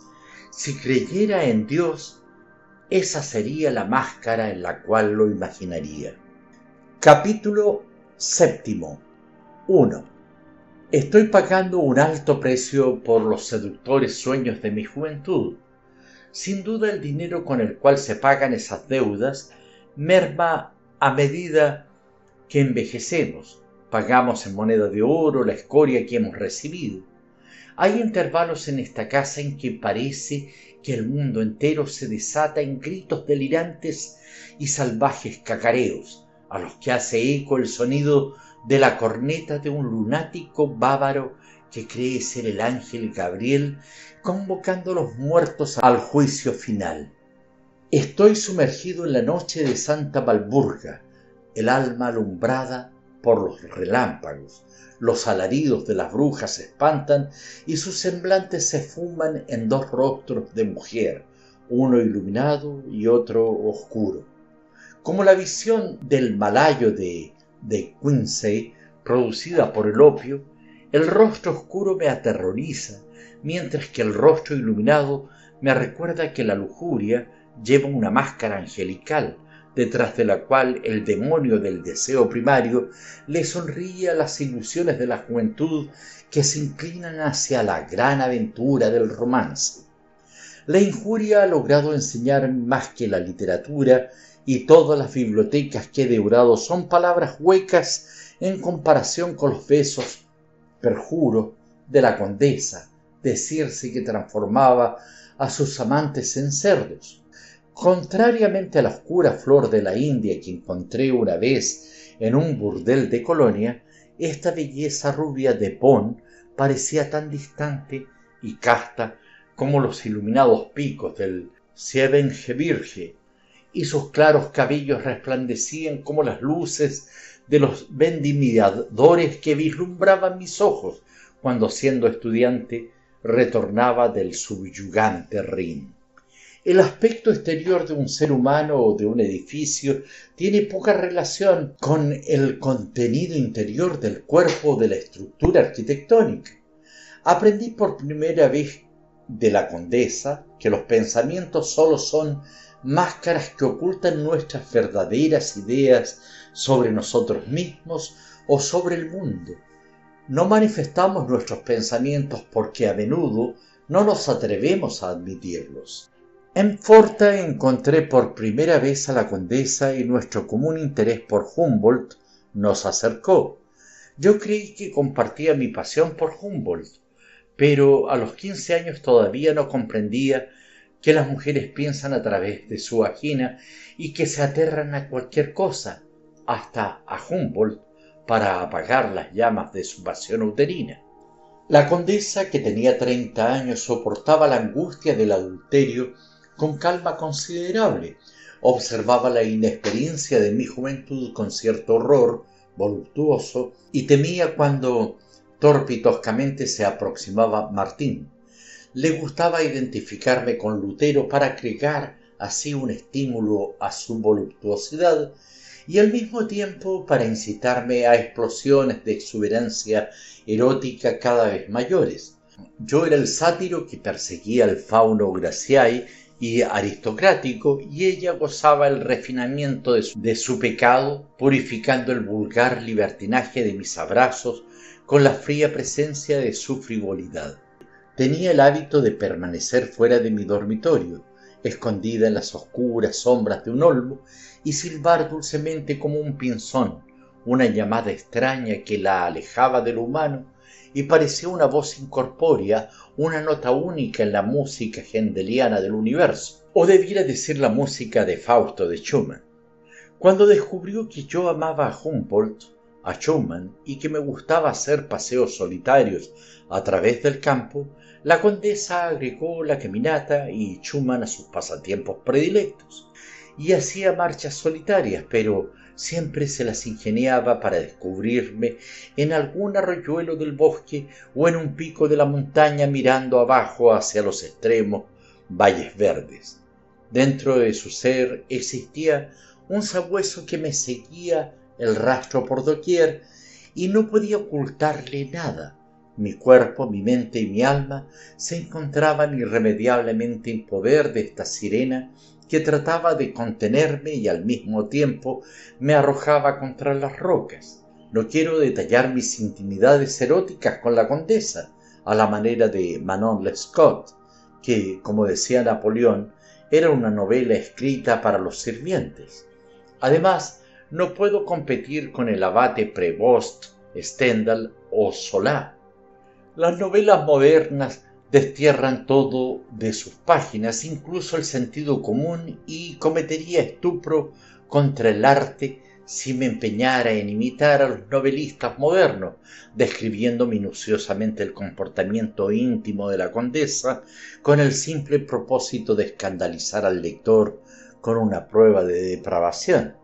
Si creyera en Dios, esa sería la máscara en la cual lo imaginaría. Capítulo séptimo 1. Estoy pagando un alto precio por los seductores sueños de mi juventud. Sin duda el dinero con el cual se pagan esas deudas merma a medida que envejecemos. Pagamos en moneda de oro la escoria que hemos recibido. Hay intervalos en esta casa en que parece que el mundo entero se desata en gritos delirantes y salvajes cacareos, a los que hace eco el sonido de la corneta de un lunático bávaro que cree ser el ángel Gabriel convocando a los muertos al juicio final. Estoy sumergido en la noche de Santa Valburga, el alma alumbrada por los relámpagos. Los alaridos de las brujas se espantan y sus semblantes se fuman en dos rostros de mujer, uno iluminado y otro oscuro. Como la visión del malayo de de Quincy, producida por el opio, el rostro oscuro me aterroriza, mientras que el rostro iluminado me recuerda que la lujuria lleva una máscara angelical, detrás de la cual el demonio del deseo primario le sonríe a las ilusiones de la juventud que se inclinan hacia la gran aventura del romance. La injuria ha logrado enseñar más que la literatura y todas las bibliotecas que he devorado son palabras huecas en comparación con los besos, perjuro, de la condesa, decirse que transformaba a sus amantes en cerdos. Contrariamente a la oscura flor de la India que encontré una vez en un burdel de Colonia, esta belleza rubia de Pon parecía tan distante y casta como los iluminados picos del Siebengebirge, y sus claros cabellos resplandecían como las luces de los vendimiadores que vislumbraban mis ojos cuando siendo estudiante retornaba del subyugante Rin. El aspecto exterior de un ser humano o de un edificio tiene poca relación con el contenido interior del cuerpo o de la estructura arquitectónica. Aprendí por primera vez de la condesa que los pensamientos solo son máscaras que ocultan nuestras verdaderas ideas sobre nosotros mismos o sobre el mundo. No manifestamos nuestros pensamientos porque a menudo no nos atrevemos a admitirlos. En Forta encontré por primera vez a la condesa y nuestro común interés por Humboldt nos acercó. Yo creí que compartía mi pasión por Humboldt, pero a los quince años todavía no comprendía que las mujeres piensan a través de su vagina y que se aterran a cualquier cosa, hasta a Humboldt, para apagar las llamas de su pasión uterina. La condesa, que tenía treinta años, soportaba la angustia del adulterio con calma considerable, observaba la inexperiencia de mi juventud con cierto horror voluptuoso y temía cuando torpitoscamente se aproximaba Martín le gustaba identificarme con Lutero para agregar así un estímulo a su voluptuosidad y al mismo tiempo para incitarme a explosiones de exuberancia erótica cada vez mayores. Yo era el sátiro que perseguía al fauno Graciae y aristocrático y ella gozaba el refinamiento de su, de su, pecado, purificando el vulgar libertinaje de mis abrazos con la fría presencia de su frivolidad. Tenía el hábito de permanecer fuera de mi dormitorio, escondida en las oscuras sombras de un olmo, y silbar dulcemente como un pinzón, una llamada extraña que la alejaba de lo humano y parecía una voz incorpórea, una nota única en la música gendeliana del universo, o debiera decir la música de Fausto de Schumann. Cuando descubrió que yo amaba a Humboldt, a Schumann y que me gustaba hacer paseos solitarios a través del campo, la condesa agregó la caminata y Schumann a sus pasatiempos predilectos, y hacía marchas solitarias, pero siempre se las ingeniaba para descubrirme en algún arroyuelo del bosque o en un pico de la montaña mirando abajo hacia los extremos valles verdes. Dentro de su ser existía un sabueso que me seguía el rastro por doquier y no podía ocultarle nada mi cuerpo, mi mente y mi alma se encontraban irremediablemente en poder de esta sirena que trataba de contenerme y al mismo tiempo me arrojaba contra las rocas. No quiero detallar mis intimidades eróticas con la condesa, a la manera de Manon Lescott, que, como decía Napoleón, era una novela escrita para los sirvientes. Además, no puedo competir con el abate Prevost, Stendhal o Solá, las novelas modernas destierran todo de sus páginas, incluso el sentido común, y cometería estupro contra el arte si me empeñara en imitar a los novelistas modernos, describiendo minuciosamente el comportamiento íntimo de la condesa con el simple propósito de escandalizar al lector con una prueba de depravación.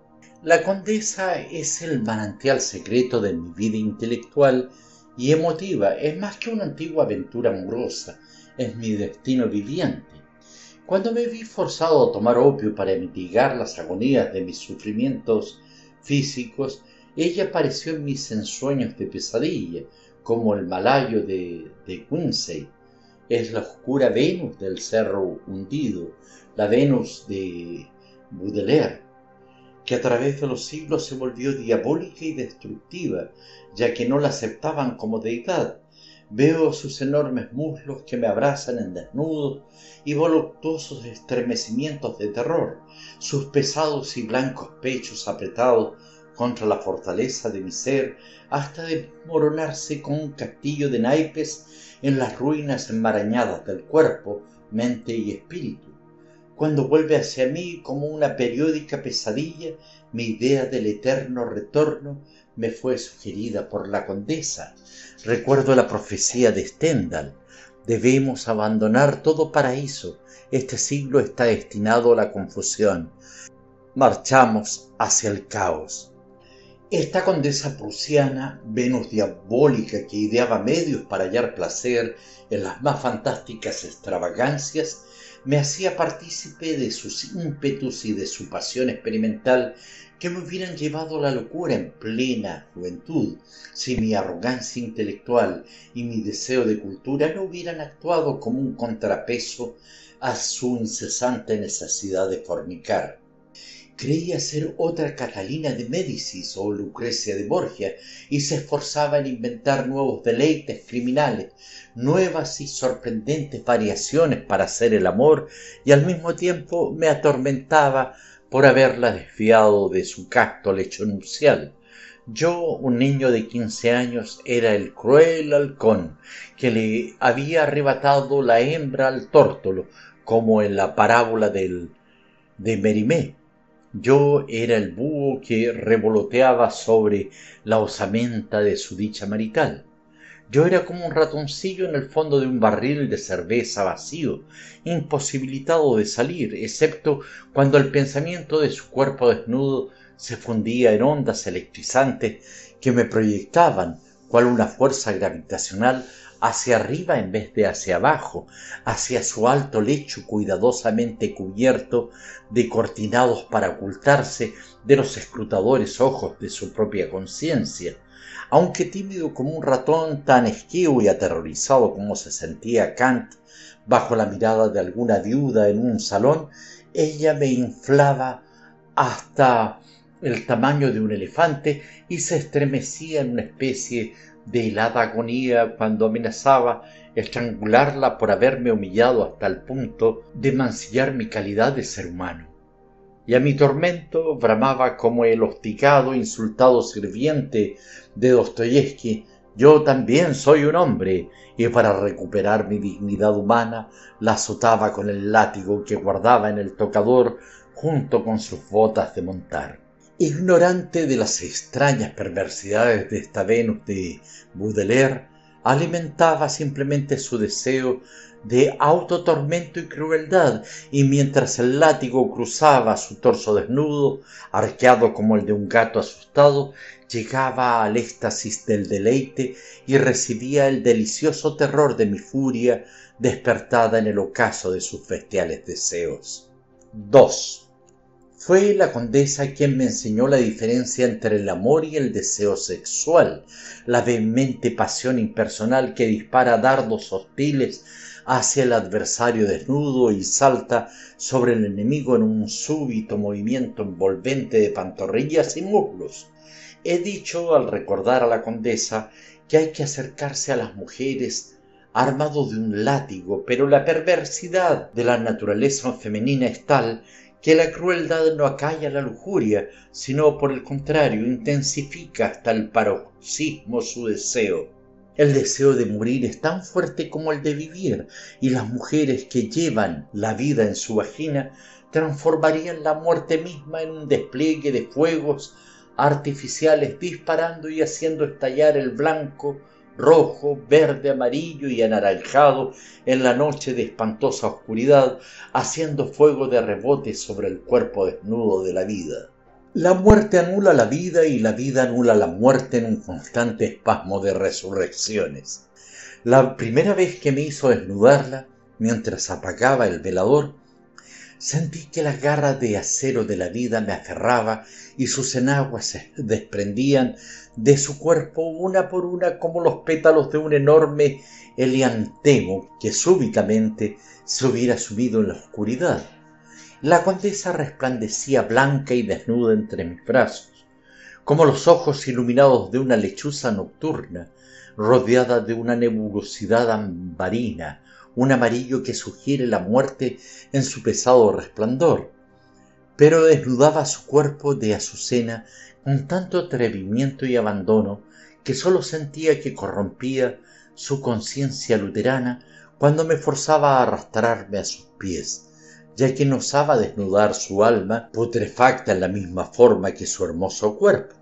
La condesa es el manantial secreto de mi vida intelectual y emotiva, es más que una antigua aventura amorosa, es mi destino viviente. Cuando me vi forzado a tomar opio para mitigar las agonías de mis sufrimientos físicos, ella apareció en mis ensueños de pesadilla, como el malayo de, de Quincy. Es la oscura Venus del cerro hundido, la Venus de Baudelaire que a través de los siglos se volvió diabólica y destructiva, ya que no la aceptaban como deidad. Veo sus enormes muslos que me abrazan en desnudo y voluptuosos estremecimientos de terror, sus pesados y blancos pechos apretados contra la fortaleza de mi ser hasta desmoronarse con un castillo de naipes en las ruinas enmarañadas del cuerpo, mente y espíritu cuando vuelve hacia mí como una periódica pesadilla mi idea del eterno retorno, me fue sugerida por la condesa. Recuerdo la profecía de Stendhal. Debemos abandonar todo paraíso. Este siglo está destinado a la confusión. Marchamos hacia el caos. Esta condesa prusiana, Venus diabólica que ideaba medios para hallar placer en las más fantásticas extravagancias, me hacía partícipe de sus ímpetus y de su pasión experimental que me hubieran llevado a la locura en plena juventud si mi arrogancia intelectual y mi deseo de cultura no hubieran actuado como un contrapeso a su incesante necesidad de fornicar. Creía ser otra Catalina de Médicis o Lucrecia de Borgia y se esforzaba en inventar nuevos deleites criminales, nuevas y sorprendentes variaciones para hacer el amor y al mismo tiempo me atormentaba por haberla desviado de su casto lecho nupcial. Yo, un niño de quince años, era el cruel halcón que le había arrebatado la hembra al tórtolo, como en la parábola del de Merimé. Yo era el búho que revoloteaba sobre la osamenta de su dicha marital. Yo era como un ratoncillo en el fondo de un barril de cerveza vacío, imposibilitado de salir, excepto cuando el pensamiento de su cuerpo desnudo se fundía en ondas electrizantes que me proyectaban, cual una fuerza gravitacional, hacia arriba en vez de hacia abajo, hacia su alto lecho cuidadosamente cubierto de cortinados para ocultarse de los escrutadores ojos de su propia conciencia. Aunque tímido como un ratón, tan esquivo y aterrorizado como se sentía Kant bajo la mirada de alguna viuda en un salón, ella me inflaba hasta el tamaño de un elefante y se estremecía en una especie de helada agonía cuando amenazaba estrangularla por haberme humillado hasta el punto de mancillar mi calidad de ser humano y a mi tormento bramaba como el hostigado, insultado sirviente de Dostoyevsky, yo también soy un hombre, y para recuperar mi dignidad humana la azotaba con el látigo que guardaba en el tocador junto con sus botas de montar. Ignorante de las extrañas perversidades de esta Venus de Baudelaire, alimentaba simplemente su deseo de autotormento y crueldad, y mientras el látigo cruzaba su torso desnudo, arqueado como el de un gato asustado, llegaba al éxtasis del deleite y recibía el delicioso terror de mi furia despertada en el ocaso de sus bestiales deseos. 2. Fue la condesa quien me enseñó la diferencia entre el amor y el deseo sexual, la vehemente pasión impersonal que dispara dardos hostiles hacia el adversario desnudo y salta sobre el enemigo en un súbito movimiento envolvente de pantorrillas y muslos. He dicho al recordar a la condesa que hay que acercarse a las mujeres armado de un látigo, pero la perversidad de la naturaleza femenina es tal que la crueldad no acalla la lujuria, sino por el contrario intensifica hasta el paroxismo su deseo. El deseo de morir es tan fuerte como el de vivir, y las mujeres que llevan la vida en su vagina transformarían la muerte misma en un despliegue de fuegos artificiales disparando y haciendo estallar el blanco, rojo, verde, amarillo y anaranjado en la noche de espantosa oscuridad, haciendo fuego de rebote sobre el cuerpo desnudo de la vida. La muerte anula la vida y la vida anula la muerte en un constante espasmo de resurrecciones. La primera vez que me hizo desnudarla, mientras apagaba el velador, sentí que las garras de acero de la vida me aferraba y sus enaguas se desprendían de su cuerpo una por una como los pétalos de un enorme eliantemo que súbitamente se hubiera subido en la oscuridad. La condesa resplandecía blanca y desnuda entre mis brazos, como los ojos iluminados de una lechuza nocturna, rodeada de una nebulosidad ambarina, un amarillo que sugiere la muerte en su pesado resplandor. Pero desnudaba su cuerpo de azucena con tanto atrevimiento y abandono que sólo sentía que corrompía su conciencia luterana cuando me forzaba a arrastrarme a sus pies ya que no osaba desnudar su alma putrefacta en la misma forma que su hermoso cuerpo.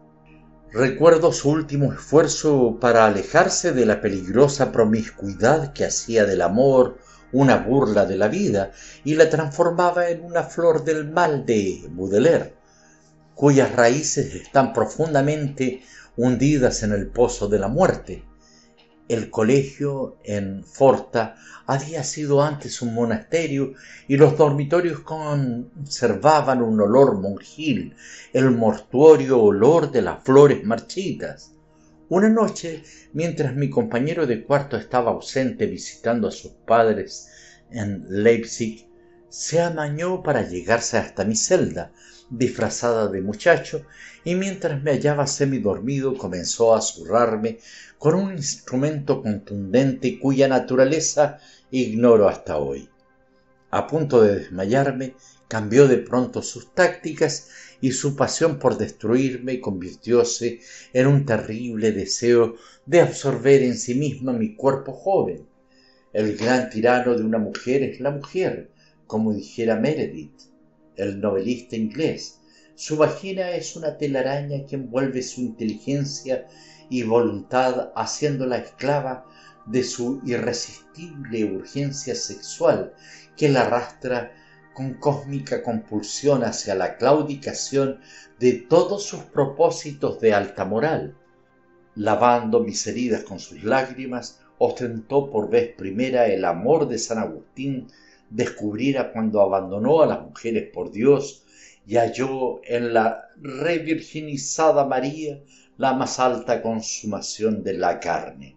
Recuerdo su último esfuerzo para alejarse de la peligrosa promiscuidad que hacía del amor una burla de la vida y la transformaba en una flor del mal de Baudelaire, cuyas raíces están profundamente hundidas en el pozo de la muerte. El colegio en Forta había sido antes un monasterio y los dormitorios conservaban un olor monjil, el mortuorio olor de las flores marchitas. Una noche, mientras mi compañero de cuarto estaba ausente visitando a sus padres en Leipzig, se amañó para llegarse hasta mi celda, disfrazada de muchacho, y mientras me hallaba semidormido comenzó a zurrarme con un instrumento contundente cuya naturaleza ignoro hasta hoy. A punto de desmayarme, cambió de pronto sus tácticas y su pasión por destruirme convirtióse en un terrible deseo de absorber en sí misma mi cuerpo joven. El gran tirano de una mujer es la mujer, como dijera Meredith, el novelista inglés. Su vagina es una telaraña que envuelve su inteligencia y voluntad haciéndola esclava de su irresistible urgencia sexual que la arrastra con cósmica compulsión hacia la claudicación de todos sus propósitos de alta moral. Lavando mis heridas con sus lágrimas, ostentó por vez primera el amor de San Agustín descubriera cuando abandonó a las mujeres por Dios y halló en la revirginizada María la más alta consumación de la carne.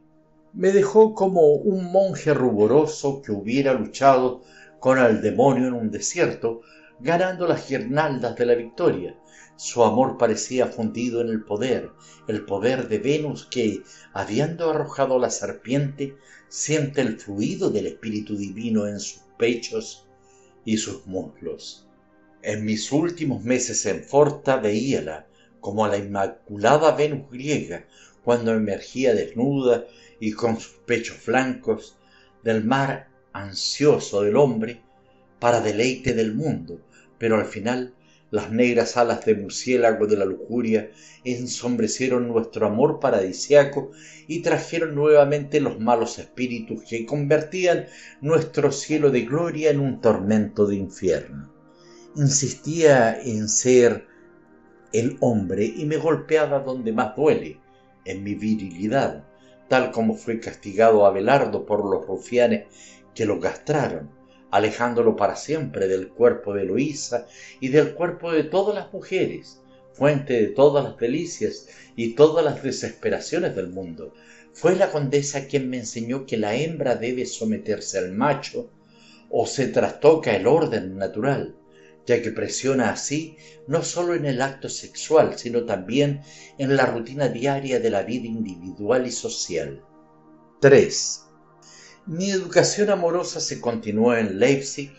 Me dejó como un monje ruboroso que hubiera luchado con el demonio en un desierto, ganando las guirnaldas de la victoria. Su amor parecía fundido en el poder, el poder de Venus que, habiendo arrojado la serpiente, siente el fluido del espíritu divino en sus pechos y sus muslos. En mis últimos meses en Forta veíala como a la inmaculada Venus griega cuando emergía desnuda y con sus pechos blancos del mar ansioso del hombre para deleite del mundo, pero al final las negras alas de murciélago de la lujuria ensombrecieron nuestro amor paradisiaco y trajeron nuevamente los malos espíritus que convertían nuestro cielo de gloria en un tormento de infierno. Insistía en ser el hombre y me golpeaba donde más duele, en mi virilidad, tal como fue castigado Abelardo por los rufianes que lo castraron, alejándolo para siempre del cuerpo de Luisa y del cuerpo de todas las mujeres, fuente de todas las delicias y todas las desesperaciones del mundo. Fue la condesa quien me enseñó que la hembra debe someterse al macho o se trastoca el orden natural, ya que presiona así no sólo en el acto sexual, sino también en la rutina diaria de la vida individual y social. 3. Mi educación amorosa se continuó en Leipzig,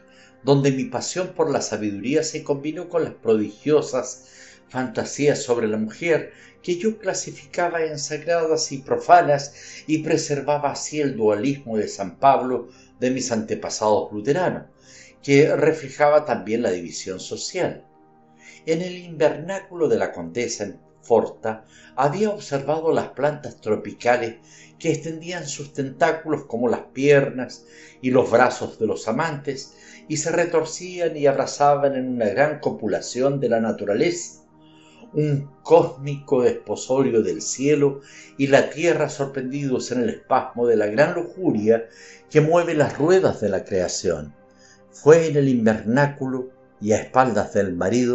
donde mi pasión por la sabiduría se combinó con las prodigiosas fantasías sobre la mujer que yo clasificaba en sagradas y profanas y preservaba así el dualismo de San Pablo de mis antepasados luteranos, que reflejaba también la división social. En el invernáculo de la condesa Forta había observado las plantas tropicales que extendían sus tentáculos como las piernas y los brazos de los amantes y se retorcían y abrazaban en una gran copulación de la naturaleza, un cósmico desposorio del cielo y la tierra sorprendidos en el espasmo de la gran lujuria que mueve las ruedas de la creación. Fue en el invernáculo y a espaldas del marido